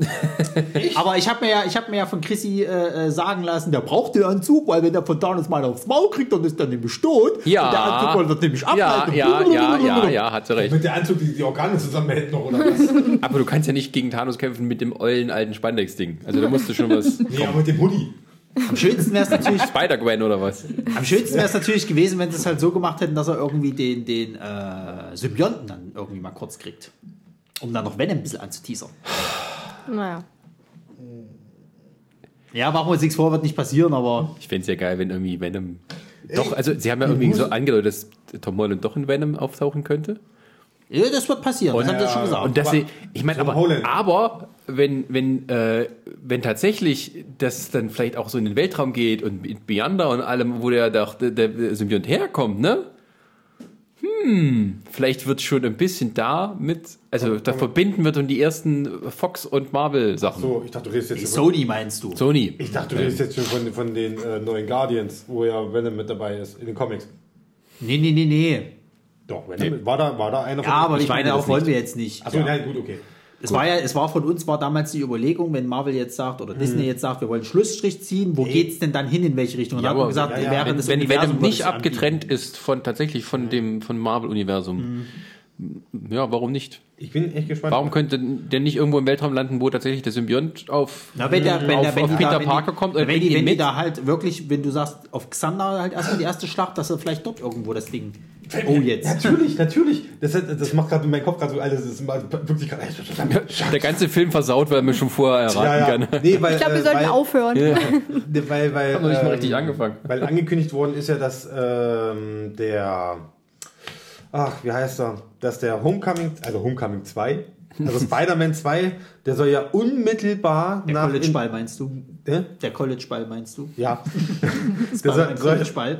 Aber ich habe mir, ja, ich hab mir ja von Chrissy äh, äh, sagen lassen, der braucht den Anzug, weil wenn der von Thanos mal aufs Maul kriegt, dann ist der nämlich tot. Ja. Und der Anzug wird nämlich Ja, abhalten. ja, ja, ja, ja, hat sie recht. Mit der Anzug, die die Organe zusammenhält noch, oder was? Aber du kannst ja nicht gegen Thanos kämpfen mit dem ollen alten Spandex-Ding. Also da musst du schon was. nee, aber mit dem Hoodie. Am schönsten wäre es natürlich, Spider-Gwen oder was? Am schönsten wäre es natürlich gewesen, wenn sie es halt so gemacht hätten, dass er irgendwie den, den äh, Symbionten dann irgendwie mal kurz kriegt. Um dann noch Venom ein bisschen anzuteasern. Naja. Ja, machen wir uns nichts vor, wird nicht passieren, aber Ich fände es ja geil, wenn irgendwie Venom. Doch, also sie haben ja irgendwie so angedeutet, dass Tom Holland doch in Venom auftauchen könnte. Ja, das wird passieren. Das Und- haben sie schon gesagt. Und dass Aber- sie, ich meine, Tom aber, aber wenn, wenn, äh, wenn tatsächlich das dann vielleicht auch so in den Weltraum geht und mit Beyonder und allem, wo der, der, der Symbiont herkommt, ne? Hm, vielleicht wird schon ein bisschen da mit, also da verbinden wird und die ersten Fox und Marvel Sachen. So, ich dachte, du redest jetzt schon. Sony meinst du? Sony. Ich dachte, du redest jetzt schon von, von den äh, neuen Guardians, wo ja Venom mit dabei ist, in den Comics. Nee, nee, nee, nee. Doch, Venom, war, da, war da einer Ja, aber ich meine, das darauf wollen wir jetzt nicht. Achso, ja. nein, gut, okay. Es war ja, es war von uns war damals die Überlegung, wenn Marvel jetzt sagt Hm. oder Disney jetzt sagt, wir wollen Schlussstrich ziehen, wo geht's denn dann hin, in welche Richtung? Und Ja, dann haben wir aber- gesagt, ja, ja, während Wenn, des wenn würde nicht es anbieten. abgetrennt ist von tatsächlich von dem von Marvel-Universum, ja, warum nicht? Ich bin echt gespannt. Warum könnte der nicht irgendwo im Weltraum landen, wo tatsächlich der Symbiont auf, Na, wenn der, wenn auf, der, wenn auf die Peter da, wenn Parker die, kommt wenn die, wenn die mit? da halt wirklich, wenn du sagst, auf Xander halt erstmal die erste Schlacht, dass er vielleicht dort irgendwo das Ding. Oh, jetzt. Natürlich, natürlich. Das, das macht gerade in meinem Kopf gerade so alles. Das ist wirklich gerade. Der ganze Film versaut, weil man schon vorher erraten Ja, ja. kann. Nee, weil, Ich glaube, wir äh, sollten weil, aufhören. [laughs] Ne, Weil, weil, Haben noch nicht mal ähm, richtig angefangen. Weil angekündigt worden ist ja, dass ähm, der, ach, wie heißt er, dass der Homecoming, also Homecoming 2, also [laughs] Spider-Man 2, der soll ja unmittelbar Der nach... College-Ball meinst du? Äh? Der College-Ball meinst du? Ja. [laughs] der soll, soll College-Ball.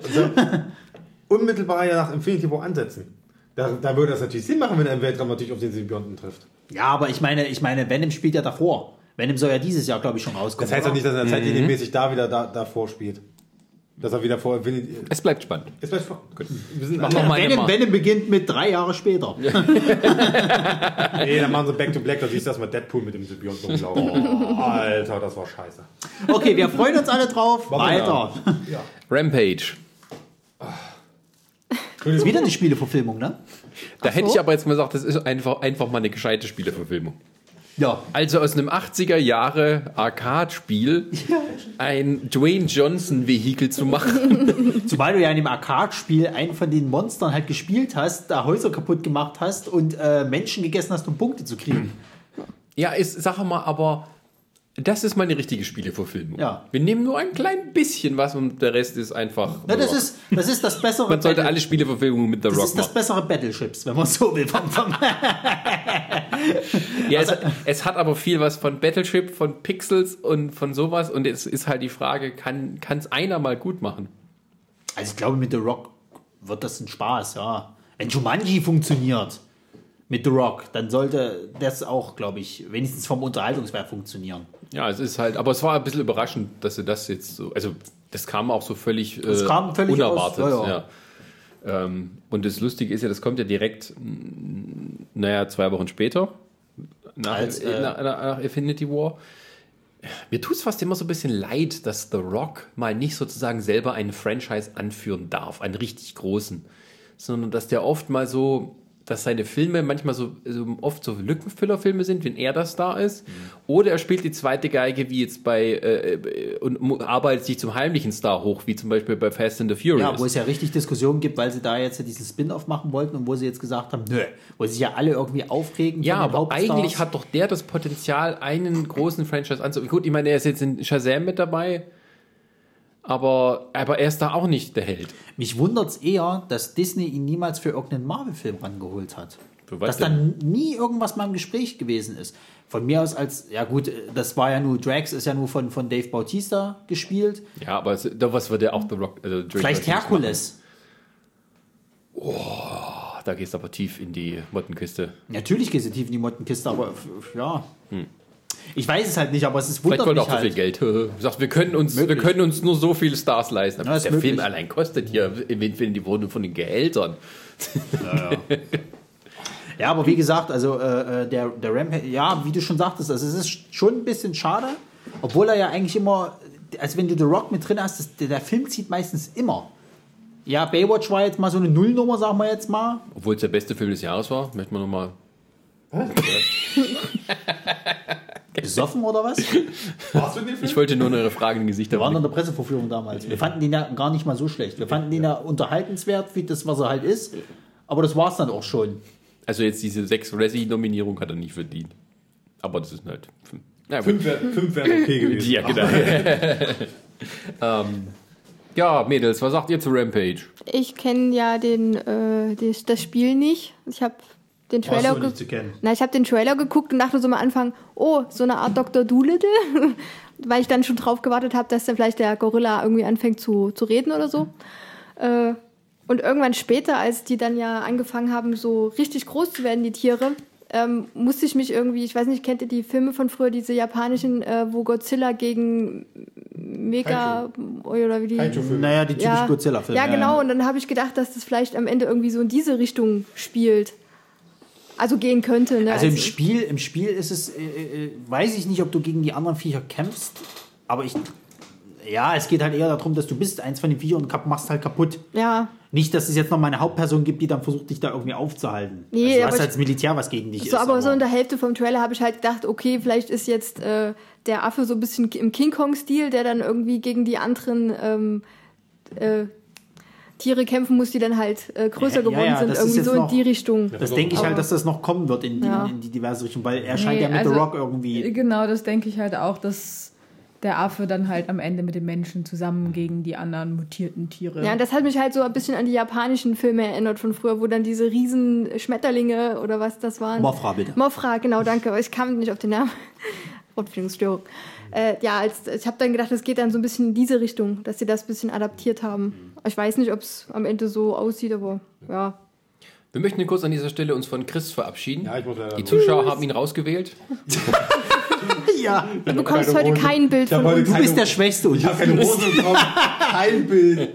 Unmittelbar ja nach Infinity War ansetzen. Da, da würde das natürlich Sinn machen, wenn er im Weltraum natürlich auf den Symbionten trifft. Ja, aber ich meine, ich meine, Venom spielt ja davor. Venom soll ja dieses Jahr, glaube ich, schon rauskommen. Das heißt ja nicht, dass er zeitlinienmäßig da wieder da, davor spielt. Dass er wieder vor Infinity... Es bleibt spannend. Ist vielleicht vor, gut. Wir sind noch mal Venom. Venom beginnt mit drei Jahre später. [laughs] Nee, dann machen sie Back to Black, da siehst du erstmal Deadpool mit dem Symbionten rumlaufen. Oh, Alter, das war scheiße. Okay, wir freuen uns alle drauf. Weiter. Rampage. Das ist wieder eine Spieleverfilmung, ne? Da hätte ich aber jetzt mal gesagt, das ist einfach, einfach mal eine gescheite Spieleverfilmung. Ja. Also aus einem 80er Jahre Arcade-Spiel ein Dwayne Johnson-Vehikel zu machen. [laughs] Zumal du ja in dem Arcade-Spiel einen von den Monstern halt gespielt hast, da Häuser kaputt gemacht hast und äh, Menschen gegessen hast, um Punkte zu kriegen. Ja, ist, sag mal, aber Das ist mal eine richtige Spieleverfilmung. Ja. Wir nehmen nur ein klein bisschen was und der Rest ist einfach. Ja, das ist, das ist das bessere Man sollte Battle- alle Spieleverfilmungen mit The das Rock ist das machen. bessere Battleships, wenn man so will. Ja, Also- es, es hat aber viel was von Battleship, von Pixels und von sowas. Und es ist halt die Frage, kann es einer mal gut machen? also ich glaube, mit The Rock wird das ein Spaß, ja. Wenn Jumanji funktioniert mit The Rock, dann sollte das auch, glaube ich, wenigstens vom Unterhaltungswert funktionieren. Ja, es ist halt, aber es war ein bisschen überraschend, dass sie das jetzt so, also das kam auch so völlig, äh, kam völlig unerwartet. aus- ja, ja. Ähm, und das Lustige ist ja, das kommt ja direkt, naja, zwei Wochen später, nach, Als, äh, nach, nach Infinity War. Mir tut es fast immer so ein bisschen leid, dass The Rock mal nicht sozusagen selber einen Franchise anführen darf, einen richtig großen, sondern dass der oft mal so, dass seine Filme manchmal so, so oft so Lückenfüllerfilme sind, wenn er das da ist. Oder er spielt die zweite Geige, wie jetzt bei, äh, und arbeitet sich zum heimlichen Star hoch, wie zum Beispiel bei Fast and the Furious. Ja, wo es ja richtig Diskussionen gibt, weil sie da jetzt ja diesen Spin-off machen wollten und wo sie jetzt gesagt haben, nö, wo sich ja alle irgendwie aufregen. Ja, aber Hauptstars. eigentlich hat doch der das Potenzial, einen großen Franchise anzubieten. Gut, ich meine, er ist jetzt in Shazam mit dabei, aber, aber er ist da auch nicht der Held. Mich wundert es eher, dass Disney ihn niemals für irgendeinen Marvel-Film rangeholt hat. Dass dann nie irgendwas mal im Gespräch gewesen ist. Von mir aus als, ja gut, das war ja nur, Drax ist ja nur von, von Dave Bautista gespielt. Ja, aber es, da was wird ja auch The Rock. Also Vielleicht Herkules. Ach, da gehst du aber tief in die Mottenkiste. Natürlich geht sie tief in die Mottenkiste, aber ja. Ich weiß es halt nicht, aber es ist Hm. Vielleicht wollte auch so halt. viel Geld. [laughs] Sagt, wir können uns, wir können uns nur so viele Stars leisten. Ja, der möglich. Film allein kostet hier im Infinity die Wohnung von den Gehältern. Ja, aber wie gesagt, also äh, äh, der, der Rampage, ja, wie du schon sagtest, also es ist schon ein bisschen schade, obwohl er ja eigentlich immer, also wenn du The Rock mit drin hast, das, der, der Film zieht meistens immer. Ja, Baywatch war jetzt mal so eine Nullnummer, sagen wir jetzt mal. Obwohl es der beste Film des Jahres war, möchte man nochmal. [laughs] Besoffen oder was? [laughs] Warst du in dem Film? Ich wollte nur eure Fragen im Gesicht Wir waren in der Pressevorführung damals. Wir fanden den ja gar nicht mal so schlecht. Wir fanden den ja unterhaltenswert, wie das, was er halt ist. Aber das war es dann auch schon. Also jetzt diese sechs Razzie-Nominierung hat er nicht verdient. Aber das ist halt. Ja. Fünf wären fünf wären okay gewesen. [laughs] Ja, genau. [laughs] ähm, ja, Mädels, was sagt ihr zu Rampage? Ich kenne ja den, äh, das, das Spiel nicht. Ich habe den Trailer zu kennen. Na, ich habe den Trailer geguckt und dachte so am Anfang, oh, so eine Art Dr. Doolittle, [laughs] weil ich dann schon drauf gewartet habe, dass dann vielleicht der Gorilla irgendwie anfängt zu, zu reden oder so. Äh, und irgendwann später, als die dann ja angefangen haben, so richtig groß zu werden, die Tiere, ähm, musste ich mich irgendwie, ich weiß nicht, kennt ihr die Filme von früher, diese japanischen, äh, wo Godzilla gegen Mega oder wie die. Naja, die typischen Godzilla-Filme. ja, genau. Und dann habe ich gedacht, dass das vielleicht am Ende irgendwie so in diese Richtung spielt. Also gehen könnte. Ne? Also im Spiel, im Spiel ist es, äh, äh, weiß ich nicht, ob du gegen die anderen Viecher kämpfst, aber ich, ja, es geht halt eher darum, dass du bist eins von den Viechern und machst halt kaputt. Ja, Nicht, dass es jetzt noch mal eine Hauptperson gibt, die dann versucht, dich da irgendwie aufzuhalten. Nee, also du aber hast als Militär was gegen dich so, ist. aber so in der Hälfte vom Trailer habe ich halt gedacht, okay, vielleicht ist jetzt äh, der Affe so ein bisschen im King Kong-Stil, der dann irgendwie gegen die anderen ähm, äh, Tiere kämpfen muss, die dann halt äh, größer Ja, geworden ja, sind. das ist Irgendwie jetzt so in noch- die Richtung. das denke ich halt, dass das noch kommen wird in die, Ja. in die diverse Richtung, weil er scheint Nee, ja mit also- The Rock irgendwie. Genau, das denke ich halt auch, dass der Affe dann halt am Ende mit den Menschen zusammen gegen die anderen mutierten Tiere. Ja, und das hat mich halt so ein bisschen an die japanischen Filme erinnert von früher, wo dann diese riesen Schmetterlinge oder was das waren. Mothra, bitte. Mothra, genau, danke. Ich kam nicht auf den Namen. [laughs] Wortfindungsstörung. Äh, ja, als, ich habe dann gedacht, es geht dann so ein bisschen in diese Richtung, dass sie das ein bisschen adaptiert haben. Ich weiß nicht, ob es am Ende so aussieht, aber ja. Wir möchten kurz an dieser Stelle uns von Chris verabschieden. Ja, ich muss leider Die los. Zuschauer haben ihn rausgewählt. [laughs] [laughs] Ja, Du bekommst keine heute Hose. kein Bild von uns. du bist der Schwächste und Ich habe keine Hose drauf, [laughs] kein Bild.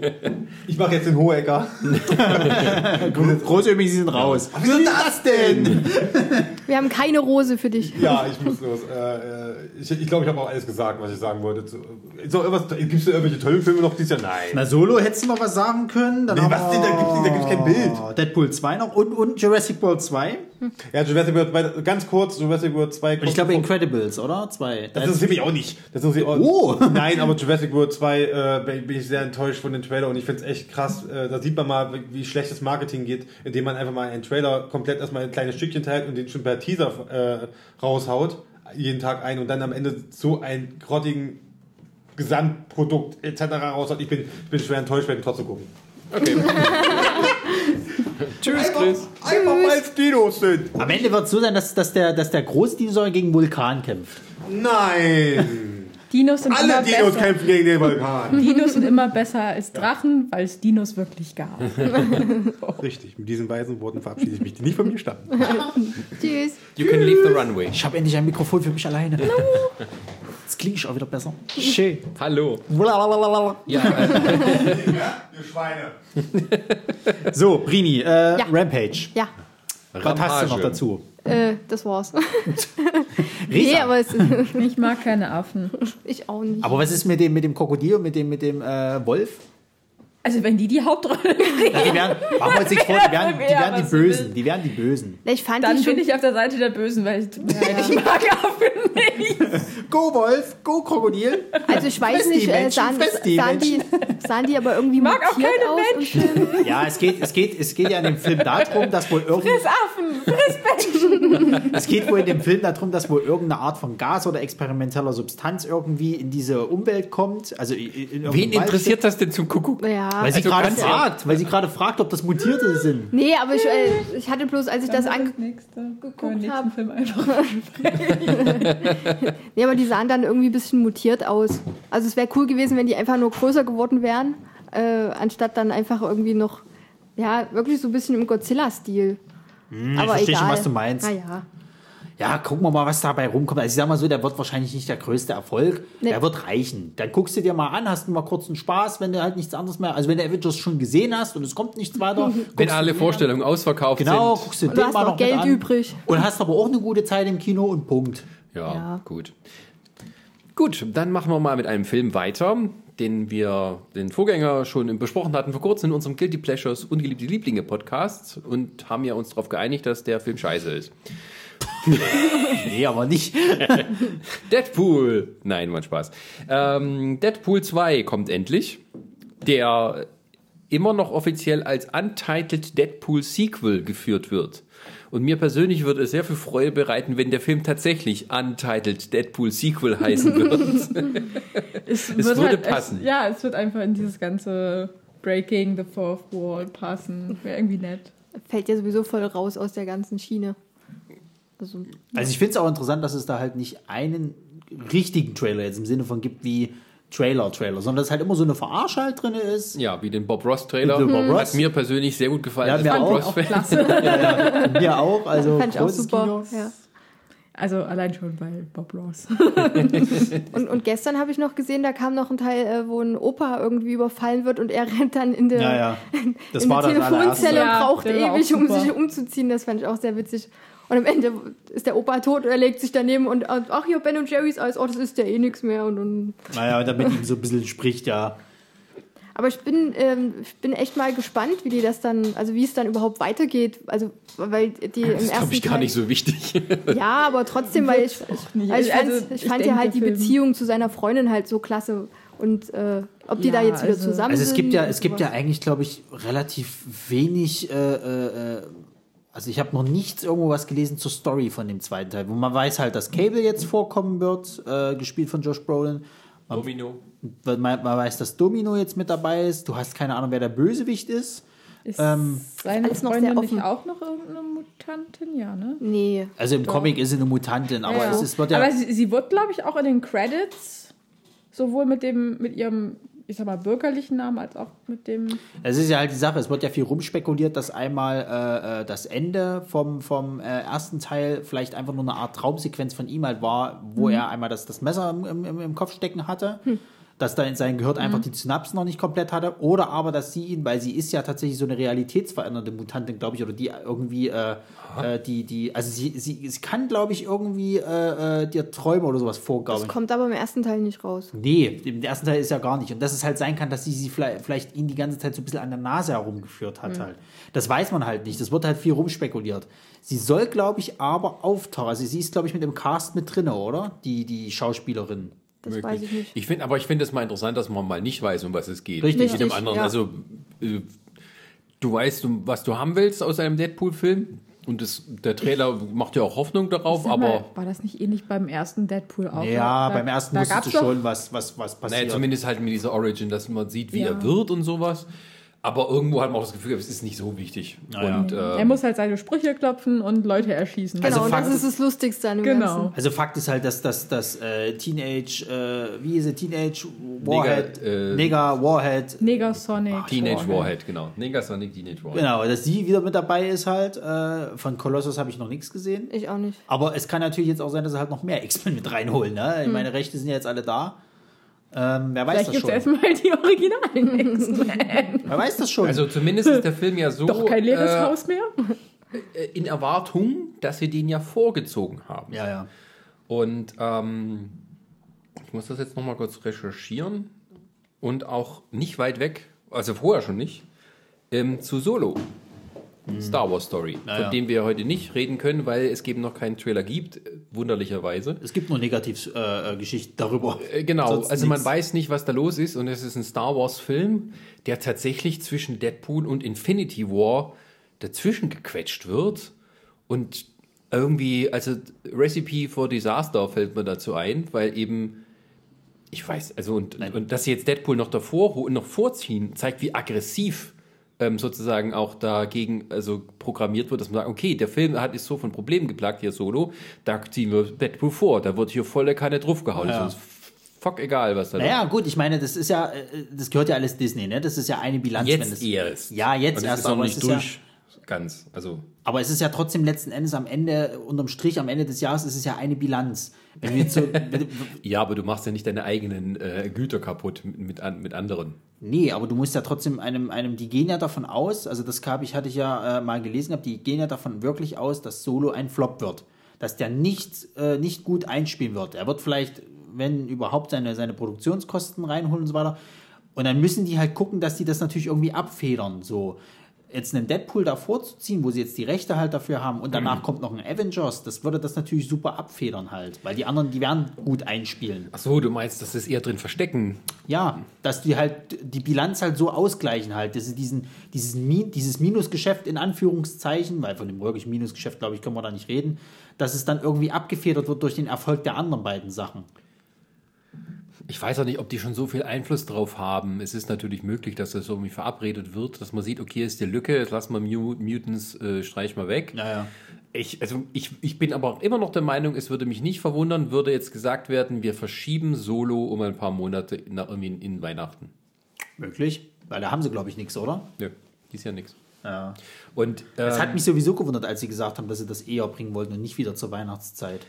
Ich mache jetzt den Hohecker. [laughs] Große übrigens sind raus. Was ist das denn? Wir haben keine Rose für dich. Ja, ich muss los. Äh, äh, ich ich glaube, ich habe auch alles gesagt, was ich sagen wollte. So, Gibt es da irgendwelche tollen Filme noch dieses Jahr? Nein. Na, Solo hättest du noch was sagen können. Dann Nee, haben was denn? Da da gibt's kein Bild. Deadpool 2 noch und, und Jurassic World 2. Ja, Jurassic World 2, ganz kurz, Jurassic World 2. Und ich glaube Incredibles, oder? 2. Das interessiert mich auch nicht. Das interessiert auch Oh. [laughs] Nein, aber Jurassic World 2 äh, bin ich sehr enttäuscht von dem Trailer und ich finde es echt krass. Äh, da sieht man mal, wie- wie schlechtes Marketing geht, indem man einfach mal einen Trailer komplett erstmal in kleine Stückchen teilt und den schon per Teaser äh, raushaut. jeden Tag ein und dann am Ende so einen grottigen Gesamtprodukt etc. raus hat. Ich bin, ich bin schwer enttäuscht, werde ihn trotzdem gucken. Okay. [laughs] [laughs] Tschüss, Chris. Einfach weil es Dinos sind. Am Ende wird es so sein, dass, dass, der, dass der große Dinosaurier gegen Vulkan kämpft. Nein! [laughs] Dinos sind Alle immer Dinos besser. kämpfen gegen den Vulkan. Dinos sind immer besser [laughs] als Drachen, weil es Dinos wirklich gab. Richtig, mit diesen weisen Worten verabschiede ich mich, die nicht von mir stammen. Tschüss. You can leave the runway. Ich habe endlich ein Mikrofon für mich alleine. Jetzt klinge ich auch wieder besser. [laughs] Schön. Hallo. Blablabla. Ja, [laughs] äh, Ihr Schweine. [laughs] So, Brini, äh, Rampage. Ja, Was hast du noch Rampage. dazu? äh, das war's. Nee, aber es, Ich mag keine Affen. ich auch nicht. Aber was ist mit dem, mit dem Krokodil und mit dem, mit dem äh, Wolf? Also wenn die die Hauptrolle kriegen, Ja, die werden, machen wir uns nicht vor, die werden die, Ja, werden die Bösen. Die werden die Bösen. ich fand dann bin ich auf der Seite der Bösen, weil ich, ich mag Affen nicht. Go Wolf, go Krokodil. also ich weiß nicht, äh, Menschen, sahen, die sahen, die, sahen die aber irgendwie Mag auch keine aus im Film? Ja, es geht, es geht, es geht ja in dem Film darum, dass wohl irgend, Friss Affen, friss es geht wohl in dem Film darum, dass wohl irgendeine Art von Gas oder experimenteller Substanz irgendwie in diese Umwelt kommt. Also in, in wen Wald interessiert das denn zum Kuckuck? Ja. Weil sie Also gerade fragt, weil sie gerade fragt, ob das Mutierte sind. Nee, aber ich, äh, ich hatte bloß, als ich das angeguckt nächste, geguckt hab. Film einfach. [laughs] Nee, aber die sahen dann irgendwie ein bisschen mutiert aus. Also es wäre cool gewesen, wenn die einfach nur größer geworden wären, äh, anstatt dann einfach irgendwie noch, ja, wirklich so ein bisschen im Godzilla-Stil. aber Hm, versteh egal. schon, was du meinst. Naja. Ja, gucken wir mal, was dabei rumkommt. Also ich sag mal so, der wird wahrscheinlich nicht der größte Erfolg. Nee. Der wird reichen. Dann guckst du dir mal an, hast du mal kurz einen Spaß, wenn du halt nichts anderes mehr, also wenn du Avengers schon gesehen hast und es kommt nichts weiter. Wenn guckst alle Vorstellungen ausverkauft Genau, sind. guckst du du hast mal noch Geld an. übrig. Und hast aber auch eine gute Zeit im Kino und Punkt. Ja, Ja. gut. Gut, dann machen wir mal mit einem Film weiter, den wir den Vorgänger schon besprochen hatten vor kurzem in unserem Guilty Pleasures Ungeliebte Lieblinge Podcast und haben ja uns darauf geeinigt, dass der Film scheiße ist. [laughs] Nee, aber nicht. [laughs] Deadpool! Nein, mein Spaß. Ähm, Deadpool 2 kommt endlich. Der immer noch offiziell als Untitled Deadpool Sequel geführt wird. Und mir persönlich würde es sehr viel Freude bereiten, wenn der Film tatsächlich Untitled Deadpool Sequel heißen [laughs] wird. Es, würde halt passen. Echt, ja, es wird einfach in dieses ganze Breaking the Fourth Wall passen. Wäre irgendwie nett. Fällt ja sowieso voll raus aus der ganzen Schiene. Also, Also ich finde es auch interessant, dass es da halt nicht einen richtigen Trailer jetzt im Sinne von gibt wie Trailer-Trailer, sondern dass halt immer so eine Verarsche halt drin ist. ja, wie den Bob Ross Trailer. Bob Ross. Hat mir persönlich sehr gut gefallen. Ja, mir Bob auch. Ross Auch klasse. [laughs] Mir auch, also fand ich auch super. Ja. Also allein schon bei Bob Ross. [laughs] Und, und gestern habe ich noch gesehen, da kam noch ein Teil, äh, wo ein Opa irgendwie überfallen wird und er rennt dann in der, Ja, ja. [laughs] In der. Telefonzelle Ja, und braucht ewig, um sich umzuziehen. Das fand ich auch sehr witzig. Und am Ende ist der Opa tot und er legt sich daneben und und, ach hier, Ben und Jerry's Eis, oh, das ist ja eh nichts mehr. Und, und. Naja, und damit ihm so ein bisschen spricht, ja. Aber ich bin, ähm, ich bin echt mal gespannt, wie die das dann, also wie es dann überhaupt weitergeht. Also, weil die im Das ist, ersten glaube ich, gar Teil- nicht so wichtig. [laughs] Ja, aber trotzdem, weil ich, ich, Also, fand, ich ich fand ja halt die Film- Beziehung zu seiner Freundin halt so klasse. Und äh, ob die Ja, da jetzt wieder also- zusammen Also es sind. gibt ja, es gibt ja eigentlich, glaube ich, relativ wenig. Äh, äh, äh, also ich habe noch nichts irgendwo was gelesen zur Story von dem zweiten Teil, wo man weiß halt, dass Cable jetzt vorkommen wird, äh, gespielt von Josh Brolin. Man, Domino. man, man weiß, dass Domino jetzt mit dabei ist. Du hast keine Ahnung, wer der Bösewicht ist. Ist Ähm, seine noch Freundin sehr nicht offen. auch noch irgendeine Mutantin? Ja, ne? Nee. Also im Comic ist sie eine Mutantin, aber Ja. es, es wird ja. Aber sie, sie wird, glaube ich, auch in den Credits sowohl mit dem, mit ihrem, ich sag mal, bürgerlichen Namen als auch mit dem. Es ist ja halt die Sache, es wird ja viel rumspekuliert, dass einmal äh, äh, das Ende vom, vom äh, ersten Teil vielleicht einfach nur eine Art Traumsequenz von ihm halt war, wo er einmal das, das Messer im, im, im Kopf stecken hatte. Dass da in seinem Gehirn einfach die Synapsen noch nicht komplett hatte. Oder aber, dass sie ihn, weil sie ist ja tatsächlich so eine realitätsverändernde Mutantin, glaube ich, oder die irgendwie, äh, äh, die, die, also sie, sie, sie kann, glaube ich, irgendwie äh, äh, dir Träume oder sowas Das vorgaukeln. kommt aber im ersten Teil nicht raus. Nee, im ersten Teil ist ja gar nicht. Und dass es halt sein kann, dass sie sie vielleicht, vielleicht ihn die ganze Zeit so ein bisschen an der Nase herumgeführt hat halt. Das weiß man halt nicht. Das wird halt viel rumspekuliert. Sie soll, glaube ich, aber auftauchen. Also sie ist, glaube ich, mit im Cast mit drinne, oder? Die, die Schauspielerin. Das weiß ich nicht. Ich finde, aber ich finde es mal interessant, dass man mal nicht weiß, um was es geht. Richtig. Mit dem anderen. ja. Also, äh, du weißt, was du haben willst aus einem Deadpool-Film. Und das, der Trailer macht ja auch Hoffnung darauf, mal, aber war das nicht ähnlich beim ersten Deadpool auch? Ja, Da- beim ersten da wusstest du schon, was, was, was passiert. naja, zumindest halt mit dieser Origin, dass man sieht, wie Ja. er wird und sowas. Aber irgendwo hat man auch das Gefühl, es ist nicht so wichtig. Naja. Und, Er äh, muss halt seine Sprüche klopfen und Leute erschießen. Genau, Also und Fakt das ist das Lustigste an dem Genau. Ganzen. Also Fakt ist halt, dass das dass, äh, Teenage, äh, wie ist es, Teenage Warhead, äh, Neger Warhead, Neger Sonic. Teenage Warhead, genau. Negasonic Teenage Warhead. genau, dass sie wieder mit dabei ist halt. Äh, von Colossus habe ich noch nichts gesehen. Ich auch nicht. Aber es kann natürlich jetzt auch sein, dass sie halt noch mehr X-Men mit reinholen. Ne? Ich meine, Rechte sind ja jetzt alle da. Ähm, wer weiß Vielleicht das gibt es schon? erstmal die originalen X-Men. [laughs] Wer weiß das schon? Also zumindest ist der Film ja so Doch kein leeres äh, Haus mehr. in Erwartung, dass sie den ja vorgezogen haben. ja, ja. Und ähm, ich muss das jetzt nochmal kurz recherchieren. Und auch nicht weit weg, also vorher schon nicht, ähm, zu Solo. Star Wars Story, Ja, von dem wir heute nicht reden können, weil es eben noch keinen Trailer gibt, äh, wunderlicherweise. Es gibt nur Negativgeschichten äh, Geschichten darüber. Äh, Genau, Sonst also man nix. weiß nicht, was da los ist und es ist ein Star Wars Film, der tatsächlich zwischen Deadpool und Infinity War dazwischen gequetscht wird und irgendwie, also Recipe for Disaster fällt mir dazu ein, weil eben ich weiß, also und, und dass sie jetzt Deadpool noch davor noch vorziehen, zeigt, wie aggressiv ähm, sozusagen auch dagegen also programmiert wird, dass man sagt, okay, der Film hat ist so von Problemen geplagt hier solo, da ziehen wir Deadpool vor, da wird hier volle Kanne draufgehauen. Ja. Ist fuck egal, was da Naja, gut, ich meine, das ist ja, äh, das gehört ja alles Disney, ne? Das ist ja eine Bilanz. wenn jetzt das, erst. Ja, jetzt und es erst, ist noch aber nicht es ist ja- durch ganz. Also Aber es ist ja trotzdem letzten Endes am Ende, unterm Strich, am Ende des Jahres, ist es ja eine Bilanz. So, [laughs] ja, aber du machst ja nicht deine eigenen äh, Güter kaputt mit, mit, an, mit anderen. nee, aber du musst ja trotzdem einem, einem, die gehen ja davon aus, also das hab ich, hatte ich ja äh, mal gelesen, gehabt, die gehen ja davon wirklich aus, dass Solo ein Flop wird. Dass der nicht, äh, nicht gut einspielen wird. Er wird vielleicht, wenn überhaupt, seine, seine Produktionskosten reinholen und so weiter. Und dann müssen die halt gucken, dass die das natürlich irgendwie abfedern. So, jetzt einen Deadpool davor zu ziehen, wo sie jetzt die Rechte halt dafür haben und danach kommt noch ein Avengers, das würde das natürlich super abfedern halt. Weil die anderen, die werden gut einspielen. Ach so, du meinst, dass es eher drin verstecken. Ja, dass die halt die Bilanz halt so ausgleichen halt, dass sie diesen, dieses, dieses Minusgeschäft in Anführungszeichen, weil von dem wirklich Minusgeschäft, glaube ich, können wir da nicht reden, dass es dann irgendwie abgefedert wird durch den Erfolg der anderen beiden Sachen. Ich weiß auch nicht, ob die schon so viel Einfluss drauf haben. Es ist natürlich möglich, dass das irgendwie verabredet wird, dass man sieht, okay, ist die Lücke, jetzt lassen wir Mu Mutants, äh, streich mal weg. Naja. Ich, also ich, ich bin aber immer noch der Meinung, es würde mich nicht verwundern, würde jetzt gesagt werden, wir verschieben Solo um ein paar Monate nach irgendwie in, Weihnachten. Möglich, weil da haben sie, glaube ich, nichts, oder? Nö, ist ja nichts. Ja. Und Es ähm, hat mich sowieso gewundert, als sie gesagt haben, dass sie das eher bringen wollten und nicht wieder zur Weihnachtszeit.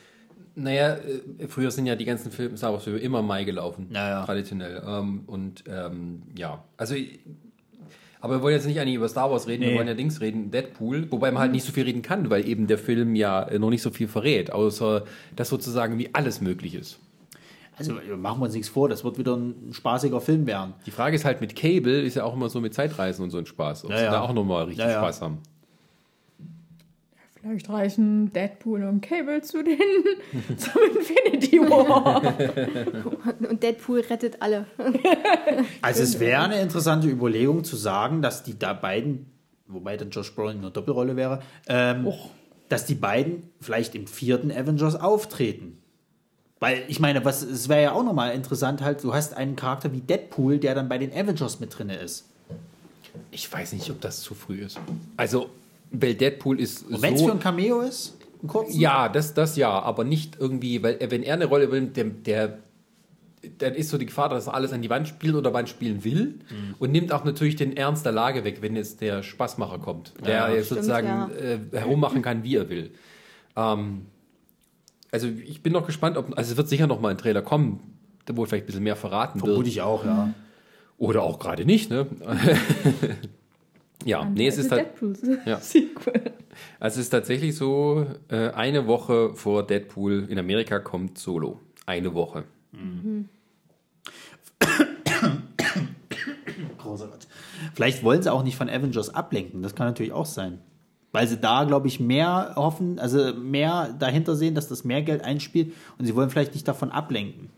Naja, äh, früher sind ja die ganzen Filme, Star Wars Filme immer im Mai gelaufen. Ja, ja. Traditionell. Ähm, und ähm, ja, also. Aber wir wollen jetzt nicht eigentlich über Star Wars reden, wir Nee. wollen ja Dings reden, Deadpool, wobei man halt nicht so viel reden kann, weil eben der Film ja äh, noch nicht so viel verrät, außer dass sozusagen wie alles möglich ist. Also machen wir uns nichts vor, das wird wieder ein spaßiger Film werden. Die Frage ist halt mit Cable, ist ja auch immer so mit Zeitreisen und so ein Spaß, ob Ja, sie ja. da auch nochmal richtig ja. Spaß haben. Vielleicht reichen Deadpool und Cable zu den [laughs] zum Infinity War. [laughs] Und Deadpool rettet alle. [laughs] Also es wäre eine interessante Überlegung zu sagen, dass die da beiden, wobei dann Josh Brolin eine Doppelrolle wäre, ähm, dass die beiden vielleicht im vierten Avengers auftreten. Weil ich meine, was es wäre ja auch nochmal interessant, halt, du hast einen Charakter wie Deadpool, der dann bei den Avengers mit drin ist. Ich weiß nicht, ob das zu früh ist. Also, weil Deadpool ist Und wenn es so... für ein Cameo ist, einen kurzen, Ja, das, das ja, aber nicht irgendwie, weil er- wenn er eine Rolle übernimmt, der, der dann ist so die Gefahr, dass er alles an die Wand spielt oder Wand spielen will und nimmt auch natürlich den Ernst der Lage weg, wenn jetzt der Spaßmacher kommt, der Ja, jetzt stimmt, sozusagen ja. äh, herummachen kann, wie er will. Ähm, also ich bin noch gespannt, ob, also es wird sicher noch mal ein Trailer kommen, wo vielleicht ein bisschen mehr verraten vermute wird. ich auch, ja. Oder auch gerade nicht, ne? [laughs] ja, nee, es ist Deadpool Ja. [laughs] Sequel. also es ist tatsächlich so, äh, eine Woche vor Deadpool in Amerika kommt Solo. Eine Woche. [coughs] Großer Gott. Vielleicht wollen sie auch nicht von Avengers ablenken, das kann natürlich auch sein. Weil sie da, glaube ich, mehr hoffen, also mehr dahinter sehen, dass das mehr Geld einspielt und sie wollen vielleicht nicht davon ablenken.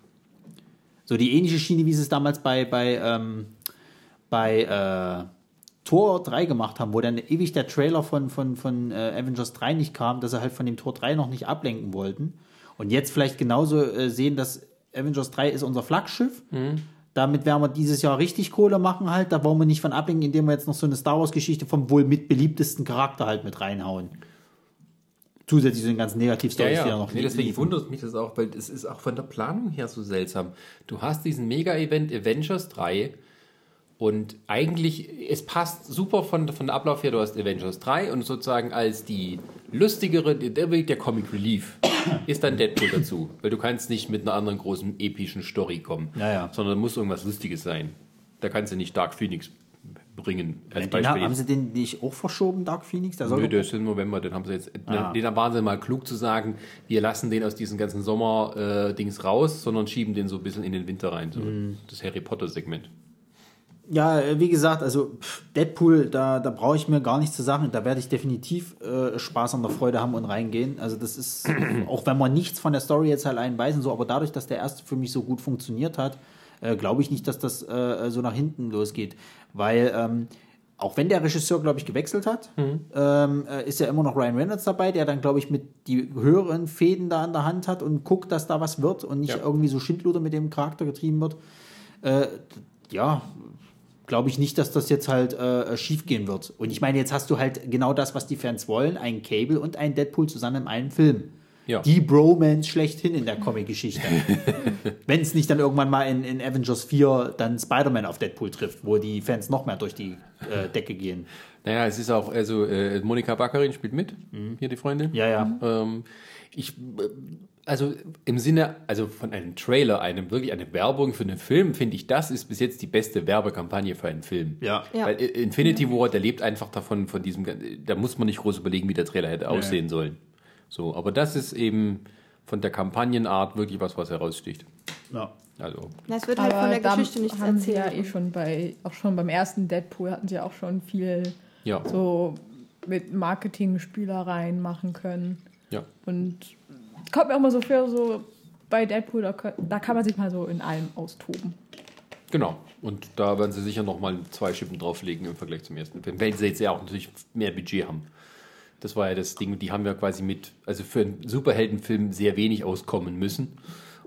So die ähnliche Schiene, wie sie es damals bei, bei, ähm, bei äh, Tor 3 gemacht haben, wo dann ewig der Trailer von, von, von äh, Avengers 3 nicht kam, dass sie halt von dem Tor 3 noch nicht ablenken wollten. Und jetzt vielleicht genauso äh, sehen, dass Avengers 3 ist unser Flaggschiff. Damit werden wir dieses Jahr richtig Kohle machen halt. Da wollen wir nicht von ablenken, indem wir jetzt noch so eine Star Wars-Geschichte vom wohl mit beliebtesten Charakter halt mit reinhauen. Zusätzlich zu den ganzen Negativ-Stories, die ja noch nee, deswegen liefen. wundert mich das auch, weil es ist auch von der Planung her so seltsam. Du hast diesen Mega-Event Avengers 3 und eigentlich, es passt super von, von der Ablauf her, du hast Avengers 3 und sozusagen als die lustigere, der, der Comic Relief [coughs] ist dann Deadpool dazu, weil du kannst nicht mit einer anderen großen epischen Story kommen, Ja, ja. sondern muss irgendwas Lustiges sein. Da kannst du nicht Dark Phoenix bringen als Den, Beispiel. haben sie den nicht auch verschoben, Dark Phoenix? Der Nö, der ist im November, den haben sie jetzt, Ah. den waren sie mal klug zu sagen, wir lassen den aus diesen ganzen Sommer-Dings raus, sondern schieben den so ein bisschen in den Winter rein, so Mhm. das Harry Potter-Segment. Ja, äh, wie gesagt, also Deadpool, da, da brauche ich mir gar nichts zu sagen. Da werde ich definitiv äh, Spaß an der Freude haben und reingehen. Also das ist, [clears throat] auch wenn man nichts von der Story jetzt allein weiß und so, aber dadurch, dass der erste für mich so gut funktioniert hat, äh, glaube ich nicht, dass das äh, so nach hinten losgeht. Weil ähm, auch wenn der Regisseur, glaube ich, gewechselt hat, ähm, äh, ist ja immer noch Ryan Reynolds dabei, der dann, glaube ich, mit die höheren Fäden da an der Hand hat und guckt, dass da was wird und nicht Ja. irgendwie so Schindluder mit dem Charakter getrieben wird. Äh, ja, glaube ich nicht, dass das jetzt halt äh, schief gehen wird. Und ich meine, jetzt hast du halt genau das, was die Fans wollen, einen Cable und einen Deadpool zusammen in einem Film. Ja. Die Bromance schlechthin in der Comic-Geschichte. [laughs] Wenn es nicht dann irgendwann mal in, in Avengers 4 dann Spider-Man auf Deadpool trifft, wo die Fans noch mehr durch die äh, Decke gehen. Naja, es ist auch, also äh, Monika Baccarin spielt mit, hier die Freundin. Mhm. Ja, ja. Ähm, ich, äh, also im Sinne, also von einem Trailer, einem wirklich eine Werbung für einen Film, finde ich, das ist bis jetzt die beste Werbekampagne für einen Film. Ja. Ja. Weil äh, Infinity War, der lebt einfach davon, von diesem, da muss man nicht groß überlegen, wie der Trailer hätte aussehen sollen. So, aber das ist eben von der Kampagnenart wirklich was, was heraussticht. ja. Also, Na, es wird halt von der Geschichte nichts haben sie erzählt. ja eh schon bei, auch schon beim ersten Deadpool hatten sie auch schon viel ja. so mit Marketing-Spielereien machen können. ja. Und kommt mir auch mal so vor, so bei Deadpool, da, da kann man sich mal so in allem austoben. Genau. Und da werden sie sicher noch mal zwei Schippen drauflegen im Vergleich zum ersten Film. Weil sie jetzt ja auch natürlich mehr Budget haben. Das war ja das Ding, die haben ja quasi mit, also für einen Superheldenfilm sehr wenig auskommen müssen.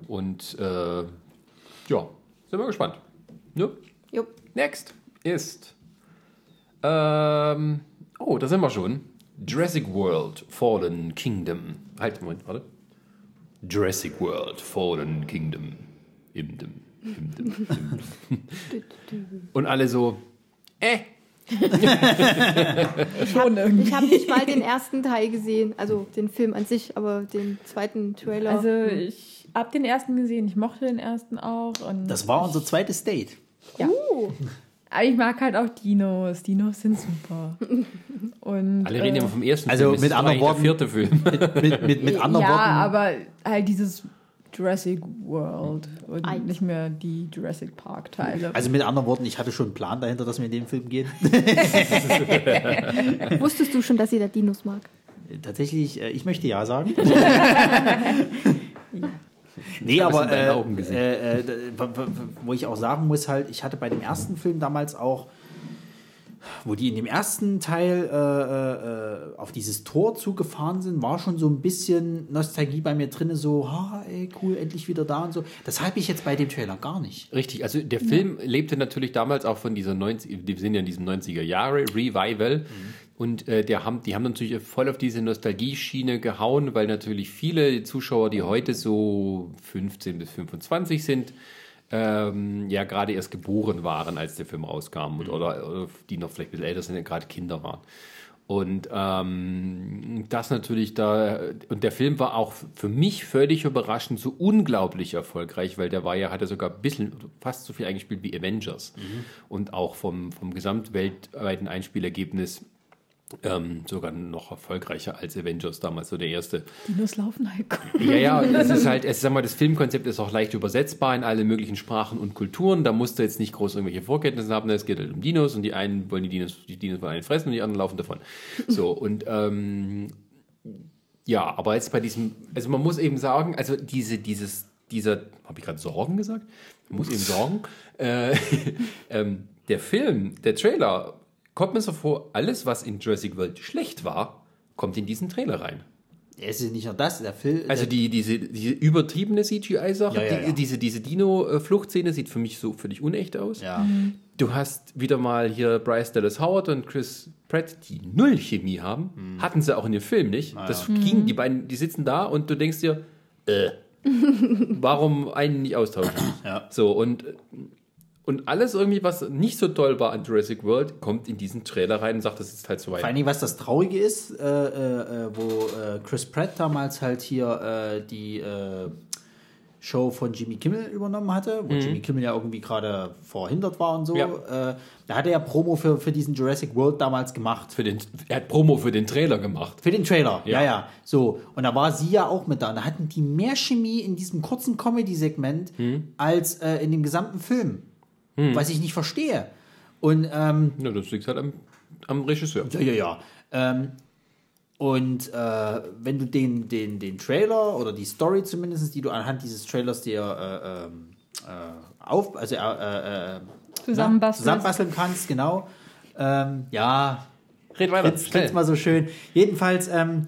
Und äh, ja, sind wir gespannt. Ne? Jupp. Next ist. Ähm, oh, da sind wir schon. Jurassic World Fallen Kingdom. Halt, Moment, warte. Jurassic World Fallen Kingdom. Im dem, im dem, im. Und alle so, äh, [laughs] Schon irgendwie. Ich habe nicht mal den ersten Teil gesehen, also den Film an sich, aber den zweiten Trailer. Also ich habe den ersten gesehen, ich mochte den ersten auch. Und Das war unser zweites Date. ja. Aber ich mag halt auch Dinos. Dinos sind super. [laughs] Und, alle reden äh, immer vom ersten Also Film. Es mit anderen Worten- der vierte Film. Mit, mit, mit anderen ja, Worten. aber halt dieses Jurassic World und Eins. nicht mehr die Jurassic Park Teile. Also mit anderen Worten, ich hatte schon einen Plan dahinter, dass wir in den Film gehen. [laughs] Wusstest du schon, dass jeder Dinos mag? Tatsächlich, äh, ich möchte ja sagen. [laughs] Nee, aber äh, äh, äh, wo- ich auch sagen muss, halt, ich hatte bei dem ersten Film damals auch, wo die in dem ersten Teil äh, äh, auf dieses Tor zugefahren sind, war schon so ein bisschen Nostalgie bei mir drin, so, ha, ey, cool, endlich wieder da und so. Das habe ich jetzt bei dem Trailer gar nicht. Richtig, also der Film lebte natürlich damals auch von dieser 90, die sind ja in diesem 90er Jahre Revival und äh, der haben, die haben natürlich voll auf diese Nostalgie-Schiene gehauen, weil natürlich viele Zuschauer, die heute so 15 bis 25 sind, ähm, ja gerade erst geboren waren, als der Film rauskam und, oder, oder die noch vielleicht ein bisschen älter sind, gerade Kinder waren. Und ähm, das natürlich da, und der Film war auch für mich völlig überraschend so unglaublich erfolgreich, weil der war ja, hat er sogar ein bisschen, fast so viel eingespielt wie Avengers. Und auch vom, vom gesamtweltweiten Einspielergebnis ähm, sogar noch erfolgreicher als Avengers damals, so der erste. Dinos laufen halt gut. Ja, ja, es ist halt, es, sag mal, das Filmkonzept ist auch leicht übersetzbar in alle möglichen Sprachen und Kulturen. Da musst du jetzt nicht groß irgendwelche Vorkenntnisse haben. Es geht halt um Dinos und die einen wollen die Dinos, die Dinos wollen einen fressen und die anderen laufen davon. So, und ähm, ja, aber jetzt bei diesem, also man muss eben sagen, also diese, dieses, dieser, habe ich gerade Sorgen gesagt? Man muss eben sagen, äh, [laughs] ähm, der Film, der Trailer kommt mir so vor, alles, was in Jurassic World schlecht war, kommt in diesen Trailer rein. Es ist nicht nur das, der Film. Also die, diese, diese übertriebene CGI-Sache, Ja, ja, die, ja. diese, diese Dino-Fluchtszene sieht für mich so völlig unecht aus. ja. Du hast wieder mal hier Bryce Dallas Howard und Chris Pratt, die null Chemie haben. Hm. Hatten sie auch in dem Film nicht. Das ging, die beiden, die sitzen da und du denkst dir, äh, warum einen nicht austauschen? Ja. So, und, und alles irgendwie, was nicht so toll war an Jurassic World, kommt in diesen Trailer rein und sagt, das ist halt so Vor weit. allen Dingen, was das Traurige ist, äh, äh, äh, wo äh, Chris Pratt damals halt hier äh, die äh, Show von Jimmy Kimmel übernommen hatte, wo Jimmy Kimmel ja irgendwie gerade verhindert war und so. Ja. Äh, da hat er ja Promo für, für diesen Jurassic World damals gemacht. Für den, er hat Promo für den Trailer gemacht. Für den Trailer, ja. Ja. ja, So, und da war sie ja auch mit da. Und da hatten die mehr Chemie in diesem kurzen Comedy-Segment als äh, in dem gesamten Film. Was ich nicht verstehe. Und ähm, Ja, das liegt halt am, am Regisseur. Ja, ja, ja. Ähm, und äh, wenn du den, den, den Trailer oder die Story zumindest, die du anhand dieses Trailers dir äh, ähm, äh, auf, also äh, äh, Zusammenbastelst. zusammenbasteln kannst, genau. Ähm, ja, Red weiter. Jetzt klingt mal so schön. Jedenfalls ähm,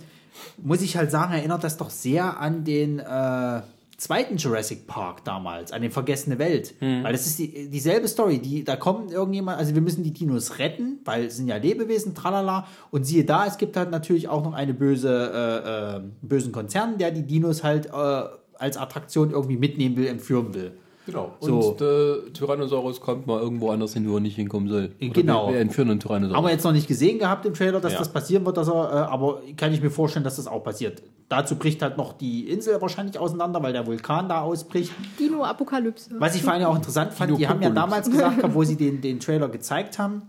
muss ich halt sagen, erinnert das doch sehr an den äh, zweiten Jurassic Park damals, an den Vergessene Welt. Weil das ist die, dieselbe Story. Die, da kommt irgendjemand, also wir müssen die Dinos retten, weil es sind ja Lebewesen, tralala. Und siehe da, es gibt halt natürlich auch noch einen böse, äh, äh, bösen Konzern, der die Dinos halt äh, als Attraktion irgendwie mitnehmen will, entführen will. Genau. So. Und der Tyrannosaurus kommt mal irgendwo anders hin, wo er nicht hinkommen soll. Oder Genau. Wir, wir entführen einen Tyrannosaurus. Haben wir jetzt noch nicht gesehen gehabt im Trailer, dass Ja. das passieren wird, dass er, äh, aber kann ich mir vorstellen, dass das auch passiert. Dazu bricht halt noch die Insel wahrscheinlich auseinander, weil der Vulkan da ausbricht. Dino-Apokalypse. Was ich vor allem auch interessant fand, die haben ja damals gesagt, wo sie [laughs] den, den Trailer gezeigt haben,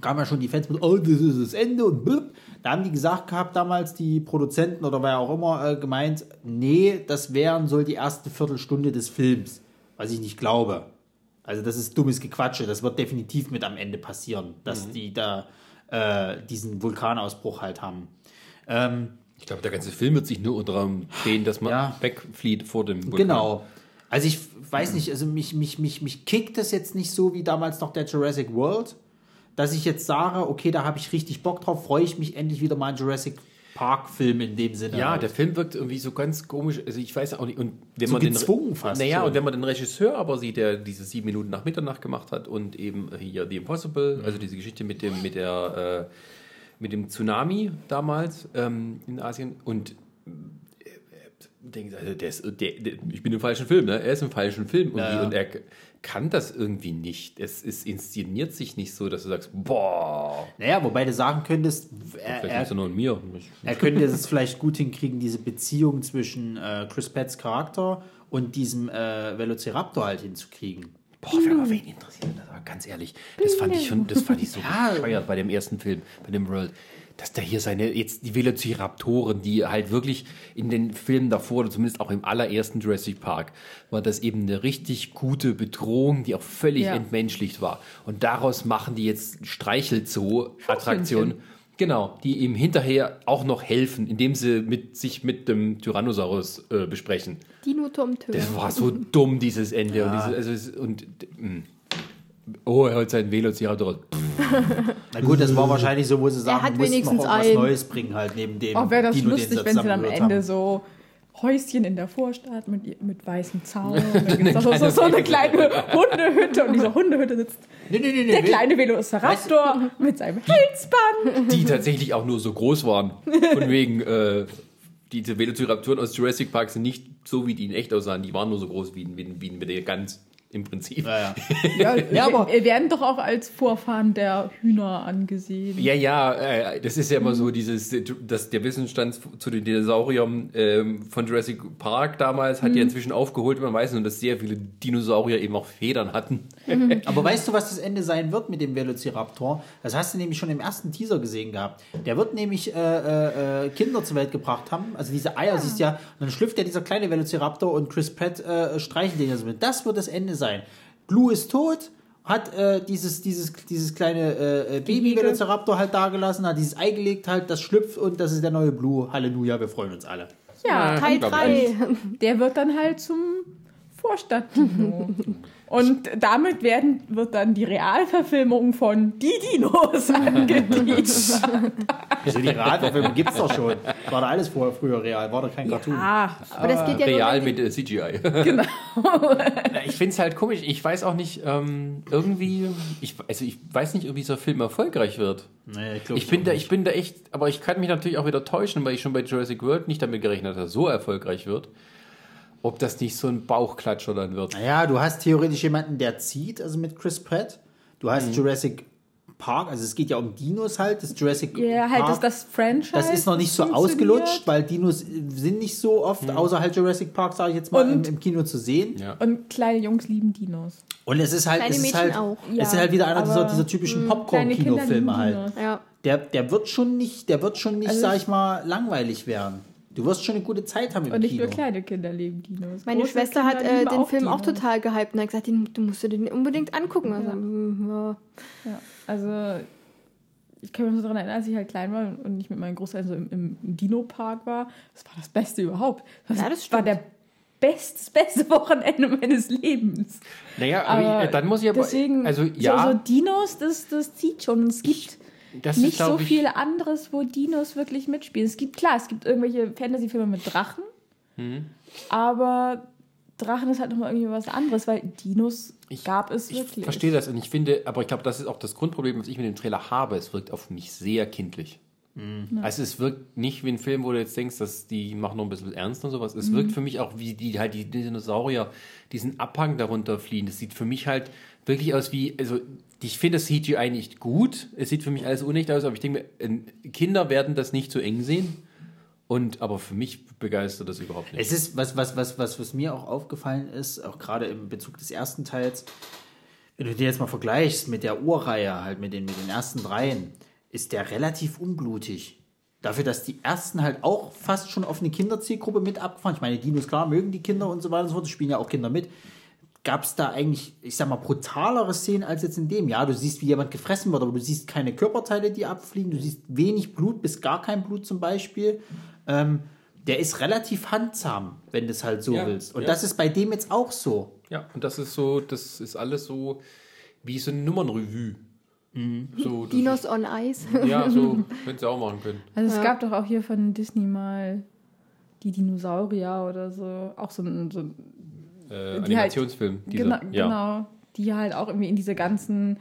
kamen ja schon die Fans mit, oh, das ist das Ende und blub. Da haben die gesagt gehabt, damals die Produzenten oder wer auch immer äh, gemeint, nee, das wären soll die erste Viertelstunde des Films. Was ich nicht glaube. Also das ist dummes Gequatsche. Das wird definitiv mit am Ende passieren, dass die da äh, diesen Vulkanausbruch halt haben. Ähm, ich glaube, der ganze Film wird sich nur darum drehen, dass man Ja. wegflieht vor dem Vulkan. Genau. Also ich weiß nicht, also mich, mich, mich, mich kickt das jetzt nicht so wie damals noch der Jurassic World, dass ich jetzt sage, okay, da habe ich richtig Bock drauf, freue ich mich endlich wieder mal einen Jurassic Park Film in dem Sinne. Ja, halt. der Film wirkt irgendwie so ganz komisch. Also ich weiß auch nicht. Und wenn So man den, gezwungen fast Naja, schon. und wenn man den Regisseur aber sieht, der diese sieben Minuten nach Mitternacht gemacht hat und eben hier The Impossible, also diese Geschichte mit dem, mit der, äh, mit dem Tsunami damals ähm, in Asien und denke, also der ist, der, der, ich bin im falschen Film, ne? Er ist im falschen Film irgendwie Ja. und er kann das irgendwie nicht. Es ist inszeniert sich nicht so, dass du sagst, boah, Naja, wobei du sagen könntest, er, vielleicht er, es nur an mir. Er könnte es vielleicht gut hinkriegen, diese Beziehung zwischen äh, Chris Pratts Charakter und diesem äh, Velociraptor halt hinzukriegen. Boah, wer aber wen interessiert das? Aber ganz ehrlich, das fand ich schon, das fand ich so Ja. bescheuert bei dem ersten Film, bei dem World. Dass der hier seine, jetzt die Velociraptoren, die halt wirklich in den Filmen davor, oder zumindest auch im allerersten Jurassic Park, war das eben eine richtig gute Bedrohung, die auch völlig Ja. entmenschlicht war. Und daraus machen die jetzt Streichelzoo-Attraktionen. Genau, die ihm hinterher auch noch helfen, indem sie mit, sich mit dem Tyrannosaurus äh, besprechen. Dino-Tom-Tö. Das war so dumm, dieses Ende. Und, diese, also und mh. Oh, er holt seinen Velociraptor. raus. [laughs] Na gut, das war wahrscheinlich so, wo sie sagen, hat mussten wenigstens noch einen. Neues bringen halt neben dem Auch wäre das Dino, den lustig, wenn sie dann am Ende haben. so Häuschen in der Vorstadt mit, mit weißem Zaun. [laughs] Und dann gibt's da so, so, so eine kleine Hundehütte und diese Hundehütte sitzt Nee, nee, nee, nee. der kleine Velociraptor mit seinem Halsband. Die tatsächlich auch nur so groß waren. Von wegen, äh, diese Velociraptoren aus Jurassic Park sind nicht so, wie die in echt aussahen. Die waren nur so groß wie, wie, wie ein Gans im Prinzip. Ja, ja. [laughs] Ja, Ja, aber- wir werden doch auch als Vorfahren der Hühner angesehen. Ja, ja, äh, das ist ja immer so dieses, dass der Wissensstand zu den Dinosauriern ähm, von Jurassic Park damals hat ja inzwischen aufgeholt. Man weiß nur, dass sehr viele Dinosaurier eben auch Federn hatten. [laughs] Aber weißt du, was das Ende sein wird mit dem Velociraptor? Das hast du nämlich schon im ersten Teaser gesehen gehabt. Der wird nämlich äh, äh, äh, Kinder zur Welt gebracht haben. Also diese Eier, siehst du ja, und dann schlüpft ja dieser kleine Velociraptor und Chris Pratt äh, streichelt den ja so mit. Das wird das Ende sein. Blue ist tot, hat äh, dieses, dieses, dieses kleine äh, äh, Baby-Velociraptor halt dagelassen, hat dieses Ei gelegt halt, das schlüpft und das ist der neue Blue. Halleluja, wir freuen uns alle. Ja, Teil glaub 3. der wird dann halt zum Vorstadtdino. [laughs] Und damit werden, wird dann die Realverfilmung von Die Dinos [laughs] angeteasert. Also die Realverfilmung gibt es doch schon. War da alles vorher früher real, war da kein Cartoon. Ah, Aber das geht ja Real mit äh, CGI. [laughs] genau. Ja, ich finde es halt komisch. Ich weiß auch nicht, ähm, irgendwie, ich, also ich weiß nicht, ob dieser Film erfolgreich wird. Nee, ich glaub Ich bin, da, ich bin da echt, aber ich kann mich natürlich auch wieder täuschen, weil ich schon bei Jurassic World nicht damit gerechnet habe, dass er so erfolgreich wird. Ob das nicht so ein Bauchklatscher dann wird. Naja, du hast theoretisch jemanden, der zieht, also mit Chris Pratt. Du Mhm. hast Jurassic Park, also es geht ja um Dinos halt, das Jurassic Ja, halt Park. das, das Franchise. das ist noch nicht so ausgelutscht, weil Dinos sind nicht so oft, außer halt Jurassic Park, sage ich jetzt mal, im, Und- im Kino zu sehen. Ja. Und kleine Jungs lieben Dinos. Und es ist halt, Kleine es ist halt, auch. Ja, es ist halt wieder einer dieser, dieser typischen lieben Popcorn-Kinofilme halt. Ja. Der, der wird schon nicht, der wird schon nicht, Also sag ich mal, langweilig werden. Du wirst schon eine gute Zeit haben im Und nicht Kino. nur kleine Kinder lieben Dinos. Meine Große Schwester Kinder hat äh, den Film auch Dinos. total gehypt und hat gesagt, du musst dir den unbedingt angucken. Also, mm, ja. Ja, also ich kann mich noch daran erinnern, als ich halt klein war und ich mit meinen Großeltern so im, im Dino-Park war. Das war das Beste überhaupt. Das, Ja, das war der best, das beste [laughs] Wochenende meines Lebens. Naja, aber Aber ich, äh, dann muss ich aber, Deswegen, also so, ja, so Dinos, das, das zieht schon. Es gibt das ist, nicht so glaub ich, viel anderes, wo Dinos wirklich mitspielen. Es gibt, klar, es gibt irgendwelche Fantasy-Filme mit Drachen, Mhm. aber Drachen ist halt nochmal irgendwie was anderes, weil Dinos Ich- gab es Ich wirklich. verstehe das und ich finde, aber ich glaube, das ist auch das Grundproblem, was ich mit dem Trailer habe. Es wirkt auf mich sehr kindlich. Also es wirkt nicht wie ein Film, wo du jetzt denkst, dass die machen noch ein bisschen ernst und sowas. Es wirkt für mich auch wie die halt die Dinosaurier diesen Abhang darunter fliehen. Das sieht für mich halt wirklich aus wie, also ich finde das CGI nicht gut. Es sieht für mich alles unecht aus, aber ich denke Kinder werden das nicht so eng sehen. Und aber für mich begeistert das überhaupt nicht. Es ist, was, was, was, was, was mir auch aufgefallen ist, auch gerade im Bezug des ersten Teils, wenn du dir jetzt mal vergleichst mit der Urreihe, halt mit den, mit den ersten dreien, ist der relativ unblutig. Dafür, dass die ersten halt auch fast schon auf eine Kinderzielgruppe mit abgefahren. Ich meine, Dinos, klar, mögen die Kinder und so weiter und so fort, spielen ja auch Kinder mit. Gab es da eigentlich, ich sag mal, brutalere Szenen als jetzt in dem? Ja, du siehst, wie jemand gefressen wird, aber du siehst keine Körperteile, die abfliegen, du siehst wenig Blut bis gar kein Blut zum Beispiel. Ähm, der ist relativ handsam, wenn du es halt so Ja, willst. Und ja. das ist bei dem jetzt auch so. Ja, und das ist so, das ist alles so wie so eine Nummernrevue. So, das Dinos on Ice. Ja, so [laughs] hätten sie auch machen können. Also es Ja. gab doch auch hier von Disney mal die Dinosaurier oder so, auch so ein, so ein Äh, Die halt- Animationsfilm. dieser, genau, ja. genau, die halt auch irgendwie in diese ganzen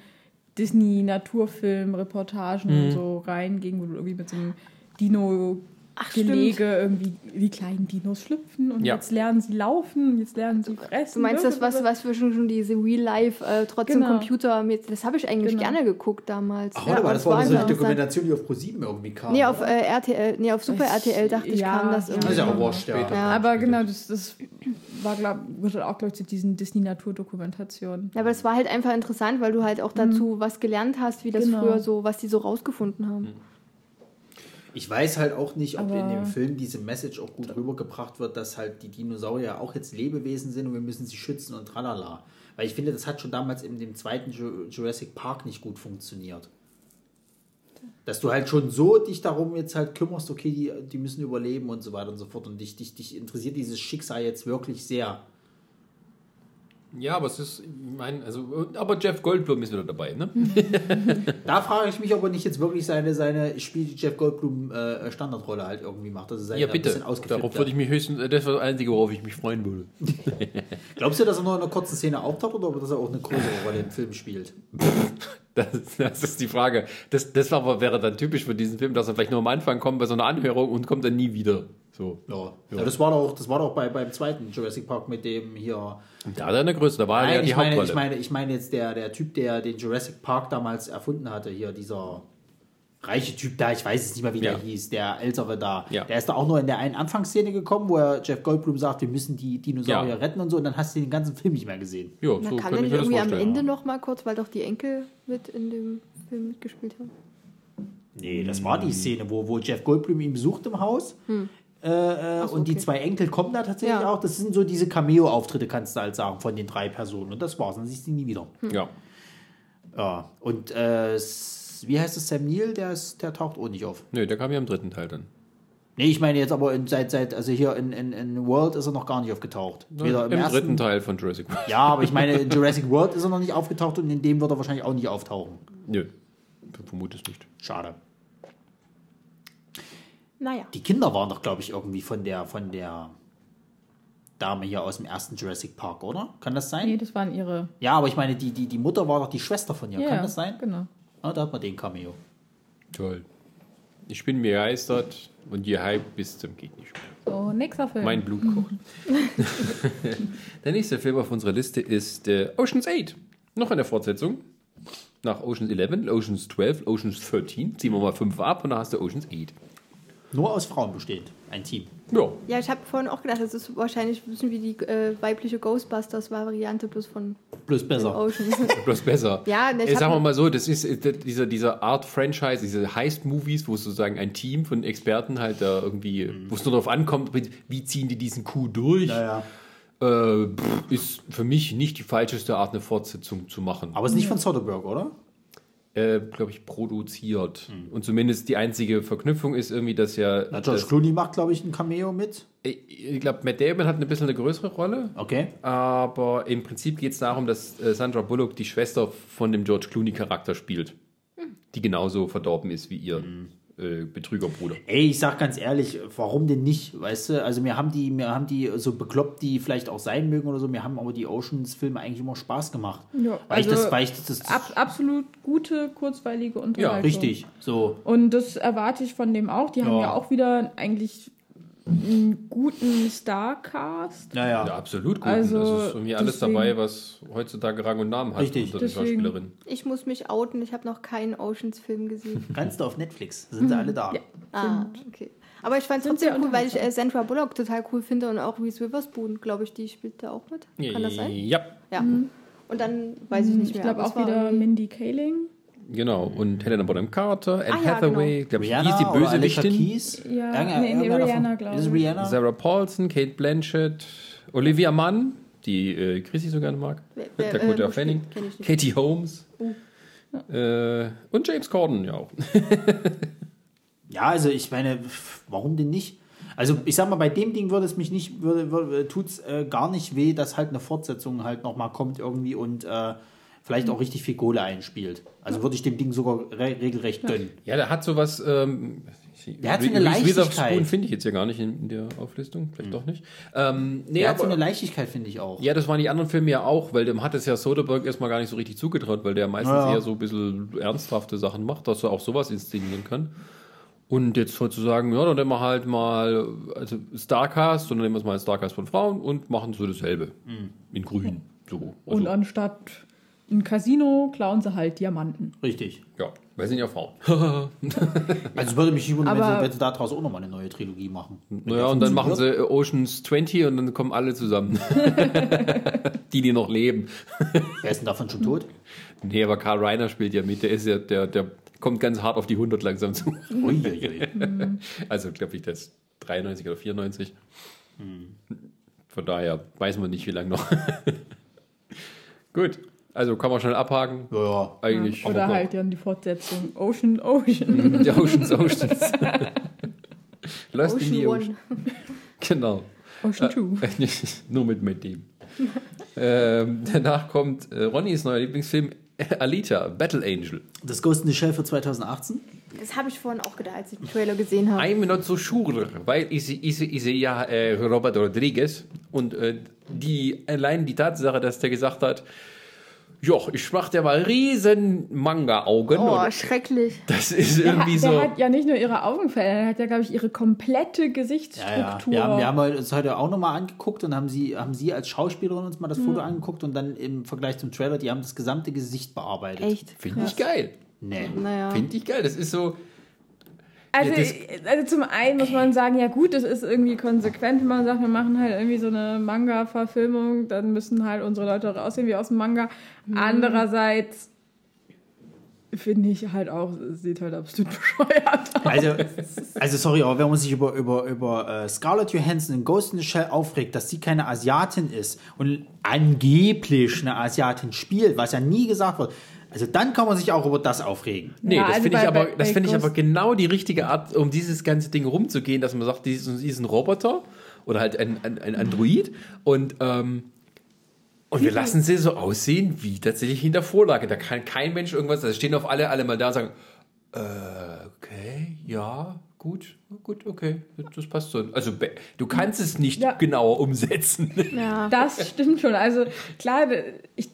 Disney-Naturfilm-Reportagen Mhm. und so reingingen, wo du irgendwie mit so einem Dino Ach, Gelege irgendwie die kleinen Dinos schlüpfen und Ja. jetzt lernen sie laufen, und jetzt lernen sie fressen. Du meinst das, was, was wir schon, schon diese Real Life, äh, trotzdem Genau. Computer, mit, das habe ich eigentlich Genau. gerne geguckt damals. Ach, Ja, aber das war so eine. Dokumentation, die auf ProSieben irgendwie kam. Nee, auf oder? äh, RTL, nee, auf Super RTL dachte ich, Ja, kam das irgendwie. Das ist ja auch Ja. wurscht, ja. Aber genau, das, das war, glaube gehört auch, glaube ich, zu diesen Disney-Naturdokumentationen. Ja, aber es war halt einfach interessant, weil du halt auch dazu was gelernt hast, wie das Genau. früher so, was die so rausgefunden haben. Ich weiß halt auch nicht, ob Aber- in dem Film diese Message auch gut rübergebracht wird, dass halt die Dinosaurier auch jetzt Lebewesen sind und wir müssen sie schützen und tralala. Weil ich finde, das hat schon damals in dem zweiten Ju- Jurassic Park nicht gut funktioniert. Dass du halt schon so dich darum jetzt halt kümmerst, okay, die, die müssen überleben und so weiter und so fort. Und dich, dich, dich interessiert dieses Schicksal jetzt wirklich sehr. Ja, aber es ist, ich meine, also, aber Jeff Goldblum ist wieder dabei, ne? [laughs] Da frage ich mich, ob er nicht jetzt wirklich seine, seine Spiel, die Jeff Goldblum äh, Standardrolle halt irgendwie macht. Dass er seine Ja, ein bitte. Darauf würde ich mich höchstens, das war das Einzige, worauf ich mich freuen würde. [laughs] Glaubst du, dass er nur in einer kurzen Szene auftaucht oder dass er auch eine größere Rolle im Film spielt? [laughs] Das, das ist die Frage. Das, das aber wäre dann typisch für diesen Film, dass er vielleicht nur am Anfang kommt bei so einer Anhörung und kommt dann nie wieder. So. Ja. ja. das war doch, das war doch bei, beim zweiten Jurassic Park mit dem hier. Da hat er eine Größe, da war er ja Nein, die ich, meine, Hauptrolle. ich, meine, ich meine jetzt der, der Typ, der den Jurassic Park damals erfunden hatte, hier dieser reiche Typ da, ich weiß es nicht mehr, wie Ja. der hieß, der ältere da. Ja. Der ist da auch nur in der einen Anfangsszene gekommen, wo er Jeff Goldblum sagt, wir müssen die Dinosaurier Ja. retten und so, und dann hast du den ganzen Film nicht mehr gesehen. ja, Da so der ich nicht das irgendwie am. Ende noch mal kurz, weil doch die Enkel mit in dem Film mitgespielt haben. Nee, das war die Szene, wo, wo Jeff Goldblum ihn besucht im Haus. Äh, äh, so, und die okay. zwei Enkel kommen da tatsächlich Ja. auch. Das sind so diese Cameo-Auftritte, kannst du halt sagen, von den drei Personen. Und das war's, dann siehst du nie wieder. Ja. Ja. Und äh, wie heißt es, Sam Neill, der, ist, der taucht auch nicht auf. Nö, der kam ja im dritten Teil dann. Nee, ich meine jetzt aber in, seit, seit, also hier in, in, in World ist er noch gar nicht aufgetaucht. Weder Im dritten Teil von Jurassic World. Ja, aber ich meine, [laughs] in Jurassic World ist er noch nicht aufgetaucht und in dem wird er wahrscheinlich auch nicht auftauchen. Nö, vermute es nicht. Schade. Naja. Die Kinder waren doch, glaube ich, irgendwie von der, von der Dame hier aus dem ersten Jurassic Park, oder? Kann das sein? Nee, das waren ihre. Ja, aber ich meine, die, die, die Mutter war doch die Schwester von ihr. Ja, Kann das sein? Genau. Ah, da hat man den Cameo. Toll. Ich bin begeistert und ihr Hype bis zum geht nicht mehr. So, nächster Film. Mein Blut kocht. [laughs] der nächste Film auf unserer Liste ist äh, Ocean's 8. Noch eine Fortsetzung. Nach Ocean's 11, Ocean's 12, Ocean's 13. Ziehen wir mal 5 ab und dann hast du Ocean's 8. Nur aus Frauen besteht ein Team. Ja, Ja, ich habe vorhin auch gedacht, das ist wahrscheinlich ein bisschen wie die äh, weibliche Ghostbusters-Variante, bloß von Bloß besser. Ocean. [laughs] [laughs] bloß besser. Ja, ne, ich sagen wir mal so, das ist äh, dieser, dieser Art Franchise, diese Heist-Movies, wo es sozusagen ein Team von Experten halt da irgendwie, wo es nur darauf ankommt, wie ziehen die diesen Coup durch, Ja, ja. äh, ist für mich nicht die falscheste Art, eine Fortsetzung zu machen. Aber es ist nicht von Soderbergh, oder? Äh, glaube ich, produziert. Und zumindest die einzige Verknüpfung ist irgendwie, dass ja. Na, George das, Clooney macht, glaube ich, ein Cameo mit. ich glaube, Matt Damon hat ein bisschen eine größere Rolle. Okay. Aber im Prinzip geht es darum, dass äh, Sandra Bullock die Schwester von dem George Clooney-Charakter spielt. Die genauso verdorben ist wie ihr äh, Betrügerbruder. Ey, ich sag ganz ehrlich, warum denn nicht? Weißt du, also mir haben die, mir haben die so bekloppt, die vielleicht auch sein mögen oder so, mir haben aber die Oceans-Filme eigentlich immer Spaß gemacht. Ja, weil ich also das, weil ich das, das Ab, absolut gute, kurzweilige Unterhaltung. richtig. So. Und das erwarte ich von dem auch. Die haben Ja. ja auch wieder eigentlich einen guten Starcast. Naja. Ja, absolut gut. Also, Also, ist irgendwie alles deswegen- dabei, was heutzutage Rang und Namen hat Richtig. unter den Deswegen- Schauspielerinnen. Ich muss mich outen, ich habe noch keinen Oceans-Film gesehen. [laughs] Kannst du auf Netflix, sind sie alle da. Ja. ah, okay. Aber ich fand es trotzdem sehr cool, weil ich äh, Sandra Bullock total cool finde und auch Reese Witherspoon, glaube ich, die spielt da auch mit. Kann das sein? Ja, Ja. Und dann weiß ich nicht mehr. Ich glaube auch wieder Mindy Kaling. Genau. Und Helena Bonham Carter, Anne Ah, ja, Hathaway, glaube ich, die ist die Rihanna oder Alicia Bösewichtin. Keys? Ja, Irgendeiner- nee, nee, irgendeiner Rihanna, von- glaub Ist es ich. Rihanna? Sarah Paulson, Kate Blanchett, Olivia Munn, die äh, Chrissy so gerne mag, Wer- wer- Dakota äh, Fanning? Kenn ich nicht. Katie Holmes äh, und James Corden ja auch. [laughs] Ja, also ich meine, warum denn nicht? Also ich sag mal, bei dem Ding würde es mich nicht, würde, würde tut's äh, gar nicht weh, dass halt eine Fortsetzung halt nochmal kommt irgendwie und äh, vielleicht auch richtig viel Kohle einspielt. Also würde ich dem Ding sogar re regelrecht gönnen. Ja, der hat sowas. Ähm, Der hat so eine Leichtigkeit. Finde ich jetzt ja gar nicht in, in der Auflistung, vielleicht doch nicht. Ähm, nee, Der hat so aber- eine Leichtigkeit, finde ich auch. Ja, das waren die anderen Filme ja auch, weil dem hat es ja Soderbergh erstmal gar nicht so richtig zugetraut, weil der meistens Ja. eher so ein bisschen ernsthafte Sachen macht, dass er auch sowas inszenieren kann. Und jetzt sozusagen, ja, dann nehmen wir halt mal, also Starcast, und dann nehmen wir es mal als Starcast von Frauen und machen so dasselbe. In grün. So. Also, Und anstatt ein Casino klauen sie halt Diamanten. Richtig. ja, wir sind ja Frauen. [laughs] Also es würde mich nicht wundern, wenn sie, wenn sie daraus auch nochmal eine neue Trilogie machen. Naja, und dann machen sie Oceans 20 und dann kommen alle zusammen. [laughs] die, die noch leben. Wer ist denn davon schon tot? Nee, aber Karl Reiner spielt ja mit. Der ist ja, der, der kommt ganz hart auf die 100 langsam zu. [laughs] Also, glaube ich, das ist 93 oder 94. Von daher weiß man nicht, wie lange noch. Gut, also kann man schnell abhaken. Ja, ja. Eigentlich. Oder halt dann die Fortsetzung Ocean Ocean. [laughs] Die Oceans, Oceans. [laughs] Lost in Ocean the One. Ocean. [laughs] Genau. Ocean 2. Nur mit mit dem. ähm, danach kommt äh, Ronnys neuer Lieblingsfilm Alita, Battle Angel. Das Ghost in the Shell für 2018? Das habe ich vorhin auch gedacht, als ich den Trailer gesehen habe. I'm not so sure, weil ich, ich, ich sehe ja äh, Robert Rodriguez und äh, die, allein die Tatsache, dass der gesagt hat, ja, ich mach dir mal riesen Manga-Augen. Oh, und schrecklich. das ist Der, irgendwie hat, so. der hat ja nicht nur ihre Augen verändert, er hat ja, glaube ich, ihre komplette Ja, ja. Gesichtsstruktur. Wir haben, wir haben uns heute auch nochmal angeguckt und haben sie, haben sie als Schauspielerin uns mal das Foto angeguckt und dann im Vergleich zum Trailer, die haben das gesamte Gesicht bearbeitet. Echt. Finde ich geil. Nee. Naja. Finde ich geil. Das ist so. Also, Ja, also zum einen muss man sagen, ja gut, das ist irgendwie konsequent, wenn man sagt, wir machen halt irgendwie so eine Manga-Verfilmung, dann müssen halt unsere Leute auch aussehen wie aus dem Manga. Andererseits finde ich halt auch, es sieht halt absolut [laughs] bescheuert aus. Also, also sorry, aber wenn man sich über, über, über äh, Scarlett Johansson in Ghost in the Shell aufregt, dass sie keine Asiatin ist und angeblich eine Asiatin spielt, was ja nie gesagt wird, Also dann kann man sich auch über das aufregen. Nee, Ja, das also finde ich, aber, das bei finde ich aber genau die richtige Art, um dieses ganze Ding rumzugehen, dass man sagt, diesen, diesen Roboter oder halt ein, ein, ein Android und, ähm, und wir lassen sie so aussehen wie tatsächlich in der Vorlage. Da kann kein Mensch irgendwas, da stehen auf alle, alle mal da und sagen, äh, okay, ja, gut, gut, okay, das passt so. Also du kannst es nicht Ja. genauer umsetzen. Ja. [laughs] Das stimmt schon. Also klar, ich,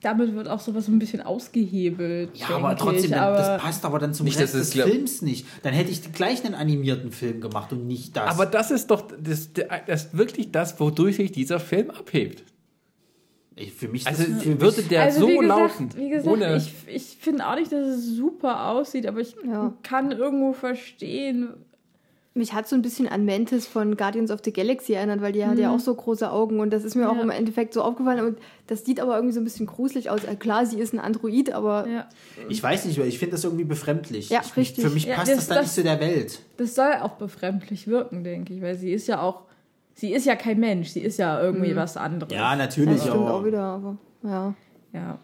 damit wird auch sowas so ein bisschen ausgehebelt. Ja, aber trotzdem, ich, aber das passt aber dann zum Nicht, Rest des glaub- Films nicht. Dann hätte ich gleich einen animierten Film gemacht und nicht das. Aber das ist doch das, das ist wirklich das, wodurch sich dieser Film abhebt. ich, für mich Also das, für würde der also so wie gesagt, laufen, Wie gesagt, ohne ich, ich finde auch nicht, dass es super aussieht, aber ich Ja. kann irgendwo verstehen. Mich hat so ein bisschen an Mantis von Guardians of the Galaxy erinnert, weil die hat ja auch so große Augen und das ist mir auch Ja. im Endeffekt so aufgefallen. Und das sieht aber irgendwie so ein bisschen gruselig aus. Äh, Klar, sie ist ein Android, aber Ja. ich weiß nicht, weil ich finde das irgendwie befremdlich. Ja, ich, richtig. Für mich Ja, passt das- das, dann das- nicht zu der Welt. Das soll auch befremdlich wirken, denke ich, weil sie ist ja auch, sie ist ja kein Mensch, sie ist ja irgendwie was anderes. Ja, das natürlich. stimmt auch aber, wieder. Aber ja. Ja.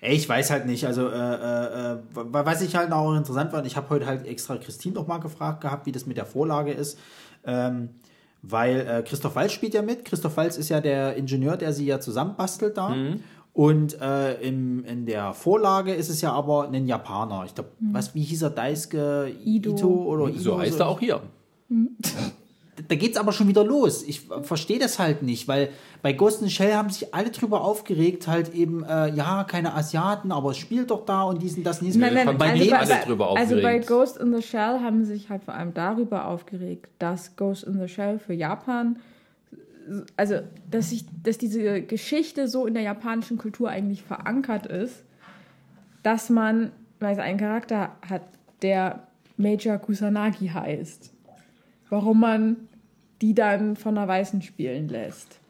Ey, ich weiß halt nicht. Also, äh, äh, äh, was ich halt auch interessant fand, ich habe heute halt extra Christine noch mal gefragt gehabt, wie das mit der Vorlage ist. Ähm, weil äh, Christoph Walz spielt ja mit. Christoph Walz ist ja der Ingenieur, der sie ja zusammenbastelt da. Und äh, im, in der Vorlage ist es ja aber ein Japaner. Ich glaube, was, wie hieß er? Daisuke Ido. Ito oder Ido? So heißt er auch hier. [laughs] Da geht's aber schon wieder los. Ich verstehe das halt nicht, weil bei Ghost in the Shell haben sich alle drüber aufgeregt, halt eben, äh, ja, keine Asiaten, aber es spielt doch da und diesen, das, und diesen. Nein, nein, bei also, bei, alle drüber also bei. Ghost in the Shell haben sich halt vor allem darüber aufgeregt, dass Ghost in the Shell für Japan, also dass, sich, dass diese Geschichte so in der japanischen Kultur eigentlich verankert ist, dass man, weil es einen Charakter hat, der Major Kusanagi heißt, warum man die dann von einer Weißen spielen lässt.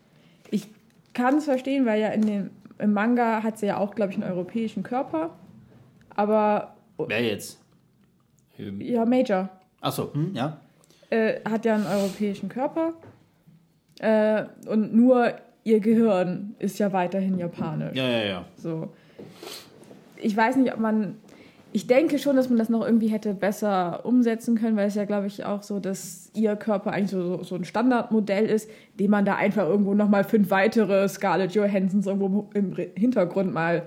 Ich kann es verstehen, weil ja in dem, im Manga hat sie ja auch, glaube ich, einen europäischen Körper. Aber Wer jetzt? ja, Major Achso, hm, ja. äh, hat ja einen europäischen Körper. Äh, und nur ihr Gehirn ist ja weiterhin japanisch. Ja, ja, ja. So. Ich weiß nicht, ob man. Ich denke schon, dass man das noch irgendwie hätte besser umsetzen können, weil es ja, glaube ich, auch so, dass ihr Körper eigentlich so, so ein Standardmodell ist, dem man da einfach irgendwo nochmal fünf weitere Scarlett Johansons irgendwo im Hintergrund mal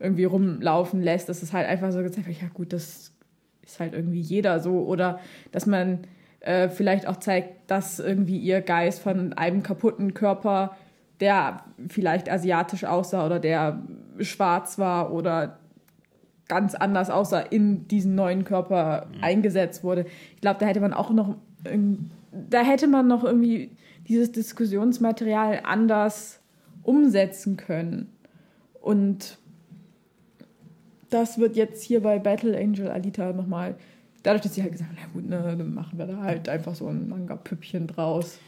irgendwie rumlaufen lässt. Das ist halt einfach so gezeigt, ja gut, das ist halt irgendwie jeder so. Oder dass man äh, vielleicht auch zeigt, dass irgendwie ihr Geist von einem kaputten Körper, der vielleicht asiatisch aussah oder der schwarz war oder ganz anders aussah, in diesen neuen Körper eingesetzt wurde. Ich glaube, da hätte man auch noch, da hätte man noch irgendwie dieses Diskussionsmaterial anders umsetzen können. Und das wird jetzt hier bei Battle Angel Alita nochmal, dadurch, dass sie halt gesagt haben, na gut, ne, dann machen wir da halt einfach so ein Manga-Püppchen draus.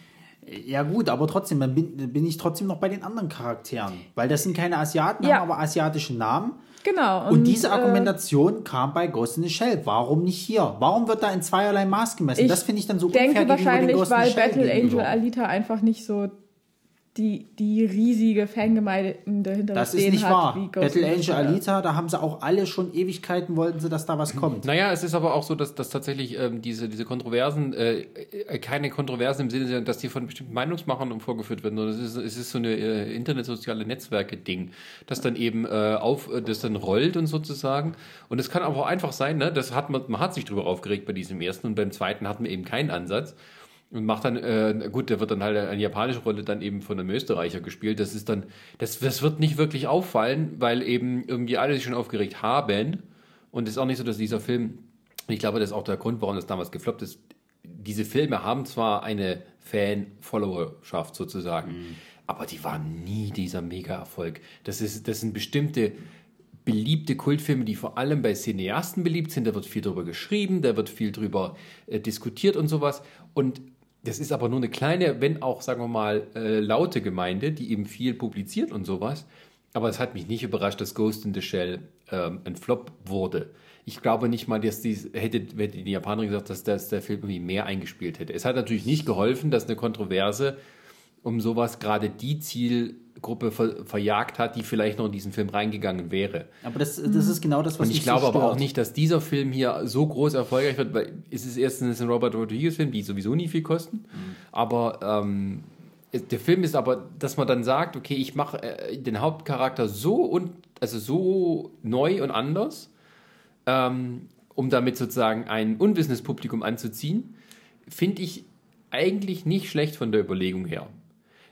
Ja, gut, aber trotzdem, dann bin, bin ich trotzdem noch bei den anderen Charakteren. Weil das sind keine Asiaten, Ja. haben aber asiatische Namen. Genau. Und, diese äh, Argumentation kam bei Ghost in the Shell. Warum nicht hier? Warum wird da in zweierlei Maß gemessen? Ich das finde ich dann so denke unfair gegenüber den wahrscheinlich, weil Battle. Angel Alita einfach nicht so die, die riesige Fangemeinde hinter Das stehen ist nicht hat, wahr. Battle Angel. Alita, da haben sie auch alle schon Ewigkeiten, wollten sie, dass da was kommt. Naja, es ist aber auch so, dass, dass tatsächlich ähm, diese, diese Kontroversen, äh, äh, keine Kontroversen im Sinne, dass die von bestimmten Meinungsmachern vorgeführt werden, sondern es ist, es ist so eine äh, internetsoziale Netzwerke-Ding, das dann eben äh, auf, äh, das dann rollt und sozusagen. Und es kann aber auch einfach sein, ne, das hat man, man hat sich drüber aufgeregt bei diesem ersten und beim zweiten hatten wir eben keinen Ansatz. Und macht dann, äh, gut, der wird dann halt eine japanische Rolle dann eben von einem Österreicher gespielt. Das ist dann, das, das wird nicht wirklich auffallen, weil eben irgendwie alle sich schon aufgeregt haben. Und es ist auch nicht so, dass dieser Film, ich glaube, das ist auch der Grund, warum das damals gefloppt ist. Diese Filme haben zwar eine Fan-Followerschaft sozusagen, aber die waren nie dieser Mega-Erfolg. Das, ist, das sind bestimmte beliebte Kultfilme, die vor allem bei Cineasten beliebt sind. Da wird viel drüber geschrieben, da wird viel drüber äh, diskutiert und sowas. Und das ist aber nur eine kleine, wenn auch, sagen wir mal, äh, laute Gemeinde, die eben viel publiziert und sowas. Aber es hat mich nicht überrascht, dass Ghost in the Shell ähm, ein Flop wurde. Ich glaube nicht mal, dass die, hätte, hätte die Japanerin gesagt, dass, dass der Film irgendwie mehr eingespielt hätte. Es hat natürlich nicht geholfen, dass eine Kontroverse um sowas gerade die Ziel, Gruppe ver verjagt hat, die vielleicht noch in diesen Film reingegangen wäre. Aber das, das ist genau das, was Und ich glaube so aber auch nicht, dass dieser Film hier so groß erfolgreich wird, weil es ist erstens ein Robert Rodriguez-Film, die sowieso nie viel kosten. Aber ähm, der Film ist aber, dass man dann sagt, okay, ich mache äh, den Hauptcharakter so und also so neu und anders, ähm, um damit sozusagen ein unwissendes Publikum anzuziehen, finde ich eigentlich nicht schlecht von der Überlegung her.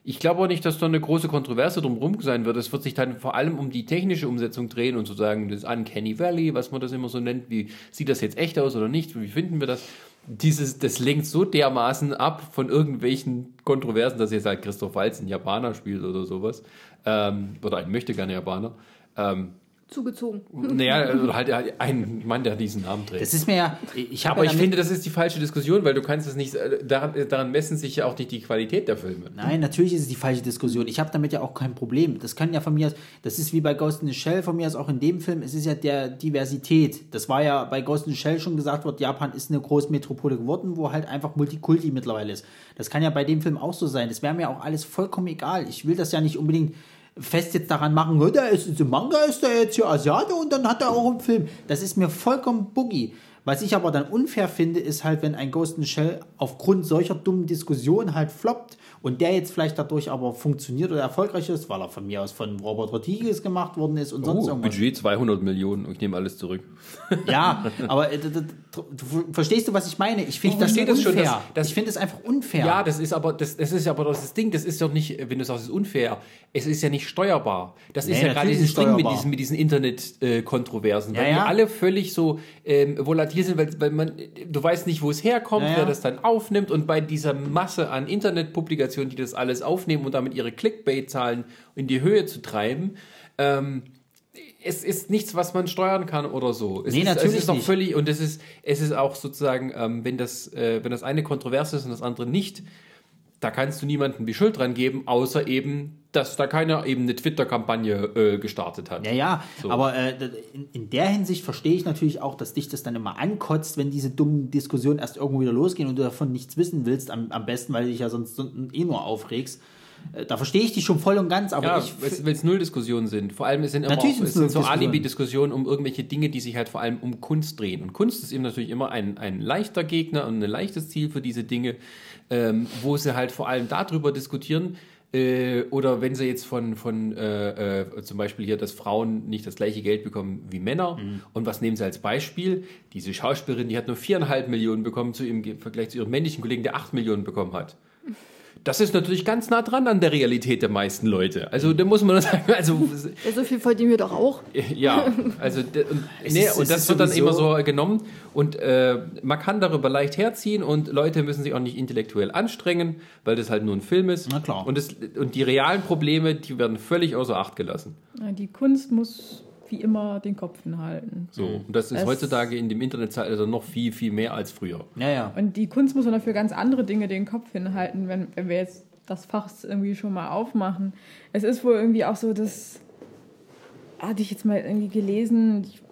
Ich glaube auch nicht, dass da eine große Kontroverse drumherum sein wird. Es wird sich dann vor allem um die technische Umsetzung drehen und sozusagen das Uncanny Valley, was man das immer so nennt. Wie sieht das jetzt echt aus oder nicht? Wie finden wir das? Dieses, das lenkt so dermaßen ab von irgendwelchen Kontroversen, dass jetzt halt Christoph Waltz ein Japaner spielt oder sowas. Ähm, oder ein möchte gerne Japaner. Ähm, Zugezogen. naja, [laughs] oder halt ein Mann, der diesen Namen trägt. Das ist mir ja. Ich habe Aber ich finde, das ist die falsche Diskussion, weil du kannst es nicht, äh, daran, äh, daran messen sich ja auch nicht die Qualität der Filme. Nein, natürlich ist es die falsche Diskussion. Ich habe damit ja auch kein Problem. Das kann ja von mir aus, das ist wie bei Ghost in the Shell von mir aus auch in dem Film, es ist ja der Diversität. Das war ja bei Ghost in the Shell schon gesagt worden, Japan ist eine Großmetropole geworden, wo halt einfach Multikulti mittlerweile ist. Das kann ja bei dem Film auch so sein. Das wäre mir auch alles vollkommen egal. Ich will das ja nicht unbedingt fest jetzt daran machen, "Oh, der ist im Manga ist der jetzt hier Asiate und dann hat er auch einen Film. Das ist mir vollkommen boogie. Was ich aber dann unfair finde, ist halt, wenn ein Ghost in Shell aufgrund solcher dummen Diskussionen halt floppt und der jetzt vielleicht dadurch aber funktioniert oder erfolgreich ist, weil er von mir aus von Robert Rodriguez gemacht worden ist und sonst Oh, irgendwas. Budget 200 Millionen. Ich nehme alles zurück. Ja, [laughs] aber äh, verstehst du, was ich meine? Ich finde Ich das das schon, unfair. dass- dass- ich finde es einfach unfair. Ja, das ist aber das, das ist aber das Ding, das ist doch nicht, wenn du sagst, es ist unfair, es ist ja nicht steuerbar. Das ist Nee, ja gerade dieses ist Ding mit diesen, mit diesen Internet-Kontroversen, weil Ja, die ja. alle völlig so ähm, volatil sind, weil, weil man, du weißt nicht, wo es herkommt, Ja, ja. wer das dann aufnimmt und bei dieser Masse an Internetpublikationen, die das alles aufnehmen und damit ihre Clickbait-Zahlen in die Höhe zu treiben, ähm, es ist nichts, was man steuern kann oder so. Es Nee, ist, natürlich es ist doch nicht. völlig und es ist es ist auch sozusagen, ähm, wenn das äh, wenn das eine kontrovers ist und das andere nicht, da kannst du niemandem die Schuld dran geben, außer eben, dass da keiner eben eine Twitter-Kampagne äh, gestartet hat. Ja, ja, So. aber äh, in, in der Hinsicht verstehe ich natürlich auch, dass dich das dann immer ankotzt, wenn diese dummen Diskussionen erst irgendwo wieder losgehen und du davon nichts wissen willst, am, am besten, weil du dich ja sonst so- eh nur aufregst. Äh, Da verstehe ich dich schon voll und ganz, aber Ja, weil es null Diskussionen sind. Vor allem es sind immer Natürlich auch, es sind so. Alibi-Diskussionen um irgendwelche Dinge, die sich halt vor allem um Kunst drehen. Und Kunst ist eben natürlich immer ein, ein leichter Gegner und ein leichtes Ziel für diese Dinge, ähm, wo sie halt vor allem darüber diskutieren, äh, oder wenn sie jetzt von, von äh, äh, zum Beispiel hier, dass Frauen nicht das gleiche Geld bekommen wie Männer. Mhm. Und was nehmen sie als Beispiel? Diese Schauspielerin, die hat nur viereinhalb Millionen bekommen zu ihrem im Vergleich zu ihrem männlichen Kollegen, der acht Millionen bekommen hat. Das ist natürlich ganz nah dran an der Realität der meisten Leute. Also da muss man [laughs] sagen, also Ja, so viel verdienen wir doch auch. ja, [laughs] also und, nee, ist- und das wird dann immer so genommen und äh, man kann darüber leicht herziehen und Leute müssen sich auch nicht intellektuell anstrengen, weil das halt nur ein Film ist. Na klar. Und, das, und die realen Probleme, die werden völlig außer Acht gelassen. Die Kunst muss wie immer den Kopf hinhalten. So, und das ist Es- heutzutage in dem Internetzeitalter noch viel, viel mehr als früher. ja, ja. Und die Kunst muss man dafür ganz andere Dinge den Kopf hinhalten, wenn, wenn wir jetzt das Fach irgendwie schon mal aufmachen. Es ist wohl irgendwie auch so, dass hatte ich jetzt mal irgendwie gelesen, ich,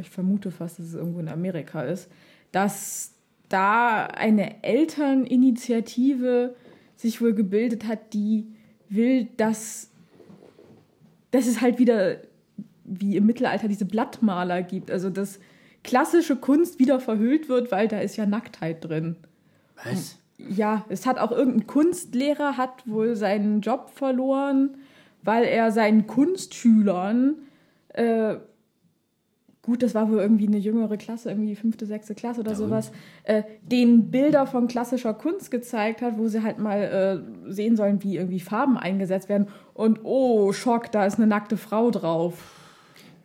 ich vermute fast, dass es irgendwo in Amerika ist, dass da eine Elterninitiative sich wohl gebildet hat, die will, dass, dass es halt wieder wie im Mittelalter diese Blattmaler gibt. Also dass klassische Kunst wieder verhüllt wird, weil da ist ja Nacktheit drin. Was? Ja, es hat auch irgendein Kunstlehrer hat wohl seinen Job verloren, weil er seinen Kunstschülern, äh, gut, das war wohl irgendwie eine jüngere Klasse, irgendwie fünfte, sechste Klasse oder sowas, äh, den Bilder von klassischer Kunst gezeigt hat, wo sie halt mal äh, sehen sollen, wie irgendwie Farben eingesetzt werden. Und oh, Schock, da ist eine nackte Frau drauf.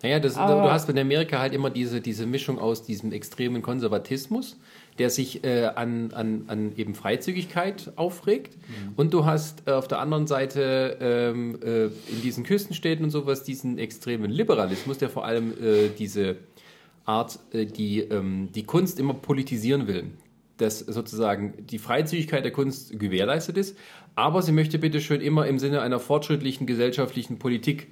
Naja, das, Aber- du hast in Amerika halt immer diese, diese Mischung aus diesem extremen Konservatismus, der sich äh, an, an, an eben Freizügigkeit aufregt. Und du hast äh, auf der anderen Seite ähm, äh, in diesen Küstenstädten und sowas diesen extremen Liberalismus, der vor allem äh, diese Art, äh, die ähm, die Kunst immer politisieren will. Dass sozusagen die Freizügigkeit der Kunst gewährleistet ist, aber sie möchte bitte schön immer im Sinne einer fortschrittlichen gesellschaftlichen Politik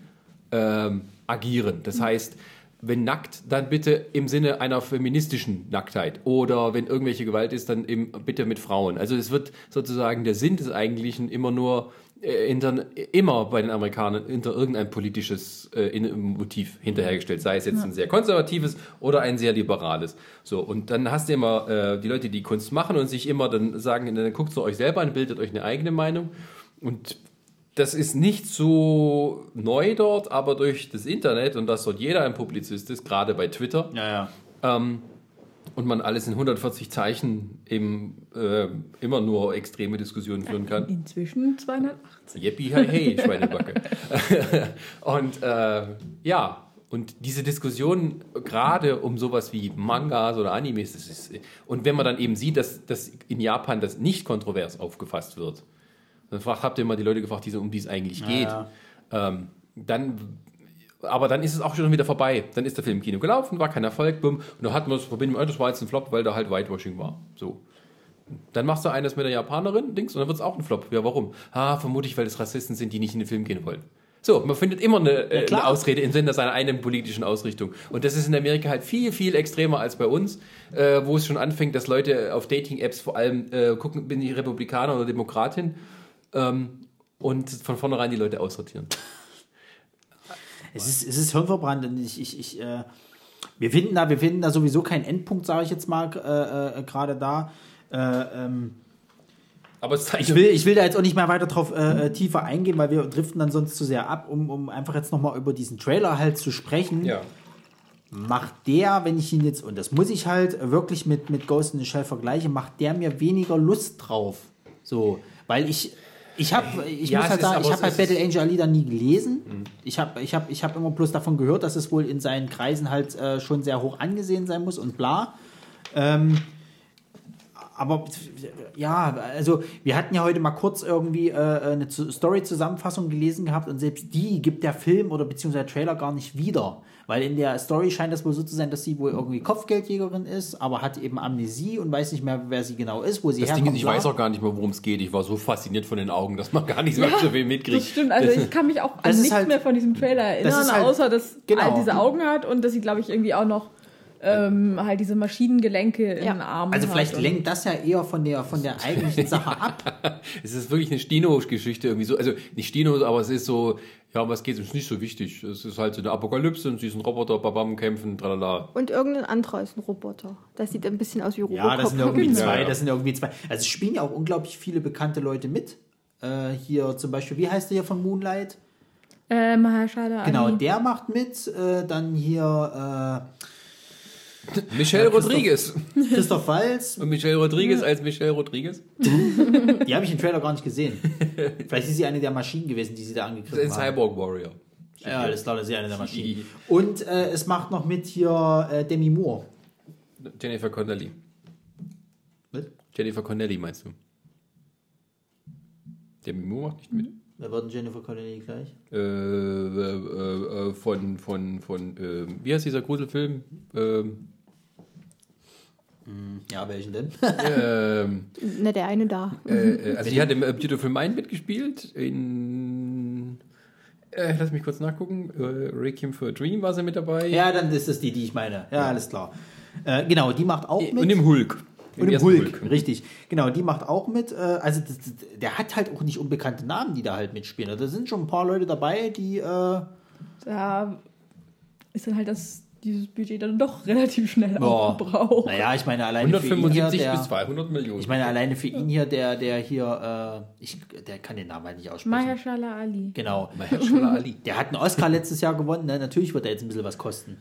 ähm, agieren. Das heißt, wenn nackt, dann bitte im Sinne einer feministischen Nacktheit. Oder wenn irgendwelche Gewalt ist, dann eben bitte mit Frauen. Also es wird sozusagen der Sinn des Eigentlichen immer nur äh, hinter, immer bei den Amerikanern hinter irgendein politisches äh, in- Motiv hinterhergestellt. Sei es jetzt ein sehr konservatives oder ein sehr liberales. So, und dann hast du immer äh, die Leute, die Kunst machen und sich immer dann sagen, dann guckt zu euch selber an, bildet euch eine eigene Meinung. Und das ist nicht so neu dort, aber durch das Internet und dass dort jeder ein Publizist ist, gerade bei Twitter, Ja, ja. ähm, und man alles in 140 Zeichen eben äh, immer nur extreme Diskussionen führen kann. Inzwischen 280. Yippie, hey, hey, Schweinebacke. [laughs] und äh, ja, und diese Diskussion gerade um sowas wie Mangas oder Animes, das ist, und wenn man dann eben sieht, dass, dass in Japan das nicht kontrovers aufgefasst wird, dann fragt, habt ihr mal die Leute gefragt, die, so- um die es eigentlich geht, ja. Ähm, dann, aber dann ist es auch schon wieder vorbei. Dann ist der Film im Kino gelaufen, war kein Erfolg, bumm, und da hatten wir es verbinden, oh, das war jetzt ein Flop, weil da halt Whitewashing war. So. Dann machst du eines mit der Japanerin, Dings, und dann wird es auch ein Flop. Ja, warum? Ah, vermutlich, weil es Rassisten sind, die nicht in den Film gehen wollen. So, man findet immer eine, äh, eine Ausrede im Sinne seiner eigenen politischen Ausrichtung. Und das ist in Amerika halt viel, viel extremer als bei uns, äh, wo es schon anfängt, dass Leute auf Dating-Apps vor allem äh, gucken, bin ich Republikaner oder Demokratin ähm, und von vornherein die Leute aussortieren. [laughs] Es ist, es ist hirnverbrannt und ich, ich, ich äh, wir finden da, wir finden da sowieso keinen Endpunkt, sage ich jetzt mal, äh, äh, gerade da. Äh, ähm, Aber ich, will, ich will da jetzt auch nicht mehr weiter drauf äh, äh, tiefer eingehen, weil wir driften dann sonst zu sehr ab, um, um einfach jetzt nochmal über diesen Trailer halt zu sprechen. ja. Macht der, wenn ich ihn jetzt, und das muss ich halt wirklich mit, mit Ghost in the Shell vergleichen, macht der mir weniger Lust drauf. So, weil ich, ich habe, ich Ja, muss halt sagen, ich habe halt Mhm. Battle Angel Alita nie gelesen. Ich habe ich hab, ich hab immer bloß davon gehört, dass es wohl in seinen Kreisen halt äh, schon sehr hoch angesehen sein muss und bla. Ähm, aber ja, also wir hatten ja heute mal kurz irgendwie äh, eine Zu- Story-Zusammenfassung gelesen gehabt und selbst die gibt der Film oder beziehungsweise der Trailer gar nicht wieder. Weil in der Story scheint das wohl so zu sein, dass sie wohl irgendwie Kopfgeldjägerin ist, aber hat eben Amnesie und weiß nicht mehr, wer sie genau ist, wo sie Das Ding herkommt. ist, ich weiß auch gar nicht mehr, worum es geht. Ich war so fasziniert von den Augen, dass man gar nicht so so viel mitkriegt. Das stimmt, also ich kann mich auch an nichts halt- mehr von diesem Trailer erinnern, halt- außer dass genau. er diese Augen hat und dass sie, glaube ich, irgendwie auch noch ähm, halt diese Maschinengelenke in Ja. den Armen Also vielleicht lenkt das ja eher von der, von der [laughs] eigentlichen Sache ab. Es ist wirklich eine Stino-Geschichte irgendwie so. Also nicht Stino, aber es ist so, ja, um was geht es? Ist nicht so wichtig. Es ist halt so eine Apokalypse und sie ist ein Roboter, babam, kämpfen, tralala. Und irgendein anderer ist ein Roboter. Das sieht ein bisschen aus wie Robocop. Ja, das sind irgendwie Genau. [laughs] zwei, das sind irgendwie zwei. Also es spielen ja auch unglaublich viele bekannte Leute mit. Äh, hier zum Beispiel, wie heißt der hier von Moonlight? Äh, Mahershala Genau, Ali. der macht mit. Äh, dann hier [laughs] Michelle Christoph- Rodriguez. Christoph Walz. Und Michelle Rodriguez als Michelle Rodriguez. [laughs] Die habe ich im Trailer gar nicht gesehen. Vielleicht ist sie eine der Maschinen gewesen, die sie da Das angegriffen ist ein haben. Cyborg Warrior. Ja, das ist klar, das ist sie eine der Maschinen. [laughs] Und äh, es macht noch mit hier äh, Demi Moore. Jennifer Connelly. Was? Jennifer Connelly meinst du? Demi Moore macht nicht mit. Wer wird denn Jennifer Connelly gleich? Äh, äh, äh, von, von, von, äh, wie heißt dieser Gruselfilm? Ähm, Ja, welchen denn? ähm, [laughs] Ne, der eine da. äh, äh, also die hat im äh, Beautiful Mind mitgespielt. In, äh, lass mich kurz nachgucken. Äh, Requiem for a Dream war sie mit dabei. ja, dann ist das die, die ich meine. Ja, alles klar. Äh, genau, die macht auch mit. Und im Hulk. Und im ersten Hulk, richtig. Genau, die macht auch mit. Äh, also das, das, der hat halt auch nicht unbekannte Namen, die da halt mitspielen. Also Da sind schon ein paar Leute dabei, die. Äh, Da ist dann halt das, dieses Budget dann doch relativ schnell aufgebraucht. naja, ich meine alleine für ihn 175 hier, bis der, 200 Millionen. Ich meine alleine für ihn hier, der, der hier, äh, ich, der kann den Namen halt nicht aussprechen. Mahershala Ali. Genau. Mahershala Ali. Der hat einen Oscar letztes Jahr gewonnen. Ne? Natürlich wird er jetzt ein bisschen was kosten.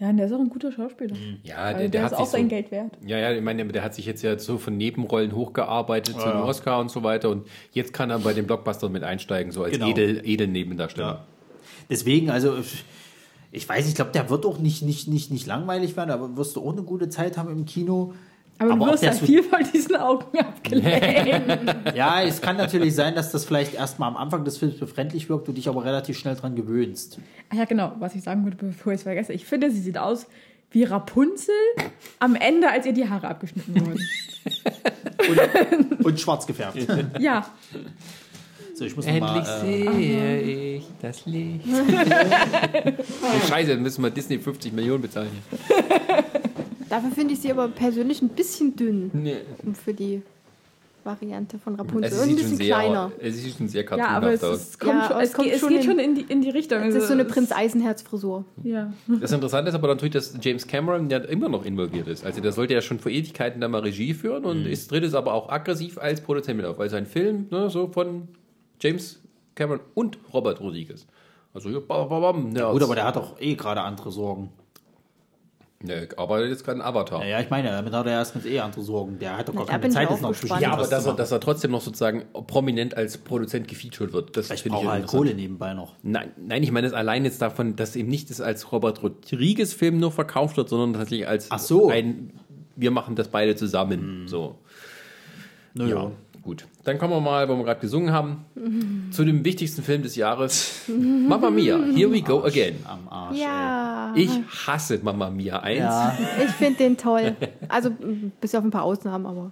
Ja, und der ist auch ein guter Schauspieler. Ja, Also der, der, hat ist sich auch sein so, Geld wert. Ja, ja, ich meine, der hat sich jetzt ja so von Nebenrollen hochgearbeitet zu dem Oscar und so weiter und jetzt kann er bei den Blockbustern mit einsteigen, so als Genau. edel, Edelnebendarsteller. Deswegen, also ich weiß, ich glaube, der wird auch nicht, nicht, nicht, nicht langweilig werden, aber wirst du auch eine gute Zeit haben im Kino. Aber, Aber du wirst der halt viel von diesen Augen abgelenkt. [laughs] Ja, es kann natürlich sein, dass das vielleicht erstmal am Anfang des Films befremdlich wirkt, du dich aber relativ schnell dran gewöhnst. Ach ja, genau, was ich sagen würde, bevor ich es vergesse. Ich finde, sie sieht aus wie Rapunzel am Ende, als ihr die Haare abgeschnitten wurden. Und schwarz gefärbt. [laughs] ja, So, ich muss Endlich mal, äh, sehe ich das Licht. oh, [laughs] Scheiße, dann müssen wir Disney 50 Millionen bezahlen. Dafür finde ich sie aber persönlich ein bisschen dünn Nee. für die Variante von Rapunzel. Es Und ein bisschen schon sehr, kleiner. es sieht schon sehr Ja, cartoonhaft aber es, aus. ist, kommt Ja, schon, es, es kommt geht, es schon geht in- schon in die, in die Richtung. Das ist so eine Also, Prinz Eisenherz-Frisur. Ja. Das Interessante ist aber natürlich, dass James Cameron ja immer noch involviert ist. Also der sollte ja schon vor Ewigkeiten da mal Regie führen und ist tritt es aber auch aggressiv als Produzent mit auf, weil sein Film ne, so von James Cameron und Robert Rodriguez. Also ja, bam, bam, bam, Nerds. Gut, aber der hat doch eh gerade andere Sorgen. Ne, aber jetzt gerade ein Avatar. Naja, ich meine, damit hat er erstens eh andere Sorgen. Der hat doch gar da keine Zeit, auch jetzt noch gespannt. bestimmt Ja, aber dass zu er, dass er trotzdem noch sozusagen prominent als Produzent gefeatured wird, das finde ich er halt. Kohle nebenbei noch. Nein, nein, ich meine es allein jetzt davon, dass eben nicht das als Robert Rodriguez Film nur verkauft wird, sondern tatsächlich als Ach so. ein, wir machen das beide zusammen. So. Naja. Ja, gut. Dann kommen wir mal, wo wir gerade gesungen haben, [laughs] zu dem wichtigsten Film des Jahres. Mamma Mia, Here We Go Again. Am Arsch. ey. Ja, Ich hasse Mamma Mia 1 Ja. ich finde den toll. [laughs] Also, bis auf ein paar Ausnahmen, aber.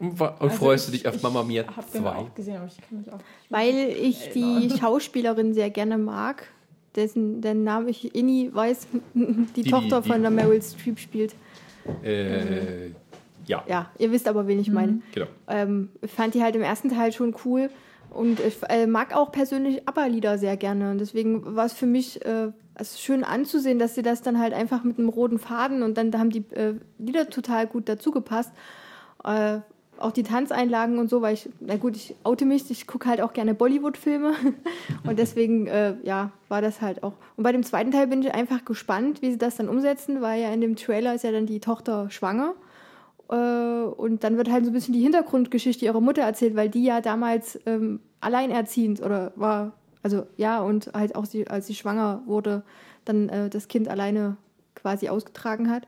und, und freust du ich- dich auf Mamma Mia Ich habe den 2. auch gesehen, aber ich kann mich auch. Weil ich die Schauspielerin sehr gerne mag, dessen den Namen ich eh nie weiß, [laughs] die, die- Tochter die- von der Meryl Streep spielt. Äh, ja, Ja, ihr wisst aber, wen ich meine. genau. Ähm, ich fand die halt im ersten Teil schon cool und ich äh, mag auch persönlich ABBA-Lieder sehr gerne. Und deswegen war es für mich äh, ist schön anzusehen, dass sie das dann halt einfach mit einem roten Faden und dann da haben die äh, Lieder total gut dazu gepasst. Äh, auch die Tanzeinlagen und so, weil ich, na gut, ich oute mich, ich gucke halt auch gerne Bollywood-Filme [laughs] und deswegen, äh, ja, war das halt auch. Und bei dem zweiten Teil bin ich einfach gespannt, wie sie das dann umsetzen, weil ja in dem Trailer ist ja dann die Tochter schwanger und dann wird halt so ein bisschen die Hintergrundgeschichte ihrer Mutter erzählt, weil die ja damals ähm, alleinerziehend oder war, also ja, und halt auch sie, als sie schwanger wurde, dann äh, das Kind alleine quasi ausgetragen hat.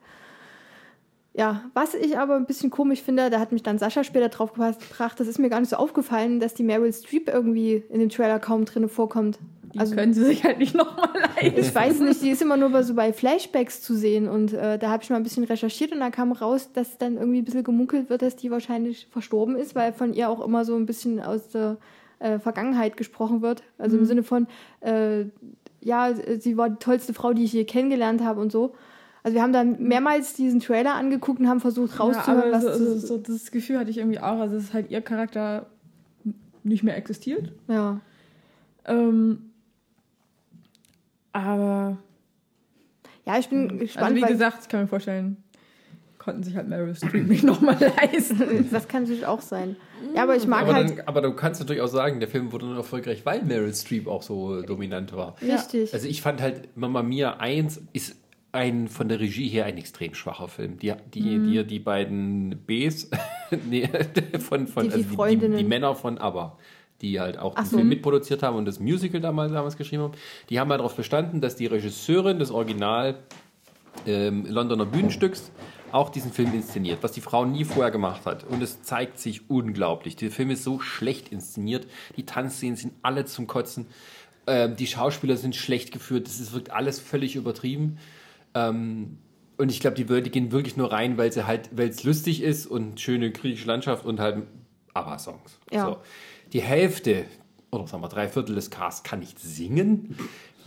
Ja, was ich aber ein bisschen komisch finde, da hat mich dann Sascha später drauf gebracht, das ist mir gar nicht so aufgefallen, dass die Meryl Streep irgendwie in dem Trailer kaum drin vorkommt. Die Also können sie sich halt nicht nochmal leisten. ich weiß nicht, die ist immer nur bei, so bei Flashbacks zu sehen und äh, da habe ich mal ein bisschen recherchiert und da kam raus, dass dann irgendwie ein bisschen gemunkelt wird, dass die wahrscheinlich verstorben ist, weil von ihr auch immer so ein bisschen aus der äh, Vergangenheit gesprochen wird. Also im Sinne von, äh, ja, sie war die tollste Frau, die ich je kennengelernt habe und so. Also wir haben dann mehrmals diesen Trailer angeguckt und haben versucht Ja, rauszuhören, aber was so, zu, so, das Gefühl hatte ich irgendwie auch, also dass halt ihr Charakter nicht mehr existiert. ja. Ähm, aber ja, ich bin gespannt, also wie gesagt, ich kann mir vorstellen, konnten sich halt Meryl Streep nicht nochmal [laughs] leisten. [laughs] das kann natürlich auch sein. Ja, aber ich mag Aber, halt dann, aber du kannst natürlich auch sagen, der Film wurde nur erfolgreich, weil Meryl Streep auch so dominant war. richtig. Also ich fand halt Mamma Mia 1 ist ein von der Regie her ein extrem schwacher Film. Die, die, Mhm. die, die beiden Bs, [laughs] nee, [laughs] von, von Die- also die, die, die Männer von ABBA, die halt auch Ach den so. Film mitproduziert haben und das Musical damals, damals geschrieben haben, die haben halt darauf bestanden, dass die Regisseurin des Original ähm, Londoner Bühnenstücks auch diesen Film inszeniert, was die Frau nie vorher gemacht hat. Und es zeigt sich unglaublich. Der Film ist so schlecht inszeniert. Die Tanzszenen sind alle zum Kotzen. Ähm, die Schauspieler sind schlecht geführt. Das ist, wirkt alles völlig übertrieben. Ähm, und ich glaube, die Wörter gehen wirklich nur rein, weil sie halt, weil es lustig ist und schöne griechische Landschaft und halt ABBA-Songs. Ja. So. Die Hälfte, oder sagen wir drei Viertel des Casts kann nicht singen,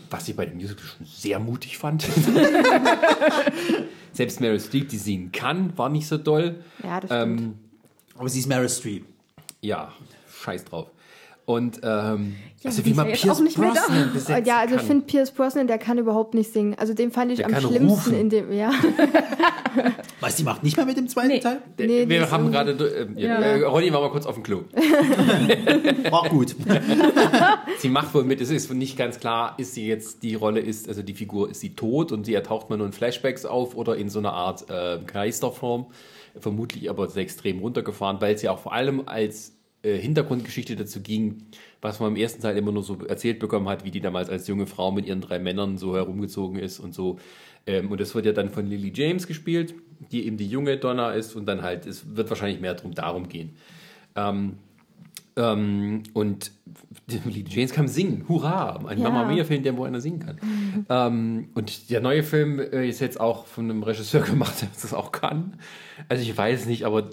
was ich bei dem Musical schon sehr mutig fand. [laughs] Selbst Meryl Streep, die singen kann, war nicht so doll. ja, das stimmt. Ähm, Aber sie ist Meryl Streep. ja, scheiß drauf. Und ähm, also die wie man ja Pierce auch nicht mehr da. Brosnan besetzen ja, also ich finde Pierce Brosnan, der kann überhaupt nicht singen. Also den fand ich Der am kann schlimmsten rufen. in dem, ja. [laughs] Was, die macht nicht mehr mit dem zweiten Nee. Teil? Nee, wir haben gerade, äh, ja, Ja. äh, Ronny war mal kurz auf dem Klo. [laughs] War gut. [laughs] Sie macht wohl mit, es ist nicht ganz klar, ist sie jetzt, die Rolle ist, also die Figur, ist sie tot und sie ertaucht man nur in Flashbacks auf oder in so einer Art äh, Geisterform. Vermutlich aber sehr extrem runtergefahren, weil sie auch vor allem als äh, Hintergrundgeschichte dazu ging, was man im ersten Teil immer nur so erzählt bekommen hat, wie die damals als junge Frau mit ihren drei Männern so herumgezogen ist und so. Ähm, und das wird ja dann von Lily James gespielt, die eben die junge Donna ist und dann halt, es wird wahrscheinlich mehr drum darum gehen. Ähm, ähm, und [laughs] Lily James kann singen. Hurra! Ein Ja. Mama Mia-Film, der wo einer singen kann. Ähm, und der neue Film äh, ist jetzt auch von einem Regisseur [laughs] gemacht, der das auch kann. Also ich weiß nicht, aber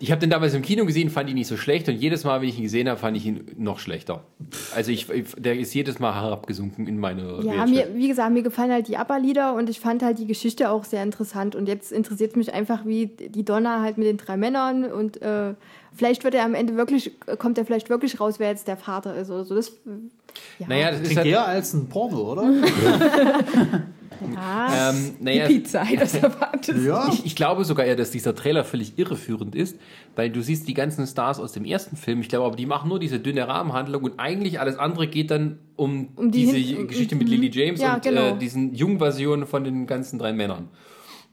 Ich habe den damals im Kino gesehen, fand ihn nicht so schlecht und jedes Mal, wenn ich ihn gesehen habe, fand ich ihn noch schlechter. Also ich, der ist jedes Mal herabgesunken in meine Ja, mir, wie gesagt, mir gefallen halt die ABBA-Lieder und ich fand halt die Geschichte auch sehr interessant. Und jetzt interessiert mich einfach, wie die Donna halt mit den drei Männern und äh, vielleicht wird er am Ende wirklich, kommt er vielleicht wirklich raus, wer jetzt der Vater ist oder so. Das, ja. Naja, das ist Klingt halt, eher als ein Porno, oder? [laughs] [laughs] ja. ähm, Die naja, Pizza, das erwartest ja. Ich, ich glaube sogar eher, dass dieser Trailer völlig irreführend ist, weil du siehst die ganzen Stars aus dem ersten Film. Ich glaube aber, die machen nur diese dünne Rahmenhandlung und eigentlich alles andere geht dann um, Um die diese hin- Geschichte mit mhm. Lily James Ja, und genau. äh, diesen jungen Versionen von den ganzen drei Männern.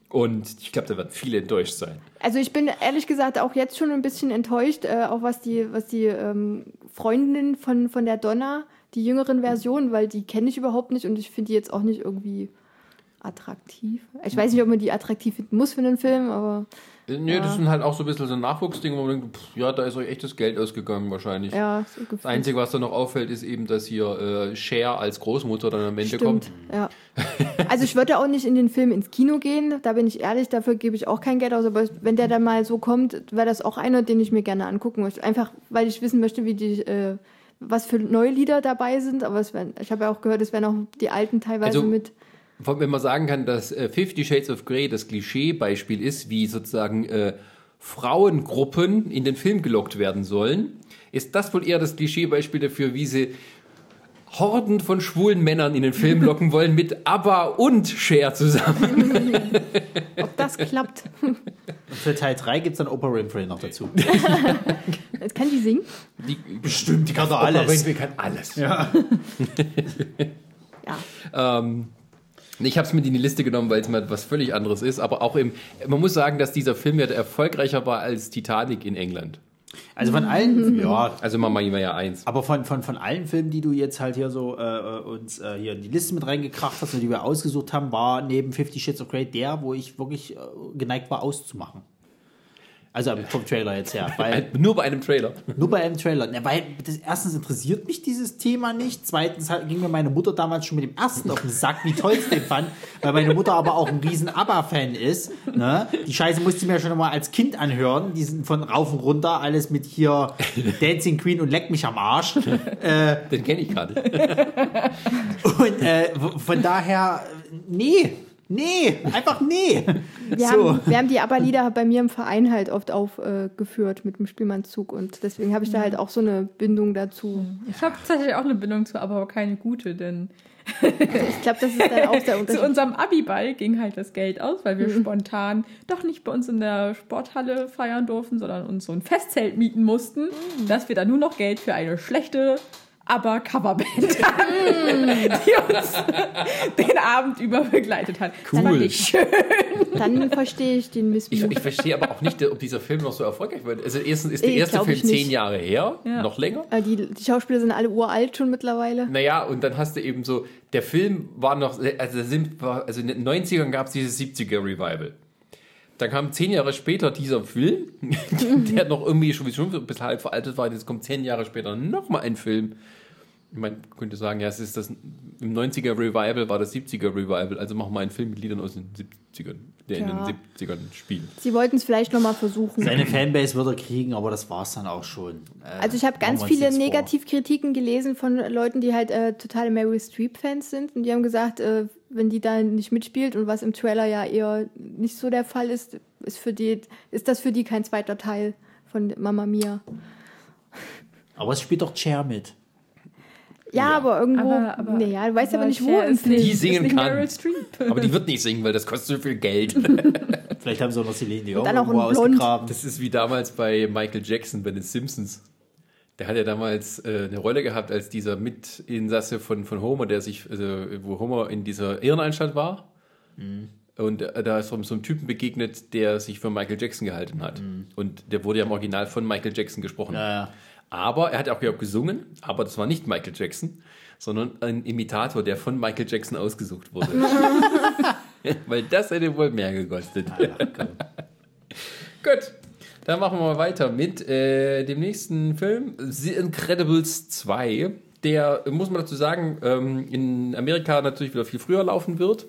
Und ich glaube, da werden viele enttäuscht sein. Also ich bin ehrlich gesagt auch jetzt schon ein bisschen enttäuscht, äh, auch was die, was die ähm, Freundin von, von der Donna, die jüngeren Version, weil die kenne ich überhaupt nicht und ich finde die jetzt auch nicht irgendwie attraktiv. Ich weiß nicht, ob man die attraktiv finden muss für einen Film, aber Äh, Nö, das sind halt auch so ein bisschen so Nachwuchsdinge, wo man denkt, pff, ja, da ist euch echtes Geld ausgegangen wahrscheinlich. ja, so Das. Einzige, was da noch auffällt, ist eben, dass hier äh, Cher als Großmutter dann am Ende Stimmt, kommt. ja. [laughs] Also ich würde auch nicht in den Film ins Kino gehen, da bin ich ehrlich, dafür gebe ich auch kein Geld aus, aber wenn der dann mal so kommt, wäre das auch einer, den ich mir gerne angucken möchte. Einfach, weil ich wissen möchte, wie die, äh, was für neue Lieder dabei sind, aber werden, ich habe ja auch gehört, es werden auch die alten teilweise Also- mit. Wenn man sagen kann, dass äh, Fifty Shades of Grey das Klischeebeispiel ist, wie sozusagen äh, Frauengruppen in den Film gelockt werden sollen, ist das wohl eher das Klischeebeispiel dafür, wie sie Horden von schwulen Männern in den Film [laughs] locken wollen mit ABBA und Cher zusammen. [laughs] Ob das klappt. Und für Teil 3 gibt es dann Oprah Winfrey noch dazu. [laughs] Kann die singen. Die, Bestimmt, die kann doch Oprah alles. Winfrey kann alles. Ja. Ähm, ich habe es mit in die Liste genommen, weil es mal was völlig anderes ist. Aber auch im, man muss sagen, dass dieser Film ja erfolgreicher war als Titanic in England. Also von allen, [laughs] ja, Also machen wir ja eins. aber von, von, von allen Filmen, die du jetzt halt hier so äh, uns äh, hier in die Liste mit reingekracht hast und die wir ausgesucht haben, war neben Fifty Shades of Grey der, wo ich wirklich äh, geneigt war auszumachen. Also vom Trailer jetzt her. Weil Nur bei einem Trailer. Nur bei einem Trailer. Ja, weil das, erstens interessiert mich dieses Thema nicht. Zweitens hat, ging mir meine Mutter damals schon mit dem ersten auf den Sack, wie toll sie den fand. Weil meine Mutter aber auch ein riesen ABBA-Fan ist. Ne? Die Scheiße musste ich mir schon mal als Kind anhören. Die sind von rauf und runter. Alles mit hier [laughs] Dancing Queen und Leck mich am Arsch. Den kenne ich gerade. [laughs] Und äh, von daher, nee. Nee, einfach nee. [laughs] Wir, so. haben, wir haben die ABBA-Lieder bei mir im Verein halt oft aufgeführt mit dem Spielmannszug und deswegen habe ich da halt auch so eine Bindung dazu. Ich habe tatsächlich auch eine Bindung zu, aber keine gute, denn Ich glaube, das ist dann auch der [laughs] zu Unterschied. unserem Abiball ging halt das Geld aus, weil wir spontan doch nicht bei uns in der Sporthalle feiern durften, sondern uns so ein Festzelt mieten mussten, dass wir dann nur noch Geld für eine schlechte aber Coverband hatten, [laughs] die uns den Abend über begleitet hat. Das Cool. nicht schön. Dann verstehe ich den Ich, Missmut. ich verstehe aber auch nicht, ob dieser Film noch so erfolgreich wird. Also erstens ist der Ich erste Film ich nicht. zehn Jahre her, Ja. noch länger. Äh, die, die Schauspieler sind alle uralt schon mittlerweile. Naja, und dann hast du eben so, der Film war noch, also, sind, also in den 90ern gab es dieses 70er Revival. Dann kam zehn Jahre später dieser Film, [laughs] der noch irgendwie schon, schon ein bisschen halb veraltet war. Jetzt kommt zehn Jahre später nochmal ein Film. Ich meine, man könnte sagen, ja, es ist das, im 90er Revival war das 70er Revival, also machen wir einen Film mit Liedern aus den 70ern, der Ja. in den 70ern spielt. Sie wollten es vielleicht nochmal versuchen. Seine Fanbase wird er kriegen, aber das war's dann auch schon. Äh, Also ich habe ganz viele. Negativkritiken gelesen von Leuten, die halt äh, totale Mary Streep-Fans sind. Und die haben gesagt, äh, wenn die da nicht mitspielt und was im Trailer ja eher nicht so der Fall ist, ist, für die, ist das für die kein zweiter Teil von Mama Mia. Aber es spielt doch Cher mit. Ja, aber irgendwo. Aber- aber- nee, ja, du weißt aber Aber nicht, wo im ist Film. nicht- Die singen kann. Aber die wird nicht singen, weil das kostet so viel Geld. [laughs] Vielleicht haben sie auch noch Celine Dion dann auch irgendwo ausgegraben. Das ist wie damals bei Michael Jackson bei den Simpsons. Der hat ja damals äh, eine Rolle gehabt als dieser Mitinsasse von, von Homer, der sich, also, wo Homer in dieser Irrenanstalt war. Und äh, da ist so so einem Typen begegnet, der sich für Michael Jackson gehalten hat. Und der wurde ja im Original von Michael Jackson gesprochen. Ja, ja. Aber er hat auch gesungen, aber das war nicht Michael Jackson, sondern ein Imitator, der von Michael Jackson ausgesucht wurde. [laughs] Weil das hätte wohl mehr gekostet. [laughs] Gut, dann machen wir mal weiter mit äh, dem nächsten Film, The Incredibles 2. Der, muss man dazu sagen, ähm, in Amerika natürlich wieder viel früher laufen wird.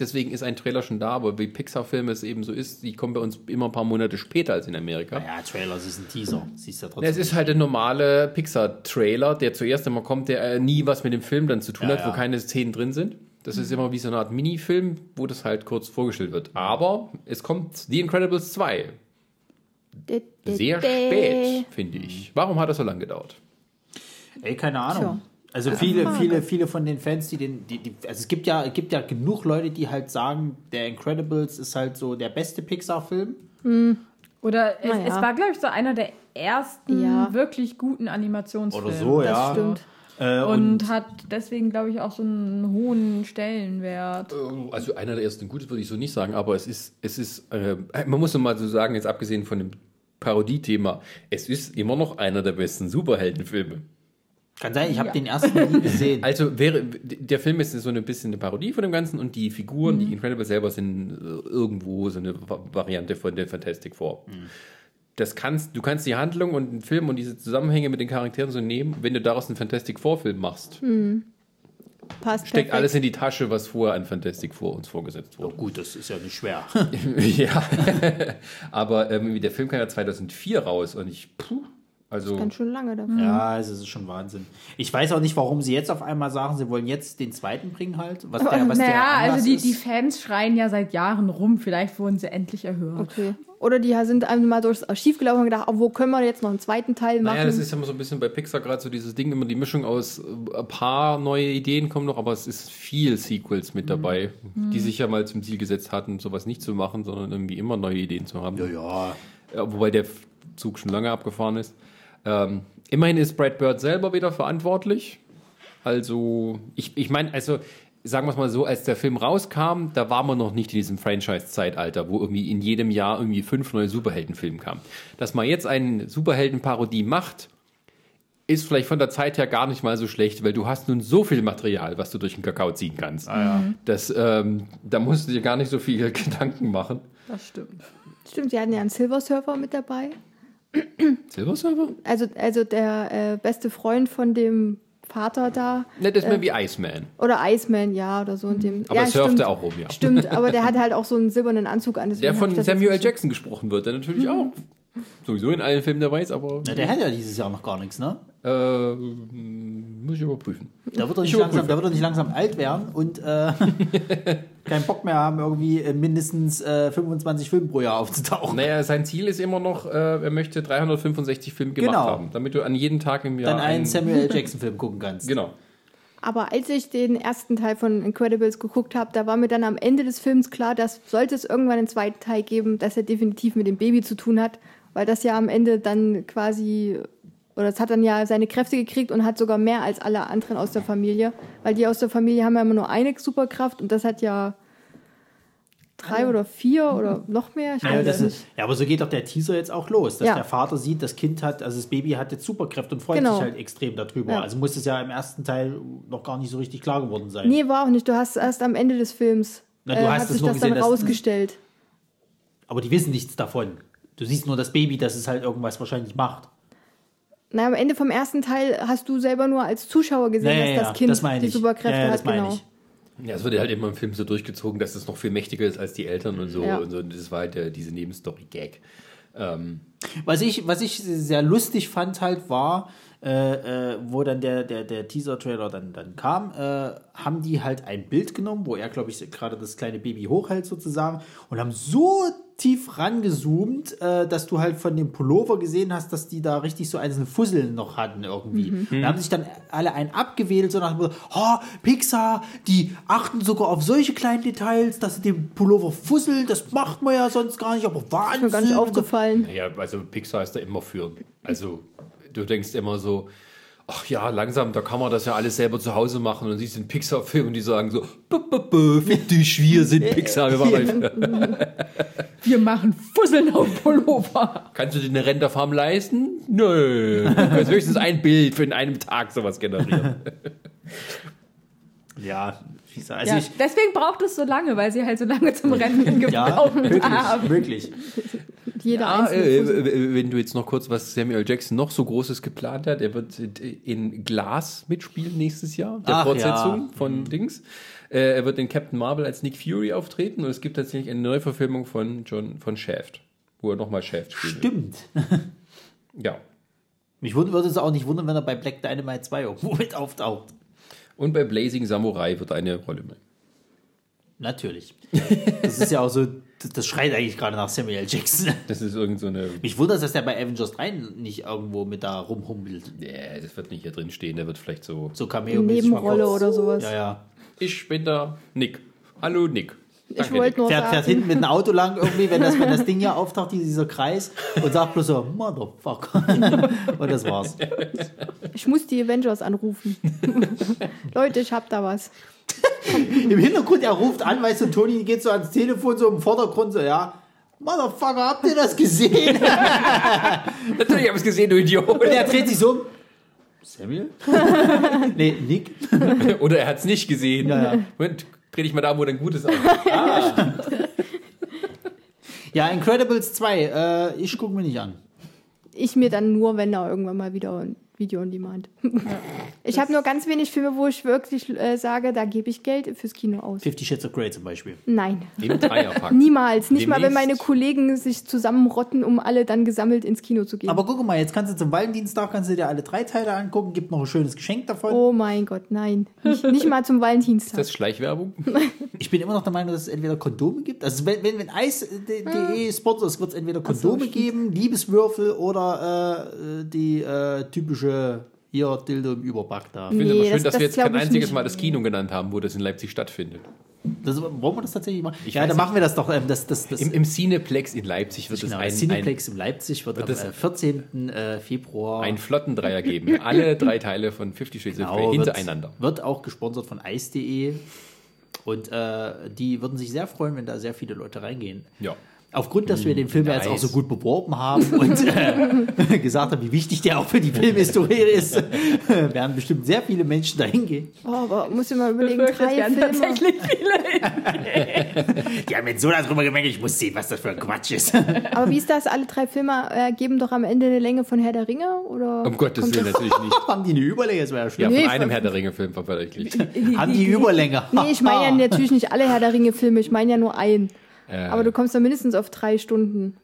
Deswegen ist ein Trailer schon da, aber wie Pixar-Filme es eben so ist, die kommen bei uns immer ein paar Monate später als in Amerika. Ja, Trailer, das ist ein Teaser. Siehst du ja Ja, trotzdem. es ist halt der normale Pixar-Trailer, der zuerst immer kommt, der äh, nie was mit dem Film dann zu tun Ja, hat, wo ja. keine Szenen drin sind. Das ist immer wie so eine Art Mini-Film, wo das halt kurz vorgestellt wird. Aber es kommt The Incredibles 2. Sehr spät, finde ich. Warum hat das so lange gedauert? Ey, keine Ahnung. Also viele, viele, viele von den Fans, die den, die, die, also es gibt ja, es gibt ja genug Leute, die halt sagen, der Incredibles ist halt so der beste Pixar-Film. Oder es, Naja. es war, glaube ich, so einer der ersten Ja. wirklich guten Animationsfilme. Oder so, Das ja. stimmt. Äh, Und, hat deswegen, glaube ich, auch so einen hohen Stellenwert. Also einer der ersten Gutes würde ich so nicht sagen, aber es ist, es ist, äh, man muss noch mal so sagen, jetzt abgesehen von dem Parodiethema, es ist immer noch einer der besten Superheldenfilme. Kann sein, ich habe Ja. den ersten nie [laughs] gesehen. Also wäre der Film ist so ein bisschen eine Parodie von dem Ganzen und die Figuren, die Incredibles selber sind äh, irgendwo so eine Va- Variante von der Fantastic Four. Das kannst, du kannst die Handlung und den Film und diese Zusammenhänge mit den Charakteren so nehmen, wenn du daraus einen Fantastic Four Film machst. Passt Steckt perfekt. alles in die Tasche, was vorher an Fantastic Four uns vorgesetzt wurde. Gut, das ist ja nicht schwer. [laughs] ja, [laughs] aber ähm, der Film kam ja 2004 raus und ich, puh, also Ganz schön lange dafür. Ja, es ist schon Wahnsinn. Ich weiß auch nicht, warum sie jetzt auf einmal sagen, sie wollen jetzt den zweiten bringen halt. Was der, was der naja, Anlass also die, ist. die Fans schreien ja seit Jahren rum. Vielleicht wurden sie endlich erhört. Okay. Oder die sind einfach mal durchs Archiv gelaufen und gedacht, oh, wo können wir jetzt noch einen zweiten Teil machen? Naja, das ist ja immer so ein bisschen bei Pixar gerade so dieses Ding, immer die Mischung aus äh, ein paar neue Ideen kommen noch, aber es ist viel Sequels mit dabei, die sich ja mal zum Ziel gesetzt hatten, sowas nicht zu machen, sondern irgendwie immer neue Ideen zu haben. Ja. Ja, wobei der Zug schon lange abgefahren ist. Ähm, immerhin ist Brad Bird selber wieder verantwortlich. Also, ich, ich meine, also, sagen wir es mal so, als der Film rauskam, da waren wir noch nicht in diesem Franchise-Zeitalter, wo irgendwie in jedem Jahr irgendwie fünf neue Superheldenfilme kamen. Dass man jetzt eine Superhelden-Parodie macht, ist vielleicht von der Zeit her gar nicht mal so schlecht, weil du hast nun so viel Material, was du durch den Kakao ziehen kannst. Das, ähm, da musst du dir gar nicht so viel [laughs] Gedanken machen. Das stimmt. Stimmt, sie hatten ja einen Silver Surfer mit dabei. [clears throat] Silver Server? Also, also der äh, beste Freund von dem Vater da. Ne, das ist mehr wie Iceman. Oder Iceman, ja, oder so. In dem, Aber ja, surft stimmt, er auch rum, ja. Stimmt, aber der [laughs] hat halt auch so einen silbernen Anzug an. Der von Samuel. Jackson gesprochen wird, der natürlich auch sowieso in allen Filmen dabei ist, aber Ja, der hat ja dieses Jahr noch gar nichts, ne? äh, muss ich überprüfen. Da wird er nicht, Ich langsam, da wird er nicht langsam alt werden und äh, [laughs] keinen Bock mehr haben, irgendwie in mindestens äh, 25 Filmen pro Jahr aufzutauchen. Naja, sein Ziel ist immer noch, äh, er möchte 365 Filme gemacht Genau. haben, damit du an jedem Tag im Jahr Dann einen Samuel L. [laughs] Jackson-Film gucken kannst. Genau. Aber als ich den ersten Teil von Incredibles geguckt habe, da war mir dann am Ende des Films klar, dass sollte es irgendwann einen zweiten Teil geben, dass er definitiv mit dem Baby zu tun hat, weil das ja am Ende dann quasi, oder es hat dann ja seine Kräfte gekriegt und hat sogar mehr als alle anderen aus der Familie, weil die aus der Familie haben ja immer nur eine Superkraft und das hat ja drei oder vier oder noch mehr. Ich Ja, das ist, ja, aber so geht doch der Teaser jetzt auch los, dass Ja. der Vater sieht, das Kind hat, also das Baby hat jetzt Superkräfte und freut Genau. sich halt extrem darüber. Ja. Also muss es ja im ersten Teil noch gar nicht so richtig klar geworden sein. Nee, war auch nicht. Du hast erst am Ende des Films Na, du äh, hast hat sich das gesehen, dann dass- rausgestellt. Aber die wissen nichts davon. Du siehst nur das Baby, dass es halt irgendwas wahrscheinlich macht. Na, am Ende vom ersten Teil hast du selber nur als Zuschauer gesehen, Ja, ja, dass ja, das Kind das meine die. Superkräfte Ja, ja, das hat, meine genau. ich. Ja, es wird ja halt immer im Film so durchgezogen, dass es noch viel mächtiger ist als die Eltern und so. Ja. Und so. Das war halt der, diese Nebenstory-Gag. Ähm, Was ich, was ich sehr lustig fand halt war, äh, äh, wo dann der, der, der Teaser-Trailer dann, dann kam, äh, haben die halt ein Bild genommen, wo er, glaube ich, gerade das kleine Baby hochhält sozusagen und haben so tief rangezoomt, äh, dass du halt von dem Pullover gesehen hast, dass die da richtig so einzelne Fusseln noch hatten irgendwie. Und da haben sich dann alle einen abgewählt, so nach dem Motto, oh, Pixar, die achten sogar auf solche kleinen Details, dass sie den Pullover fusseln, das macht man ja sonst gar nicht, aber Wahnsinn. Mir gar nicht aufgefallen. Ja, also Pixar ist da immer für. Also du denkst immer so, ach ja, langsam, da kann man das ja alles selber zu Hause machen. Und siehst du einen Pixar-Film und die sagen so, "Bö, bö, bö, fick dich, wir sind [laughs] Pixar. Wir machen [laughs] Wir machen Fusseln auf Pullover. Kannst du dir eine Renderfarm leisten? Nö. Du kannst höchstens ein Bild für in einem Tag sowas generieren. [laughs] Ja, gesagt, also Ja, ich, deswegen braucht es so lange, weil sie halt so lange zum Rennen [laughs] ja, gebraucht wirklich, haben. wirklich. Jeder Ah, einzelne äh, wenn du jetzt noch kurz, was Samuel Jackson noch so Großes geplant hat, er wird in Glass mitspielen nächstes Jahr, der Ach, Fortsetzung ja. von Dings. Äh, er wird in Captain Marvel als Nick Fury auftreten und es gibt tatsächlich eine Neuverfilmung von John von Shaft, wo er nochmal Shaft spielt. Stimmt. Ja. Mich würde es auch nicht wundern, wenn er bei Black Dynamite 2 irgendwo mit auftaucht. Und bei Blazing Samurai wird er eine Rolle mehr. Natürlich. Das ist ja auch so, das, das schreit eigentlich gerade nach Samuel Jackson. Das ist irgend so eine. Mich wundert, dass der bei Avengers 3 nicht irgendwo mit da rumhumpelt. Nee, das wird nicht hier drin stehen, der wird vielleicht so. So cameo Nebenrolle oder sowas. Ja, ja. Ich bin der Nick. Hallo Nick. Ich wollte nur Fährt, fährt hinten mit einem Auto lang irgendwie, wenn das, wenn das Ding hier auftaucht, dieser Kreis, und sagt bloß so, Motherfucker. [laughs] und das war's. ich muss die Avengers anrufen. [laughs] Leute, ich hab da was. Im Hintergrund, er ruft an, weißt du, und Toni geht so ans Telefon, so im Vordergrund, so, ja, Motherfucker, habt ihr das gesehen? [laughs] Natürlich habe ich es gesehen, du Idiot. Und er dreht sich so um. Samuel? nee, Nick. Oder er hat es nicht gesehen. Ja, ja. Moment, dreh dich mal da, wo dein Gutes auf. [laughs] [laughs] Ja, Incredibles 2, äh, ich gucke mir nicht an. Ich mir dann nur, wenn da irgendwann mal wieder ein Video on Demand. [laughs] ich habe nur ganz wenig Filme, wo ich wirklich äh, sage, da gebe ich Geld fürs Kino aus. Fifty Shades of Grey zum Beispiel. Nein, Im Dreierpack. [laughs] niemals. Nicht mal, wenn Demnächst. meine Kollegen sich zusammenrotten, um alle dann gesammelt ins Kino zu gehen. Aber guck mal, jetzt kannst du zum Valentinstag kannst du dir alle drei Teile angucken, gibt noch ein schönes Geschenk davon. oh mein Gott, nein. Nicht, nicht mal zum [laughs] Ist Valentinstag. das Schleichwerbung? Ich bin immer noch der Meinung, dass es entweder Kondome gibt. Also wenn, wenn, wenn Eis.de Sponsor ist, wird es entweder Kondome stimmt. geben, Liebeswürfel oder äh, die äh, typische hier Dildo im Überback da. Ich finde Nee, aber schön, das- dass das wir jetzt kein ich einziges nicht. Mal das Kino genannt haben, wo das in Leipzig stattfindet. Das, wollen wir das tatsächlich machen? ja, weiß dann machen wir das doch. Ähm, das, das, das, Im, im Cineplex in Leipzig wird genau, es ein, ein, Cineplex in Leipzig wird, das- am äh, 14. äh, Februar einen flotten Dreier geben. [laughs] Alle drei Teile von Fifty Shades of Grey Genau, wird, hintereinander. wird auch gesponsert von Eis.de. Und äh, die würden sich sehr freuen, wenn da sehr viele Leute reingehen. Ja. Aufgrund, dass wir den Film ja jetzt auch so gut beworben haben und [laughs] äh, [laughs] gesagt haben, wie wichtig der auch für die Filmhistorie ist, [laughs] werden bestimmt sehr viele Menschen da hingehen. Oh, aber muss ich mal überlegen, drei werden Filme. tatsächlich viele. Die haben jetzt so darüber gemeckert, ich muss sehen, was das für ein Quatsch ist. Aber wie ist das? Alle drei Filme äh, geben doch am Ende eine Länge von Herr der Ringe? Oder Um Gottes Willen natürlich nicht. haben die eine Überlänge? Das wäre ja Ja, schlimm. von Nee, einem von- Herr der Ringe-Film veröffentlicht. haben die Überlänge? Nee, ich meine ja natürlich nicht alle Herr der Ringe-Filme, ich meine ja nur einen. Äh, Aber du kommst dann mindestens auf drei Stunden.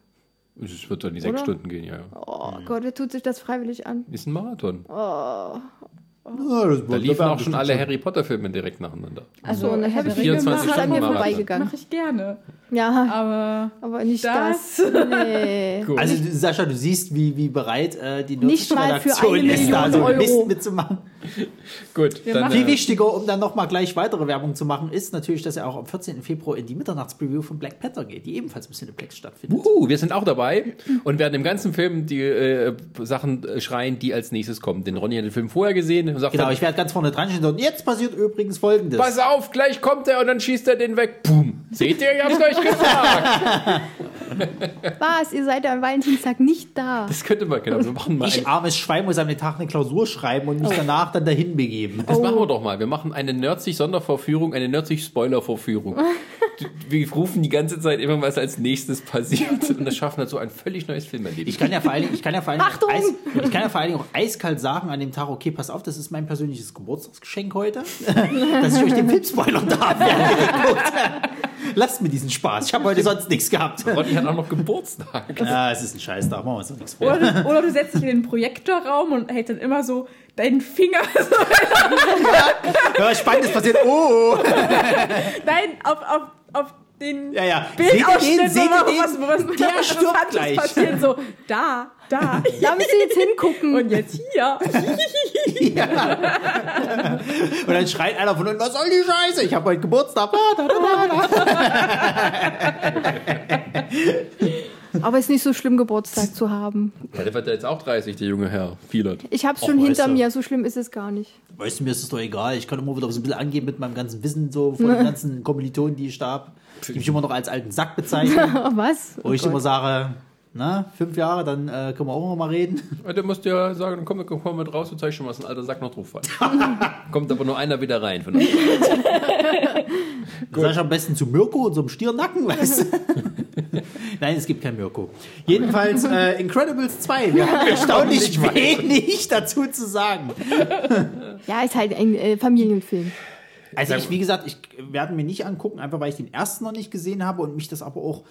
Es wird doch in die sechs? Stunden gehen, ja. Oh Gott, wer tut sich das freiwillig an? Ist ein Marathon. Ja, das Da liefen auch schon alle Harry Potter-Filme direkt nacheinander. Also, habe ich der Ringe 24 ist an mir vorbeigegangen. Mache ich gerne. Ja, Aber aber nicht das. das. [laughs] Nee. Gut. Also Sascha, du siehst, wie, wie bereit äh, die Nicht mal für Redaktion eine ist, da so Mist mitzumachen. [laughs] Gut, dann, Viel äh, wichtiger, um dann nochmal gleich weitere Werbung zu machen, ist natürlich, dass er auch am 14. Februar in die Mitternachtspreview von Black Panther geht, die ebenfalls im Cineplex stattfindet. Wuhu, wir sind auch dabei und werden im ganzen Film die äh, Sachen äh, schreien, die als nächstes kommen. Denn Ronny hat den Film vorher gesehen und sagt Genau, ich werde ganz vorne dran stehen und jetzt passiert übrigens folgendes. pass auf, gleich kommt er und dann schießt er den weg. Boom. Seht ihr, ich hab's euch gesagt. [laughs] [laughs] [laughs] Was? Ihr seid ja am Valentinstag nicht da. Das könnte man, genau, wir machen mal Ich, ein, armes Schwein, muss am Tag eine Klausur schreiben und mich danach dann dahin begeben. Das machen wir doch mal. Wir machen eine Nerdzig-Sondervorführung, eine Nerdzig-Spoiler-Vorführung. Wir rufen die ganze Zeit immer, was als nächstes passiert. Und das schaffen halt so ein völlig neues Filmerlebnis. Ich kann ja vor allen Dingen, ich kann ja vor allen Dingen, Achtung! auch Eis, ich kann ja vor allen Dingen auch eiskalt sagen an dem Tag, okay, pass auf, das ist mein persönliches Geburtstagsgeschenk heute, [laughs] dass ich euch den Film spoilern darf. Lasst mir diesen Spaß. Ich habe heute sonst nichts gehabt. Ronny hat auch noch Geburtstag. Ja, es ist ein Scheißtag, machen wir uns doch nichts vor. Oder du, oder du setzt dich in den Projektorraum und hältst dann immer so deinen Finger so, Ja, spannendes passiert. Oh, oh. nein, auf, auf, auf den Ja, ja. Bildausschnitt, den? Wo den? was, wo was Der stirbt gleich. passiert. So, da, da. Da müsst ihr jetzt hingucken. Und jetzt hier. [laughs] Und dann schreit einer von unten, was soll die Scheiße? Ich habe heute Geburtstag. Da, da, da, da. [laughs] Aber es ist nicht so schlimm, Geburtstag zu haben. Ja, der wird ja jetzt auch 30, der junge Herr. Vielert. Ich hab's Och, schon weißt hinter du. mir, so schlimm ist es gar nicht. Weißt du, mir ist es doch egal. Ich kann immer wieder so ein bisschen angeben mit meinem ganzen Wissen so von den [laughs] ganzen Kommilitonen, die ich da habe. Die mich immer noch als alten Sack bezeichnen. [laughs] Was? Wo ich immer sage, Na, fünf Jahre, dann äh, können wir auch noch mal reden. [laughs] Ja, Der musst ja sagen, komm, komm, komm mit raus und zeig schon, was ein alter Sack noch drauf hat. [laughs] Kommt aber nur einer wieder rein. Von uns. Dann sag ich am besten zu Mirko, unserem Stiernacken, weißt du? [laughs] Nein, es gibt kein Mirko. Jedenfalls äh, Incredibles 2. Wir haben erstaunlich wenig dazu zu sagen. Ja, ist halt ein äh, Familienfilm. Also ich, wie gesagt, ich werde mir nicht angucken, einfach weil ich den ersten noch nicht gesehen habe und mich das aber auch.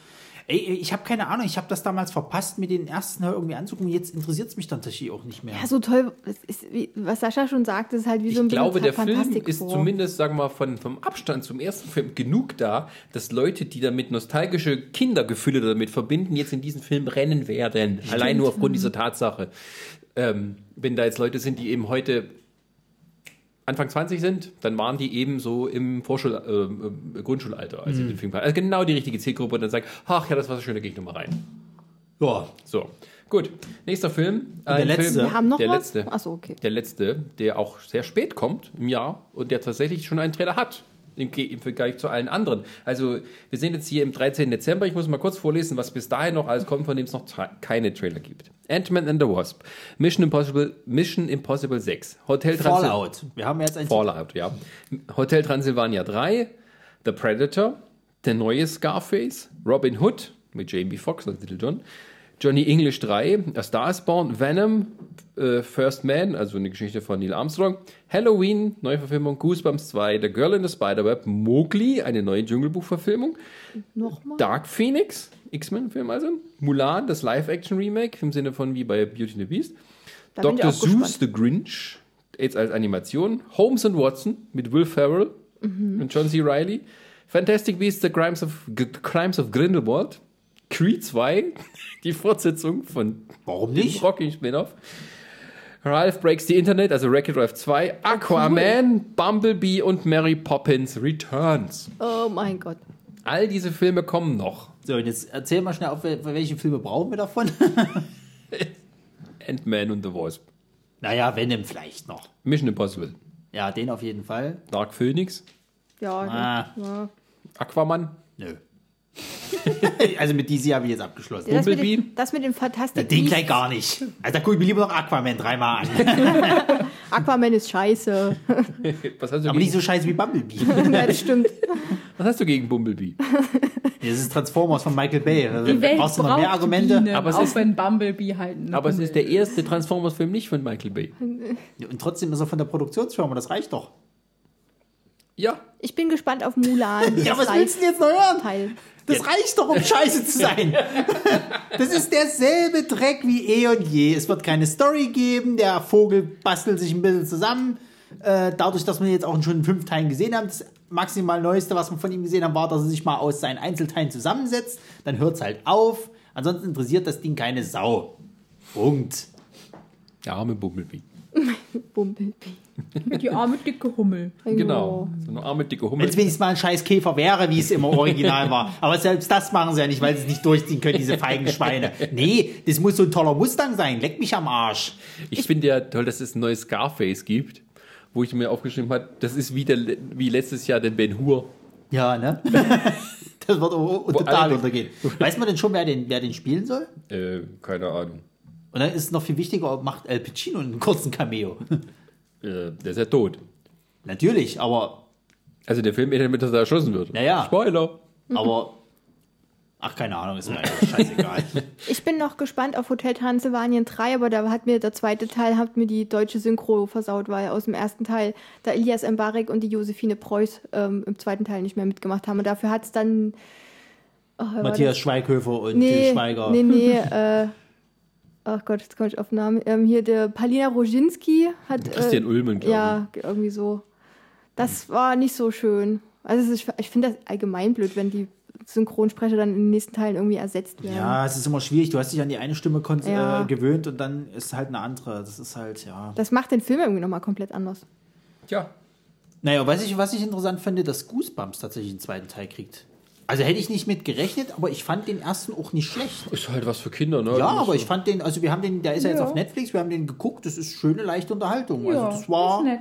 Ey, ich habe keine Ahnung, ich habe das damals verpasst, mir den ersten irgendwie anzugucken. Jetzt interessiert es mich dann tatsächlich auch nicht mehr. Ja, so toll. Ist, wie, was Sascha schon sagt, ist halt wie so ein Ich glaube, der Film ist zumindest, sagen wir mal, von, vom Abstand zum ersten Film genug da, dass Leute, die damit nostalgische Kindergefühle damit verbinden, jetzt in diesen Film rennen werden. Allein nur aufgrund dieser Tatsache. Ähm, wenn da jetzt Leute sind, die eben heute Anfang 20 sind, dann waren die eben so im Vorschul äh, äh, Grundschulalter, als sie den Film Also genau die richtige Zielgruppe und dann sagen, ach ja, das war so schön, da gehe ich nochmal rein. Ja, So, gut. Nächster Film. der letzte? Film, Wir haben noch der was? letzte. Achso, okay. Der letzte, der auch sehr spät kommt im Jahr und der tatsächlich schon einen Trailer hat. Im, Im Vergleich zu allen anderen. Also, wir sind jetzt hier im 13. Dezember. Ich muss mal kurz vorlesen, was bis dahin noch alles kommt, von dem es noch keine Trailer gibt. Ant-Man and the Wasp, Mission Impossible, Mission Impossible 6, Hotel Transil- Fallout. Wir haben jetzt ein Fallout, ja. Hotel Transylvania 3, The Predator, der neue Scarface, Robin Hood mit Jamie Foxx als Little John, Johnny English 3, A Star is Born, Venom, äh, First Man, also eine Geschichte von Neil Armstrong, Halloween, Neuverfilmung, Goosebumps 2, The Girl in the Spiderweb, Mowgli, eine neue Dschungelbuchverfilmung? Dark Phoenix, X-Men-Film also, Mulan, das Live-Action-Remake im Sinne von wie bei Beauty and the Beast, Da Dr. auch gespannt. Seuss The Grinch, jetzt als Animation, Holmes and Watson mit Will Ferrell Mhm. und John C. Reilly, Fantastic Beasts The Crimes of, G Crimes of Grindelwald, Creed 2, die Fortsetzung von Warum nicht? Rocky Spin-off, Ralph Breaks the Internet, also Wreck-It Ralph 2, Aquaman, Bumblebee und Mary Poppins Returns. Oh mein Gott. All diese Filme kommen noch. So, und jetzt erzähl mal schnell auf, wel- welche Filme brauchen wir davon? [laughs] Ant-Man und the Wasp. naja, Venom vielleicht noch. Mission Impossible. Ja, den auf jeden Fall. Dark Phoenix. Ja, Ah. ja. Aquaman. Nö. [laughs] also mit DC habe ich jetzt abgeschlossen. Das mit, Bumblebee? den, das mit dem Fantastic Den gleich gar nicht. Also da gucke ich mir lieber noch Aquaman dreimal an. [laughs] Aquaman ist scheiße. [laughs] Was hast du, Aber nicht gegen, so scheiße wie Bumblebee. ja, das stimmt. was hast du gegen Bumblebee? Das ist Transformers von Michael Bay. Also, Die Welt Brauchst du noch mehr Argumente? Bienen, Aber es auch ist- wenn Bumblebee halt Aber es Hummel ist der erste Transformers-Film nicht von Michael Bay. Und trotzdem ist er von der Produktionsfirma, das reicht doch. Ja. Ich bin gespannt auf Mulan. Ja, was willst du denn jetzt noch hören? Teil. Das reicht doch, um scheiße zu sein. [laughs] Das ist derselbe Dreck wie eh und je. Es wird keine Story geben. Der Vogel bastelt sich ein bisschen zusammen. Äh, dadurch, dass wir jetzt auch schon in fünf Teilen gesehen haben, das maximal Neueste, was wir von ihm gesehen haben, war, dass er sich mal aus seinen Einzelteilen zusammensetzt. Dann hört es halt auf. Ansonsten interessiert das Ding keine Sau. Punkt. Der arme Bumblebee. [laughs] Bumblebee. Mit die arme dicke Hummel. Genau. So eine arme, dicke Hummel. Wenn es wenigstens mal ein scheiß Käfer wäre, wie es immer original war. Aber selbst das machen sie ja nicht, weil sie es nicht durchziehen können, diese feigen Schweine. Nee, das muss so ein toller Mustang sein. Leck mich am Arsch. Ich finde ja toll, dass es ein neues Scarface gibt, wo ich mir aufgeschrieben habe, das ist wie, der, wie letztes Jahr der Ben Hur. Ja, ne? [laughs] Das wird total untergehen. Weiß man denn schon, wer den, wer den spielen soll? Äh, keine Ahnung. Und dann ist es noch viel wichtiger, ob macht El Pacino einen kurzen Cameo. Äh, der ist ja tot. Natürlich, aber, Also der Film endet damit, dass er erschossen wird. Ja, ja. Spoiler. [laughs] aber, ach, keine Ahnung, ist mir eigentlich scheißegal. [laughs] Ich bin noch gespannt auf Hotel Transylvanien 3, aber da hat mir der zweite Teil hat mir die deutsche Synchro versaut, weil aus dem ersten Teil da Elias Mbarek und die Josephine Preuß ähm, im zweiten Teil nicht mehr mitgemacht haben. Und dafür hat es dann. Oh, Matthias Schweighöfer und Till Nee, Schweiger. nee, nee, [laughs] äh, ach Gott, jetzt komme ich auf den Namen. Ähm, hier der Palina Roginski hat. Christian äh, Ullmann, glaube Ja, irgendwie so. Das war nicht so schön. Also ist, ich finde das allgemein blöd, wenn die Synchronsprecher dann in den nächsten Teilen irgendwie ersetzt werden. Ja, es ist immer schwierig. Du hast dich an die eine Stimme kon- Ja. äh, gewöhnt und dann ist halt eine andere. Das ist halt, ja. Das macht den Film irgendwie nochmal komplett anders. ich. Ja. Naja, was ich, was ich interessant finde, dass Goosebumps tatsächlich einen zweiten Teil kriegt. Also hätte ich nicht mit gerechnet, aber ich fand den ersten auch nicht schlecht. Ist halt was für Kinder, ne? Ja, aber ich fand den, also wir haben den, der ist ja, jetzt Ja. auf Netflix, wir haben den geguckt, das ist schöne, leichte Unterhaltung. Ja, also das war, ist nett.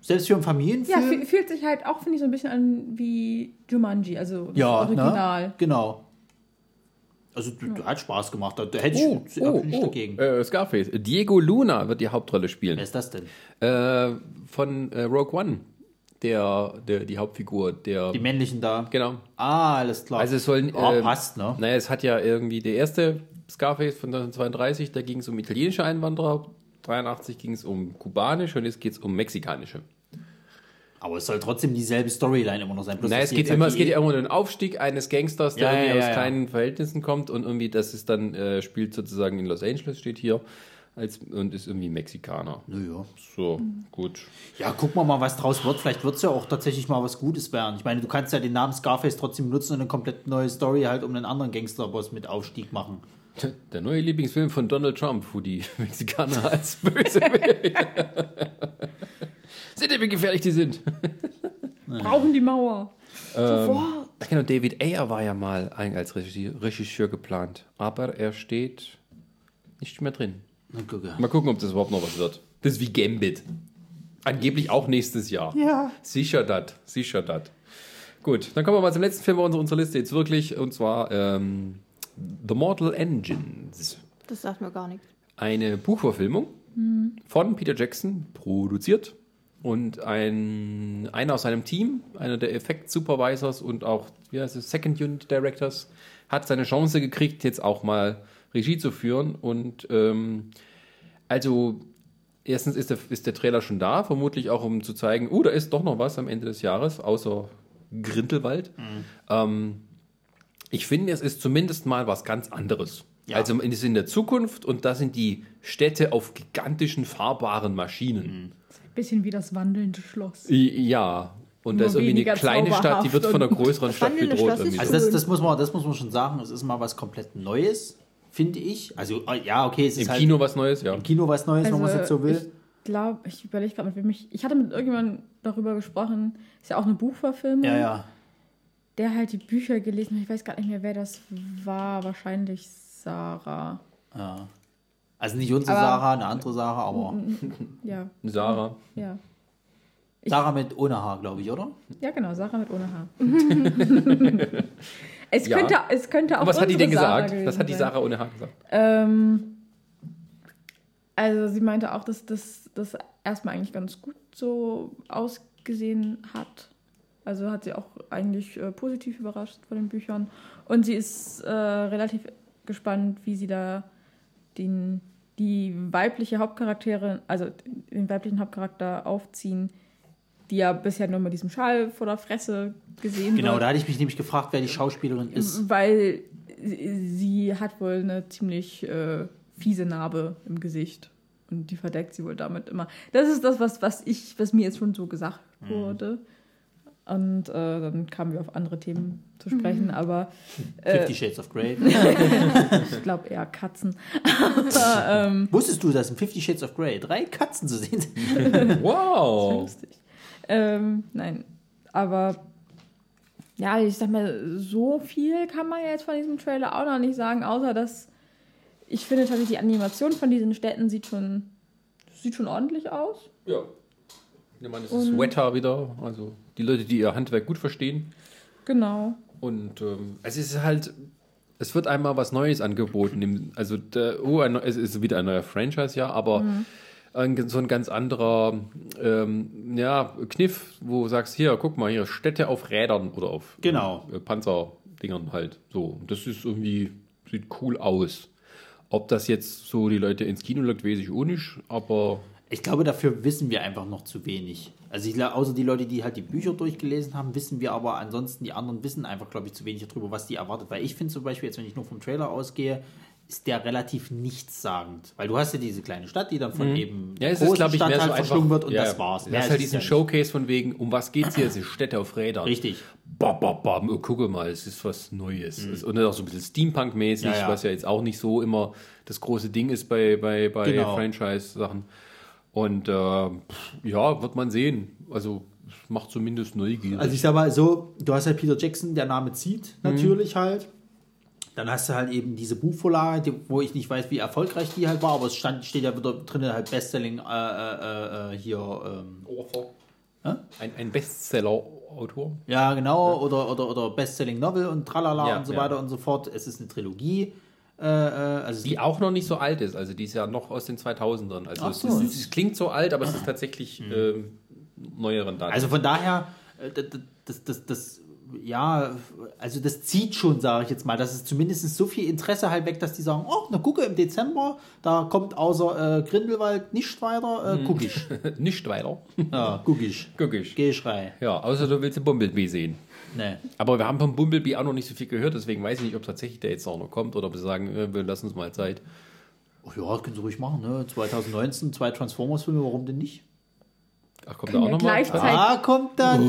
selbst für einen Ja, Familienfilm. fü- fühlt sich halt auch, finde ich, so ein bisschen an wie Jumanji, also das ja, Original. Ne? genau. Also du, du hat Spaß gemacht. Da da hätte ich Oh, überhaupt oh, oh. dagegen. Äh, Scarface. Diego Luna wird die Hauptrolle spielen. Wer ist das denn? Äh, von äh, Rogue One. Der, der, die Hauptfigur, der. Die männlichen da. genau. Ah, alles klar. Also es sollen. Ah, ähm, passt, ne? Naja, es hat ja irgendwie der erste Scarface von 1932, da ging es um italienische Einwanderer. 83 ging es um kubanische und jetzt geht es um mexikanische. Aber es soll trotzdem dieselbe Storyline immer noch sein. Bloß, Naja, dass es geht immer, halt es geht ja immer um den Aufstieg eines Gangsters, der Ja, irgendwie ja, ja, aus kleinen Verhältnissen kommt und irgendwie, das ist dann, äh, spielt sozusagen in Los Angeles, steht hier, als, und ist irgendwie Mexikaner. Naja. So, gut. Ja, gucken wir mal, was draus wird. Vielleicht wird es ja auch tatsächlich mal was Gutes werden. Ich meine, du kannst ja den Namen Scarface trotzdem nutzen und eine komplett neue Story halt um einen anderen Gangsterboss mit Aufstieg machen. [laughs] Der neue Lieblingsfilm von Donald Trump, wo die [laughs] Mexikaner als böse Seht ihr, wie gefährlich die sind? [laughs] Brauchen die Mauer. Sofort. Ach genau, David Ayer war ja mal ein- als Regisseur geplant, aber er steht nicht mehr drin. Na, gucke. Mal gucken, ob das überhaupt noch was wird. Das ist wie Gambit. Angeblich auch nächstes Jahr. Ja. Sicher das, sicher das. Gut, dann kommen wir mal zum letzten Film auf unserer Liste jetzt wirklich, und zwar ähm, The Mortal Engines. Das sagt mir gar nichts. Eine Buchverfilmung von Peter Jackson, produziert. Und ein, einer aus seinem Team, einer der Effekt-Supervisors und auch wie heißt es, Second Unit Directors, hat seine Chance gekriegt, jetzt auch mal Regie zu führen. Und ähm, also erstens ist der, ist der Trailer schon da, vermutlich auch um zu zeigen, oh, da ist doch noch was am Ende des Jahres, außer Grindelwald. Ähm, ich finde, es ist zumindest mal was ganz anderes. Ja. Also es ist in der Zukunft und da sind die Städte auf gigantischen, fahrbaren Maschinen. Bisschen wie das wandelnde Schloss. Ja. Und da ist irgendwie eine kleine Stadt, die wird von einer größeren Stadt bedroht. Also das, das, muss man, das muss man schon sagen, es ist mal was komplett Neues, finde ich. Also äh, ja, okay, es ist Im halt Kino was Neues, ja. im Kino was Neues, wenn man es jetzt so will. Also, Ich glaube, ich überlege gerade mit wem ich. Ich hatte mit irgendjemandem darüber gesprochen. Ist ja auch eine Buchverfilmung. Ja, ja. Der halt die Bücher gelesen hat. Ich weiß gar nicht mehr, wer das war. Wahrscheinlich Sarah. ja. Also nicht unsere Aber- Sarah, eine andere Sarah, aber Ja, Sarah. ja. Sarah mit ohne Haar, glaube ich, oder? Ja, genau, Sarah mit ohne Haar. [laughs] es, Ja. könnte, es könnte auch Und was hat die denn Sarah gesagt? Was hat die. Sarah ohne Haar gesagt? Ähm, also sie meinte auch, dass das, das erstmal eigentlich ganz gut so ausgesehen hat. Also hat sie auch eigentlich äh, positiv überrascht von den Büchern. Und sie ist äh, relativ gespannt, wie sie da den, die weibliche Hauptcharakterin, also den weiblichen Hauptcharakter aufziehen, die ja bisher nur mit diesem Schal vor der Fresse gesehen Genau, wird. da hatte ich mich nämlich gefragt, wer die Schauspielerin ist. Weil sie hat wohl eine ziemlich äh, fiese Narbe im Gesicht. Und die verdeckt sie wohl damit immer. Das ist das, was, was ich, was mir jetzt schon so gesagt Mhm. wurde. Und äh, dann kamen wir auf andere Themen zu sprechen, aber Fifty Shades of Grey. [laughs] ich glaube eher Katzen. aber, ähm, Wusstest du, dass in Fifty Shades of Grey drei Katzen zu sehen sind? Wow. lustig. Ähm, nein, aber ja, ich sag mal, so viel kann man ja jetzt von diesem Trailer auch noch nicht sagen, außer dass ich finde tatsächlich die Animation von diesen Städten sieht schon, sieht schon ordentlich aus. Ja. Ich meine, es ist Wetter wieder. Also die Leute, die ihr Handwerk gut verstehen. Genau. Und ähm, es ist halt, es wird einmal was Neues angeboten. Also der, oh, ein, es ist wieder ein neuer Franchise, ja, aber ein, so ein ganz anderer ähm, ja, Kniff, wo du sagst, hier, guck mal, hier, Städte auf Rädern oder auf Genau. äh, Panzerdingern halt. So, das ist irgendwie, sieht cool aus. Ob das jetzt so die Leute ins Kino lockt, weiß ich auch nicht, aber Ich glaube, dafür wissen wir einfach noch zu wenig. Also ich, glaube, außer die Leute, die halt die Bücher durchgelesen haben, wissen wir aber ansonsten, die anderen wissen einfach, glaube ich, zu wenig darüber, was die erwartet. Weil ich finde zum Beispiel, jetzt wenn ich nur vom Trailer ausgehe, ist der relativ nichtssagend. Weil du hast ja diese kleine Stadt, die dann von eben Mhm. Ja, es großen ist, glaube ich, mehr so verschlungen wird und ja, das war's. Du hast ist halt es diesen ja. Showcase von wegen, um was geht's hier? Es ist Städte auf Rädern. Richtig. Bam, bam, bam. Oh, gucke mal, es ist was Neues. Es- Und dann auch so ein bisschen Steampunk-mäßig, Mhm. Ja, ja. was ja jetzt auch nicht so immer das große Ding ist bei, bei, bei Genau. Franchise-Sachen. Und äh, ja, wird man sehen. Also macht zumindest neugierig. Also ich sag mal so, du hast halt Peter Jackson, der Name zieht natürlich halt. Dann hast du halt eben diese Buchvorlage, die, wo ich nicht weiß, wie erfolgreich die halt war, aber es stand, steht ja wieder drin halt Bestselling äh, äh, äh, hier. Ähm, Author. Hä? Ein, ein Bestseller Autor. Ja, genau, oder, oder, oder Bestselling Novel und tralala Ja, und so ja. weiter und so fort. Es ist eine Trilogie. Äh, äh, also Die auch noch nicht so alt ist, also die ist ja noch aus den 2000ern. Also Ach es, so. ist, es klingt so alt, aber es ist [clears throat] tatsächlich ähm, neueren Daten. Also von daher, äh, das, das, das, das ja, also das zieht schon, sage ich jetzt mal, dass es zumindest so viel Interesse halt weg, dass die sagen, oh, na gucke, im Dezember, da kommt außer äh, Grindelwald nicht weiter, äh, guck ich. [laughs] nicht weiter. [laughs] Ja, guck ich. Guck ich. Geh ich rein. Ja, außer du willst den Bumblebee sehen. Nee. Aber wir haben vom Bumblebee auch noch nicht so viel gehört, deswegen weiß ich nicht, ob tatsächlich der jetzt auch noch kommt oder ob wir sagen, äh, wir lassen uns mal Zeit. Ach ja, das können sie ruhig machen, ne? 2019, zwei Transformers-Filme, warum denn nicht? Ach, kommt da auch wir noch mal? gleichzeitig- Ah, kommt dann.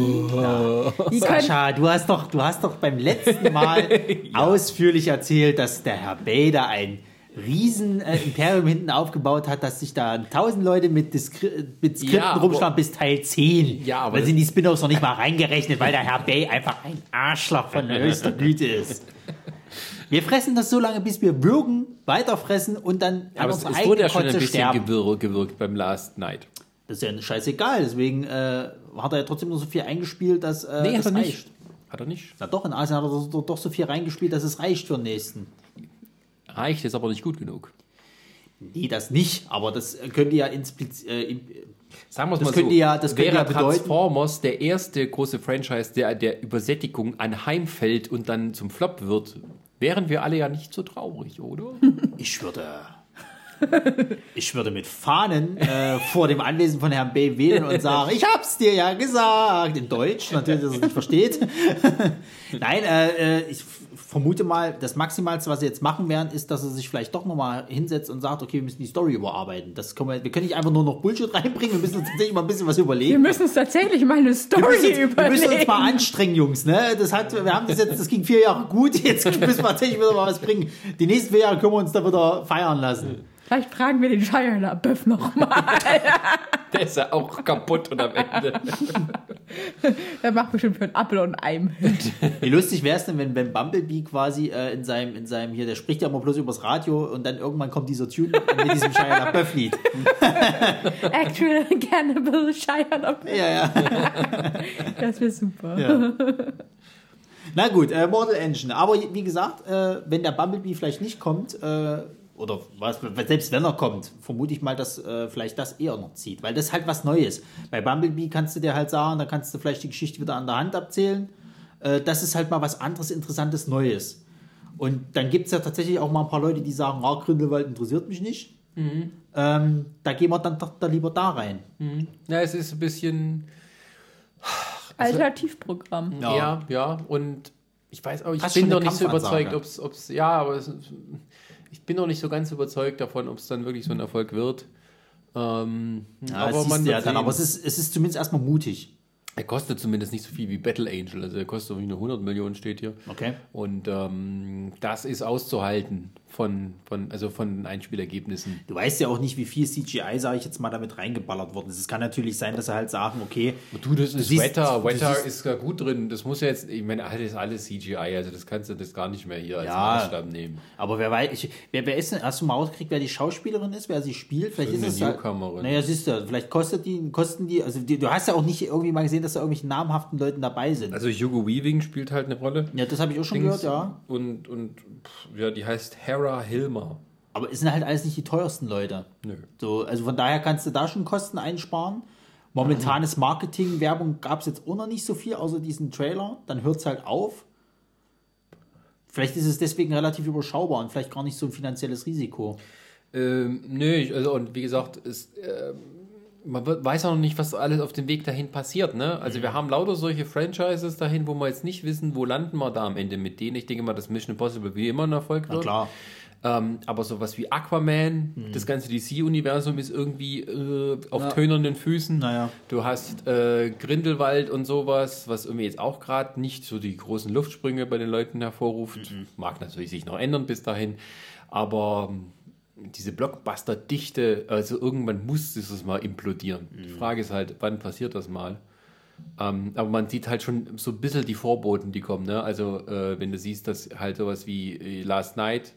Die können, Sascha, du hast doch, du hast doch beim letzten Mal [laughs] ausführlich erzählt, dass der Herr Bader ein riesen äh, Imperium hinten aufgebaut hat, dass sich da tausend Leute mit, Diskri mit Skripten Ja, rumschlagen bis Teil 10. Ja, aber Da sind die Spin-offs noch nicht mal reingerechnet, weil der Herr Bay einfach ein Arschloch von höchster Güte ist. Wir fressen das so lange, bis wir würgen, weiterfressen und dann Aber es, unsere es wurde ja schon ein bisschen sterben. gewirkt beim Last Night. Das ist ja scheißegal, deswegen äh, hat er ja trotzdem nur so viel eingespielt, dass äh, Nee, das hat er reicht. nicht. Hat er nicht. Na doch, in Asien hat er doch, so viel reingespielt, dass es reicht für den nächsten. Reicht ist aber nicht gut genug. Nee, das nicht, aber das könnte ja impliz äh, Sagen wir es Das mal könnte so. ja- das könnte wäre ja bedeuten- Transformers der erste große Franchise, der der Übersättigung anheimfällt und dann zum Flop wird, wären wir alle ja nicht so traurig, oder? ich würde. Ich würde mit Fahnen äh, vor dem Anwesen von Herrn B. wählen und sagen, ich hab's dir ja gesagt. In Deutsch, natürlich, dass er es nicht versteht. [laughs] Nein, äh, äh, ich vermute mal, das Maximalste, was sie jetzt machen werden, ist, dass er sich vielleicht doch nochmal hinsetzt und sagt, okay, wir müssen die Story überarbeiten. Das können wir, wir können nicht einfach nur noch Bullshit reinbringen, wir müssen uns tatsächlich mal ein bisschen was überlegen. wir müssen uns tatsächlich mal eine Wir Story müssen, uns, wir überlegen. müssen uns mal anstrengen, Jungs. Ne? Das hat, wir haben das jetzt, das ging vier Jahre gut. Jetzt müssen wir tatsächlich wieder mal was bringen. Die nächsten vier Jahre können wir uns da wieder feiern lassen. Vielleicht fragen wir den Shia LaBeouf nochmal. [laughs] Der ist ja auch kaputt und am Ende. [laughs] Der macht bestimmt für einen Apfel und ein Ei mit. Wie lustig wäre es denn, wenn, wenn Bumblebee quasi äh, in seinem, in seinem hier, der spricht ja immer bloß übers Radio und dann irgendwann kommt dieser Tune mit diesem Shia LaBeouf Lied. [laughs] Actual Cannibal Shia LaBeouf. Ja, ja. Das wäre super. ja. Na gut, äh, Mortal Engine. Aber wie gesagt, äh, wenn der Bumblebee vielleicht nicht kommt, äh, oder was, selbst wenn er kommt, vermute ich mal, dass äh, vielleicht das eher noch zieht. Weil das ist halt was Neues. Bei Bumblebee kannst du dir halt sagen, da kannst du vielleicht die Geschichte wieder an der Hand abzählen. Äh, das ist halt mal was anderes, Interessantes, Neues. Und dann gibt es ja tatsächlich auch mal ein paar Leute, die sagen, ah, Grindelwald interessiert mich nicht. Ähm, da gehen wir dann doch da lieber da rein. Ja, es ist ein bisschen. [sighs] Alternativprogramm. Ja, ja, und ich weiß auch, ich Hast bin noch nicht so überzeugt, ob's, ob's, ja, aber es, ich bin noch nicht so ganz überzeugt davon, ob es dann wirklich so ein Erfolg wird. Ähm, Ja, aber man ja dann, aber es ist, es ist zumindest erstmal mutig. Er kostet zumindest nicht so viel wie Battle Angel, also er kostet irgendwie nur 100 Millionen steht hier. Okay. Und ähm, das ist auszuhalten von, von, also von den Einspielergebnissen. Du weißt ja auch nicht, wie viel CGI, sage ich jetzt mal, damit reingeballert worden ist. Es kann natürlich sein, dass sie halt sagen, okay, Du, das ist siehst- Wetter, Wetter siehst- ist da gut drin. Das muss ja jetzt, ich meine, alles, alles CGI, also das kannst du das gar nicht mehr hier als Ja. Maßstab nehmen. aber wer weiß, ich, wer, wer ist denn, hast du mal rausgekriegt, wer die Schauspielerin ist, wer sie spielt? Vielleicht ist Irgendeine es Newcomerin. Naja, siehst du, vielleicht kostet die, kosten die, also die, du hast ja auch nicht irgendwie mal gesehen, dass da irgendwelche namhaften Leuten dabei sind. Also Hugo Weaving spielt halt eine Rolle. ja, das habe ich auch schon Dings. gehört, ja. Und, und pff, ja, die heißt Hera Hilmer. Aber es sind halt alles nicht die teuersten Leute. Nö. So, also von daher kannst du da schon Kosten einsparen. Momentanes Marketing, Werbung gab es jetzt auch noch nicht so viel, außer diesen Trailer. Dann hört es halt auf. Vielleicht ist es deswegen relativ überschaubar und vielleicht gar nicht so ein finanzielles Risiko. Ähm, nö, also und wie gesagt, es, ähm, man weiß auch noch nicht, was alles auf dem Weg dahin passiert. Ne? Also wir haben lauter solche Franchises dahin, wo wir jetzt nicht wissen, wo landen wir da am Ende mit denen. Ich denke mal, dass Mission Impossible wie immer ein Erfolg wird. klar. Ähm, aber sowas wie Aquaman, das ganze DC-Universum ist irgendwie äh, auf tönernen Füßen. Naja. Du hast äh, Grindelwald und sowas, was irgendwie jetzt auch gerade nicht so die großen Luftsprünge bei den Leuten hervorruft. Mag natürlich sich noch ändern bis dahin. Aber ähm, diese Blockbuster-Dichte, also irgendwann muss dieses mal implodieren. Die Frage ist halt, wann passiert das mal? Ähm, aber man sieht halt schon so ein bisschen die Vorboten, die kommen. Ne? Also, äh, wenn du siehst, dass halt sowas wie äh, Last Night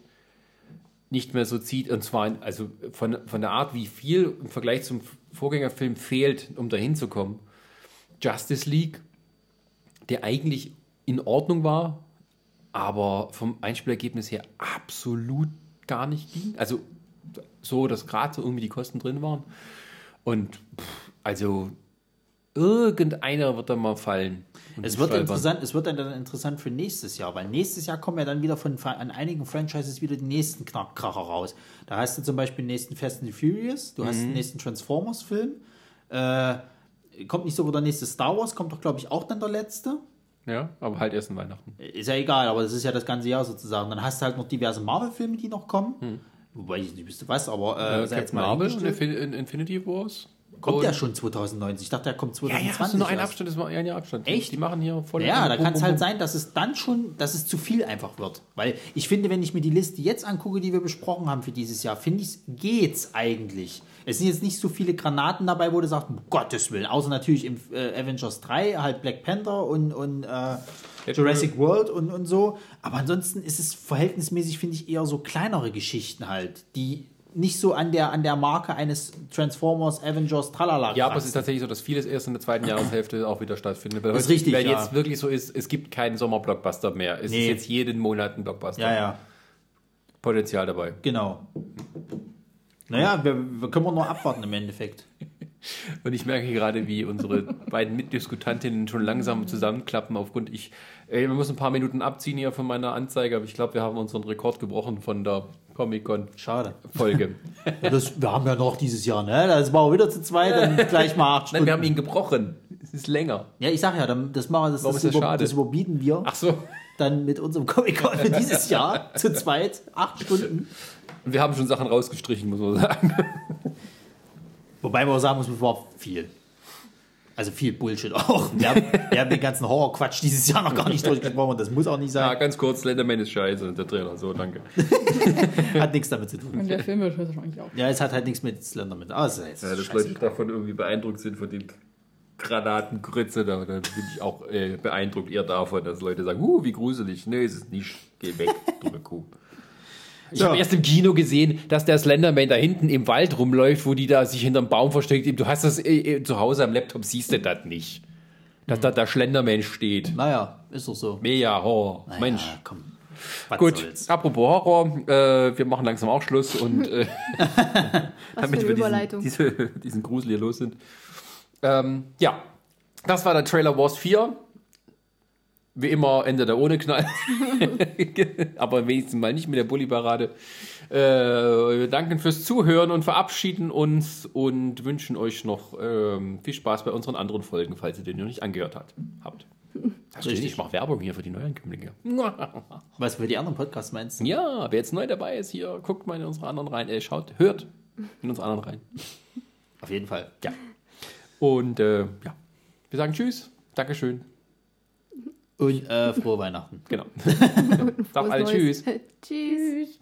nicht mehr so zieht, und zwar in- also von, von der Art, wie viel im Vergleich zum Vorgängerfilm fehlt, um dahin zu kommen. Justice League der eigentlich in Ordnung war, aber vom Einspielergebnis her absolut gar nicht ging. Also so, dass gerade so irgendwie die Kosten drin waren. Und pff, also irgendeiner wird da mal fallen. Es wird, stolpern. interessant, es wird dann interessant für nächstes Jahr, weil nächstes Jahr kommen ja dann wieder von an einigen Franchises wieder die nächsten Knackkracher raus. Da hast du zum Beispiel den nächsten Fast and Furious, du hast Mhm. den nächsten Transformers-Film. Äh, kommt nicht sogar der nächste Star Wars, kommt doch, glaube ich, auch dann der letzte. Ja, aber halt erst in Weihnachten. Ist ja egal, aber das ist ja das ganze Jahr sozusagen. Dann hast du halt noch diverse Marvel-Filme, die noch kommen. Wobei ich nicht wüsste was, aber äh, Äh, Captain mal Marvel und Infinity Wars. Kommt und der schon 2019? Ich dachte, der kommt Ja, 2020. ja, hast du nur einen erst. Abstand, das war ein Jahr Abstand. Echt? Die machen hier voll. Ja, da kann es halt sein, dass es dann schon, dass es zu viel einfach wird. Weil ich finde, wenn ich mir die Liste jetzt angucke, die wir besprochen haben für dieses Jahr, finde ich, geht's eigentlich. Es sind jetzt nicht so viele Granaten dabei, wo du sagst, um Gottes Willen, außer natürlich im äh, Avengers 3, halt Black Panther und, und äh, Jurassic World und, und so. Aber ansonsten ist es verhältnismäßig, finde ich, eher so kleinere Geschichten halt, die nicht so an der, an der Marke eines Transformers, Avengers, tralala Ja, aber es ist tatsächlich so, dass vieles erst in der zweiten Jahreshälfte auch wieder stattfindet. Weil Ist richtig, Weil ja. jetzt wirklich so ist, es gibt keinen Sommerblockbuster mehr. Es Nee. ist jetzt jeden Monat ein Blockbuster. Ja, ja. Potenzial dabei. Genau. Naja, wir, wir können wir nur abwarten im Endeffekt. Und ich merke gerade, wie unsere beiden Mitdiskutantinnen schon langsam zusammenklappen aufgrund ich. Ey, wir müssen ein paar Minuten abziehen hier von meiner Anzeige, aber ich glaube, wir haben unseren Rekord gebrochen von der Comic-Con-Folge. Schade. [laughs] Ja, das, wir haben ja noch dieses Jahr, ne? Das machen wir wieder zu zweit, dann gleich mal acht Nein, Stunden. wir haben ihn gebrochen. Es ist länger. ja, ich sag ja, dann, das machen wir, das, Warum das, ist das über, schade? das überbieten wir Ach so. dann mit unserem Comic-Con für dieses Jahr zu zweit, acht Stunden. Und wir haben schon Sachen rausgestrichen, muss man sagen. Wobei man auch sagen muss, es war viel. Also viel Bullshit auch. Wir haben, wir haben den ganzen Horrorquatsch dieses Jahr noch gar nicht durchgesprochen. Das muss auch nicht Ja, sein. ganz kurz, Slenderman ist scheiße und der Trailer. So, danke. [laughs] Hat nichts damit zu tun. Und der Film wird wahrscheinlich auch. Ja, es hat halt nichts mit Slenderman. Ah, ist jetzt Ja, dass scheiße. Leute davon irgendwie beeindruckt sind, von den Granatengrütze, da, da bin ich auch äh, beeindruckt eher davon, dass Leute sagen, uh, wie gruselig. Nee, ist es nicht. Geh weg, dumme Kuh. Ich So. habe erst im Kino gesehen, dass der Slenderman da hinten im Wald rumläuft, wo die da sich hinterm Baum versteckt. Du hast das äh, äh, zu Hause am Laptop, siehst du das nicht. Dass da der Schlenderman steht. Naja, ist doch so. Mega Horror. Naja, Mensch. komm. Was Gut, soll's. apropos Horror, äh, wir machen langsam auch Schluss und äh, [laughs] [laughs] damit wir diesen, diese, [laughs] diesen Grusel hier los sind. Ähm, ja, das war der Trailer Wars 4. Wie immer endet er ohne Knall. [laughs] Aber wenigstens mal nicht mit der Bulli-Parade. Äh, wir danken fürs Zuhören und verabschieden uns und wünschen euch noch ähm, viel Spaß bei unseren anderen Folgen, falls ihr den noch nicht angehört habt. habt. Das Richtig. Ich mache Werbung hier für die Neuankömmlinge. [laughs] Was für die anderen Podcasts meinst du? Ja, wer jetzt neu dabei ist, hier, guckt mal in unsere anderen rein. Äh, schaut, hört in unsere anderen rein. Auf jeden Fall. Ja. Und äh, ja, wir sagen Tschüss. Dankeschön. Und äh, frohe Weihnachten. Genau. [laughs] Sag alle Neues. Tschüss. [laughs] Tschüss.